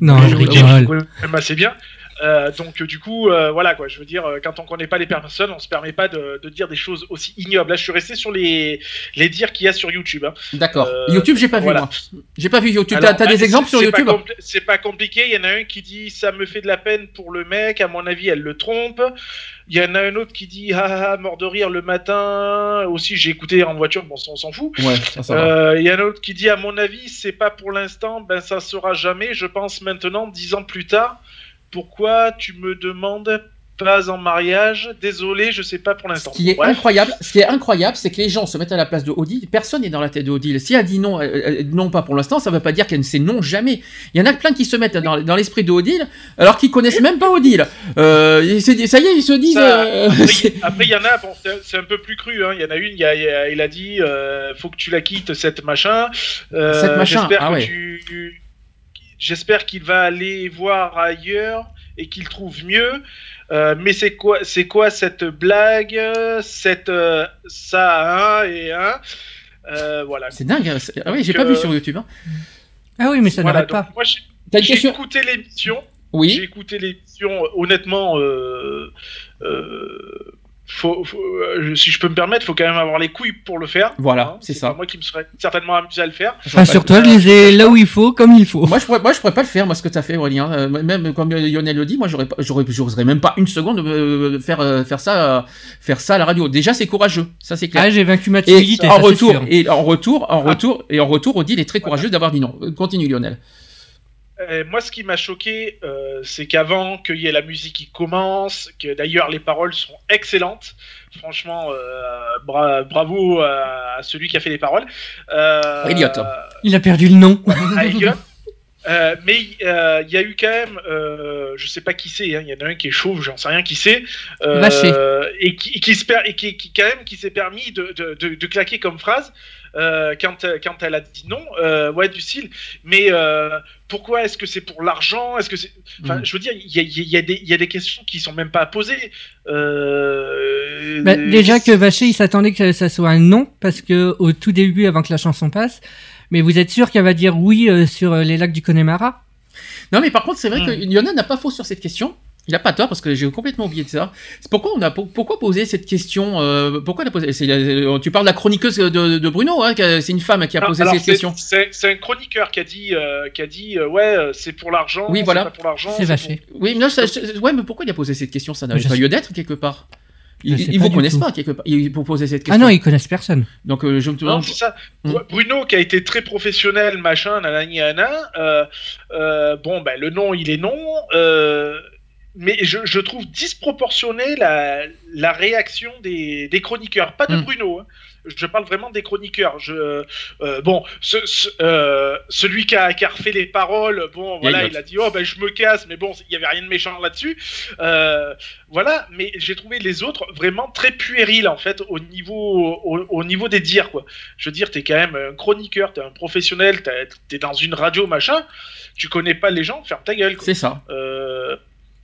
Non, je, je je rigole. connais même assez bien. Euh, donc euh, du coup, euh, voilà quoi. Je veux dire, quand on connaît pas les personnes, on se permet pas de, de dire des choses aussi ignobles. Là, je suis resté sur les les dires qu'il y a sur YouTube. hein. D'accord. Euh, YouTube, j'ai pas voilà. vu moi. J'ai pas vu YouTube. T'as t'as bah, des exemples sur YouTube C'est pas compliqué. Il y en a un qui dit ça me fait de la peine pour le mec. À mon avis, elle le trompe. Il y en a un autre qui dit ah, ah, ah, mort de rire le matin. Aussi, j'ai écouté en voiture. Bon, ça, on s'en fout. Ouais, ça, Il y en a un autre qui dit à mon avis, c'est pas pour l'instant. Ben, ça sera jamais. Je pense maintenant, dix ans plus tard. Pourquoi tu me demandes pas en mariage? Désolé, je sais pas pour l'instant. Ce qui est Bref. incroyable, ce qui est incroyable, c'est que les gens se mettent à la place de Odile. Personne n'est dans la tête de Odile. Si elle dit non, euh, euh, non pas pour l'instant, ça veut pas dire qu'elle c'est non jamais. Il y en a plein qui se mettent dans, dans l'esprit de Odile, alors qu'ils connaissent même pas Odile. Euh, ça y est, ils se disent. Ça, euh, après, il y en a, bon, c'est- un peu plus cru. Hein. Il y en a une, il, y a- il dit euh, faut que tu la quittes, cette machin. Cette machin, J'espère ah que ouais. tu- J'espère qu'il va aller voir ailleurs et qu'il trouve mieux. Euh, mais c'est quoi, c'est quoi cette blague, cette euh, ça hein, et hein Euh, Voilà. c'est dingue. hein, Ah oui, j'ai pas vu sur YouTube. hein. Ah oui, mais ça Voilà, n'arrête pas. moi, j'ai- T'as une j'ai question écouté l'émission. J'ai Oui. écouté l'émission, honnêtement, euh, euh, faut, faut- euh, si je peux me permettre, faut quand même avoir les couilles pour le faire. Voilà, c'est ça. pas moi qui me serais certainement amusé à le faire. Rassure-toi, je les ai là où il faut, comme il faut. Moi je, pourrais, moi, je pourrais pas le faire, moi, ce que tu as fait, Aurélien. Euh, même comme Lionel le dit, moi, j'aurais, pas- j'aurais, j'oserais même pas une seconde euh, faire, euh, faire, ça, euh, faire ça à la radio. Déjà, c'est courageux, ça c'est clair. Ah, j'ai vaincu ma et timidité, en ça, c'est retour, et en retour, en retour, et en retour, Odile est très courageuse d'avoir dit non. Euh, Continue, Lionel. Euh, moi, ce qui m'a choqué, euh, c'est qu'avant qu'il y ait la musique qui commence, que d'ailleurs les paroles sont excellentes. Franchement, euh, bra- bravo à, à celui qui a fait les paroles. Euh, Elliot. Il a perdu le nom. Euh, mais euh, il y a eu quand même, euh, je sais pas qui c'est, hein, il y en a un qui est chauve, j'en sais rien qui c'est, euh, et qui, qui se per- et qui, qui quand même qui s'est permis de, de, de, de claquer comme phrase euh, quand, quand elle a dit non, euh, ouais du style. Mais euh, pourquoi est-ce que c'est pour l'argent? Est-ce que c'est, enfin, Mm. je veux dire, il y a, il y, a des- il y a des questions qui sont même pas à poser. Euh, Bah, déjà que Vacher, il s'attendait que ça soit un non, parce que au tout début, avant que la chanson passe, mais vous êtes sûr qu'elle va dire oui euh, sur euh, les lacs du Connemara? Non, mais par contre, c'est vrai Mm. que Lionel n'a pas faux sur cette question. Il a pas tort parce que j'ai complètement oublié de ça. C'est pourquoi on a pour- pourquoi poser cette question euh, Pourquoi on a posé euh, Tu parles de la chroniqueuse de, de Bruno, hein, c'est une femme qui a Non, posé cette question. C'est un chroniqueur qui a dit, euh, qui a dit euh, ouais, c'est pour l'argent. Oui, c'est voilà. pas pour l'argent. C'est vaché. Oui, mais, non, ça- ça- ouais, mais pourquoi il a posé cette question? Ça Je pas lieu d'être quelque part. Ils, ils vous connaissent tout. pas quelque part ils- pour poser cette Ah question. non, ils connaissent personne. Donc euh, je me demande. ça. Hmm. Bruno qui a été très professionnel, machin, nanani, nana. Euh, euh, bon, ben le nom, il est non. Euh, mais je, je trouve disproportionné la, la réaction des, des chroniqueurs, pas de Hmm. Bruno. hein. Je parle vraiment des chroniqueurs. Je, euh, bon, ce, ce- euh, celui qui a, qui a refait les paroles, bon, voilà, Yayotte. il a dit oh ben je me casse, mais bon, il y avait rien de méchant là-dessus. Euh, voilà, mais j'ai trouvé les autres vraiment très puérils en fait au niveau, au, au niveau des dires quoi. Je veux dire, t'es quand même un chroniqueur, t'es un professionnel, t'es dans une radio machin, tu connais pas les gens, ferme ta gueule. C'est ça.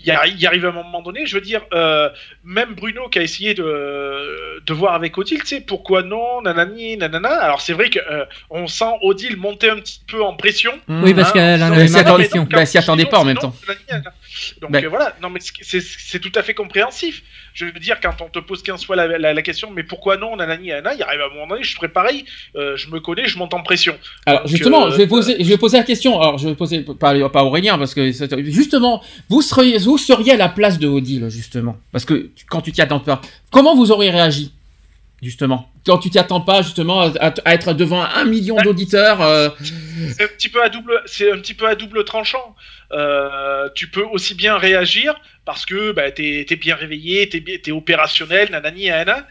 Euh, il y, arrive à un moment donné, je veux dire, euh, même Bruno qui a essayé de, de voir avec Odile, tu sais, pourquoi non, nanani, nanana. Alors c'est vrai qu'on sent Odile monter un petit peu en pression. Oui, parce Hein, qu'elle en avait s'y attendait- question. s'y attendait pas en même temps. nanani, nanana. Donc Ben. euh, voilà, non mais c'est tout à fait compréhensif. Je veux dire, quand on te pose 15 fois la, la- la question, mais pourquoi non, nanani, nanana, il arrive à un moment donné, je ferai pareil, euh, je me connais, je monte en pression. Alors Donc, justement, euh, je vais poser, je vais poser la question. Alors je vais poser pas, pas Aurélien parce que c'est- justement, vous seriez, vous seriez à la place de Odile justement, parce que quand tu t'y attends pas, comment vous auriez réagi? Justement. Quand tu t'y attends pas justement à, à être devant un million d'auditeurs euh, c'est un petit peu à double c'est un petit peu à double tranchant. Euh, tu peux aussi bien réagir parce que bah, t'es es bien réveillé t'es t'es opérationnel nanani nanana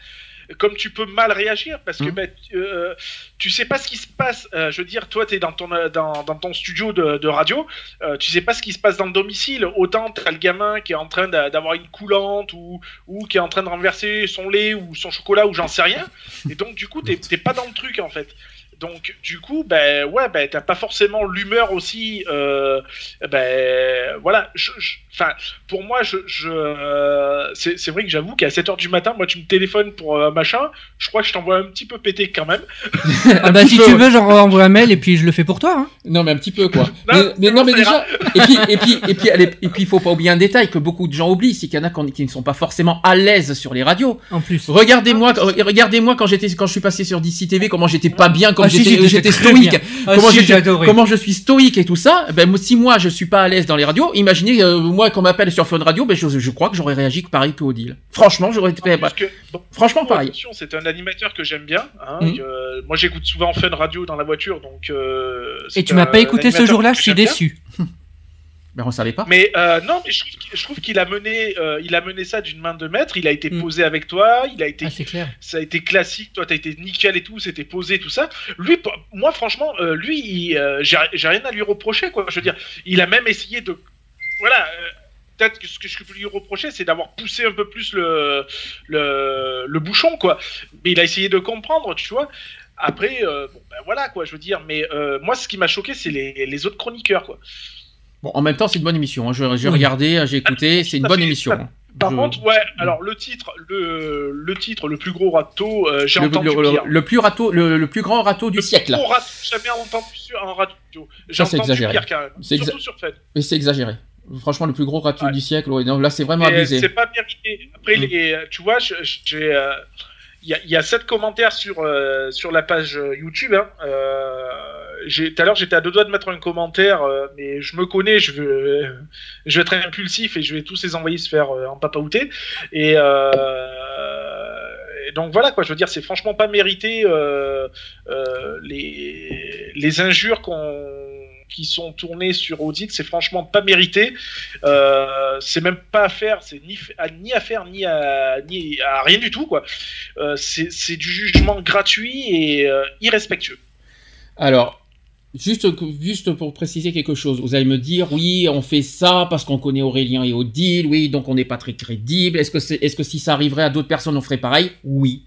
comme tu peux mal réagir parce que Mhm. bah, tu- euh, tu sais pas ce qui se passe. Euh, je veux dire toi t'es dans ton euh, dans, dans ton studio de, de radio euh, tu sais pas ce qui se passe dans le domicile. Autant t'as le gamin qui est en train d'a- d'avoir une coulante ou ou qui est en train de renverser son lait ou son chocolat ou j'en sais rien. Et donc du coup t'es pas dans le truc en fait donc du coup, ben ouais, ben t'as pas forcément l'humeur aussi. Euh, ben voilà, je- pour moi, je, je euh, c'est vrai que j'avoue qu'à 7 heures du matin, moi tu me téléphones pour euh, machin, je crois que je t'envoie un petit peu péter quand même. (laughs) Ah bah si tu veux, j'en envoie un mail et puis je le fais pour toi. Hein. Non, mais un petit peu quoi. (laughs) Non, mais, non, déjà. Et puis, et puis, et puis, allez, et puis, il faut pas oublier un détail que beaucoup de gens oublient, c'est qu'il y en a qui qui ne sont pas forcément à l'aise sur les radios. En plus. Regardez-moi, regardez-moi quand j'étais, quand je suis passé sur DC TV, comment j'étais pas bien, comme Ah, si, j'étais, stoïque. Ah, comment si, je suis stoïque et tout ça. Ben si moi je suis pas à l'aise dans les radios, imaginez euh, moi qu'on m'appelle sur Fun Radio, ben je, je crois que j'aurais réagi pareil que Odile. Franchement, j'aurais été, que- bon, franchement Bon, pareil. c'est un animateur que j'aime bien. hein, que- moi, j'écoute souvent Fun Radio dans la voiture, donc. euh, Et tu m'as pas écouté ce jour-là, je suis déçu. Ben on savait pas. Mais euh, non, mais je trouve qu'il- je trouve qu'il a mené, euh, il a mené ça d'une main de maître. Il a été Mm. posé avec toi. Il a été Ah, c'est clair. ça a été classique, toi t'as été nickel et tout, c'était posé, tout ça. Lui, moi franchement, euh, lui, il, euh, j'ai j'ai rien à lui reprocher, quoi. Je veux dire, il a même essayé de. Voilà, euh, peut-être que ce que je peux lui reprocher, c'est d'avoir poussé un peu plus le, le, le bouchon, quoi. Mais il a essayé de comprendre, tu vois. Après, euh, bon, ben voilà, quoi, je veux dire, mais euh, moi, ce qui m'a choqué, c'est les, les autres chroniqueurs, quoi. Bon, en même temps, c'est une bonne émission. hein. Je- J'ai Oui. regardé, j'ai écouté, c'est une bonne fait. émission. hein. Par Je- contre, ouais, alors le titre, le, le titre, le plus gros râteau, euh, j'ai le, entendu le- pire. le plus râteau, le, le plus grand râteau du Le siècle. plus gros râteau jamais entendu sur un radio. J'ai Ça, c'est entendu exagéré. pire, quand même. C'est Surtout sur Fed. Et c'est exagéré. Franchement, le plus gros râteau Ouais. du siècle. ouais, non, là, c'est vraiment Mais abusé. C'est pas mérité. Après, Mm. les, tu vois, j'ai, euh, il y, a, sept commentaires sur euh, sur la page euh, YouTube. Hein. Euh, tout à l'heure, j'étais à deux doigts de mettre un commentaire, euh, mais je me connais, je vais, je vais être impulsif et je vais tous les envoyer se faire euh, en papaouté. Et, euh, et donc voilà quoi, je veux dire, c'est franchement pas mérité euh, euh, les les injures qu'on qui sont tournées sur Audit, c'est franchement pas mérité. Euh, c'est même pas à faire, c'est ni, à, ni à faire ni à, ni à rien du tout quoi. Euh, c'est du jugement gratuit et euh, irrespectueux. Alors, juste, juste pour préciser quelque chose, vous allez me dire, oui, on fait ça parce qu'on connaît Aurélien et Odile, oui, donc on n'est pas très crédible. Est-ce que, c'est, est-ce que si ça arriverait à d'autres personnes, on ferait pareil? Oui.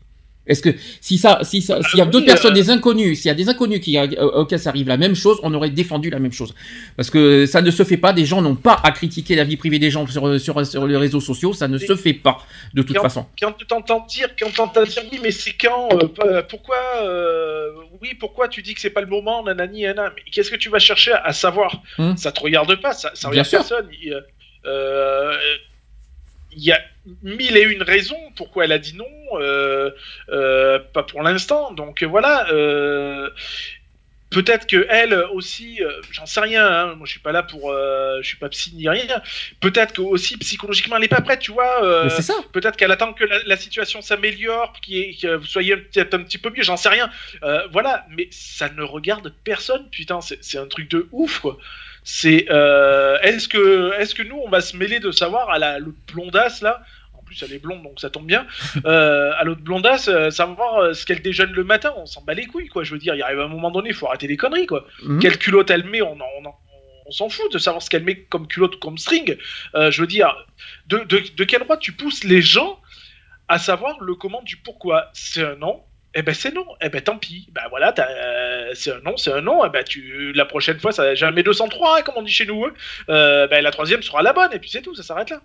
Est-ce que si ça, si ça, s'il y a oui, d'autres personnes, euh, des inconnus, s'il y a des inconnus qui, euh, auxquels ça arrive la même chose, on aurait défendu la même chose. Parce que ça ne se fait pas. Des gens n'ont pas à critiquer la vie privée des gens sur, sur, sur les réseaux sociaux. Ça ne se fait pas de toute Quand- façon. Quand tu t'entends dire, quand t'entends dire oui, mais c'est quand, euh, pourquoi, euh, oui, pourquoi tu dis que c'est pas le moment, nanani, nanana, mais qu'est-ce que tu vas chercher à, à savoir? Hmm. Ça te regarde pas, ça, ça regarde personne. Il y a mille et une raisons pourquoi elle a dit non, euh, euh, pas pour l'instant. Donc voilà. euh, Peut-être que elle aussi, j'en sais rien. Hein, moi, je suis pas là pour, je suis pas psy ni rien. Peut-être que aussi psychologiquement, elle est pas prête, tu vois. c'est ça. Peut-être qu'elle attend que la, la situation s'améliore, ait- que vous soyez peut-être un petit peu mieux. J'en sais rien. Voilà. Mais ça ne regarde personne. Putain, c'est un truc de ouf, quoi. C'est euh, est-ce que est-ce que nous on va se mêler de savoir à la blondasse là plus elle est blonde donc ça tombe bien euh, à l'autre blondasse euh, savoir euh, ce qu'elle déjeune le matin on s'en bat les couilles quoi je veux dire il arrive un moment donné il faut arrêter les conneries quoi Mhm. quelle culotte elle met on en- on en- on s'en fout de savoir ce qu'elle met comme culotte ou comme string Euh, je veux dire de, de, de quel droit tu pousses les gens à savoir le comment du pourquoi? C'est un non eh ben c'est non, eh ben tant pis. Ben voilà, euh, c'est un non, c'est un non. Eh ben tu, la prochaine fois, ça jamais 203, hein, comme on dit chez nous. hein. Euh, ben la troisième sera la bonne, et puis c'est tout, ça s'arrête là.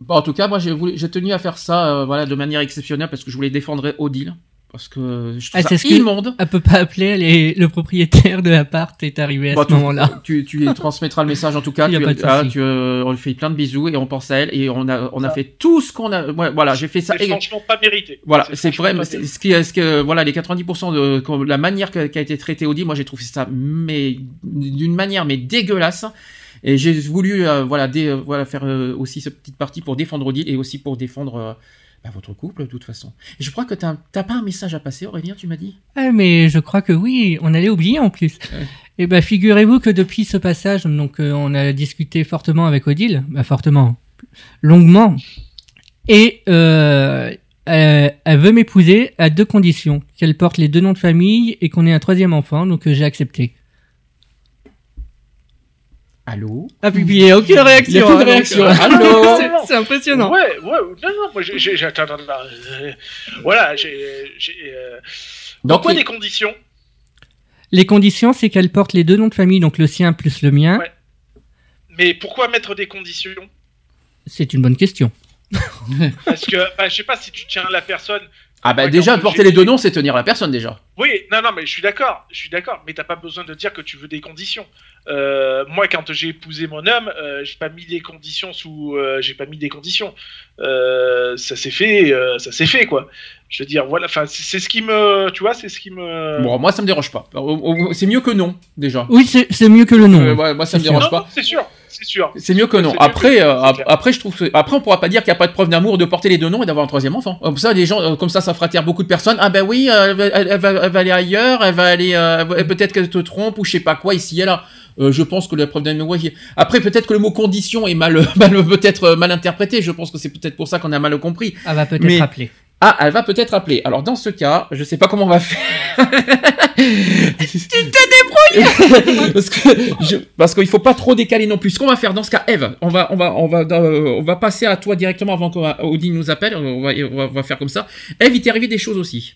Bon, en tout cas, moi, j'ai voulu- j'ai tenu à faire ça, euh, voilà, de manière exceptionnelle parce que je voulais défendre Odile. Parce que je trouve Ah, ça ce immonde. Elle peut pas appeler, elle est- le propriétaire de l'appart est arrivé à Bon, ce tu- moment-là. Tu, tu lui transmettras le message en tout (laughs) cas. Il y a tu, pas de ah, souci. tu, euh, on lui fait plein de bisous et on pense à elle et on a, on a fait tout ce qu'on a. ouais, voilà, j'ai fait ça. C'est Et- franchement pas mérité. Voilà, c'est vrai. Ce qui, est- ce que, voilà, les 90% de comme la manière qu'a qu'a été traité Audi, moi j'ai trouvé ça mais d'une manière mais dégueulasse. Et j'ai voulu euh, voilà, dé- euh, voilà faire euh, aussi cette petite partie pour défendre Odile et aussi pour défendre bah, votre couple de toute façon. Et je crois que t'as pas un message à passer, Aurélien, tu m'as dit? Ah, mais je crois que oui, on allait oublier en plus. Ouais. Et ben figurez-vous que depuis ce passage, donc on a discuté fortement avec Odile, bah, fortement, longuement, et euh, elle, elle veut m'épouser à deux conditions qu'elle porte les deux noms de famille et qu'on ait un troisième enfant, donc j'ai accepté. Allô. Ah puis, puis il y a aucune réaction. Il y a aucune hein, donc, euh, Allô (laughs) c'est- impressionnant. Ouais, ouais, non, non, moi j'ai. attends, attends, euh, voilà, j'ai. euh, Donc, Pourquoi il- des conditions Les conditions, c'est qu'elle porte les deux noms de famille, donc le sien plus le mien. Ouais. Mais pourquoi mettre des conditions? C'est une bonne question. Parce que, bah, je sais pas si tu tiens la personne. Ah bah déjà porter les deux noms, c'est tenir la personne déjà. Oui, non, non, mais je suis d'accord, je suis d'accord, mais t'as pas besoin de dire que tu veux des conditions. Euh, moi, quand j'ai épousé mon homme, euh, j'ai pas mis des conditions sous, euh, j'ai pas mis des conditions. Ça s'est fait, ça s'est fait quoi. Je veux dire, voilà, enfin, c'est ce qui me, tu vois, c'est ce qui me. Bon, moi ça me dérange pas. C'est mieux que non déjà. Oui, c'est c'est mieux que le nom. Euh, ouais, moi ça me dérange non, pas. non, c'est sûr, c'est sûr. C'est mieux que non. Après, que- euh, après, je trouve que, après, on pourra pas dire qu'il n'y a pas de preuve d'amour de porter les deux noms et d'avoir un troisième enfant. Comme ça, les gens, euh, comme ça, ça fera taire beaucoup de personnes. Ah ben oui, euh, elle, va- elle, elle va, elle va aller ailleurs, elle va aller, euh, peut-être qu'elle te trompe ou je sais pas quoi ici et là. Euh, je pense que la preuve d'amour. ouais, Après, peut-être que le mot condition est mal, (laughs) mal peut-être euh, mal interprété. Je pense que c'est peut-être pour ça qu'on a mal compris. Elle va peut-être rappeler. Ah, elle va peut-être appeler. Alors dans ce cas, je sais pas comment on va faire. tu te débrouilles. (laughs) parce que je- parce qu'il faut pas trop décaler non plus. Ce qu'on va faire dans ce cas, Eve, on va on va on va euh, on va passer à toi directement avant qu'Audi nous appelle. On va, on va on va faire comme ça. Eve, il t'est arrivé des choses aussi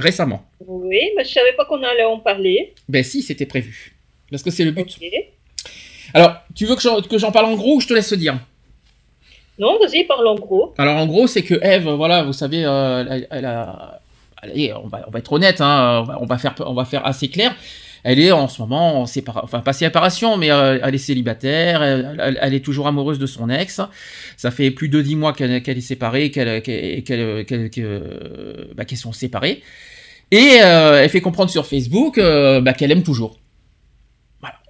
récemment. Oui, mais je savais pas qu'on allait en parler. Ben si, c'était prévu. Parce que c'est le but. Alors, tu veux que j'en que j'en parle en gros ou je te laisse dire? Non, vas-y, parle en gros. Alors en gros, c'est que Eve, voilà, vous savez, euh, elle, a, on va, on va être honnête, hein, on, va, faire, on va faire assez clair. Elle est en ce moment en enfin pas séparation, mais euh, elle est célibataire, elle, est toujours amoureuse de son ex. Ça fait plus de dix mois qu'elle est séparée, qu'elle qu'elle qu'elle- qu'elle- que- bah, qu'elles sont séparées. Et euh, elle fait comprendre sur Facebook bah, qu'elle aime toujours.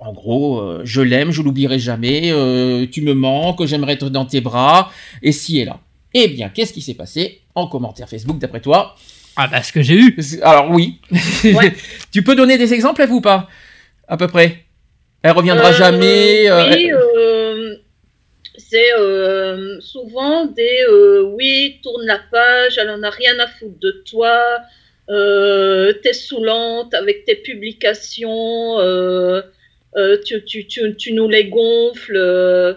En gros, euh, je l'aime, je l'oublierai jamais, euh, tu me manques, j'aimerais être dans tes bras, et si et là. Eh bien, qu'est-ce qui s'est passé en commentaire Facebook d'après toi? Ah bah ce que j'ai eu. Alors oui. (laughs) Ouais. tu peux donner des exemples, Eve, ou pas? À peu près. Elle reviendra Euh, jamais. euh, Oui, euh, c'est euh, souvent des euh, oui, tourne la page, elle en a rien à foutre de toi, euh, t'es saoulante avec tes publications, tu, tu, tu, tu nous les gonfles. euh,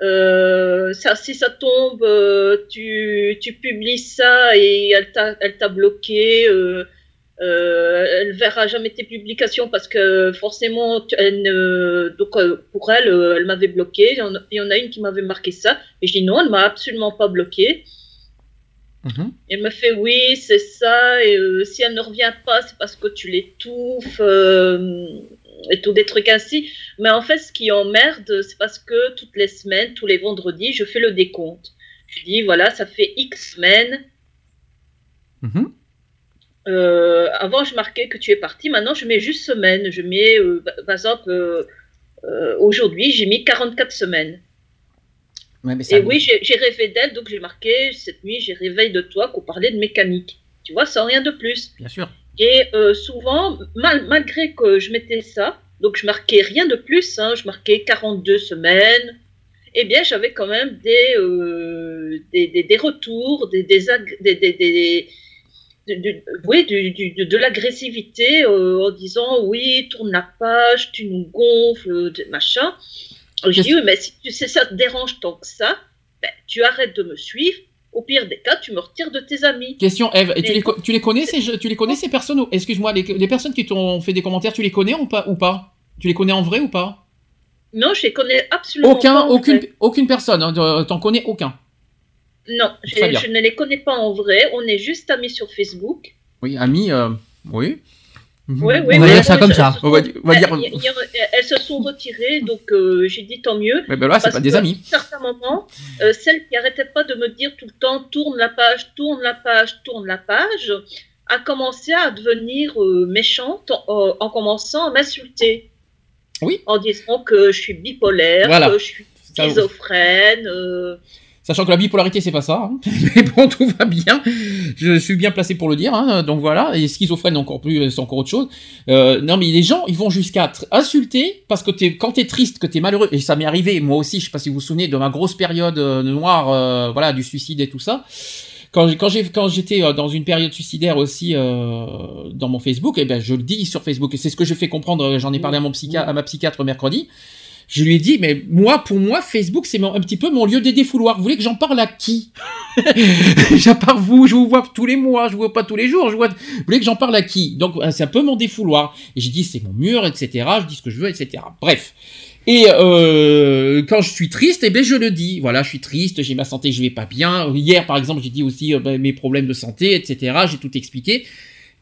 euh, ça, si ça tombe, euh, tu, tu publies ça et elle t'a bloqué. euh, euh, elle verra jamais tes publications parce que forcément, elle ne- donc euh, pour elle, euh, elle m'avait bloqué. Il y, en a, une qui m'avait marqué ça, et je dis non, elle m'a absolument pas bloqué. mhm. Elle me fait oui, c'est ça, et euh, si elle ne revient pas, c'est parce que tu l'étouffes, euh, et tout des trucs ainsi. Mais en fait, ce qui emmerde, c'est parce que toutes les semaines, tous les vendredis, je fais le décompte. Je dis, voilà, ça fait X semaines. Mhm. Euh, avant, je marquais que tu es parti. Maintenant, je mets juste semaine. Je mets, euh, par exemple, euh, aujourd'hui, j'ai mis 44 semaines. Ouais, mais ça- Et oui, j'ai j'ai rêvé d'elle, donc j'ai marqué cette nuit, j'ai rêvé de toi, qu'on parlait de mécanique. Tu vois, sans rien de plus. Bien sûr. Et euh, souvent, mal- malgré que je mettais ça, donc je marquais rien de plus, hein, je marquais 42 semaines, eh bien j'avais quand même des, euh, des, des, des retours, des, des, des, de, oui, de, de l'agressivité euh, en disant oui, tourne la page, tu nous gonfles, machin. Je dis oui, mais si tu sais, ça te dérange tant que ça, ben, tu arrêtes de me suivre. Au pire des cas, tu me retires de tes amis. Question, Eve, et tu les, co- tu les connais ces, tu les connais ces personnes ou- Excuse-moi, les, les personnes qui t'ont fait des commentaires, tu les connais ou pas, ou pas? Tu les connais en vrai ou pas? Non, je les connais absolument Aucun, pas. en aucune, vrai. aucune personne. hein, T'en connais aucun. Non, je, ne les connais pas en vrai. On est juste amis sur Facebook. Oui, ami, euh, oui. Mhm. Ouais, ouais, On va dire ça elles comme se ça. sont- On va di- on va dire- elles, se sont retirées, donc euh, j'ai dit tant mieux. Mais ben là, c'est pas des amis. À certains moments, euh, celle qui arrêtait pas de me dire tout le temps tourne la page, tourne la page, tourne la page, a commencé à devenir euh, méchante en, en commençant à m'insulter. Oui. En disant que je suis bipolaire, Voilà. que je suis schizophrène. Sachant que la bipolarité, c'est pas ça. hein. (laughs) Mais bon, tout va bien. Je suis bien placé pour le dire. hein. Donc voilà. Et schizophrène, encore plus, c'est encore autre chose. Euh, non, mais les gens, ils vont jusqu'à insulter parce que quand t'es triste, que t'es malheureux, et ça m'est arrivé, moi aussi, je sais pas si vous vous souvenez de ma grosse période euh, noire, euh, voilà, du suicide et tout ça. Quand, j'étais dans une période suicidaire aussi dans mon Facebook, et ben je le dis sur Facebook, et c'est ce que je fais comprendre. J'en ai parlé à mon à ma psychiatre mercredi. Je lui ai dit, mais moi, pour moi, Facebook, c'est un petit peu mon lieu des défouloirs. Vous voulez que j'en parle à qui (laughs) part vous, je vous vois tous les mois, je vous vois pas tous les jours. Je vois... Vous voulez que j'en parle à qui Donc, euh, c'est un peu mon défouloir. Et j'ai dit, c'est mon mur, etc. Je dis ce que je veux, etc. Bref. Et euh, quand je suis triste, eh ben je le dis. Voilà, je suis triste, j'ai ma santé, je vais pas bien. Hier, par exemple, j'ai dit aussi euh, ben, mes problèmes de santé, etc. J'ai tout expliqué.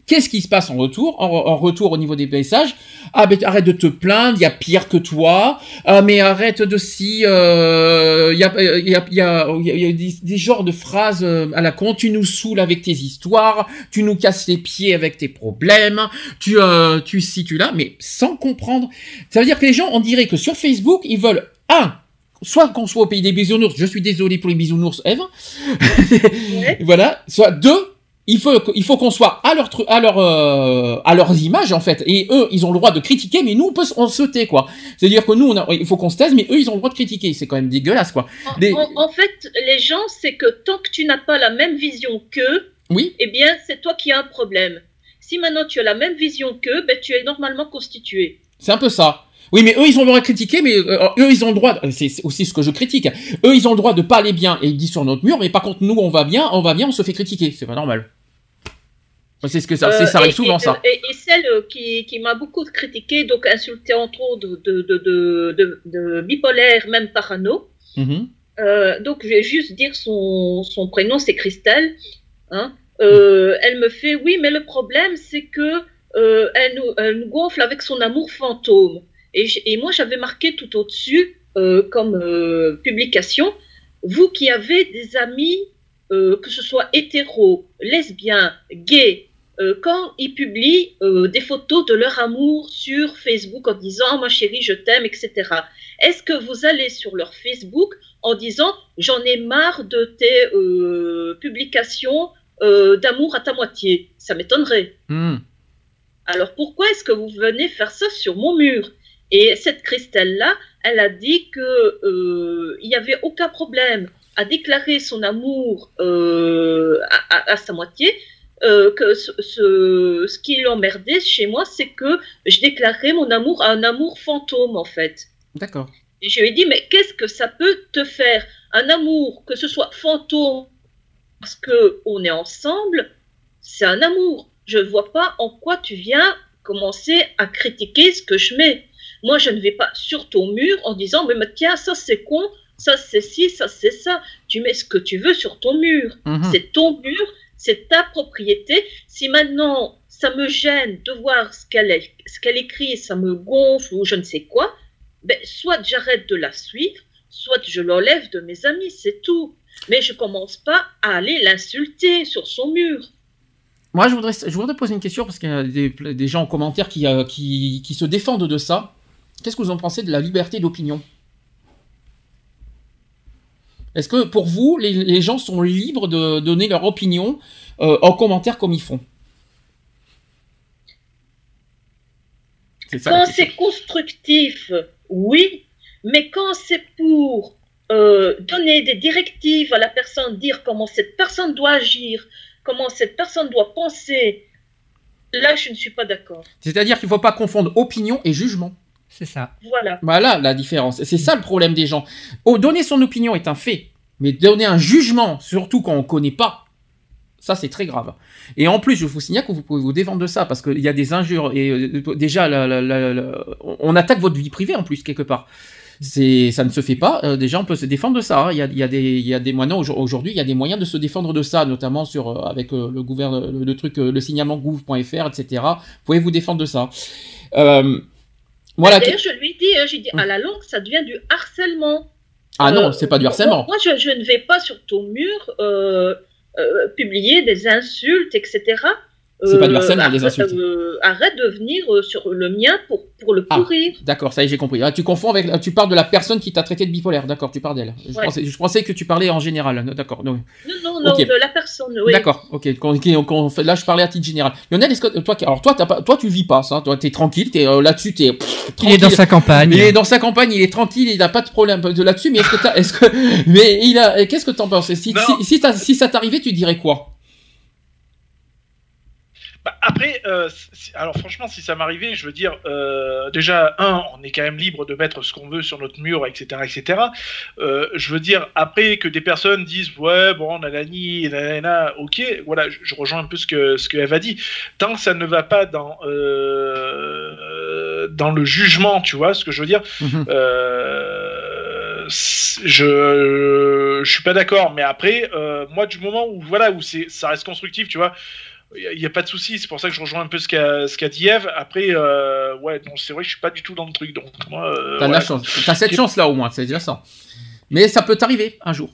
Qu'est-ce qui se passe en retour en, en retour au niveau des messages Ah ben arrête de te plaindre, il y a pire que toi. Ah mais arrête de si euh, il y a il y a il y a, y a- il y a des, des genres de phrases euh, à la con. Tu nous saoules avec tes histoires, tu nous casses les pieds avec tes problèmes, tu euh, tu ci tu là, mais sans comprendre. Ça veut dire que les gens on dirait que sur Facebook ils veulent un soit qu'on soit au pays des bisounours, je suis désolé pour les bisounours, Eve. (laughs) Ouais. voilà. Soit deux, il faut il faut qu'on soit à leur à leur euh, à leurs images en fait. Et eux, ils ont le droit de critiquer, mais nous on peut on se tait quoi. C'est-à-dire que nous on a, il faut qu'on se taise, mais eux ils ont le droit de critiquer. C'est quand même dégueulasse quoi. En, Des- en- en fait, les gens, c'est que tant que tu n'as pas la même vision qu'eux, Oui. eh bien, c'est toi qui as un problème. Si maintenant tu as la même vision qu'eux, ben, tu es normalement constitué. C'est un peu ça. Oui, mais eux, ils ont le droit de critiquer, mais euh, eux, ils ont le droit. C'est c'est aussi ce que je critique. Eux, ils ont le droit de pas aller bien et ils disent sur notre mur, mais par contre, nous, on va bien, on va bien, on se fait critiquer. C'est pas normal. C'est ce que ça, Euh, ça arrive et- souvent, et, ça. Et, et celle euh, qui, qui m'a beaucoup critiqué, donc insulté entre autres de, de, de, bipolaire, même parano. Mhm. Euh, donc je vais juste dire son, son prénom, c'est Christelle. Hein. Euh, elle me fait oui, mais le problème c'est que euh, elle, nous, elle nous gonfle avec son amour fantôme. Et, moi j'avais marqué tout au-dessus euh, comme euh, publication, vous qui avez des amis, euh, que ce soit hétéros, lesbiens, gays, euh, quand ils publient euh, des photos de leur amour sur Facebook en disant ma chérie je t'aime, etc. Est-ce que vous allez sur leur Facebook en disant j'en ai marre de tes euh, publications euh, d'amour à ta moitié? Ça m'étonnerait. Hmm. Alors pourquoi est-ce que vous venez faire ça sur mon mur? Et cette Christelle-là, elle a dit que euh, il n'y avait aucun problème à déclarer son amour euh, à, à- à sa moitié. Euh, que ce, ce, ce qui l'emmerdait chez moi, c'est que je déclarais mon amour à un amour fantôme en fait. D'accord. Et je lui ai dit, mais qu'est-ce que ça peut te faire Un amour, que ce soit fantôme, parce que on est ensemble, c'est un amour. Je ne vois pas en quoi tu viens commencer à critiquer ce que je mets. Moi, je ne vais pas sur ton mur en disant, mais, mais tiens, ça c'est con, ça c'est ci, ça c'est ça. Tu mets ce que tu veux sur ton mur. Mhm. C'est ton mur, c'est ta propriété. Si maintenant ça me gêne de voir ce qu'elle qu'elle écrit, ça me gonfle ou je ne sais quoi, ben, soit j'arrête de la suivre, soit je l'enlève de mes amis, c'est tout. Mais je commence pas à aller l'insulter sur son mur. Moi, je voudrais, je voudrais poser une question parce qu'il y a des, des gens en commentaire qui, euh, qui, qui se défendent de ça. Qu'est-ce que vous en pensez de la liberté d'opinion? Est-ce que pour vous, les, les gens sont libres de donner leur opinion euh, en commentaire comme ils font? Ça, Quand c'est constructif, oui, mais quand c'est pour euh, donner des directives à la personne, dire comment cette personne doit agir, comment cette personne doit penser, là, je ne suis pas d'accord. C'est-à-dire qu'il ne faut pas confondre opinion et jugement. C'est ça. Voilà. Voilà la différence. C'est ça le problème des gens. Oh, donner son opinion est un fait, mais donner un jugement, surtout quand on ne connaît pas, ça c'est très grave. Et en plus, je vous signale que vous pouvez vous défendre de ça, parce qu'il y a des injures, et euh, déjà, la- la- la- la- on attaque votre vie privée en plus, quelque part. C'est, ça ne se fait pas. Euh, déjà, on peut se défendre de ça. hein. Il y, a, il y a des, il y a des moyens aujourd- aujourd'hui. Il y a des moyens de se défendre de ça, notamment sur euh, avec euh, le gouvernement, le, le truc, euh, le signalement gouv.fr, etc. Vous pouvez vous défendre de ça. Voilà. D'ailleurs, je lui dis, hein, j'ai dit, à la longue, ça devient du harcèlement. Ah non, Euh, c'est pas du harcèlement. Moi, je, je ne vais pas sur ton mur euh, euh, publier des insultes, etc. C'est pas du harcèlement, des arrête- insultes. euh, arrête de venir euh, sur le mien pour, pour le Ah. pourrir. D'accord, ça y est, j'ai compris. Ah, tu confonds avec, tu parles de la personne qui t'a traité de bipolaire. D'accord, tu parles d'elle. Je, Ouais. pensais, je pensais que tu parlais en général. D'accord. Non, non, non, de la personne, oui. D'accord. Ok. là, je parlais à titre général. Lionel, est-ce que toi, alors toi, t'as pas, toi, tu vis pas ça. Toi, t'es tranquille. T'es euh, là-dessus. T'es. pff, Il est dans tranquille. sa campagne. Il est dans sa campagne, il est tranquille, il n'a pas de problème de là-dessus. Mais est-ce que t'as, est-ce que, (laughs) mais il a, qu'est-ce que t'en penses? Si, Non. si, si, t'as- si ça t'arrivait, tu dirais quoi? Bah, après, euh, alors franchement, si ça m'arrivait, je veux dire, euh, déjà, un, on est quand même libre de mettre ce qu'on veut sur notre mur, etc., etc. Euh, je veux dire, après que des personnes disent, ouais, bon, nanani, nanana, ok, voilà, je, je rejoins un peu ce que ce que Eve a dit. Tant que ça ne va pas dans dans le jugement, tu vois, ce que je veux dire. Mhm. Je je suis pas d'accord, mais après, moi, du moment où voilà, où ça reste constructif, tu vois. Il n'y a, pas de souci, c'est pour ça que je rejoins un peu ce qu'a qu'a dit Eve. Après, euh, ouais, non, c'est vrai que je suis pas du tout dans le truc, donc moi. euh, voilà. T'as cette chance-là au moins, c'est déjà ça. Mais ça peut t'arriver un jour.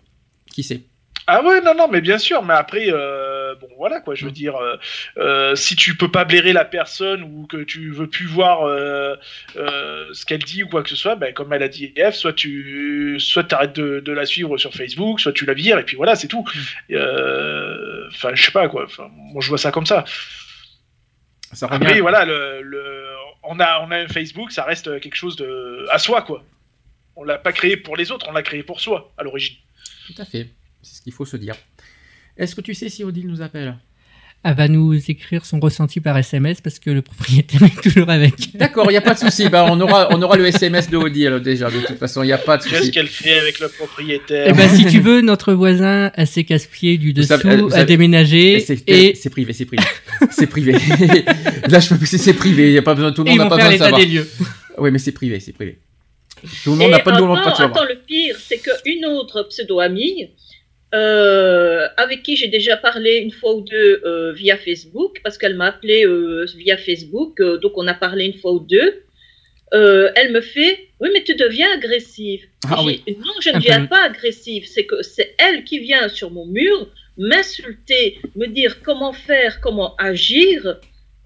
Qui sait? Ah ouais, non, non, mais bien sûr, mais après, euh, bon, voilà, quoi, je veux dire, euh, euh, si tu peux pas blairer la personne ou que tu veux plus voir euh, euh, ce qu'elle dit ou quoi que ce soit, ben, comme elle a dit Eve, soit tu soit t'arrêtes de, de la suivre sur Facebook, soit tu la vires, et puis voilà, c'est tout. Euh, Enfin, je sais pas, quoi, enfin, moi je vois ça comme ça. Ça revient. Après, voilà, le, le- on, a, on a un Facebook, ça reste quelque chose de à soi, quoi. On l'a pas créé pour les autres, on l'a créé pour soi, à l'origine. Tout à fait. C'est ce qu'il faut se dire. Est-ce que tu sais si Odile nous appelle? Elle va nous écrire son ressenti par SMS parce que le propriétaire (laughs) est toujours avec. D'accord, il n'y a pas de souci. Bah, on, aura, on aura le SMS de Odile déjà, de toute façon, il n'y a pas de Qu'est-ce souci. qu'elle fait avec le propriétaire? Eh ben, si tu veux, notre voisin a ses casse-pieds du dessous, savez- a savez- déménagé C'est et, c'est privé, c'est privé. c'est privé. (laughs) Là, je peux c'est c'est privé. Il y a pas besoin, tout le et monde n'a pas faire besoin de l'état savoir. des lieux. Oui, mais c'est privé, c'est privé. Tout le monde Et n'a pas de attends, pas de savoir. attends, le pire, c'est qu'une autre pseudo-amie, euh, avec qui j'ai déjà parlé une fois ou deux euh, via Facebook, parce qu'elle m'a appelé euh, via Facebook, donc on a parlé une fois ou deux, elle me fait Oui, mais tu deviens agressive. Ah oui. Non, je ne peu. viens pas agressive, c'est que c'est elle qui vient sur mon mur m'insulter, me dire comment faire, comment agir.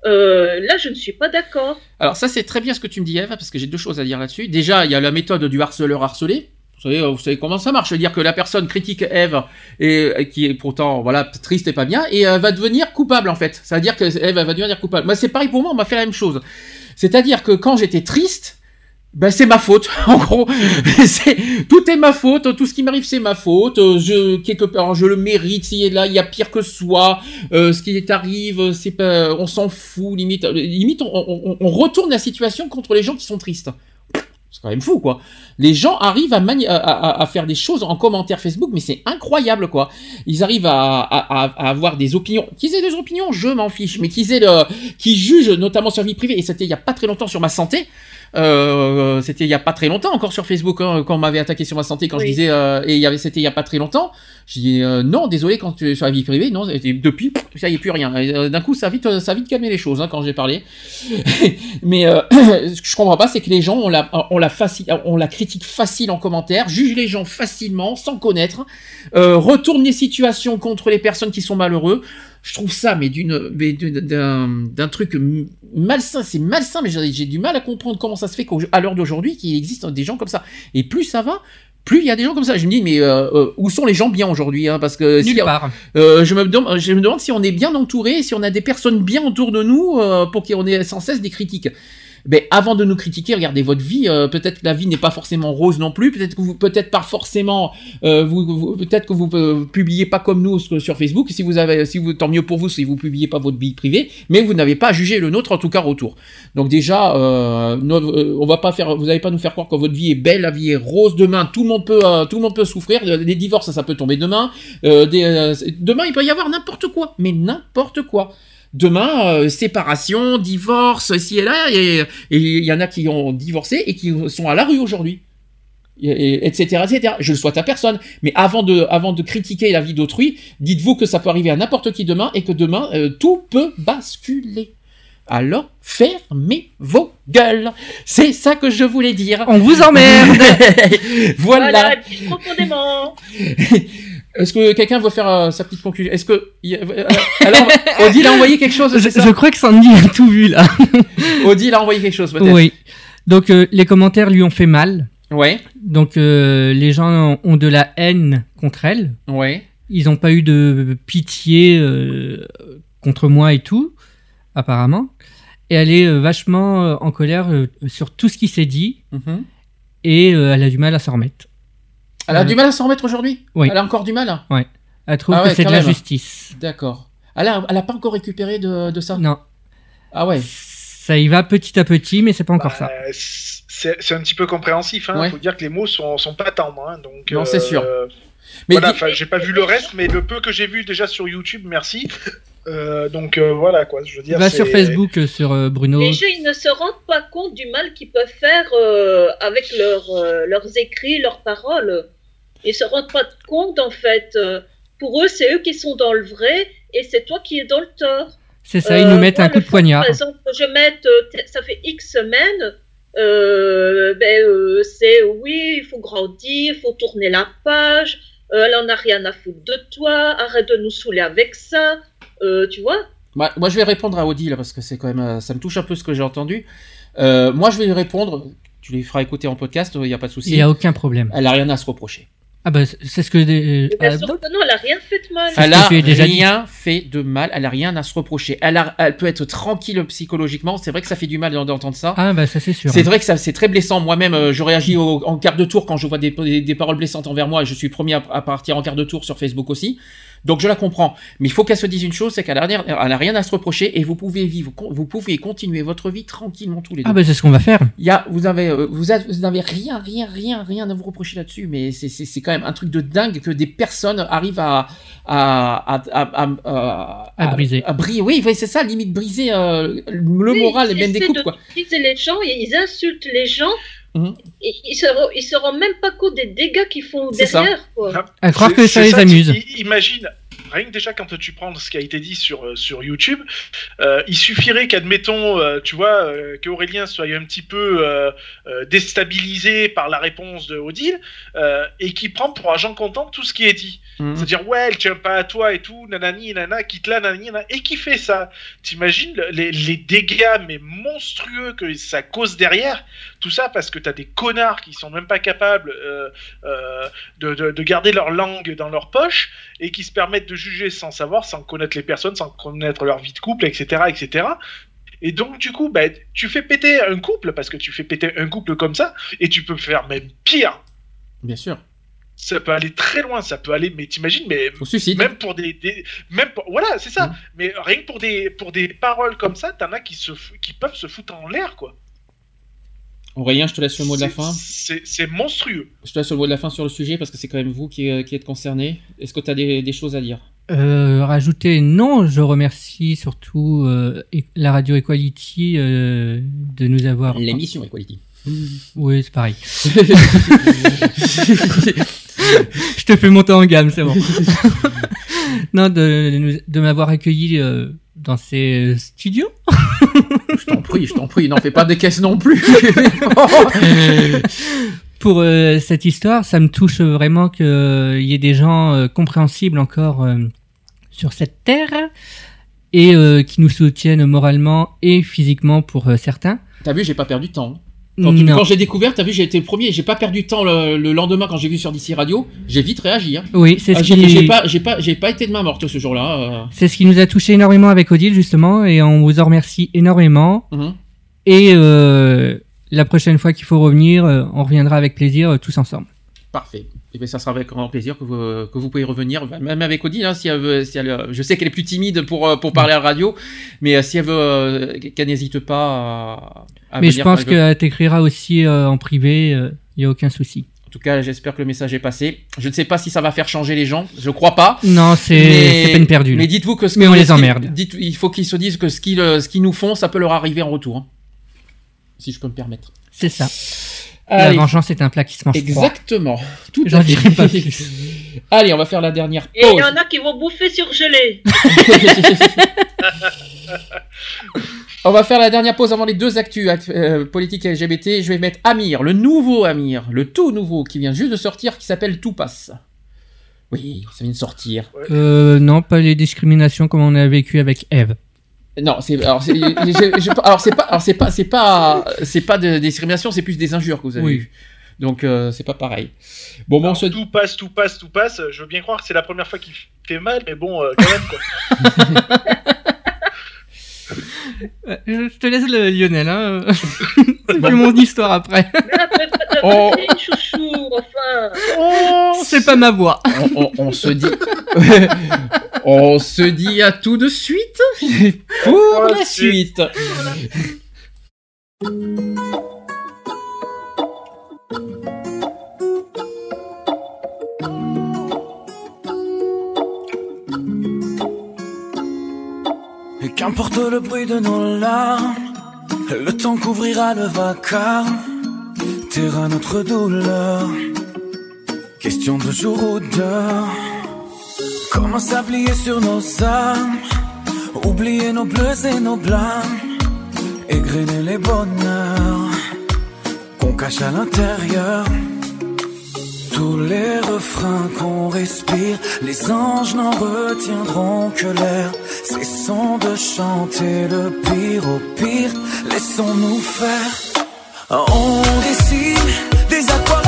Euh, là, je ne suis pas d'accord. Alors ça c'est très bien ce que tu me dis Eve, parce que j'ai deux choses à dire là-dessus. Déjà, il y a la méthode du harceleur harcelé. Vous savez, vous savez comment ça marche, c'est-à-dire que la personne critique Eve et qui est pourtant voilà triste et pas bien et euh, va devenir coupable en fait. C'est-à-dire que Eve va devenir coupable. Moi c'est pareil pour moi, on m'a fait la même chose. C'est-à-dire que quand j'étais triste, ben c'est ma faute (laughs) en gros. (laughs) c'est tout est ma faute, tout ce qui m'arrive c'est ma faute. Euh, Je quelque part je le mérite. Là, il y a pire que soi. Euh, ce qui t'arrive, c'est pas, on s'en fout limite. Limite, on, on- on retourne la situation contre les gens qui sont tristes. C'est quand même fou, quoi. Les gens arrivent à, faire des choses en commentaire Facebook, mais c'est incroyable, quoi. Ils arrivent à avoir des opinions. Qu'ils aient des opinions, je m'en fiche, mais qu'ils aient le, qui jugent notamment sur la vie privée. Et c'était il y a pas très longtemps sur ma santé. Euh, c'était il y a pas très longtemps encore sur Facebook hein, quand on m'avait attaqué sur ma santé quand je disais euh, et il y avait c'était il y a pas très longtemps je dis euh, non désolé quand tu es sur la vie privée non et depuis ça y est plus rien euh, d'un coup ça a vite ça a vite calmé les choses hein, quand j'ai parlé (laughs) mais euh, (clears throat) ce que je comprends pas c'est que les gens ont la, on la facile, on la critique facile en commentaire, juge les gens facilement, sans connaître, euh, retourne les situations contre les personnes qui sont malheureux. Je trouve ça, mais d'une, d'un, d'un truc malsain, c'est malsain, mais j'ai du mal à comprendre comment ça se fait qu'à l'heure d'aujourd'hui qu'il existe des gens comme ça. Et plus ça va, plus il y a des gens comme ça. Je me dis, mais euh, euh, où sont les gens bien aujourd'hui hein, Parce que Nulle si- part. euh, je, me demande, je me demande si on est bien entouré, si on a des personnes bien autour de nous euh, pour qu'on ait sans cesse des critiques. Mais avant de nous critiquer, regardez votre vie. euh, peut-être que la vie n'est pas forcément rose non plus. Peut-être que vous, peut-être pas forcément. euh, vous, peut-être que vous euh, publiez pas comme nous sur, Facebook. Si vous avez, si vous, tant mieux pour vous si vous publiez pas votre vie privée. Mais vous n'avez pas à juger le nôtre en tout cas retour. Donc déjà, on va pas faire. Vous n'allez pas nous faire croire que votre vie est belle, la vie est rose. Demain, tout le monde peut, tout le monde peut souffrir. Les divorces, ça peut tomber demain. Demain, il peut y avoir n'importe quoi, mais n'importe quoi. Demain, euh, séparation, divorce, ici et là, et il y en a qui ont divorcé et qui sont à la rue aujourd'hui. Et- et- etc etc je le souhaite à personne. Mais avant de avant de critiquer la vie d'autrui dites-vous que ça peut arriver à n'importe qui demain et que demain euh, tout peut basculer. Alors fermez vos gueules. C'est ça que je voulais dire. On vous emmerde. (laughs) Voilà, Voilà, profondément. (laughs) est-ce que quelqu'un veut faire euh, sa petite conclusion? Est-ce que a- euh, alors (laughs) Odile a envoyé quelque chose je, c'est ça? je crois que Sandy a tout vu là. (laughs) Odile a envoyé quelque chose peut-être Oui. Donc euh, les commentaires lui ont fait mal. ouais Donc euh, les gens ont de la haine contre elle. ouais Ils n'ont pas eu de pitié contre moi et tout, apparemment. Et elle est vachement en colère sur tout ce qui s'est dit Mhm. et elle a du mal à s'en remettre. Elle a Euh, du mal à s'en remettre aujourd'hui Oui. elle a encore du mal Elle trouve Ah ouais, que c'est de quand la même. justice. d'accord elle a, elle a pas encore récupéré de, de ça Non, ah ouais ça y va petit à petit, mais c'est pas encore ça. Euh, c'est c'est un petit peu compréhensif. Il Ouais. faut dire que les mots sont, sont pas tendres. hein, donc, Non, c'est sûr. euh, mais voilà, dis- enfin, j'ai pas vu le reste, mais le peu que j'ai vu déjà sur YouTube, merci. Euh, donc euh, voilà quoi, je veux dire. Va c'est- sur Facebook, euh, sur euh, Bruno. Les gens, ils ne se rendent pas compte du mal qu'ils peuvent faire euh, avec leurs euh, leurs écrits, leurs paroles. Ils se rendent pas compte, en fait. Euh, Pour eux, c'est eux qui sont dans le vrai et c'est toi qui es dans le tort. C'est ça, ils nous Euh, mettent un coup de poignard. Par exemple, je mette, euh, ça fait X semaines, euh, ben, euh, c'est oui, il faut grandir, il faut tourner la page, euh, elle en a rien à foutre de toi, arrête de nous saouler avec ça, euh, tu vois. Bah, moi, je vais répondre à Odile parce que c'est quand même, ça me touche un peu ce que j'ai entendu. Euh, moi, je vais lui répondre. Tu lui feras écouter en podcast, il n'y a pas de souci. Il n'y a aucun problème. Elle a rien à se reprocher. Ah bah c'est ce que... euh, bien ah, sûr donc, que non, elle a rien fait de mal. Elle a j'ai déjà dit. rien fait de mal. Elle a rien à se reprocher. Elle, a, elle peut être tranquille psychologiquement. C'est vrai que ça fait du mal d'entendre ça. ah bah ça c'est sûr. C'est vrai que ça, c'est très blessant. Moi-même, euh, je réagis au- en quart de tour quand je vois des, des, des paroles blessantes envers moi et je suis premier à, à partir en quart de tour sur Facebook aussi. Donc je la comprends. Mais il faut qu'elle se dise une chose, c'est qu'elle a, rien- elle a rien à se reprocher et vous pouvez vivre, vous pouvez continuer votre vie tranquillement tous les deux. Ah bah c'est ce qu'on va faire. Il y a, vous avez, euh, vous avez- vous n'avez rien, rien, rien, rien à vous reprocher là-dessus, mais c'est, c'est, c'est quand même un truc de dingue que des personnes arrivent à, à, à, à, à, à- À briser. à bri- oui, oui, c'est ça, limite briser euh, le Oui, moral et même des couples, de quoi. briser les gens, et ils insultent les gens. Et ils se, re- ils se rendent même pas compte des dégâts qu'ils font derrière. Quoi. Ah, À croire que ça les amuse. Imagine, rien que déjà quand tu prends ce qui a été dit sur, euh, sur YouTube, euh, il suffirait qu'admettons, euh, tu vois, euh, qu'Aurélien soit un petit peu euh, euh, déstabilisé par la réponse de Odile euh, et qu'il prend pour agent comptant tout ce qui est dit. Mhm. C'est-à-dire, ouais, elle tient pas à toi et tout, nanani, nana, quitte là, nanani, nana, et qui fait ça? T'imagines le- les, les dégâts, mais monstrueux que ça cause derrière? Tout ça parce que t'as des connards qui sont même pas capables euh, euh, de, de- de garder leur langue dans leur poche et qui se permettent de juger sans savoir, sans connaître les personnes, sans connaître leur vie de couple, etc., etc. Et donc, du coup, bah, tu fais péter un couple, parce que tu fais péter un couple comme ça, et tu peux faire même pire. Bien sûr. Ça peut aller très loin, ça peut aller, mais t'imagines, mais même pour des, des- même pour- voilà c'est ça Mm. mais rien que pour des pour des paroles comme ça t'en as qui se qui peuvent se foutre en l'air quoi Aurélien, je te laisse le mot de la fin. c'est c'est monstrueux Je te laisse le mot de la fin sur le sujet parce que c'est quand même vous qui, euh, qui êtes concerné. Est-ce que tu as des, des choses à dire? Euh, rajouter, non, je remercie surtout euh, la radio Equality euh, de nous avoir. L'émission Equality. Oui, c'est pareil. (laughs) je te fais monter en gamme, c'est bon. (laughs) non, de, de, nous- de m'avoir accueilli euh, dans ces studios. (laughs) je t'en prie, je t'en prie, n'en fais pas des caisses non plus. (laughs) Pour euh, cette histoire, ça me touche vraiment qu'il y ait des gens euh, compréhensibles encore euh, sur cette terre et euh, qui nous soutiennent moralement et physiquement pour euh, certains. T'as vu, j'ai pas perdu de temps. Quand, quand j'ai découvert, t'as vu, j'ai été le premier, j'ai pas perdu de temps le, le lendemain quand j'ai vu sur DC Radio, j'ai vite réagi. Hein. Oui, c'est Ah, ce qui... j'ai pas, j'ai pas, j'ai pas été de main morte ce jour-là. euh. C'est ce qui nous a touché énormément avec Odile justement et on vous en remercie énormément. Mhm. Et euh, la prochaine fois qu'il faut revenir, euh, on reviendra avec plaisir tous ensemble. Parfait. Et bien, ça sera avec grand plaisir que vous, que vous pouvez revenir, même avec Odile, hein, si elle veut, si elle, euh, je sais qu'elle est plus timide pour, euh, pour parler à la radio, mais euh, si elle veut, euh, qu'elle n'hésite pas à, à Mais venir je pense qu'elle t'écrira aussi euh, en privé, il n'y a aucun souci. En tout cas, j'espère que le message est passé. Je ne sais pas si ça va faire changer les gens, je crois pas. Non, c'est peine perdue. Mais dites-vous que ce Mais on les emmerde. dites- il faut qu'ils se disent que ce qu'ils, euh, qu'ils nous font, ça peut leur arriver en retour. hein. Si je peux me permettre. C'est ça. La Allez. vengeance est un plat qui se mange froid. Exactement. Tout à J'en fait. dirai pas plus. (laughs) Allez, on va faire la dernière Et il pause. y en a qui vont bouffer surgelé. (laughs) On va faire la dernière pause avant les deux actus act- euh, politiques et LGBT. Je vais mettre Amir, le nouveau Amir, le tout nouveau qui vient juste de sortir, qui s'appelle Tout passe. Oui, ça vient de sortir. Euh, non, pas les discriminations comme on a vécu avec Eve. Non, c'est alors c'est alors c'est pas alors c'est pas c'est pas c'est pas de discrimination, c'est plus des injures que vous avez Oui. eues. Donc euh, c'est pas pareil. Bon, bon, on se Tout passe, tout passe, tout passe. Je veux bien croire que c'est la première fois qu'il fait mal, mais bon, euh, quand même, quoi. (laughs) Euh, Je je te laisse le Lionel, hein. (laughs) c'est plus mon histoire après. Oh. chouchou, enfin. c'est pas ma voix. on, on- on se dit (laughs) on se dit à tout de suite pour la suite. Et qu'importe le bruit de nos larmes, le temps couvrira le vacarme, terra notre douleur. Question de jour ou d'heure. Comment s'applier sur nos âmes, oublier nos bleus et nos blâmes, égrener les bonheurs qu'on cache à l'intérieur. Tous les refrains qu'on respire, les anges n'en retiendront que l'air. Cessons de chanter le pire au pire, laissons-nous faire. On dessine des aquarelles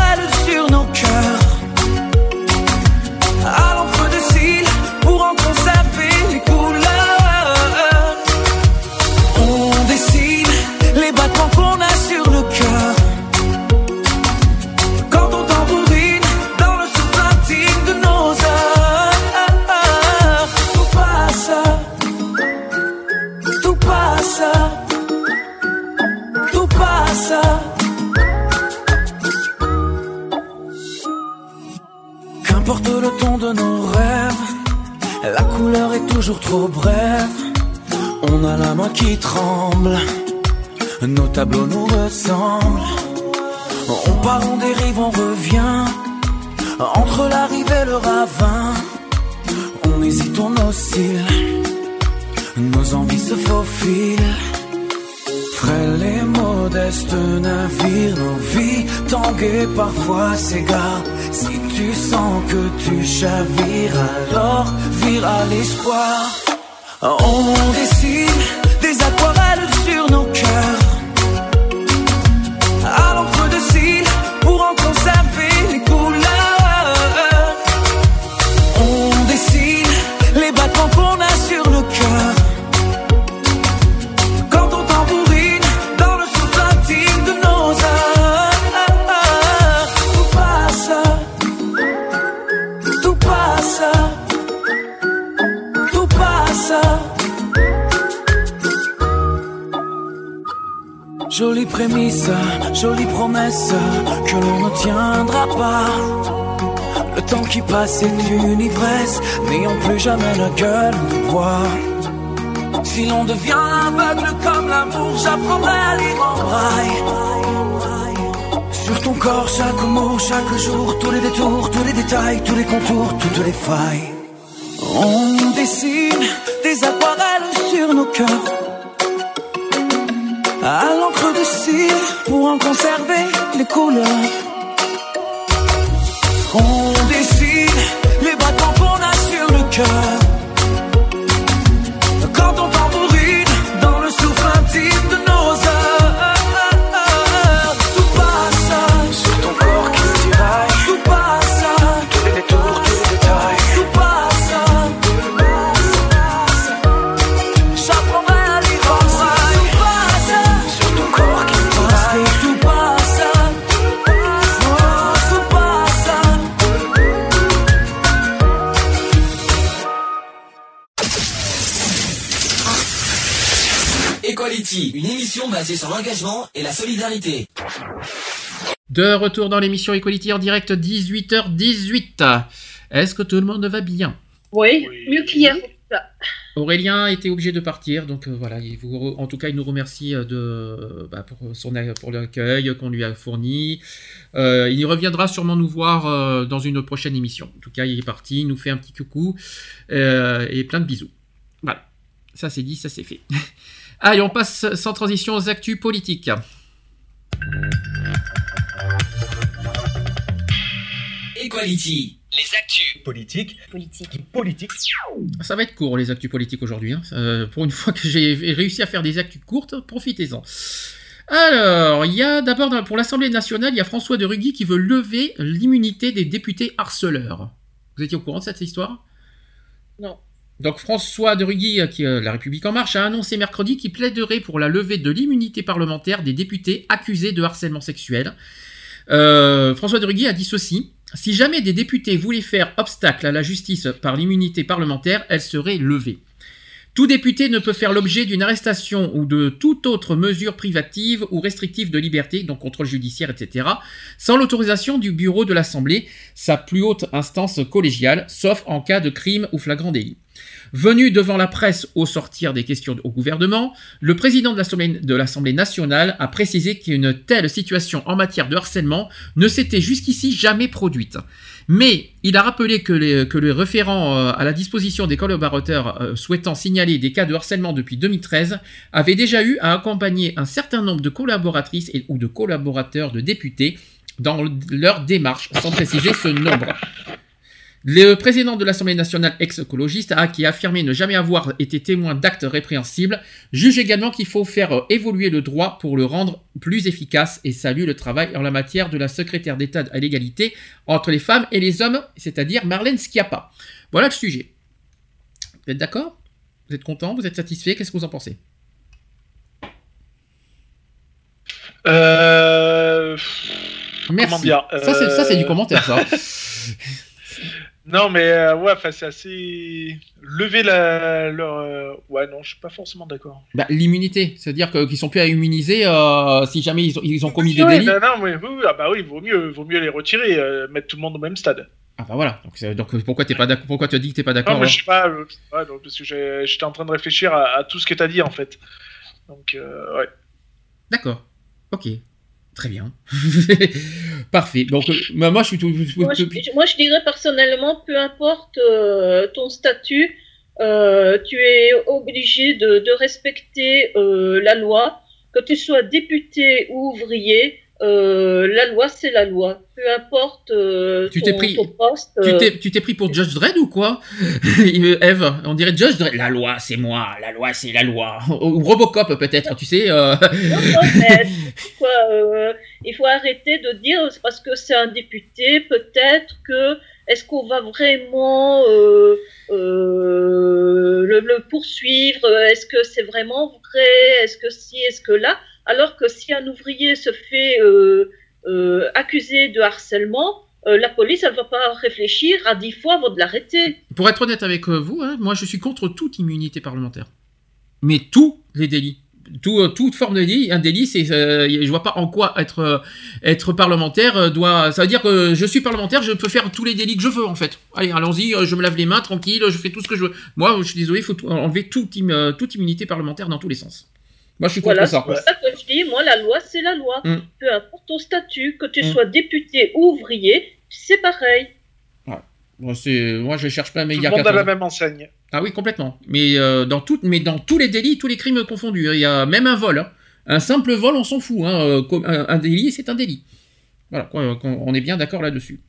trop brève. On a la main qui tremble, nos tableaux nous ressemblent. On part, on dérive, on revient. Entre la rive et le ravin, on hésite, on oscille. Nos envies se faufilent. Frêles et modestes navires, nos vies tanguées parfois s'égarent. Tu sens que tu chavires, alors vire à l'espoir. On dessine des aquarelles sur nos cœurs. Jolie prémisse, jolie promesse que l'on ne tiendra pas. Le temps qui passe est une ivresse, n'ayons plus jamais la gueule de bois. Si l'on devient aveugle comme l'amour, j'apprendrai à lire en braille. Sur ton corps, chaque mot, chaque jour, tous les détours, tous les détails, tous les contours, toutes les failles. On dessine des aquarelles sur nos cœurs pour en conserver les couleurs. Émission basée sur l'engagement et la solidarité. De retour dans l'émission Equality en direct 18h18. Est-ce que tout le monde va bien? Oui, mieux qu'hier. Aurélien était obligé de partir, donc euh, voilà. Il vous re- en tout cas, il nous remercie euh, de, bah, pour, son, pour l'accueil qu'on lui a fourni. Euh, il reviendra sûrement nous voir euh, dans une prochaine émission. En tout cas, il est parti, il nous fait un petit coucou euh, et plein de bisous. Voilà, ça c'est dit, ça c'est fait. (laughs) Allez, on passe sans transition aux actus politiques. Equality, les actus. Politique. Politique. Politique. Ça va être court les actus politiques aujourd'hui. hein. Euh, pour une fois que j'ai réussi à faire des actus courtes, profitez-en. Alors, il y a d'abord pour l'Assemblée nationale, il y a François de Rugy qui veut lever l'immunité des députés harceleurs. Vous étiez au courant de cette histoire? Non. Donc François de Rugy, euh, qui est La République en marche, a annoncé mercredi qu'il plaiderait pour la levée de l'immunité parlementaire des députés accusés de harcèlement sexuel. Euh, François de Rugy a dit ceci. Si jamais des députés voulaient faire obstacle à la justice par l'immunité parlementaire, elle serait levée. Tout député ne peut faire l'objet d'une arrestation ou de toute autre mesure privative ou restrictive de liberté, donc contrôle judiciaire, etc., sans l'autorisation du bureau de l'Assemblée, sa plus haute instance collégiale, sauf en cas de crime ou flagrant délit. Venu devant la presse au sortir des questions au gouvernement, le président de l'Assemblée nationale a précisé qu'une telle situation en matière de harcèlement ne s'était jusqu'ici jamais produite. Mais il a rappelé que les, référents euh, à la disposition des collaborateurs euh, souhaitant signaler des cas de harcèlement depuis 2013 avaient déjà eu à accompagner un certain nombre de collaboratrices ou de collaborateurs de députés dans leur démarche, sans préciser ce nombre. Le président de l'Assemblée nationale ex-écologiste a qui a affirmé ne jamais avoir été témoin d'actes répréhensibles, juge également qu'il faut faire euh, évoluer le droit pour le rendre plus efficace et salue le travail en la matière de la secrétaire d'État à l'égalité entre les femmes et les hommes, c'est-à-dire Marlène Schiappa. Voilà le sujet. Vous êtes d'accord? Vous êtes content? Vous êtes satisfait? Qu'est-ce que vous en pensez? Euh... Merci. Dire ça, c'est du euh, commentaire, ça. (laughs) non, mais euh, ouais, c'est assez. Lever la. Leur, euh, Ouais, non, je suis pas forcément d'accord. Bah, L'immunité, c'est-à-dire qu'ils sont plus à immuniser euh, si jamais ils ont, ils ont commis des Ouais, délits. non, non, mais oui, oui, ah bah oui, vaut mieux, vaut mieux les retirer, euh, mettre tout le monde au même stade. Ah bah voilà. Donc, pourquoi t'es pas Pourquoi tu as dit que t'es pas Non, d'accord mais alors je sais pas, ouais, donc, parce que j'étais en train de réfléchir à, à tout ce que t'as dit en fait. Donc, ouais. D'accord. Ok. Très bien. (laughs) Parfait. Donc, euh, moi, je suis tout. Moi je, moi, je dirais personnellement, peu importe euh, ton statut, euh, tu es obligé de, de respecter euh, la loi, que tu sois député ou ouvrier. Euh, la loi, c'est la loi. Peu importe euh, Tu t'es pris- ton poste. Tu euh, t'es, tu t'es pris pour Judge Dredd ou quoi? (laughs) Eve, on dirait Judge Dredd. La loi, c'est moi. La loi, c'est la loi. Ou Robocop, peut-être, tu sais. euh. Non, non, mais (laughs) quoi, euh, il faut arrêter de dire parce que c'est un député, peut-être que est-ce qu'on va vraiment euh, euh, le, le poursuivre? Est-ce que c'est vraiment vrai? Est-ce que si? Est-ce que là? Alors que si un ouvrier se fait euh, euh, accuser de harcèlement, euh, la police elle va pas réfléchir à dix fois avant de l'arrêter. Pour être honnête avec vous, hein, moi, je suis contre toute immunité parlementaire. Mais tous les délits. Tout, toute forme de délit, un délit, c'est, euh, je vois pas en quoi être parlementaire doit. Ça veut dire que je suis parlementaire, je peux faire tous les délits que je veux en fait. Allez, allons-y, je me lave les mains tranquille, je fais tout ce que je veux. Moi, je suis désolé, il faut enlever toute immunité parlementaire dans tous les sens. Moi, je suis contre Voilà, ça. c'est pour ça que je dis, moi, la loi, c'est la loi. Mm. Peu importe ton statut, que tu Mm. sois député ou ouvrier, c'est pareil. Moi, moi, je cherche pas à Tout le monde a la même enseigne. Ah oui, complètement. Mais, euh, dans tout, mais dans tous les délits, tous les crimes confondus. hein. Il y a même un vol. hein. Un simple vol, on s'en fout. hein, euh, un, délit, c'est un délit. Voilà, qu'on- on est bien d'accord là-dessus.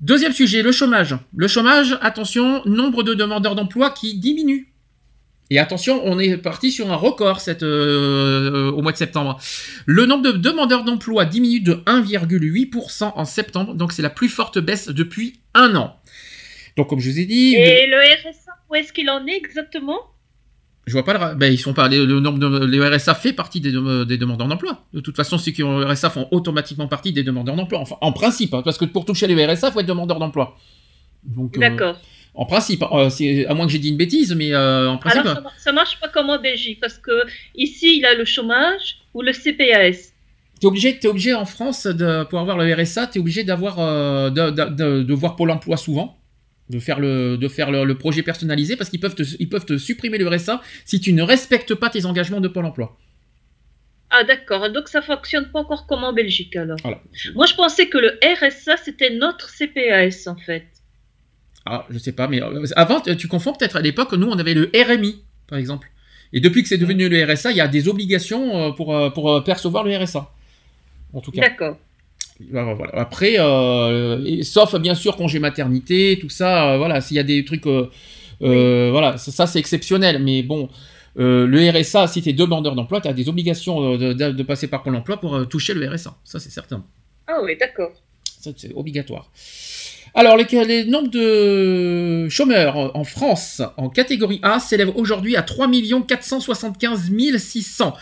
Deuxième sujet, le chômage. Le chômage, attention, nombre de demandeurs d'emploi qui diminue. Et attention, on est parti sur un record cette, euh, au mois de septembre. Le nombre de demandeurs d'emploi diminue de 1,8% en septembre, donc c'est la plus forte baisse depuis un an. Donc comme je vous ai dit, Et le RSA, où est-ce qu'il en est exactement? Je vois pas le, ben, ils sont pas les- le nombre de les RSA fait partie des, dem- des demandeurs d'emploi. De toute façon, ceux qui ont le RSA font automatiquement partie des demandeurs d'emploi. Enfin, en principe, hein, parce que pour toucher les RSA, faut être demandeur d'emploi. Euh, D'accord. En principe, euh, c'est à moins que j'ai dit une bêtise, mais euh, en principe, Alors, ça, ça marche pas comme en Belgique, parce que ici, il a le chômage ou le CPAS. T'es obligé, t'es obligé en France de, pour avoir le RSA, t'es obligé d'avoir, euh, de, de- de- de voir Pôle Emploi souvent, de faire le, de faire le, le projet personnalisé parce qu'ils peuvent te, ils peuvent te supprimer le RSA si tu ne respectes pas tes engagements de Pôle Emploi. Ah, d'accord. Donc, ça fonctionne pas encore comme en Belgique, alors. Voilà. Moi, je pensais que le RSA, c'était notre CPAS, en fait. Ah, je sais pas, mais euh, avant, tu confonds peut-être à l'époque, nous on avait le RMI, par exemple. Et depuis que c'est devenu le RSA, il y a des obligations euh, pour, euh, pour percevoir le RSA. En tout cas. D'accord. Voilà, voilà. Après, euh, et- sauf bien sûr congé maternité, tout ça, euh, voilà, s'il y a des trucs, euh, voilà, ça, ça, c'est exceptionnel. Mais bon, le RSA, si tu es demandeur d'emploi, tu as des obligations de, de- de passer par Pôle emploi pour toucher le RSA. Ça, c'est certain. Ah oui, d'accord. Ça, c'est obligatoire. Alors, les, les nombres de chômeurs en France en catégorie A s'élèvent aujourd'hui à 3 475 600.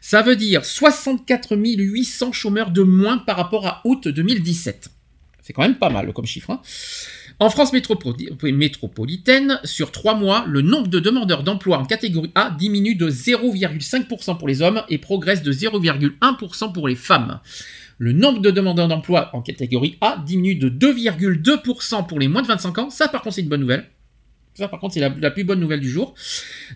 Ça veut dire 64 800 chômeurs de moins par rapport à août 2017. C'est quand même pas mal comme chiffre. hein. En France métropoli- métropolitaine, sur trois mois, le nombre de demandeurs d'emploi en catégorie A diminue de 0,5% pour les hommes et progresse de 0,1% pour les femmes. Le nombre de demandeurs d'emploi en catégorie A diminue de 2,2% pour les moins de 25 ans. Ça, par contre, c'est une bonne nouvelle. Ça, par contre, c'est la, la plus bonne nouvelle du jour.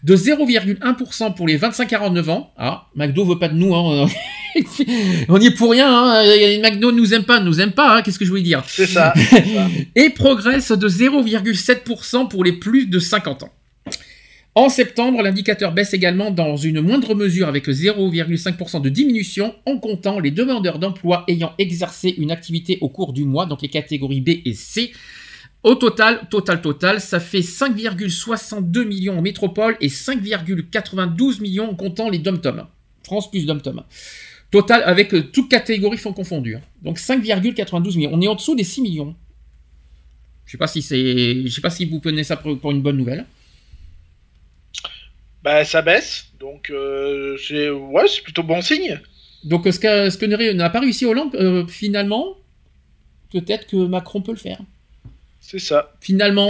De 0,1% pour les 25-49 ans. Ah, McDo veut pas de nous. Hein. (laughs) On y est pour rien. Hein. McDo nous aime pas, nous aime pas. Hein. Qu'est-ce que je voulais dire? C'est ça. (laughs) c'est ça. et progresse de 0,7% pour les plus de 50 ans. En septembre, l'indicateur baisse également dans une moindre mesure avec 0,5% de diminution en comptant les demandeurs d'emploi ayant exercé une activité au cours du mois, donc les catégories B et C. Au total, total, total, ça fait 5,62 millions en métropole et 5,92 millions en comptant les dom-tom. France plus dom-tom. Total, avec euh, toutes catégories sont confondues. hein. Donc 5,92 millions. On est en dessous des 6 millions. Je je sais pas si vous prenez ça pour une bonne nouvelle. Bah, ça baisse. Donc, euh, c'est ouais, c'est plutôt bon signe. Donc ce que, n'a- pas réussi Hollande, euh, finalement, peut-être que Macron peut le faire. C'est ça. Finalement,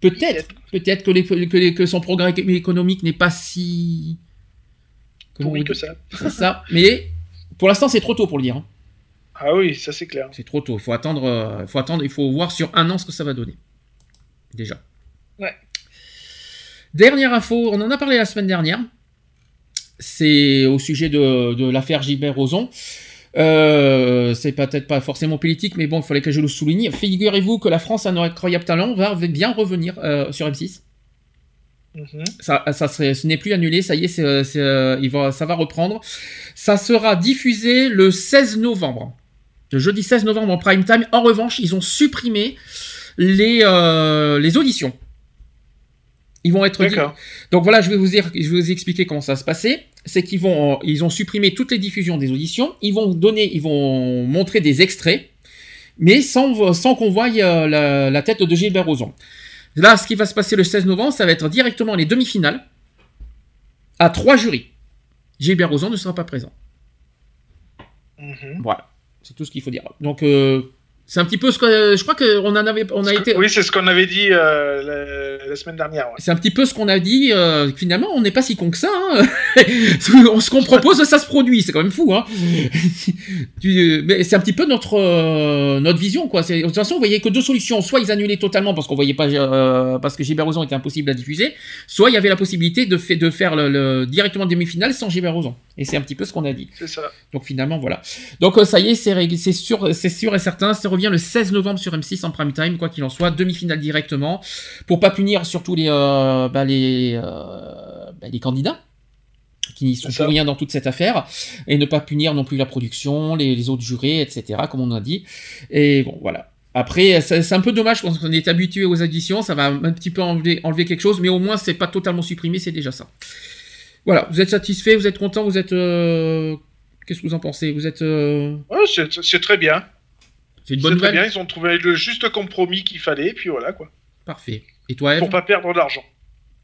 Peut-être. peut-être, que, les- que, les- que son programme économique n'est pas si Pourri que ça. C'est ça. Mais pour l'instant, c'est trop tôt pour le dire. hein. Ah oui, ça c'est clair. C'est trop tôt. Il faut attendre. euh, faut attendre. Il faut voir sur un an ce que ça va donner. Déjà. Dernière info, on en a parlé la semaine dernière. C'est au sujet de, de l'affaire Gilbert Rozon. Euh, c'est peut-être pas forcément politique, mais bon, il fallait que je le souligne. Figurez-vous que la France a un incroyable talent va bien revenir euh, sur M6. Mhm. Ça, ça serait- ce n'est plus annulé, ça y est, euh, il va, ça va reprendre. Ça sera diffusé le 16 novembre. Le jeudi 16 novembre en prime time. En revanche, ils ont supprimé les, euh, les auditions. Ils vont être. Donc voilà, je vais vous dire, je vais vous expliquer comment ça va se passer. C'est qu'ils vont, euh, ils ont supprimé toutes les diffusions des auditions. Ils vont donner, ils vont montrer des extraits, mais sans, sans qu'on voie euh, la, la tête de Gilbert Rozon. Là, ce qui va se passer le 16 novembre, ça va être directement les demi-finales à trois jurys. Gilbert Rozon ne sera pas présent. Mhm. Voilà, c'est tout ce qu'il faut dire. Donc, euh, c'est un petit peu ce que je crois qu'on en avait, on a été. Oui, c'est ce qu'on avait dit euh, la, la semaine dernière. ouais. C'est un petit peu ce qu'on a dit. euh, finalement, on n'est pas si con que ça. hein. (laughs) ce qu'on propose, ça se produit. C'est quand même fou. Hein. (laughs) Mais c'est un petit peu notre euh, notre vision, quoi. C'est- De toute façon, on voyait que deux solutions. Soit ils annulaient totalement parce qu'on voyait pas, euh, parce que Gilbert Rozon était impossible à diffuser. Soit il y avait la possibilité de, fait, de faire le, le- directement demi-finale sans Gilbert Rozon. Et c'est un petit peu ce qu'on a dit. C'est ça. Donc finalement, voilà. Donc ça y est, c'est c'est sûr, c'est sûr et certain. Ça revient le 16 novembre sur M6 en prime time, quoi qu'il en soit, demi-finale directement, pour pas punir surtout les euh, bah, les euh, bah, les candidats qui n'y sont pour rien dans toute cette affaire, et ne pas punir non plus la production, les, les autres jurés, etc., comme on a dit. Et bon, voilà. Après, c'est un peu dommage quand on est habitué aux additions, ça va un petit peu enlever, enlever quelque chose, mais au moins c'est pas totalement supprimé, c'est déjà ça. Voilà, vous êtes satisfait, vous êtes content, vous êtes... euh, Qu'est-ce que vous en pensez? Vous êtes... euh, Ouais, c'est très bien. C'est une bonne nouvelle bien, ils ont trouvé le juste compromis qu'il fallait, et puis voilà quoi. Parfait. Et toi, Eve Pour pas perdre de l'argent.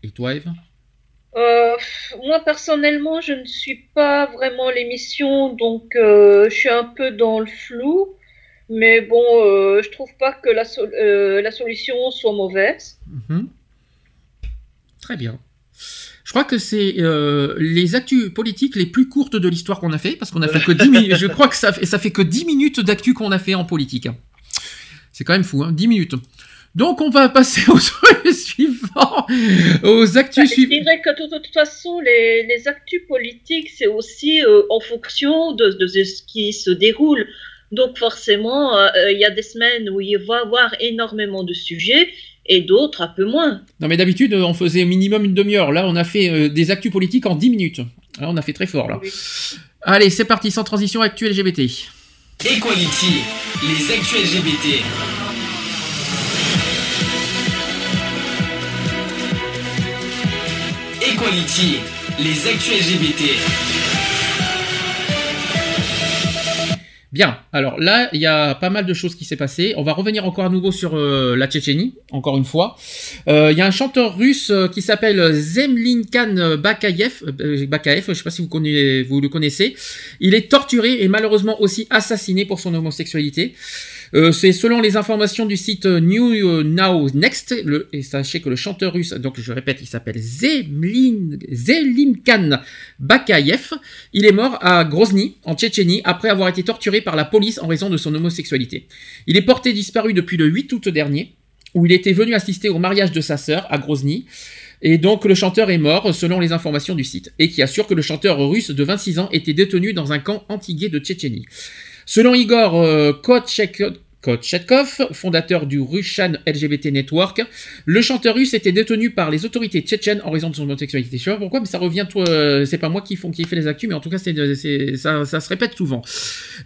Et toi, Eve Euh, moi personnellement, je ne suis pas vraiment l'émission, donc euh, je suis un peu dans le flou. Mais bon, euh, je trouve pas que la, sol- euh, la solution soit mauvaise. Mhm. Très bien. Je crois que c'est euh, les actus politiques les plus courtes de l'histoire qu'on a fait, parce qu'on a fait que 10 minutes. (laughs) Je crois que ça, fait- ça fait que 10 minutes d'actu qu'on a fait en politique. C'est quand même fou, hein, 10 minutes. Donc on va passer (laughs) au truc suivant, aux actus Bah, je dirais que de, toute façon, les, les actus politiques, c'est aussi euh, en fonction de, de ce qui se déroule. Donc forcément, euh, il y a des semaines où il va y avoir énormément de sujets et d'autres un peu moins. Non mais d'habitude on faisait minimum une demi-heure. Là on a fait euh, des actus politiques en 10 minutes. Là, on a fait très fort là. Oui. Allez, c'est parti, sans transition, actu LGBT. Equality, les actus LGBT. Equality, les actus LGBT. Bien, alors là, il y a pas mal de choses qui s'est passé. On va revenir encore à nouveau sur euh, la Tchétchénie, encore une fois. Euh, Il y a un chanteur russe euh, qui s'appelle Zemlinkan Bakayev, euh, Bakayev, je sais pas si vous le connaissez. Il est torturé et malheureusement aussi assassiné pour son homosexualité. Euh, c'est selon les informations du site New Now Next, et sachez que le chanteur russe, donc je répète, il s'appelle Zemlin, Zelimkan Bakayev. Il est mort à Grozny, en Tchétchénie, après avoir été torturé par la police en raison de son homosexualité. Il est porté disparu depuis le 8 août dernier, où il était venu assister au mariage de sa sœur à Grozny. Et donc le chanteur est mort selon les informations du site, et qui assure que le chanteur russe de 26 ans était détenu dans un camp anti-gay de Tchétchénie. Selon Igor euh, fondateur du Russian LGBT Network, le chanteur russe était détenu par les autorités tchétchènes en raison de son homosexualité. Je sais pas pourquoi, mais ça revient, euh, c'est pas moi qui, font, fait les actus, mais en tout cas, ça, se répète souvent.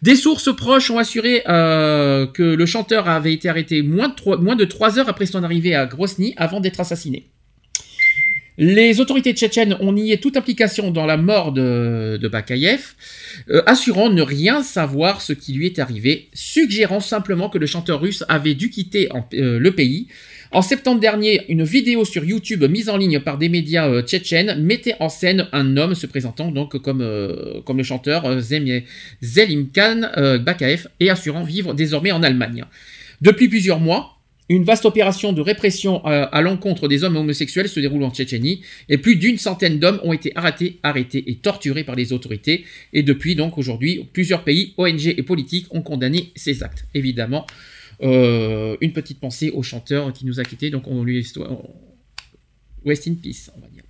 Des sources proches ont assuré euh, que le chanteur avait été arrêté moins de, trois, heures après son arrivée à Grozny avant d'être assassiné. Les autorités tchétchènes ont nié toute implication dans la mort de, de Bakayev, euh, assurant ne rien savoir ce qui lui est arrivé, suggérant simplement que le chanteur russe avait dû quitter euh, le pays. En septembre dernier, une vidéo sur YouTube mise en ligne par des médias euh, tchétchènes mettait en scène un homme se présentant donc comme, comme le chanteur euh, Zem- Zelimkan Bakayev et assurant vivre désormais en Allemagne. Depuis plusieurs mois, une vaste opération de répression euh, à l'encontre des hommes homosexuels se déroule en Tchétchénie et plus d'une centaine d'hommes ont été arrêtés, arrêtés et torturés par les autorités. Et depuis donc aujourd'hui, plusieurs pays, ONG et politiques ont condamné ces actes. Évidemment, euh, une petite pensée au chanteur qui nous a quittés, donc on lui on- rest in peace, on va dire.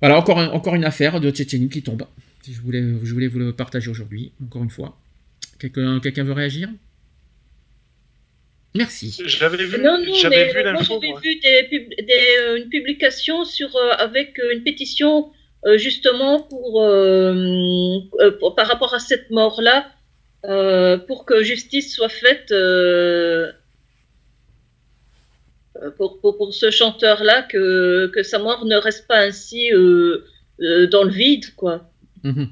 Voilà, encore, encore une affaire de Tchétchénie qui tombe. Je voulais, je voulais vous le partager aujourd'hui, encore une fois. Quelqu'un veut réagir? Merci. J'avais vu, Non, non, j'avais mais vu moi l'info. j'avais moi. vu des, pub- des, euh, une publication sur, euh, avec euh, une pétition euh, justement pour, euh, euh, pour- par rapport à cette mort-là, euh, pour que justice soit faite pour, pour, pour ce chanteur-là, que, que sa mort ne reste pas ainsi euh, euh, dans le vide, quoi. Mhm.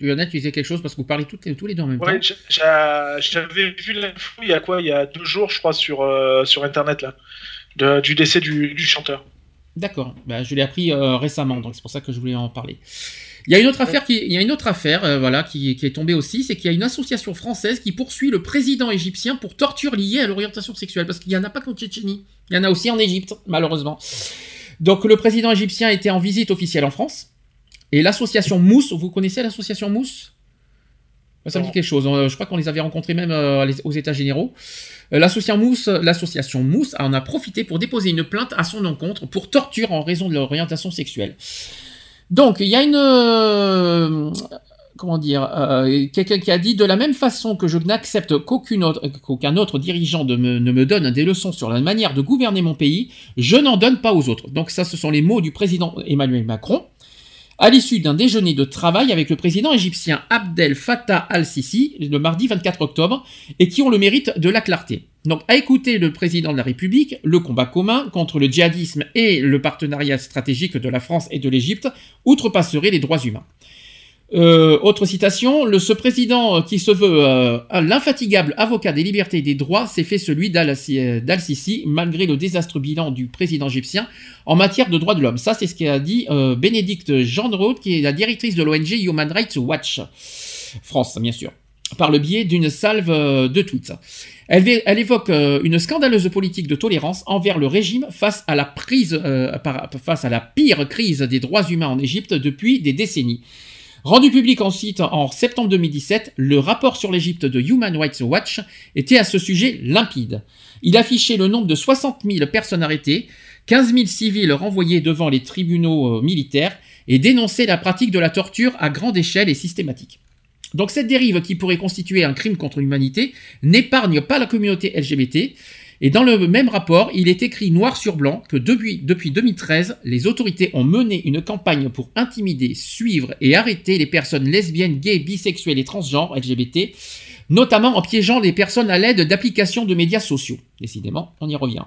Lionel, tu disais quelque chose parce que vous parlez toutes les- tous les deux en même Ouais, temps. j'a- j'a- j'avais vu l'info il y a quoi? Il y a deux jours, je crois, sur, euh, sur Internet, là, de- du décès du, du chanteur. D'accord. Bah, je l'ai appris euh, récemment, donc c'est pour ça que je voulais en parler. Il y a une autre affaire qui, il y a une autre affaire, euh, voilà, qui, qui est tombée aussi, c'est qu'il y a une association française qui poursuit le président égyptien pour torture liée à l'orientation sexuelle, parce qu'il y en a pas qu'en Tchétchénie, il y en a aussi en Égypte, malheureusement. Donc le président égyptien était en visite officielle en France, et l'association Mousse, vous connaissez l'association Mousse? Ça me dit quelque chose. euh, Je crois qu'on les avait rencontrés même euh, aux États généraux. Euh, L'association Mousse, l'association Mousse en a profité pour déposer une plainte à son encontre pour torture en raison de leur orientation sexuelle. Donc, il y a une... euh, comment dire, euh, quelqu'un qui a dit de la même façon que je n'accepte qu'aucune autre, qu'aucun autre dirigeant de me- ne me donne des leçons sur la manière de gouverner mon pays, je n'en donne pas aux autres. Donc ça, ce sont les mots du président Emmanuel Macron à l'issue d'un déjeuner de travail avec le président égyptien Abdel Fattah al-Sisi le mardi 24 octobre et qui ont le mérite de la clarté. Donc à écouter le président de la République, le combat commun contre le djihadisme et le partenariat stratégique de la France et de l'Égypte outrepasserait les droits humains. Euh, autre citation, ce président qui se veut euh, l'infatigable avocat des libertés et des droits s'est fait celui euh, d'Al-Sisi malgré le désastre bilan du président égyptien en matière de droits de l'homme. Ça, c'est ce qu'a dit euh, Bénédicte Jean qui est la directrice de l'ONG Human Rights Watch France, bien sûr, par le biais d'une salve euh, de tweets. Elle, évoque une scandaleuse politique de tolérance envers le régime face à la pire crise des droits humains en Égypte depuis des décennies. Rendu public ensuite en septembre 2017, le rapport sur l'Égypte de Human Rights Watch était à ce sujet limpide. Il affichait le nombre de 60 000 personnes arrêtées, 15 000 civils renvoyés devant les tribunaux euh, militaires et dénonçait la pratique de la torture à grande échelle et systématique. Donc cette dérive qui pourrait constituer un crime contre l'humanité n'épargne pas la communauté LGBT. Et dans le même rapport, il est écrit noir sur blanc que depuis, depuis 2013, les autorités ont mené une campagne pour intimider, suivre et arrêter les personnes lesbiennes, gays, bisexuelles et transgenres LGBT, notamment en piégeant les personnes à l'aide d'applications de médias sociaux. Décidément, on y revient.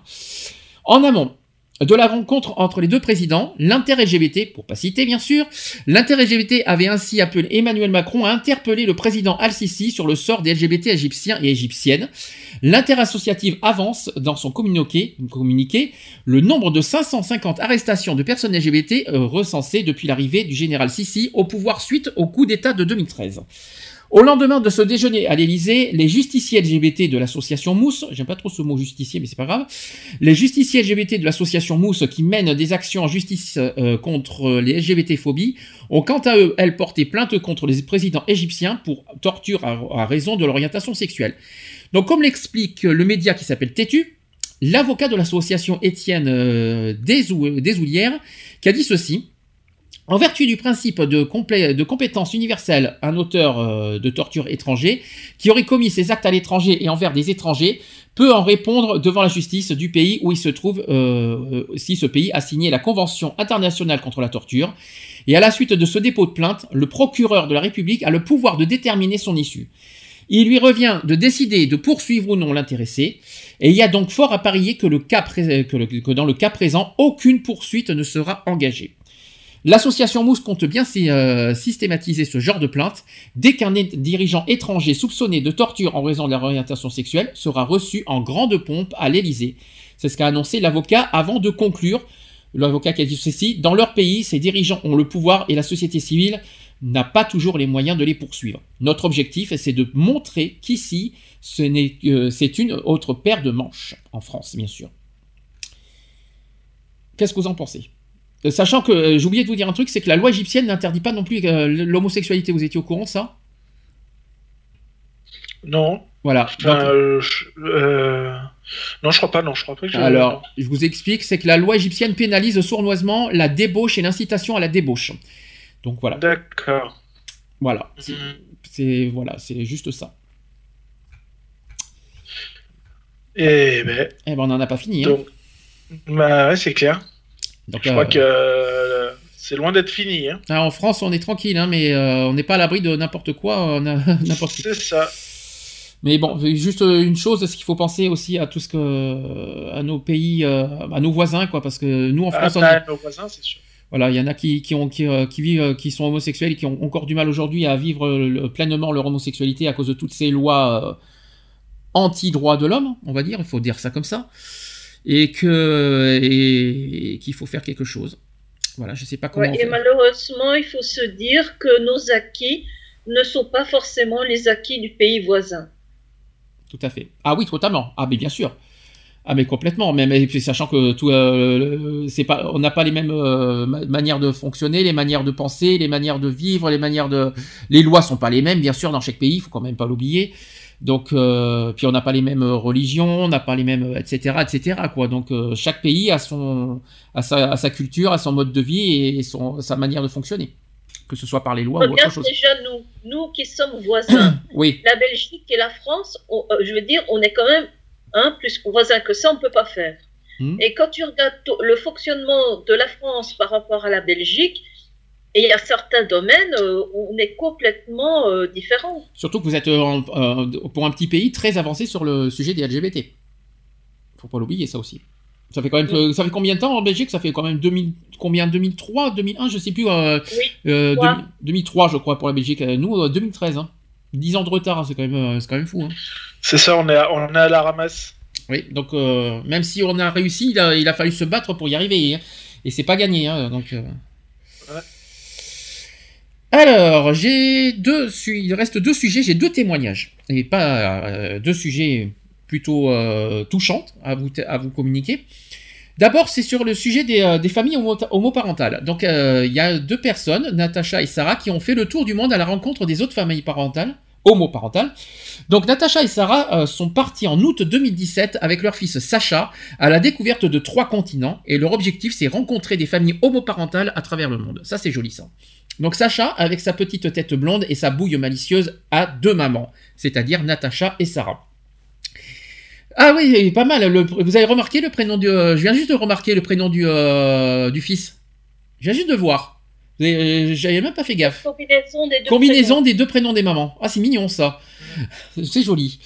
En amont de la rencontre entre les deux présidents, l'inter-LGBT, pour pas citer bien sûr, l'inter-LGBT avait ainsi appelé Emmanuel Macron à interpeller le président Al-Sisi sur le sort des LGBT égyptiens et égyptiennes. L'interassociative avance dans son communiqué, le nombre de 550 arrestations de personnes LGBT euh, recensées depuis l'arrivée du général Sisi au pouvoir suite au coup d'État de 2013. Au lendemain de ce déjeuner à l'Élysée, les justiciers LGBT de l'association Mousse, j'aime pas trop ce mot justicier, mais c'est pas grave, les justiciers LGBT de l'association Mousse qui mènent des actions en justice euh, contre les LGBT-phobies ont quant à eux, elles, porté plainte contre les présidents égyptiens pour torture à raison de l'orientation sexuelle. Donc comme l'explique le média qui s'appelle Tétu, l'avocat de l'association Étienne euh, Desou- Desoulières qui a dit ceci. En vertu du principe de, compétence universelle, un auteur euh, de torture étranger qui aurait commis ces actes à l'étranger et envers des étrangers peut en répondre devant la justice du pays où il se trouve euh, euh, si ce pays a signé la Convention internationale contre la torture. Et à la suite de ce dépôt de plainte, le procureur de la République a le pouvoir de déterminer son issue. Il lui revient de décider de poursuivre ou non l'intéressé, et il y a donc fort à parier que, dans le cas présent, aucune poursuite ne sera engagée. L'association Mousse compte bien euh, systématiser ce genre de plainte dès qu'un dirigeant étranger soupçonné de torture en raison de leur orientation sexuelle sera reçu en grande pompe à l'Élysée. C'est ce qu'a annoncé l'avocat avant de conclure. L'avocat qui a dit ceci, dans leur pays, ces dirigeants ont le pouvoir et la société civile n'a pas toujours les moyens de les poursuivre. Notre objectif, c'est de montrer qu'ici, ce c'est une autre paire de manches, en France, bien sûr. Qu'est-ce que vous en pensez? Euh, Sachant que, euh, j'ai oublié de vous dire un truc, c'est que la loi égyptienne n'interdit pas non plus euh, l'homosexualité. Vous étiez au courant, ça? Non. Voilà. Enfin, Donc- euh, je- euh, Non, je crois pas, non, je crois pas que Alors, je vous explique, c'est que la loi égyptienne pénalise sournoisement la débauche et l'incitation à la débauche. Donc voilà. D'accord. Voilà. C'est- C'est voilà, c'est juste ça. Eh ben. Eh ben, on n'en a pas fini. hein. Donc, bah ouais, c'est clair. Donc, je euh, crois que euh, c'est loin d'être fini. Hein. Ah, en France, on est tranquille, hein, mais euh, on n'est pas à l'abri de n'importe quoi, euh, (laughs) n'importe C'est ça. Mais bon, juste une chose, c'est qu'il faut penser aussi à tout ce que, à nos pays, à nos voisins, quoi, parce que nous en Ah, France, on bah, est- nos voisins, c'est sûr. Voilà, il y en a qui, qui ont, qui, euh, qui vivent, euh, qui sont homosexuels et qui ont encore du mal aujourd'hui à vivre euh, le- pleinement leur homosexualité à cause de toutes ces lois anti-droits de l'homme, on va dire, il faut dire ça comme ça, et que, et, et qu'il faut faire quelque chose. Voilà, je sais pas comment. Ouais, et malheureusement, il faut se dire que nos acquis ne sont pas forcément les acquis du pays voisin. Tout à fait. Ah oui, totalement. Ah mais bien sûr. Ah mais complètement. Même et puis sachant que tout, euh, c'est pas, on n'a pas les mêmes euh, ma- manières de fonctionner, les manières de penser, les manières de vivre, les manières de, les lois sont pas les mêmes bien sûr dans chaque pays. Il faut quand même pas l'oublier. Donc euh, puis on n'a pas les mêmes religions, on n'a pas les mêmes etc etc quoi. Donc chaque pays a son, a sa, a sa culture, a son mode de vie et son, sa manière de fonctionner. que ce soit par les lois ou autre Regarde chose. déjà nous, nous qui sommes voisins. (coughs) Oui, la Belgique et la France, on- je veux dire, on est quand même hein, plus voisins que ça, on ne peut pas faire. Hmm. Et quand tu regardes le fonctionnement de la France par rapport à la Belgique, et il y a certains domaines, euh, on est complètement euh, différents. surtout que vous êtes euh, en- euh, pour un petit pays très avancé sur le sujet des LGBT. Faut pas l'oublier ça aussi. Ça fait quand même ça fait combien de temps en Belgique? Ça fait quand même 2000 combien? 2003, 2001, je sais plus euh, Oui. euh, Trois. 2000 2003 je crois pour la Belgique. Nous euh, 2013 hein. 10 ans de retard, hein, c'est quand même euh, c'est quand même fou hein. C'est ça, on est, à, on est à la ramasse. Oui, donc euh, même si on a réussi, il a, il a fallu se battre pour y arriver. hein. Et c'est pas gagné. hein, donc, euh. Ouais. Alors, j'ai deux, su- il reste deux sujets, j'ai deux témoignages. Et pas euh, deux sujets plutôt touchants à vous, à vous communiquer. D'abord, c'est sur le sujet des, des familles homo- homoparentales. Donc, il y a deux personnes, Natacha et Sarah, qui ont fait le tour du monde à la rencontre des autres familles parentales, homoparentales. Donc, Natacha et Sarah euh, sont partis en août 2017 avec leur fils Sacha à la découverte de trois continents. Et leur objectif, c'est rencontrer des familles homoparentales à travers le monde. Ça, c'est joli, ça. Donc, Sacha, avec sa petite tête blonde et sa bouille malicieuse, a deux mamans, c'est-à-dire Natacha et Sarah. Ah oui, pas mal. vous avez remarqué le prénom du. euh, je viens juste de remarquer le prénom du, euh, du fils. Je viens juste de voir. Euh, J'avais même pas fait gaffe. Combinaison des deux Combinaison prénoms. des deux prénoms des mamans. Ah, c'est mignon ça. C'est joli.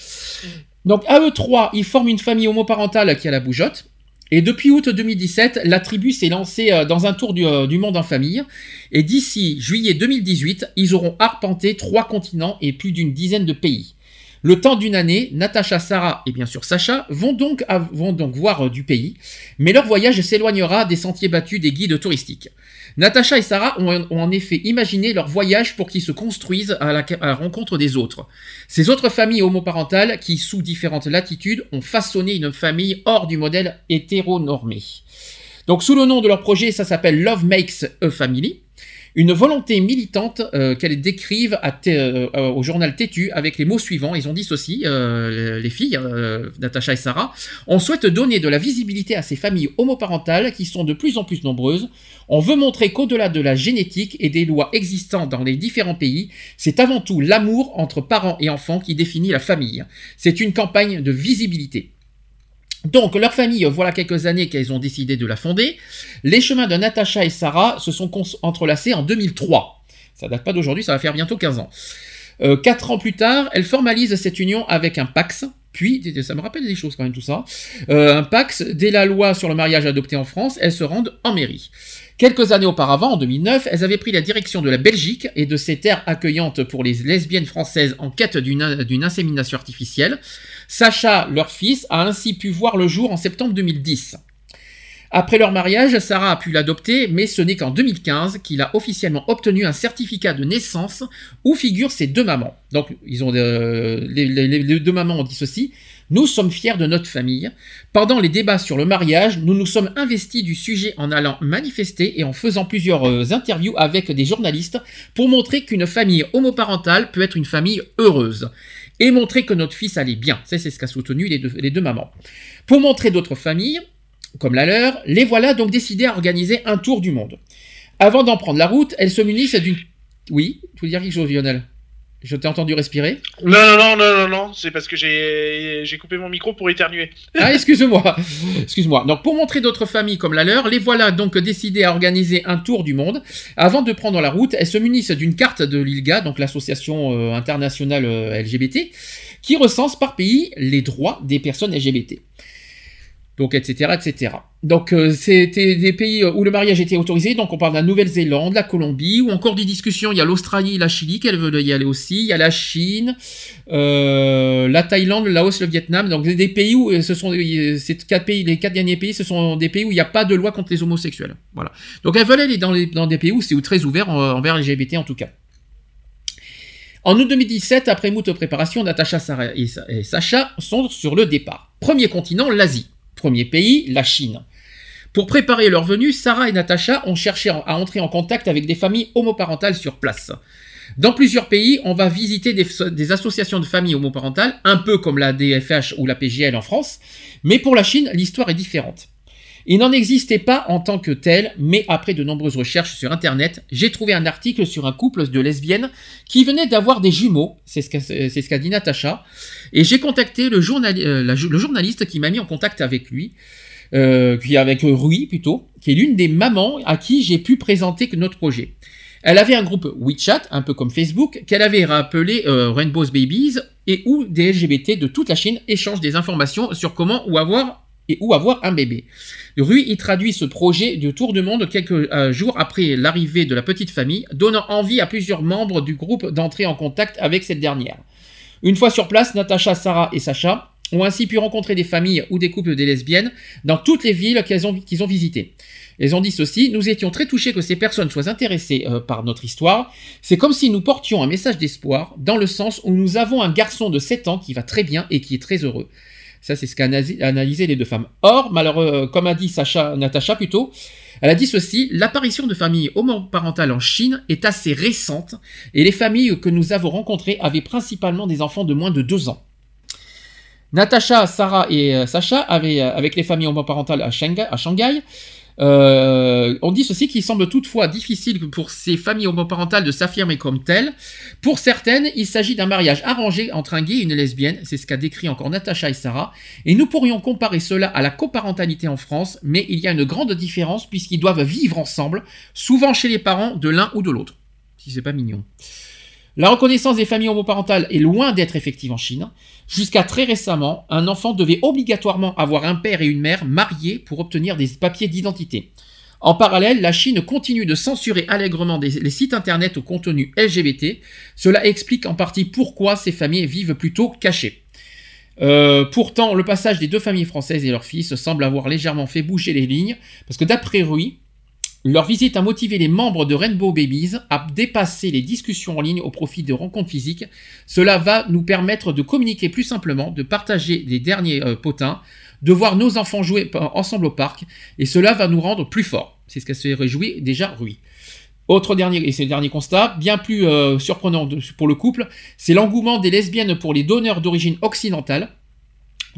Donc, à eux trois, ils forment une famille homoparentale qui a la bougeotte. Et depuis août 2017, la tribu s'est lancée euh, dans un tour du, euh, du monde en famille. Et d'ici juillet 2018, ils auront arpenté trois continents et plus d'une dizaine de pays. Le temps d'une année, Natacha, Sarah et bien sûr Sacha vont donc, av- vont donc voir du pays, mais leur voyage s'éloignera des sentiers battus des guides touristiques. Natacha et Sarah ont, en effet imaginé leur voyage pour qu'ils se construisent à la, à la rencontre des autres. Ces autres familles homoparentales qui, sous différentes latitudes, ont façonné une famille hors du modèle hétéronormé. Donc sous le nom de leur projet, ça s'appelle Love Makes a Family. Une volonté militante euh, qu'elles décrivent euh, euh, au journal Tétu avec les mots suivants. Ils ont dit ceci, les filles, Natacha et Sarah. On souhaite donner de la visibilité à ces familles homoparentales qui sont de plus en plus nombreuses. On veut montrer qu'au-delà de la génétique et des lois existantes dans les différents pays, c'est avant tout l'amour entre parents et enfants qui définit la famille. C'est une campagne de visibilité. Donc, leur famille, voilà quelques années qu'elles ont décidé de la fonder. Les chemins de Natacha et Sarah se sont entrelacés en 2003. Ça date pas d'aujourd'hui, ça va faire bientôt 15 ans. Euh, quatre ans plus tard, elles formalisent cette union avec un Pax. Puis, ça me rappelle des choses quand même tout ça. Euh, un Pax, dès la loi sur le mariage adopté en France, elles se rendent en mairie. Quelques années auparavant, en 2009, elles avaient pris la direction de la Belgique et de ses terres accueillantes pour les lesbiennes françaises en quête d'une insémination artificielle. Sacha, leur fils, a ainsi pu voir le jour en septembre 2010. Après leur mariage, Sarah a pu l'adopter, mais ce n'est qu'en 2015 qu'il a officiellement obtenu un certificat de naissance où figurent ses deux mamans. Donc, euh, les deux mamans ont dit ceci. Nous sommes fiers de notre famille. Pendant les débats sur le mariage, nous nous sommes investis du sujet en allant manifester et en faisant plusieurs euh, interviews avec des journalistes pour montrer qu'une famille homoparentale peut être une famille heureuse et montrer que notre fils allait bien. C'est ce qu'a soutenu les deux, les deux mamans. Pour montrer d'autres familles, comme la leur, les voilà donc décidés à organiser un tour du monde. Avant d'en prendre la route, elles se munissent d'une... Oui, tu veux dire quelque chose, Lionel? Je t'ai entendu respirer. Non, non, non, non, non, non, c'est parce que j'ai j'ai coupé mon micro pour éternuer. Ah, excuse-moi. Excuse-moi. Donc, pour montrer d'autres familles comme la leur, les voilà donc décidées à organiser un tour du monde. Avant de prendre la route, elles se munissent d'une carte de l'ILGA, donc l'association euh, internationale euh, LGBT, qui recense par pays les droits des personnes LGBT. Donc, etc., etc. Donc, euh, c'était des pays où le mariage était autorisé. Donc, on parle de la Nouvelle-Zélande, la Colombie, ou encore des discussions. Il y a l'Australie, la Chili, qu'elles veulent y aller aussi. Il y a la Chine, euh, la Thaïlande, le Laos, le Vietnam. Donc, des pays où euh, ce sont ces quatre pays, les quatre derniers pays, ce sont des pays où il n'y a pas de loi contre les homosexuels. Voilà. Donc, elles veulent aller dans, des pays où c'est très ouvert en- envers LGBT en tout cas. En août 2017, après moult préparations, Natacha et Sacha sont sur le départ. Premier continent, l'Asie. Premier pays, la Chine. Pour préparer leur venue, Sarah et Natacha ont cherché à entrer en contact avec des familles homoparentales sur place. Dans plusieurs pays, on va visiter des, associations de familles homoparentales, un peu comme la DFH ou la PGL en France, mais pour la Chine, l'histoire est différente. Il n'en existait pas en tant que tel, mais après de nombreuses recherches sur Internet, j'ai trouvé un article sur un couple de lesbiennes qui venait d'avoir des jumeaux, c'est ce qu'a dit Natacha, et j'ai contacté euh, le journaliste qui m'a mis en contact avec lui, euh, qui avec Rui plutôt, qui est l'une des mamans à qui j'ai pu présenter notre projet. Elle avait un groupe WeChat, un peu comme Facebook, qu'elle avait rappelé euh, Rainbow's Babies, et où des LGBT de toute la Chine échangent des informations sur comment ou avoir un bébé. Rui y traduit ce projet de tour du monde quelques euh, jours après l'arrivée de la petite famille, donnant envie à plusieurs membres du groupe d'entrer en contact avec cette dernière. Une fois sur place, Natacha, Sarah et Sacha ont ainsi pu rencontrer des familles ou des couples des lesbiennes dans toutes les villes qu'ils ont visitées. Elles ont dit ceci, nous étions très touchés que ces personnes soient intéressées euh, par notre histoire. C'est comme si nous portions un message d'espoir, dans le sens où nous avons un garçon de 7 ans qui va très bien et qui est très heureux. Ça, c'est ce qu'a analysé- les deux femmes. Or, malheureux, comme a dit Sacha, Natacha plutôt, elle a dit ceci, l'apparition de familles homoparentales en Chine est assez récente et les familles que nous avons rencontrées avaient principalement des enfants de moins de 2 ans. Natacha, Sarah et euh, Sacha avaient, euh, avec les familles homoparentales à Shanghai, à Shanghai euh, on dit ceci qu'il semble toutefois difficile pour ces familles homoparentales de s'affirmer comme telles. Pour certaines, il s'agit d'un mariage arrangé entre un gay et une lesbienne, c'est ce qu'a décrit encore Natacha et Sarah, et nous pourrions comparer cela à la coparentalité en France, mais il y a une grande différence puisqu'ils doivent vivre ensemble, souvent chez les parents de l'un ou de l'autre. Si c'est pas mignon. La reconnaissance des familles homoparentales est loin d'être effective en Chine. Jusqu'à très récemment, un enfant devait obligatoirement avoir un père et une mère mariés pour obtenir des papiers d'identité. En parallèle, la Chine continue de censurer allègrement les sites internet au contenu LGBT. Cela explique en partie pourquoi ces familles vivent plutôt cachées. Euh, pourtant, le passage des deux familles françaises et leurs fils semble avoir légèrement fait bouger les lignes, parce que d'après Rui, leur visite a motivé les membres de Rainbow Babies à dépasser les discussions en ligne au profit de rencontres physiques. Cela va nous permettre de communiquer plus simplement, de partager les derniers euh, potins, de voir nos enfants jouer ensemble au parc, et cela va nous rendre plus forts. C'est ce qu'elle se réjouit déjà Rui. Autre dernier, et c'est dernier constat, bien plus euh, surprenant pour le couple, c'est l'engouement des lesbiennes pour les donneurs d'origine occidentale.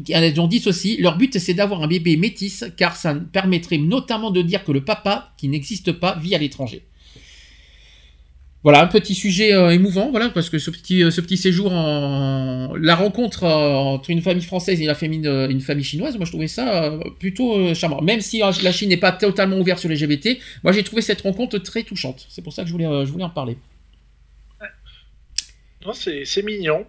Elles ont dit ceci, leur but c'est d'avoir un bébé métis, car ça permettrait notamment de dire que le papa, qui n'existe pas, vit à l'étranger. Voilà, un petit sujet euh, émouvant, voilà, parce que ce petit, euh, ce petit séjour. La rencontre euh, entre une famille française et la famille, une famille chinoise, moi je trouvais ça plutôt charmant. Même si la Chine n'est pas totalement ouverte sur les LGBT, moi j'ai trouvé cette rencontre très touchante. C'est pour ça que je voulais, je voulais en parler. C'est c'est mignon.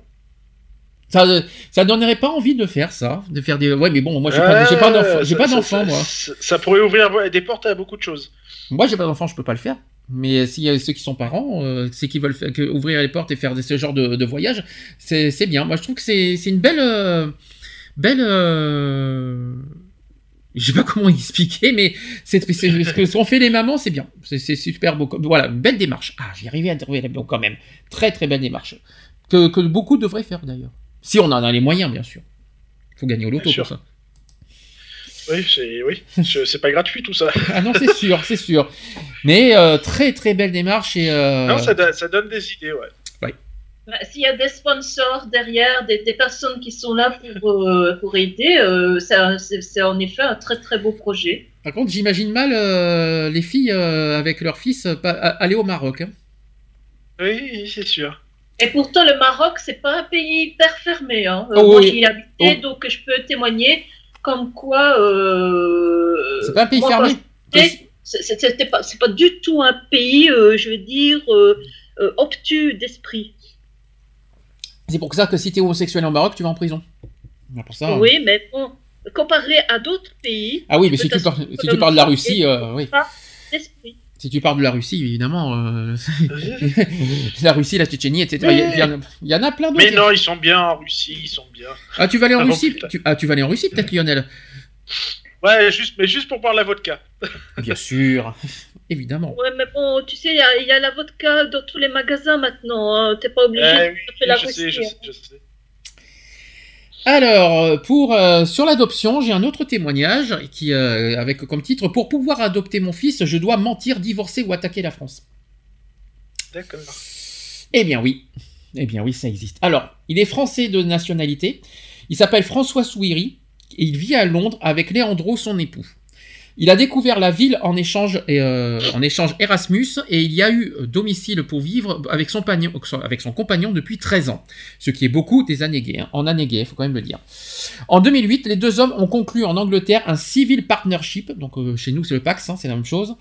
Ça, euh, ça donnerait pas envie de faire ça, de faire des. Ouais, mais bon, moi j'ai pas, j'ai pas j'ai pas ça- d'enfant moi. Ça, ça pourrait ouvrir des portes à beaucoup de choses. Moi, j'ai pas d'enfant, je peux pas le faire. Mais s'il y a ceux qui sont parents, euh, ceux qui veulent faire- que- ouvrir les portes et faire de- ce genre de, de voyage, c'est bien. Moi, je trouve que c'est une belle. euh, belle. euh, Je sais pas comment (laughs) expliquer, mais c'est ce qu'ont fait les mamans, c'est bien. C'est super beau. Voilà, une belle démarche. Ah, j'ai arrivé à trouver la bon quand même. Très très belle démarche. Que, que beaucoup devraient faire d'ailleurs. Si on en a les moyens, bien sûr. faut gagner au loto pour ça. Oui, c'est oui, pas gratuit tout ça. Ah non, c'est sûr, c'est sûr. Mais euh, très très belle démarche et. euh, Non, ça, do- ça donne des idées, ouais. Bah, S'il y a des sponsors derrière, des, des personnes qui sont là pour, euh, pour aider, euh, c'est en effet un très très beau projet. Par contre, j'imagine mal euh, les filles euh, avec leurs fils euh, aller au Maroc. hein. Oui, c'est sûr. Et pourtant, le Maroc, c'est pas un pays hyper fermé. Hein. Euh, Oh, moi, oui. j'y ai habité, Oh. donc je peux témoigner comme quoi. euh, C'est pas un pays moi, fermé. C'était pas, c'est pas du tout un pays, euh, je veux dire, euh, obtus d'esprit. C'est pour ça que si t'es homosexuel au Maroc, tu vas en prison. Ah, Pour ça. Oui, mais bon, comparé à d'autres pays. Ah oui, mais si tu, pars, si tu parles de la Russie, oui. pas d'esprit. Si tu parles de la Russie, évidemment, euh, (laughs) (laughs) la Russie, la Tchétchénie, etc. Il y, a- il y en a- il y en a plein d'autres. Mais non, ils sont bien en Russie, ils sont bien. Ah, tu vas aller en Ah Russie tu, Ah, tu vas aller en Russie, peut-être, Lionel Ouais, juste, mais juste pour boire la vodka. (laughs) Bien sûr, évidemment. Ouais, mais bon, tu sais, il y, a- il y a la vodka dans tous les magasins maintenant. hein. T'es pas obligé Eh de oui, taper la je Russie. sais, je hein. sais, je sais. Alors, euh, pour euh, sur l'adoption, j'ai un autre témoignage qui, euh, avec comme titre Pour pouvoir adopter mon fils, je dois mentir, divorcer ou attaquer la France. D'accord. Eh bien oui, eh bien oui, ça existe. Alors, il est français de nationalité. Il s'appelle François Souiri et il vit à Londres avec Léandro, son époux. Il a découvert la ville en échange, euh, en échange Erasmus et il y a eu domicile pour vivre avec son, son compagnon depuis 13 ans. Ce qui est beaucoup des années gays, hein, en années gays, faut quand même le dire. En 2008, les deux hommes ont conclu en Angleterre un civil partnership, donc euh, chez nous c'est le Pax, hein, c'est la même chose,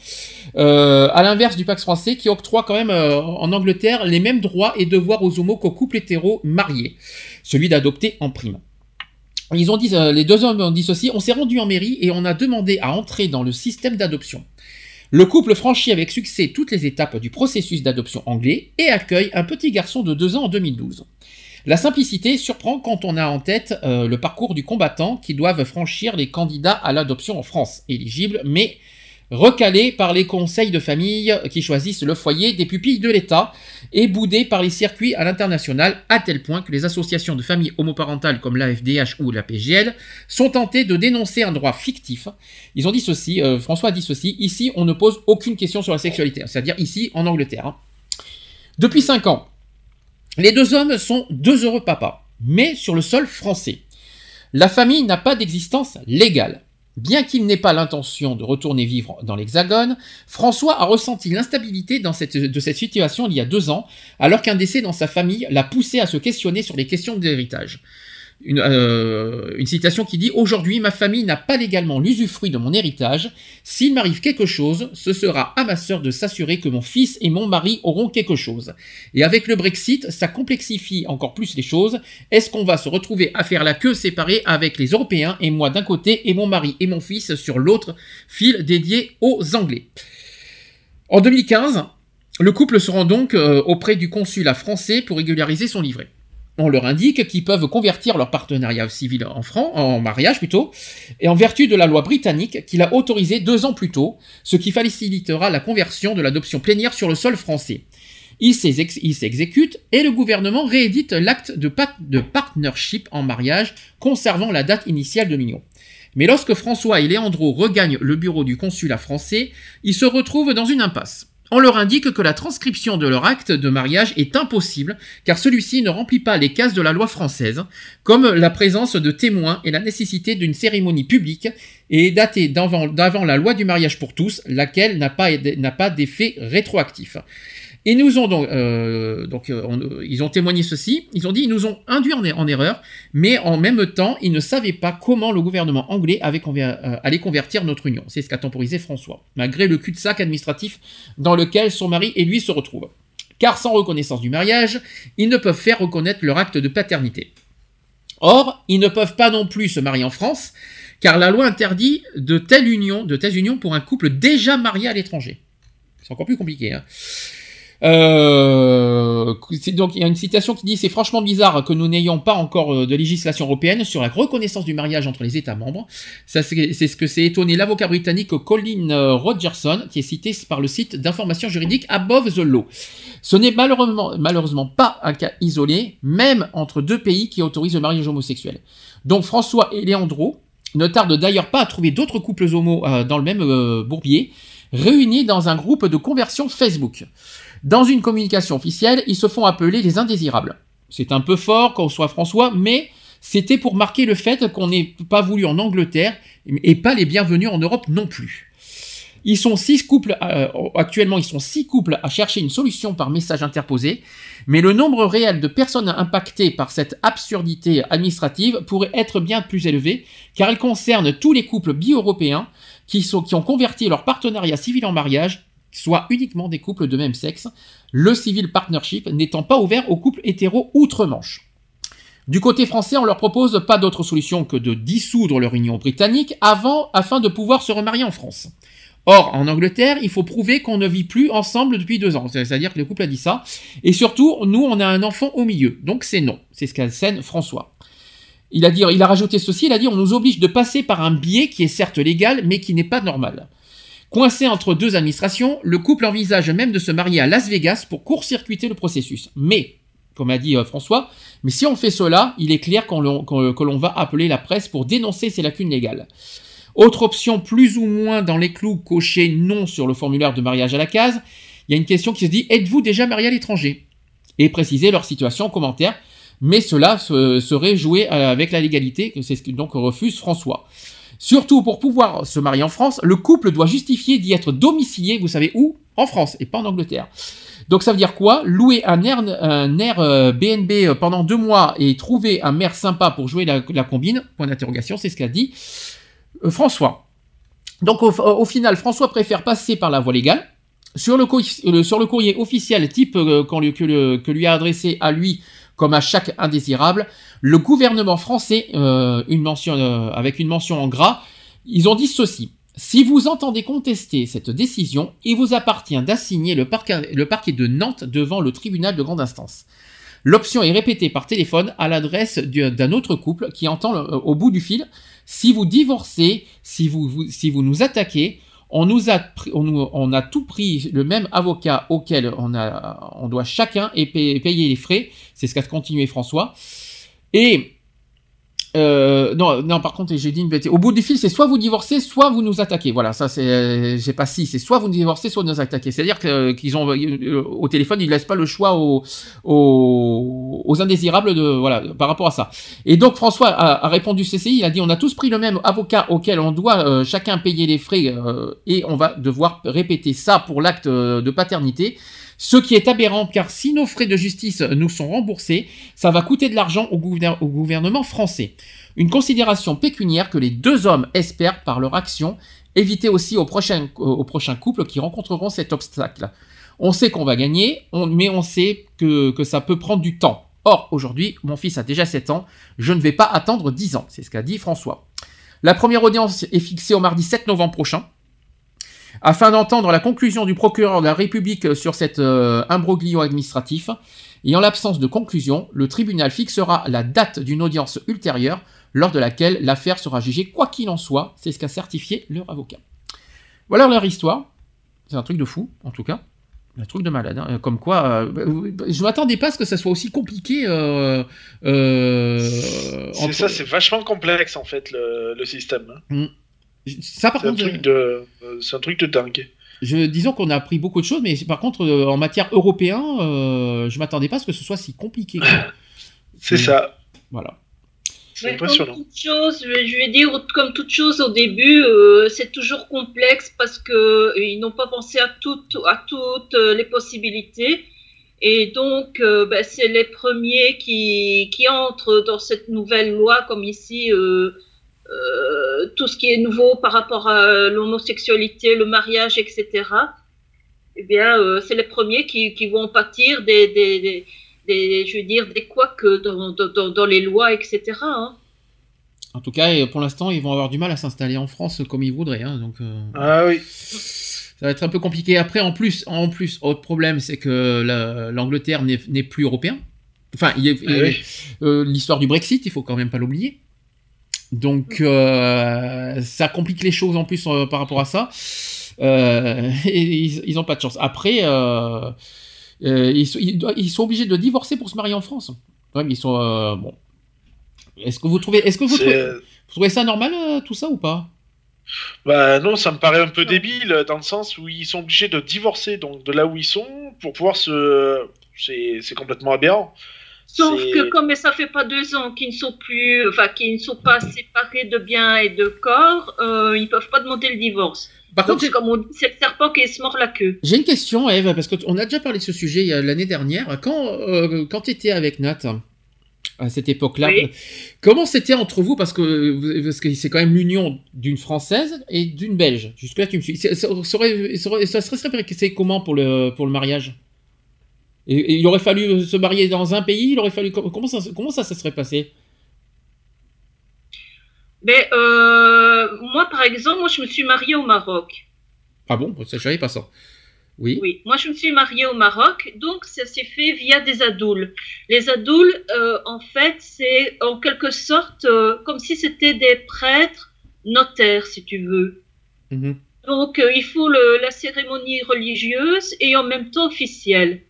euh, à l'inverse du Pax français qui octroie quand même euh, en Angleterre les mêmes droits et devoirs aux homos qu'aux couples hétéros mariés, celui d'adopter en prime. Euh, les deux hommes ont dit ceci, on s'est rendu en mairie et on a demandé à entrer dans le système d'adoption. Le couple franchit avec succès toutes les étapes du processus d'adoption anglais et accueille un petit garçon de 2 ans en 2012. La simplicité surprend quand on a en tête euh, le parcours du combattant qui doivent franchir les candidats à l'adoption en France, éligibles mais recalés par les conseils de famille qui choisissent le foyer des pupilles de l'État et boudés par les circuits à l'international à tel point que les associations de familles homoparentales comme l'AFDH ou la PGL sont tentées de dénoncer un droit fictif. Ils ont dit ceci, euh, François a dit ceci, ici on ne pose aucune question sur la sexualité, c'est-à-dire ici en Angleterre. hein. Depuis 5 ans, les deux hommes sont deux heureux papas, mais sur le sol français. La famille n'a pas d'existence légale. Bien qu'il n'ait pas l'intention de retourner vivre dans l'Hexagone, François a ressenti l'instabilité de cette situation il y a deux ans, alors qu'un décès dans sa famille l'a poussé à se questionner sur les questions d'héritage. Une, euh, une citation qui dit Aujourd'hui, ma famille n'a pas légalement l'usufruit de mon héritage. S'il m'arrive quelque chose, ce sera à ma sœur de s'assurer que mon fils et mon mari auront quelque chose. Et avec le Brexit, ça complexifie encore plus les choses. Est-ce qu'on va se retrouver à faire la queue séparée avec les Européens et moi d'un côté et mon mari et mon fils sur l'autre? Fil dédié aux Anglais En 2015, le couple se rend donc euh, auprès du consulat français pour régulariser son livret. On leur indique qu'ils peuvent convertir leur partenariat civil en mariage plutôt, et en vertu de la loi britannique qui l'a autorisé deux ans plus tôt, ce qui facilitera la conversion de l'adoption plénière sur le sol français. Il s'ex- il s'exécute et le gouvernement réédite l'acte de partnership en mariage, conservant la date initiale de l'union. Mais lorsque François et Léandro regagnent le bureau du consulat français, ils se retrouvent dans une impasse. On leur indique que la transcription de leur acte de mariage est impossible car celui-ci ne remplit pas les cases de la loi française, comme la présence de témoins et la nécessité d'une cérémonie publique et est daté d'avant la loi du mariage pour tous, laquelle n'a pas, n'a pas d'effet rétroactif. Et nous ont donc, euh, donc euh, on- ils ont témoigné ceci. Ils ont dit ils nous ont induits en, er- en erreur, mais en même temps ils ne savaient pas comment le gouvernement anglais euh, allait convertir notre union. C'est ce qu'a temporisé François, malgré le cul-de-sac administratif dans lequel son mari et lui se retrouvent. Car sans reconnaissance du mariage, ils ne peuvent faire reconnaître leur acte de paternité. Or, ils ne peuvent pas non plus se marier en France, car la loi interdit de telles unions, de telles unions pour un couple déjà marié à l'étranger. C'est encore plus compliqué. Hein. Euh, donc il y a une citation qui dit c'est franchement bizarre que nous n'ayons pas encore euh, de législation européenne sur la reconnaissance du mariage entre les États membres. Ça, c'est ce que s'est étonné l'avocat britannique Colin euh, Rogerson, qui est cité par le site d'information juridique Above the Law. Ce n'est malheureusement, pas un cas isolé, même entre deux pays qui autorisent le mariage homosexuel. Donc François et Léandro ne tardent d'ailleurs pas à trouver d'autres couples homos euh, dans le même bourbier, réunis dans un groupe de conversion Facebook. Dans une communication officielle, ils se font appeler les indésirables. C'est un peu fort qu'on soit François, mais c'était pour marquer le fait qu'on n'ait pas voulu en Angleterre et pas les bienvenus en Europe non plus. Ils sont six couples, euh, actuellement ils sont six couples à chercher une solution par message interposé, mais le nombre réel de personnes impactées par cette absurdité administrative pourrait être bien plus élevé, car elle concerne tous les couples bi-européens qui ont converti leur partenariat civil en mariage, soit uniquement des couples de même sexe, le civil partnership n'étant pas ouvert aux couples hétéros outre-Manche. Du côté français, on leur propose pas d'autre solution que de dissoudre leur union britannique avant, afin de pouvoir se remarier en France. Or, en Angleterre, il faut prouver qu'on ne vit plus ensemble depuis deux ans. C'est-à-dire que le couple a dit ça. Et surtout, nous, on a un enfant au milieu. Donc c'est non. C'est ce qu'assène François. Il a, dit, il a rajouté ceci, il a dit on nous oblige de passer par un biais qui est certes légal, mais qui n'est pas normal. Coincé entre deux administrations, le couple envisage même de se marier à Las Vegas pour court-circuiter le processus. Mais, comme a dit euh, François, mais si on fait cela, il est clair que l'on va appeler la presse pour dénoncer ces lacunes légales. Autre option plus ou moins dans les clous coché non sur le formulaire de mariage à la case, il y a une question qui se dit êtes-vous déjà marié à l'étranger? Et préciser leur situation en commentaire, mais cela se- serait joué euh, avec la légalité, que c'est ce que donc refuse François. Surtout pour pouvoir se marier en France, le couple doit justifier d'y être domicilié, vous savez où? En France et pas en Angleterre. Donc ça veut dire quoi? Louer un air, air euh, BNB euh, pendant deux mois et trouver un maire sympa pour jouer la, combine? Point d'interrogation, c'est ce qu'a dit euh, François. Donc au, final, François préfère passer par la voie légale. Sur le, courrier officiel type que lui a adressé à lui comme à chaque indésirable, le gouvernement français, euh, euh, avec une mention en gras, ils ont dit ceci. Si vous entendez contester cette décision, il vous appartient d'assigner le, parquet- de Nantes devant le tribunal de grande instance. L'option est répétée par téléphone à l'adresse du- d'un autre couple qui entend au bout du fil si vous divorcez, si vous nous attaquez, on nous a, on, nous- on a tout pris le même avocat auquel on, a, on doit chacun et payer les frais. C'est ce qu'a continué François. Et euh, non, non, par contre, j'ai dit une bêtise. Au bout du fil, c'est soit vous divorcez, soit vous nous attaquez. Voilà, ça, c'est, euh, j'ai pas si, c'est soit vous divorcez, soit vous nous attaquez. C'est-à-dire que, qu'ils ont, euh, au téléphone, ils laissent pas le choix aux, aux, aux indésirables de, voilà, par rapport à ça. Et donc, François a, a répondu CCI, il a dit, on a tous pris le même avocat auquel on doit euh, chacun payer les frais, euh, et on va devoir répéter ça pour l'acte euh, de paternité. Ce qui est aberrant, car si nos frais de justice nous sont remboursés, ça va coûter de l'argent au, gouver- au gouvernement français. Une considération pécuniaire que les deux hommes espèrent par leur action éviter aussi aux prochains, couples qui rencontreront cet obstacle. On sait qu'on va gagner, mais on sait que, que ça peut prendre du temps. Or, aujourd'hui, mon fils a déjà 7 ans, je ne vais pas attendre 10 ans, c'est ce qu'a dit François. La première audience est fixée au mardi 7 novembre prochain. Afin d'entendre la conclusion du procureur de la République sur cet euh, imbroglio administratif, et en l'absence de conclusion, le tribunal fixera la date d'une audience ultérieure lors de laquelle l'affaire sera jugée quoi qu'il en soit, c'est ce qu'a certifié leur avocat. Voilà leur histoire. C'est un truc de fou, en tout cas. Un truc de malade. hein. Comme quoi, euh, je m'attendais pas à ce que ça soit aussi compliqué. Euh, euh, C'est ça, c'est vachement complexe en fait le, le système. hein. Ça, par C'est un contre, truc de, euh, c'est un truc de dingue. Je, disons qu'on a appris beaucoup de choses, mais par contre, euh, en matière européen, euh, je m'attendais pas à ce que ce soit si compliqué. (laughs) C'est ça. Voilà. C'est Mais impressionnant. Comme toute chose, je vais dire, comme toute chose au début, euh, c'est toujours complexe parce que euh, ils n'ont pas pensé à toutes, à toutes les possibilités. Et donc, euh, ben, c'est les premiers qui, qui entrent dans cette nouvelle loi, comme ici, euh, euh, tout ce qui est nouveau par rapport à l'homosexualité, le mariage, etc. Eh bien, euh, c'est les premiers qui, qui vont pâtir des, des, des, des- je veux dire, des couacs dans, dans, les lois, etc. hein. En tout cas, pour l'instant, ils vont avoir du mal à s'installer en France comme ils voudraient. hein, donc, euh, Ah oui. ça va être un peu compliqué. Après, en plus, en plus, autre problème, c'est que la- l'Angleterre n'est n'est plus européen. Enfin, Ah oui. euh, l'histoire du Brexit, il faut quand même pas l'oublier. Donc, euh, ça complique les choses en plus euh, par rapport à ça. Euh, (laughs) et ils, ils ont pas de chance. Après, ils, sont- ils doivent- ils sont obligés de divorcer pour se marier en France. Ouais, ils sont bon. Est-ce que vous trouvez, est-ce que vous trouvez, vous trouvez ça normal tout ça ou pas? Bah non, ça me paraît un peu débile dans le sens où ils sont obligés de divorcer donc de là où ils sont pour pouvoir se. C'est complètement aberrant. Sauf que comme ça fait pas deux ans qu'ils ne sont plus, enfin qu'ils ne sont pas séparés de biens et de corps, euh, ils peuvent pas demander le divorce. Par Donc contre, c'est comme on dit, c'est le serpent qui se mord la queue. J'ai une question, Eve, parce qu'on a déjà parlé de ce sujet a- l'année dernière. Quand, euh, quand tu étais avec Nat, à cette époque-là, Oui. comment c'était entre vous? Parce que parce que c'est quand même l'union d'une Française et d'une Belge. Jusque-là, tu me suis. Ça, ça ça ça serait c'est comment pour le, pour le mariage? Et, et il aurait fallu se marier dans un pays, il aurait fallu. Comment ça, comment ça, ça serait passé? Mais euh, moi, par exemple, moi je me suis mariée au Maroc. Ah bon? Ça, Je savais pas ça. Oui. Oui, moi je me suis mariée au Maroc, donc ça s'est fait via des adoules. Les adoules, euh, en fait, c'est en quelque sorte euh, comme si c'était des prêtres notaires, si tu veux. Mhm. Donc euh, il faut le- la cérémonie religieuse et en même temps officielle.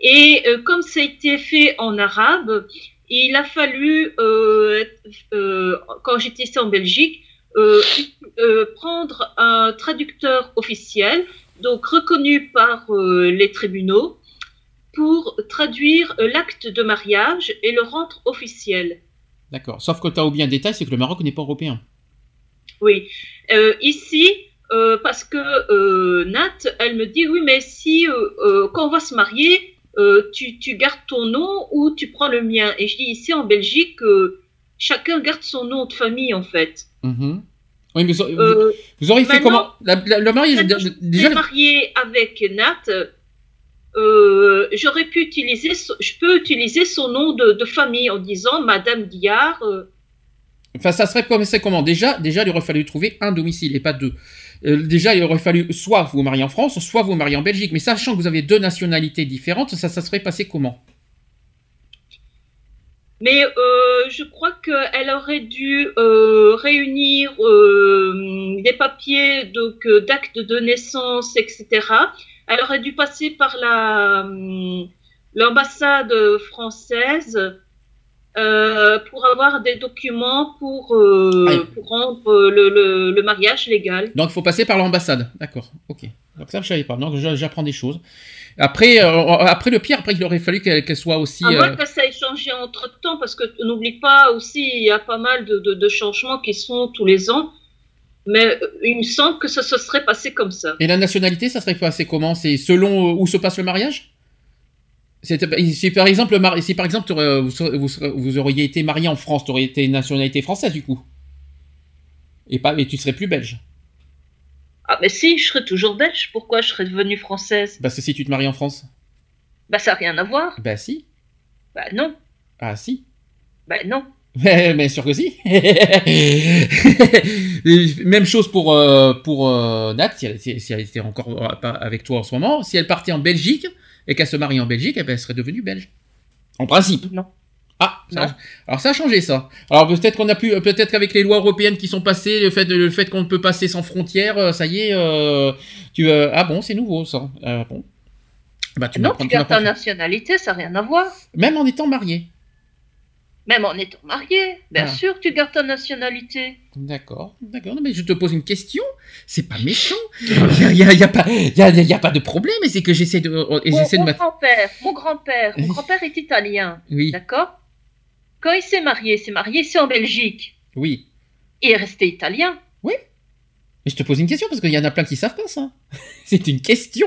Et euh, comme ça a été fait en arabe, il a fallu, euh, euh, quand j'étais ici en Belgique, prendre un traducteur officiel, donc reconnu par les tribunaux, pour traduire l'acte de mariage et le rendre officiel. D'accord. Sauf que tu as oublié un détail, c'est que le Maroc n'est pas européen. Oui. Ici, euh, parce que euh, Nat, elle me dit oui, mais si euh, quand on va se marier, euh, tu, tu gardes ton nom ou tu prends le mien? Et je dis ici en Belgique, euh, chacun garde son nom de famille en fait. Mhm. Oui, mais vous, Euh, vous auriez fait comment? la- la- Le mariage, je déjà. suis mariée avec Nat. euh, J'aurais pu utiliser, je peux utiliser son nom de, de famille en disant Madame Guillard. Enfin, ça serait commencé comment? Déjà, déjà, il aurait fallu trouver un domicile et pas deux. Euh, déjà, il aurait fallu soit vous marier en France, soit vous marier en Belgique. Mais sachant que vous avez deux nationalités différentes, ça, ça serait passé comment? Mais euh, je crois qu'elle aurait dû euh, réunir des papiers donc d'actes de naissance, etc. Elle aurait dû passer par la l'ambassade française euh, pour avoir des documents pour, euh, Ah, pour rendre le, le, le mariage légal. Donc, il faut passer par l'ambassade. D'accord, ok. Donc ça, je savais pas. Donc, j'apprends des choses. Après, euh, après le pire, après, il aurait fallu qu'elle soit aussi. À moins euh, que ça ait changé entre temps, parce que n'oublie pas aussi, il y a pas mal de, de, de changements qui se font tous les ans. Mais euh, il me semble que ça se serait passé comme ça. Et la nationalité, ça serait passé comment? C'est selon euh, où se passe le mariage? Si par exemple, si par exemple t'aurais- vous, vous, auriez été marié en France, tu aurais été nationalité française du coup. Et pas, mais tu serais plus belge. Ah, mais si, je serais toujours belge. Pourquoi je serais devenue française? Parce que si tu te maries en France. Bah, ça n'a rien à voir. Bah si. Bah, non. Ah si. Bah, non. (laughs) Mais, mais sûr que si. (laughs) Même chose pour, euh, pour euh, Nat, si elle, si- elle était encore euh, pas avec toi en ce moment. Si elle partait en Belgique et qu'elle se marie en Belgique, eh ben, elle serait devenue belge. En principe. Non. Ah, ça- Non. alors ça a changé ça. Alors peut-être qu'on a pu, euh, peut-être qu'avec les lois européennes qui sont passées, le fait, de- le fait qu'on peut passer sans frontières, euh, ça y est, euh, tu, euh, ah bon, c'est nouveau ça. Ah bon. Bah tu non, tu gardes ta nationalité, ça n'a rien à voir. Même en étant marié. Même en étant marié, bien Ah. sûr, tu gardes ta nationalité. D'accord, d'accord. Mais je te pose une question. C'est pas méchant. Il n'y a, y a a, a pas de problème. C'est que j'essaie de, et Mon, de mon grand-père, mon grand-père, mon grand-père est italien, Oui, d'accord? Quand il s'est marié, il s'est marié ici en Belgique. oui. Il est resté italien. Mais je te pose une question parce qu'il y en a plein qui savent pas ça. (laughs) C'est une question.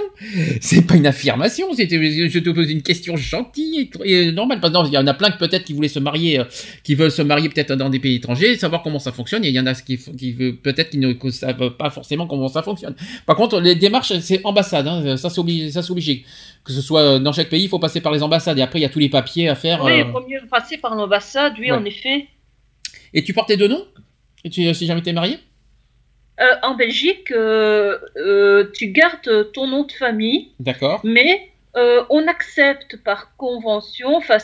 C'est pas une affirmation. C'est, je te pose une question gentille et, et normale. Parce que non, il y en a plein que peut-être qui voulaient se marier, euh, qui veulent se marier peut-être dans des pays étrangers, savoir comment ça fonctionne. Et il y en a qui, peut-être qui ne savent pas forcément comment ça fonctionne. Par contre, les démarches, c'est ambassade. Hein, ça, c'est obligé, ça, c'est obligé. Que ce soit dans chaque pays, il faut passer par les ambassades. Et après, il y a tous les papiers à faire. Oui, euh, il vaut mieux passer par l'ambassade, oui, Ouais. en effet. Et tu portais deux noms? Et tu, si jamais t'es marié? Euh, en Belgique, euh, euh, tu gardes ton nom de famille, D'accord. mais on accepte par convention, enfin,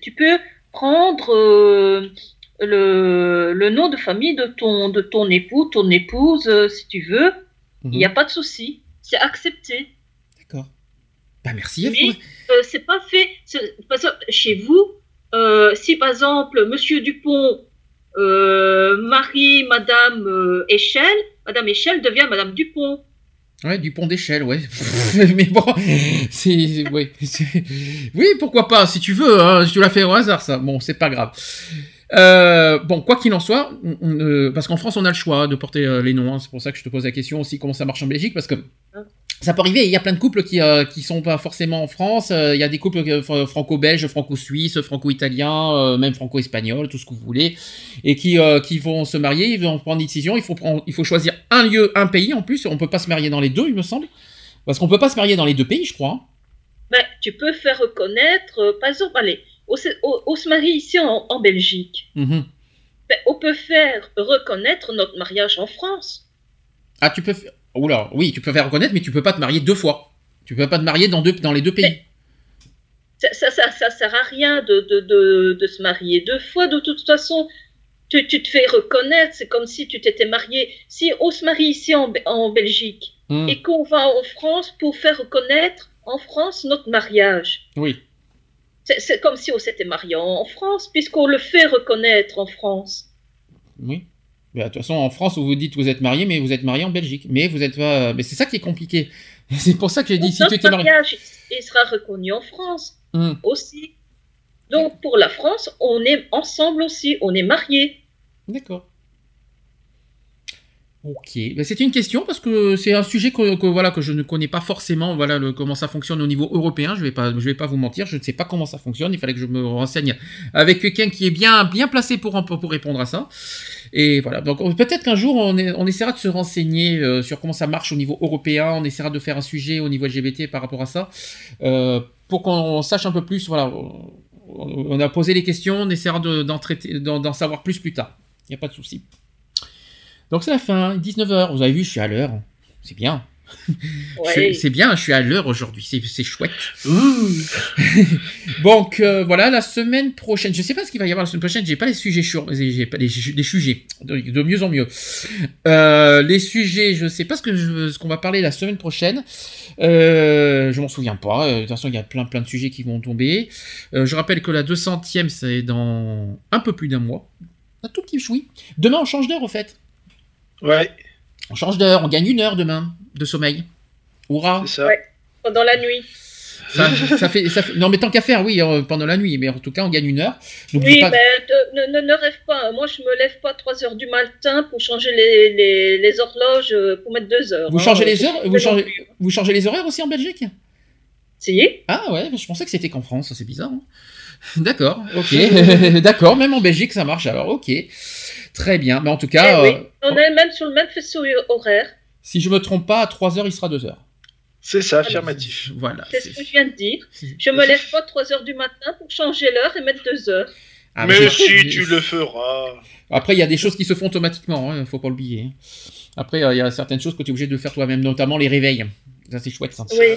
tu peux prendre le, le nom de famille de ton, de ton époux, ton épouse, si tu veux. Il n'y a pas de souci, c'est accepté. D'accord. Bah merci à Mais c'est pas fait. c'est- Par exemple, chez vous, si par exemple Monsieur Dupont euh, marie Madame euh, Échelle, Madame Échelle devient Madame Dupont. Ouais, du pont d'échelle, ouais. (laughs) Mais bon, c'est, ouais, oui, pourquoi pas, si tu veux, hein, je te l'ai fait au hasard, ça. Bon, c'est pas grave. Euh, bon, quoi qu'il en soit, on- on, euh, parce qu'en France, on a le choix de porter euh, les noms. hein, c'est pour ça que je te pose la question aussi comment ça marche en Belgique, parce que ça peut arriver. Il y a plein de couples qui euh, qui sont pas forcément en France. euh, Il y a des couples euh, fr- franco-belges, franco-suisses, franco-italiens, euh, même franco-espagnols, tout ce que vous voulez, et qui qui vont se marier. Ils vont prendre une décision. Il faut prendre, il faut choisir un lieu, un pays. En plus, on peut pas se marier dans les deux, il me semble, parce qu'on peut pas se marier dans les deux pays, je crois. Ben, tu peux faire reconnaître, par exemple, allez, on, se- on- on se marie ici en, en Belgique. Ben, on peut faire reconnaître notre mariage en France. Ah, tu peux faire. Oula, oui, tu peux faire reconnaître, mais tu peux pas te marier deux fois. Tu peux pas te marier dans deux dans les deux pays. Ça, ça, ça, ça sert à rien de, de, de, de se marier deux fois. De toute façon, tu, tu te fais reconnaître. C'est comme si tu t'étais marié. Si on se marie ici en, Be- en Belgique Hmm. et qu'on va en France pour faire reconnaître en France notre mariage, Oui. c'est comme si on s'était marié en France, puisqu'on le fait reconnaître en France. Oui. Mais de toute façon, en France, vous vous dites que vous êtes marié, mais vous êtes marié en Belgique. Mais vous êtes pas. Mais c'est ça qui est compliqué. (laughs) C'est pour ça que j'ai dit si tu étais marié. mariage il sera reconnu en France Hmm. aussi. Donc pour la France, on est ensemble aussi, on est mariés. D'accord. Ok, Ben, c'est une question parce que c'est un sujet que, que, voilà que je ne connais pas forcément. Voilà le- comment ça fonctionne au niveau européen. Je vais pas, je vais pas vous mentir, je ne sais pas comment ça fonctionne. Il fallait que je me renseigne avec quelqu'un qui est bien, bien placé pour pour répondre à ça. Et voilà. Donc on- peut-être qu'un jour on, est- essaiera de se renseigner euh, sur comment ça marche au niveau européen. On essaiera de faire un sujet au niveau LGBT par rapport à ça, euh, pour qu'on sache un peu plus. Voilà, on, a posé les questions. On essaiera de- d'en d'en savoir plus plus tard. Il n'y a pas de souci. Donc c'est la fin, 19h. Vous avez vu, je suis à l'heure. C'est bien. (laughs) Ouais. C'est bien, je suis à l'heure aujourd'hui, c'est chouette. (laughs) Donc euh, voilà, la semaine prochaine, je sais pas ce qu'il va y avoir la semaine prochaine, j'ai pas les sujets j'ai pas les, les sujets, de, de mieux en mieux. Euh, les sujets, je sais pas ce que je- ce qu'on va parler la semaine prochaine. Euh, je m'en souviens pas. De toute façon, il y a plein plein de sujets qui vont tomber. Euh, je rappelle que la 200e, c'est dans un peu plus d'un mois. Un tout petit choui. Demain, on change d'heure, au fait. Ouais, On change d'heure, on gagne une heure demain de sommeil. Hurrah c'est ça. Ouais. Pendant la nuit. ça, ça fait, ça fait- Non, mais tant qu'à faire, oui, euh, pendant la nuit. Mais en tout cas, on gagne une heure. Oui, pas... mais de- ne, ne, ne rêve pas. Moi, je me lève pas à 3 heures du matin pour changer les, les, les horloges euh, pour mettre 2 heures. Vous hein. changez les heures vous changez, vous changez les horaires aussi en Belgique? Si. Ah ouais, je pensais que c'était qu'en France, c'est bizarre. hein. D'accord, ok. (laughs) (laughs) D'accord, même en Belgique ça marche alors, ok. Très bien, mais en tout Eh cas, oui, euh, on est même sur le même faisceau horaire. si je me trompe pas, à 3 heures il sera 2 heures. C'est ça, affirmatif. Voilà. C'est ce que je viens de dire. Je me lève pas à 3 heures du matin pour changer l'heure et mettre 2 heures. Ah, Mais si tu le feras. Après, il y a des choses qui se font automatiquement, hein, faut pas l'oublier. hein. Après, euh, il y a certaines choses que tu es obligé de faire toi-même, notamment les réveils. Ça, c'est chouette, ça. Oui.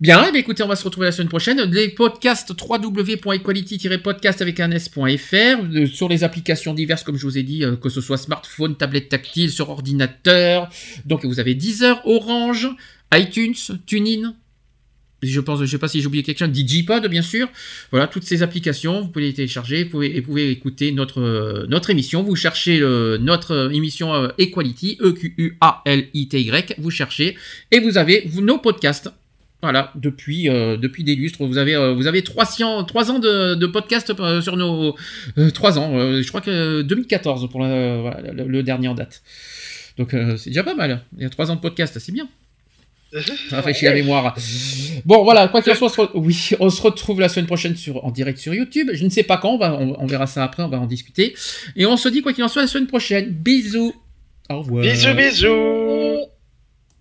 Bien, eh bien, écoutez, on va se retrouver la semaine prochaine. Les podcasts www.equality-podcast avec un s.fr euh, sur les applications diverses, comme je vous ai dit, euh, que ce soit smartphone, tablette tactile, sur ordinateur. Donc, vous avez Deezer, Orange, iTunes, TuneIn. Je pense, je sais pas si j'ai oublié quelque chose, Digipod, bien sûr. Voilà, toutes ces applications, vous pouvez les télécharger, vous pouvez, et pouvez écouter notre, euh, notre émission. Vous cherchez notre émission Equality, E E-Q-U-A-L-I-T-Y, vous cherchez, et vous avez nos podcasts. Voilà, depuis, euh, depuis des lustres, vous avez, euh, vous avez 300, 3 ans de, de podcasts euh, sur nos... 3 ans, je crois que 2014 pour la- voilà, le, le dernier en date. Donc c'est déjà pas mal. Il y a 3 ans de podcast, c'est bien. (laughs) Ça rafraîchit la mémoire. Bon, voilà, quoi qu'il en soit, on se re- oui, on se retrouve la semaine prochaine sur, en direct sur YouTube. Je ne sais pas quand, on, va, on, on verra ça après, on va en discuter. Et on se dit, quoi qu'il en soit, la semaine prochaine. Bisous. Au revoir. Bisous, bisous.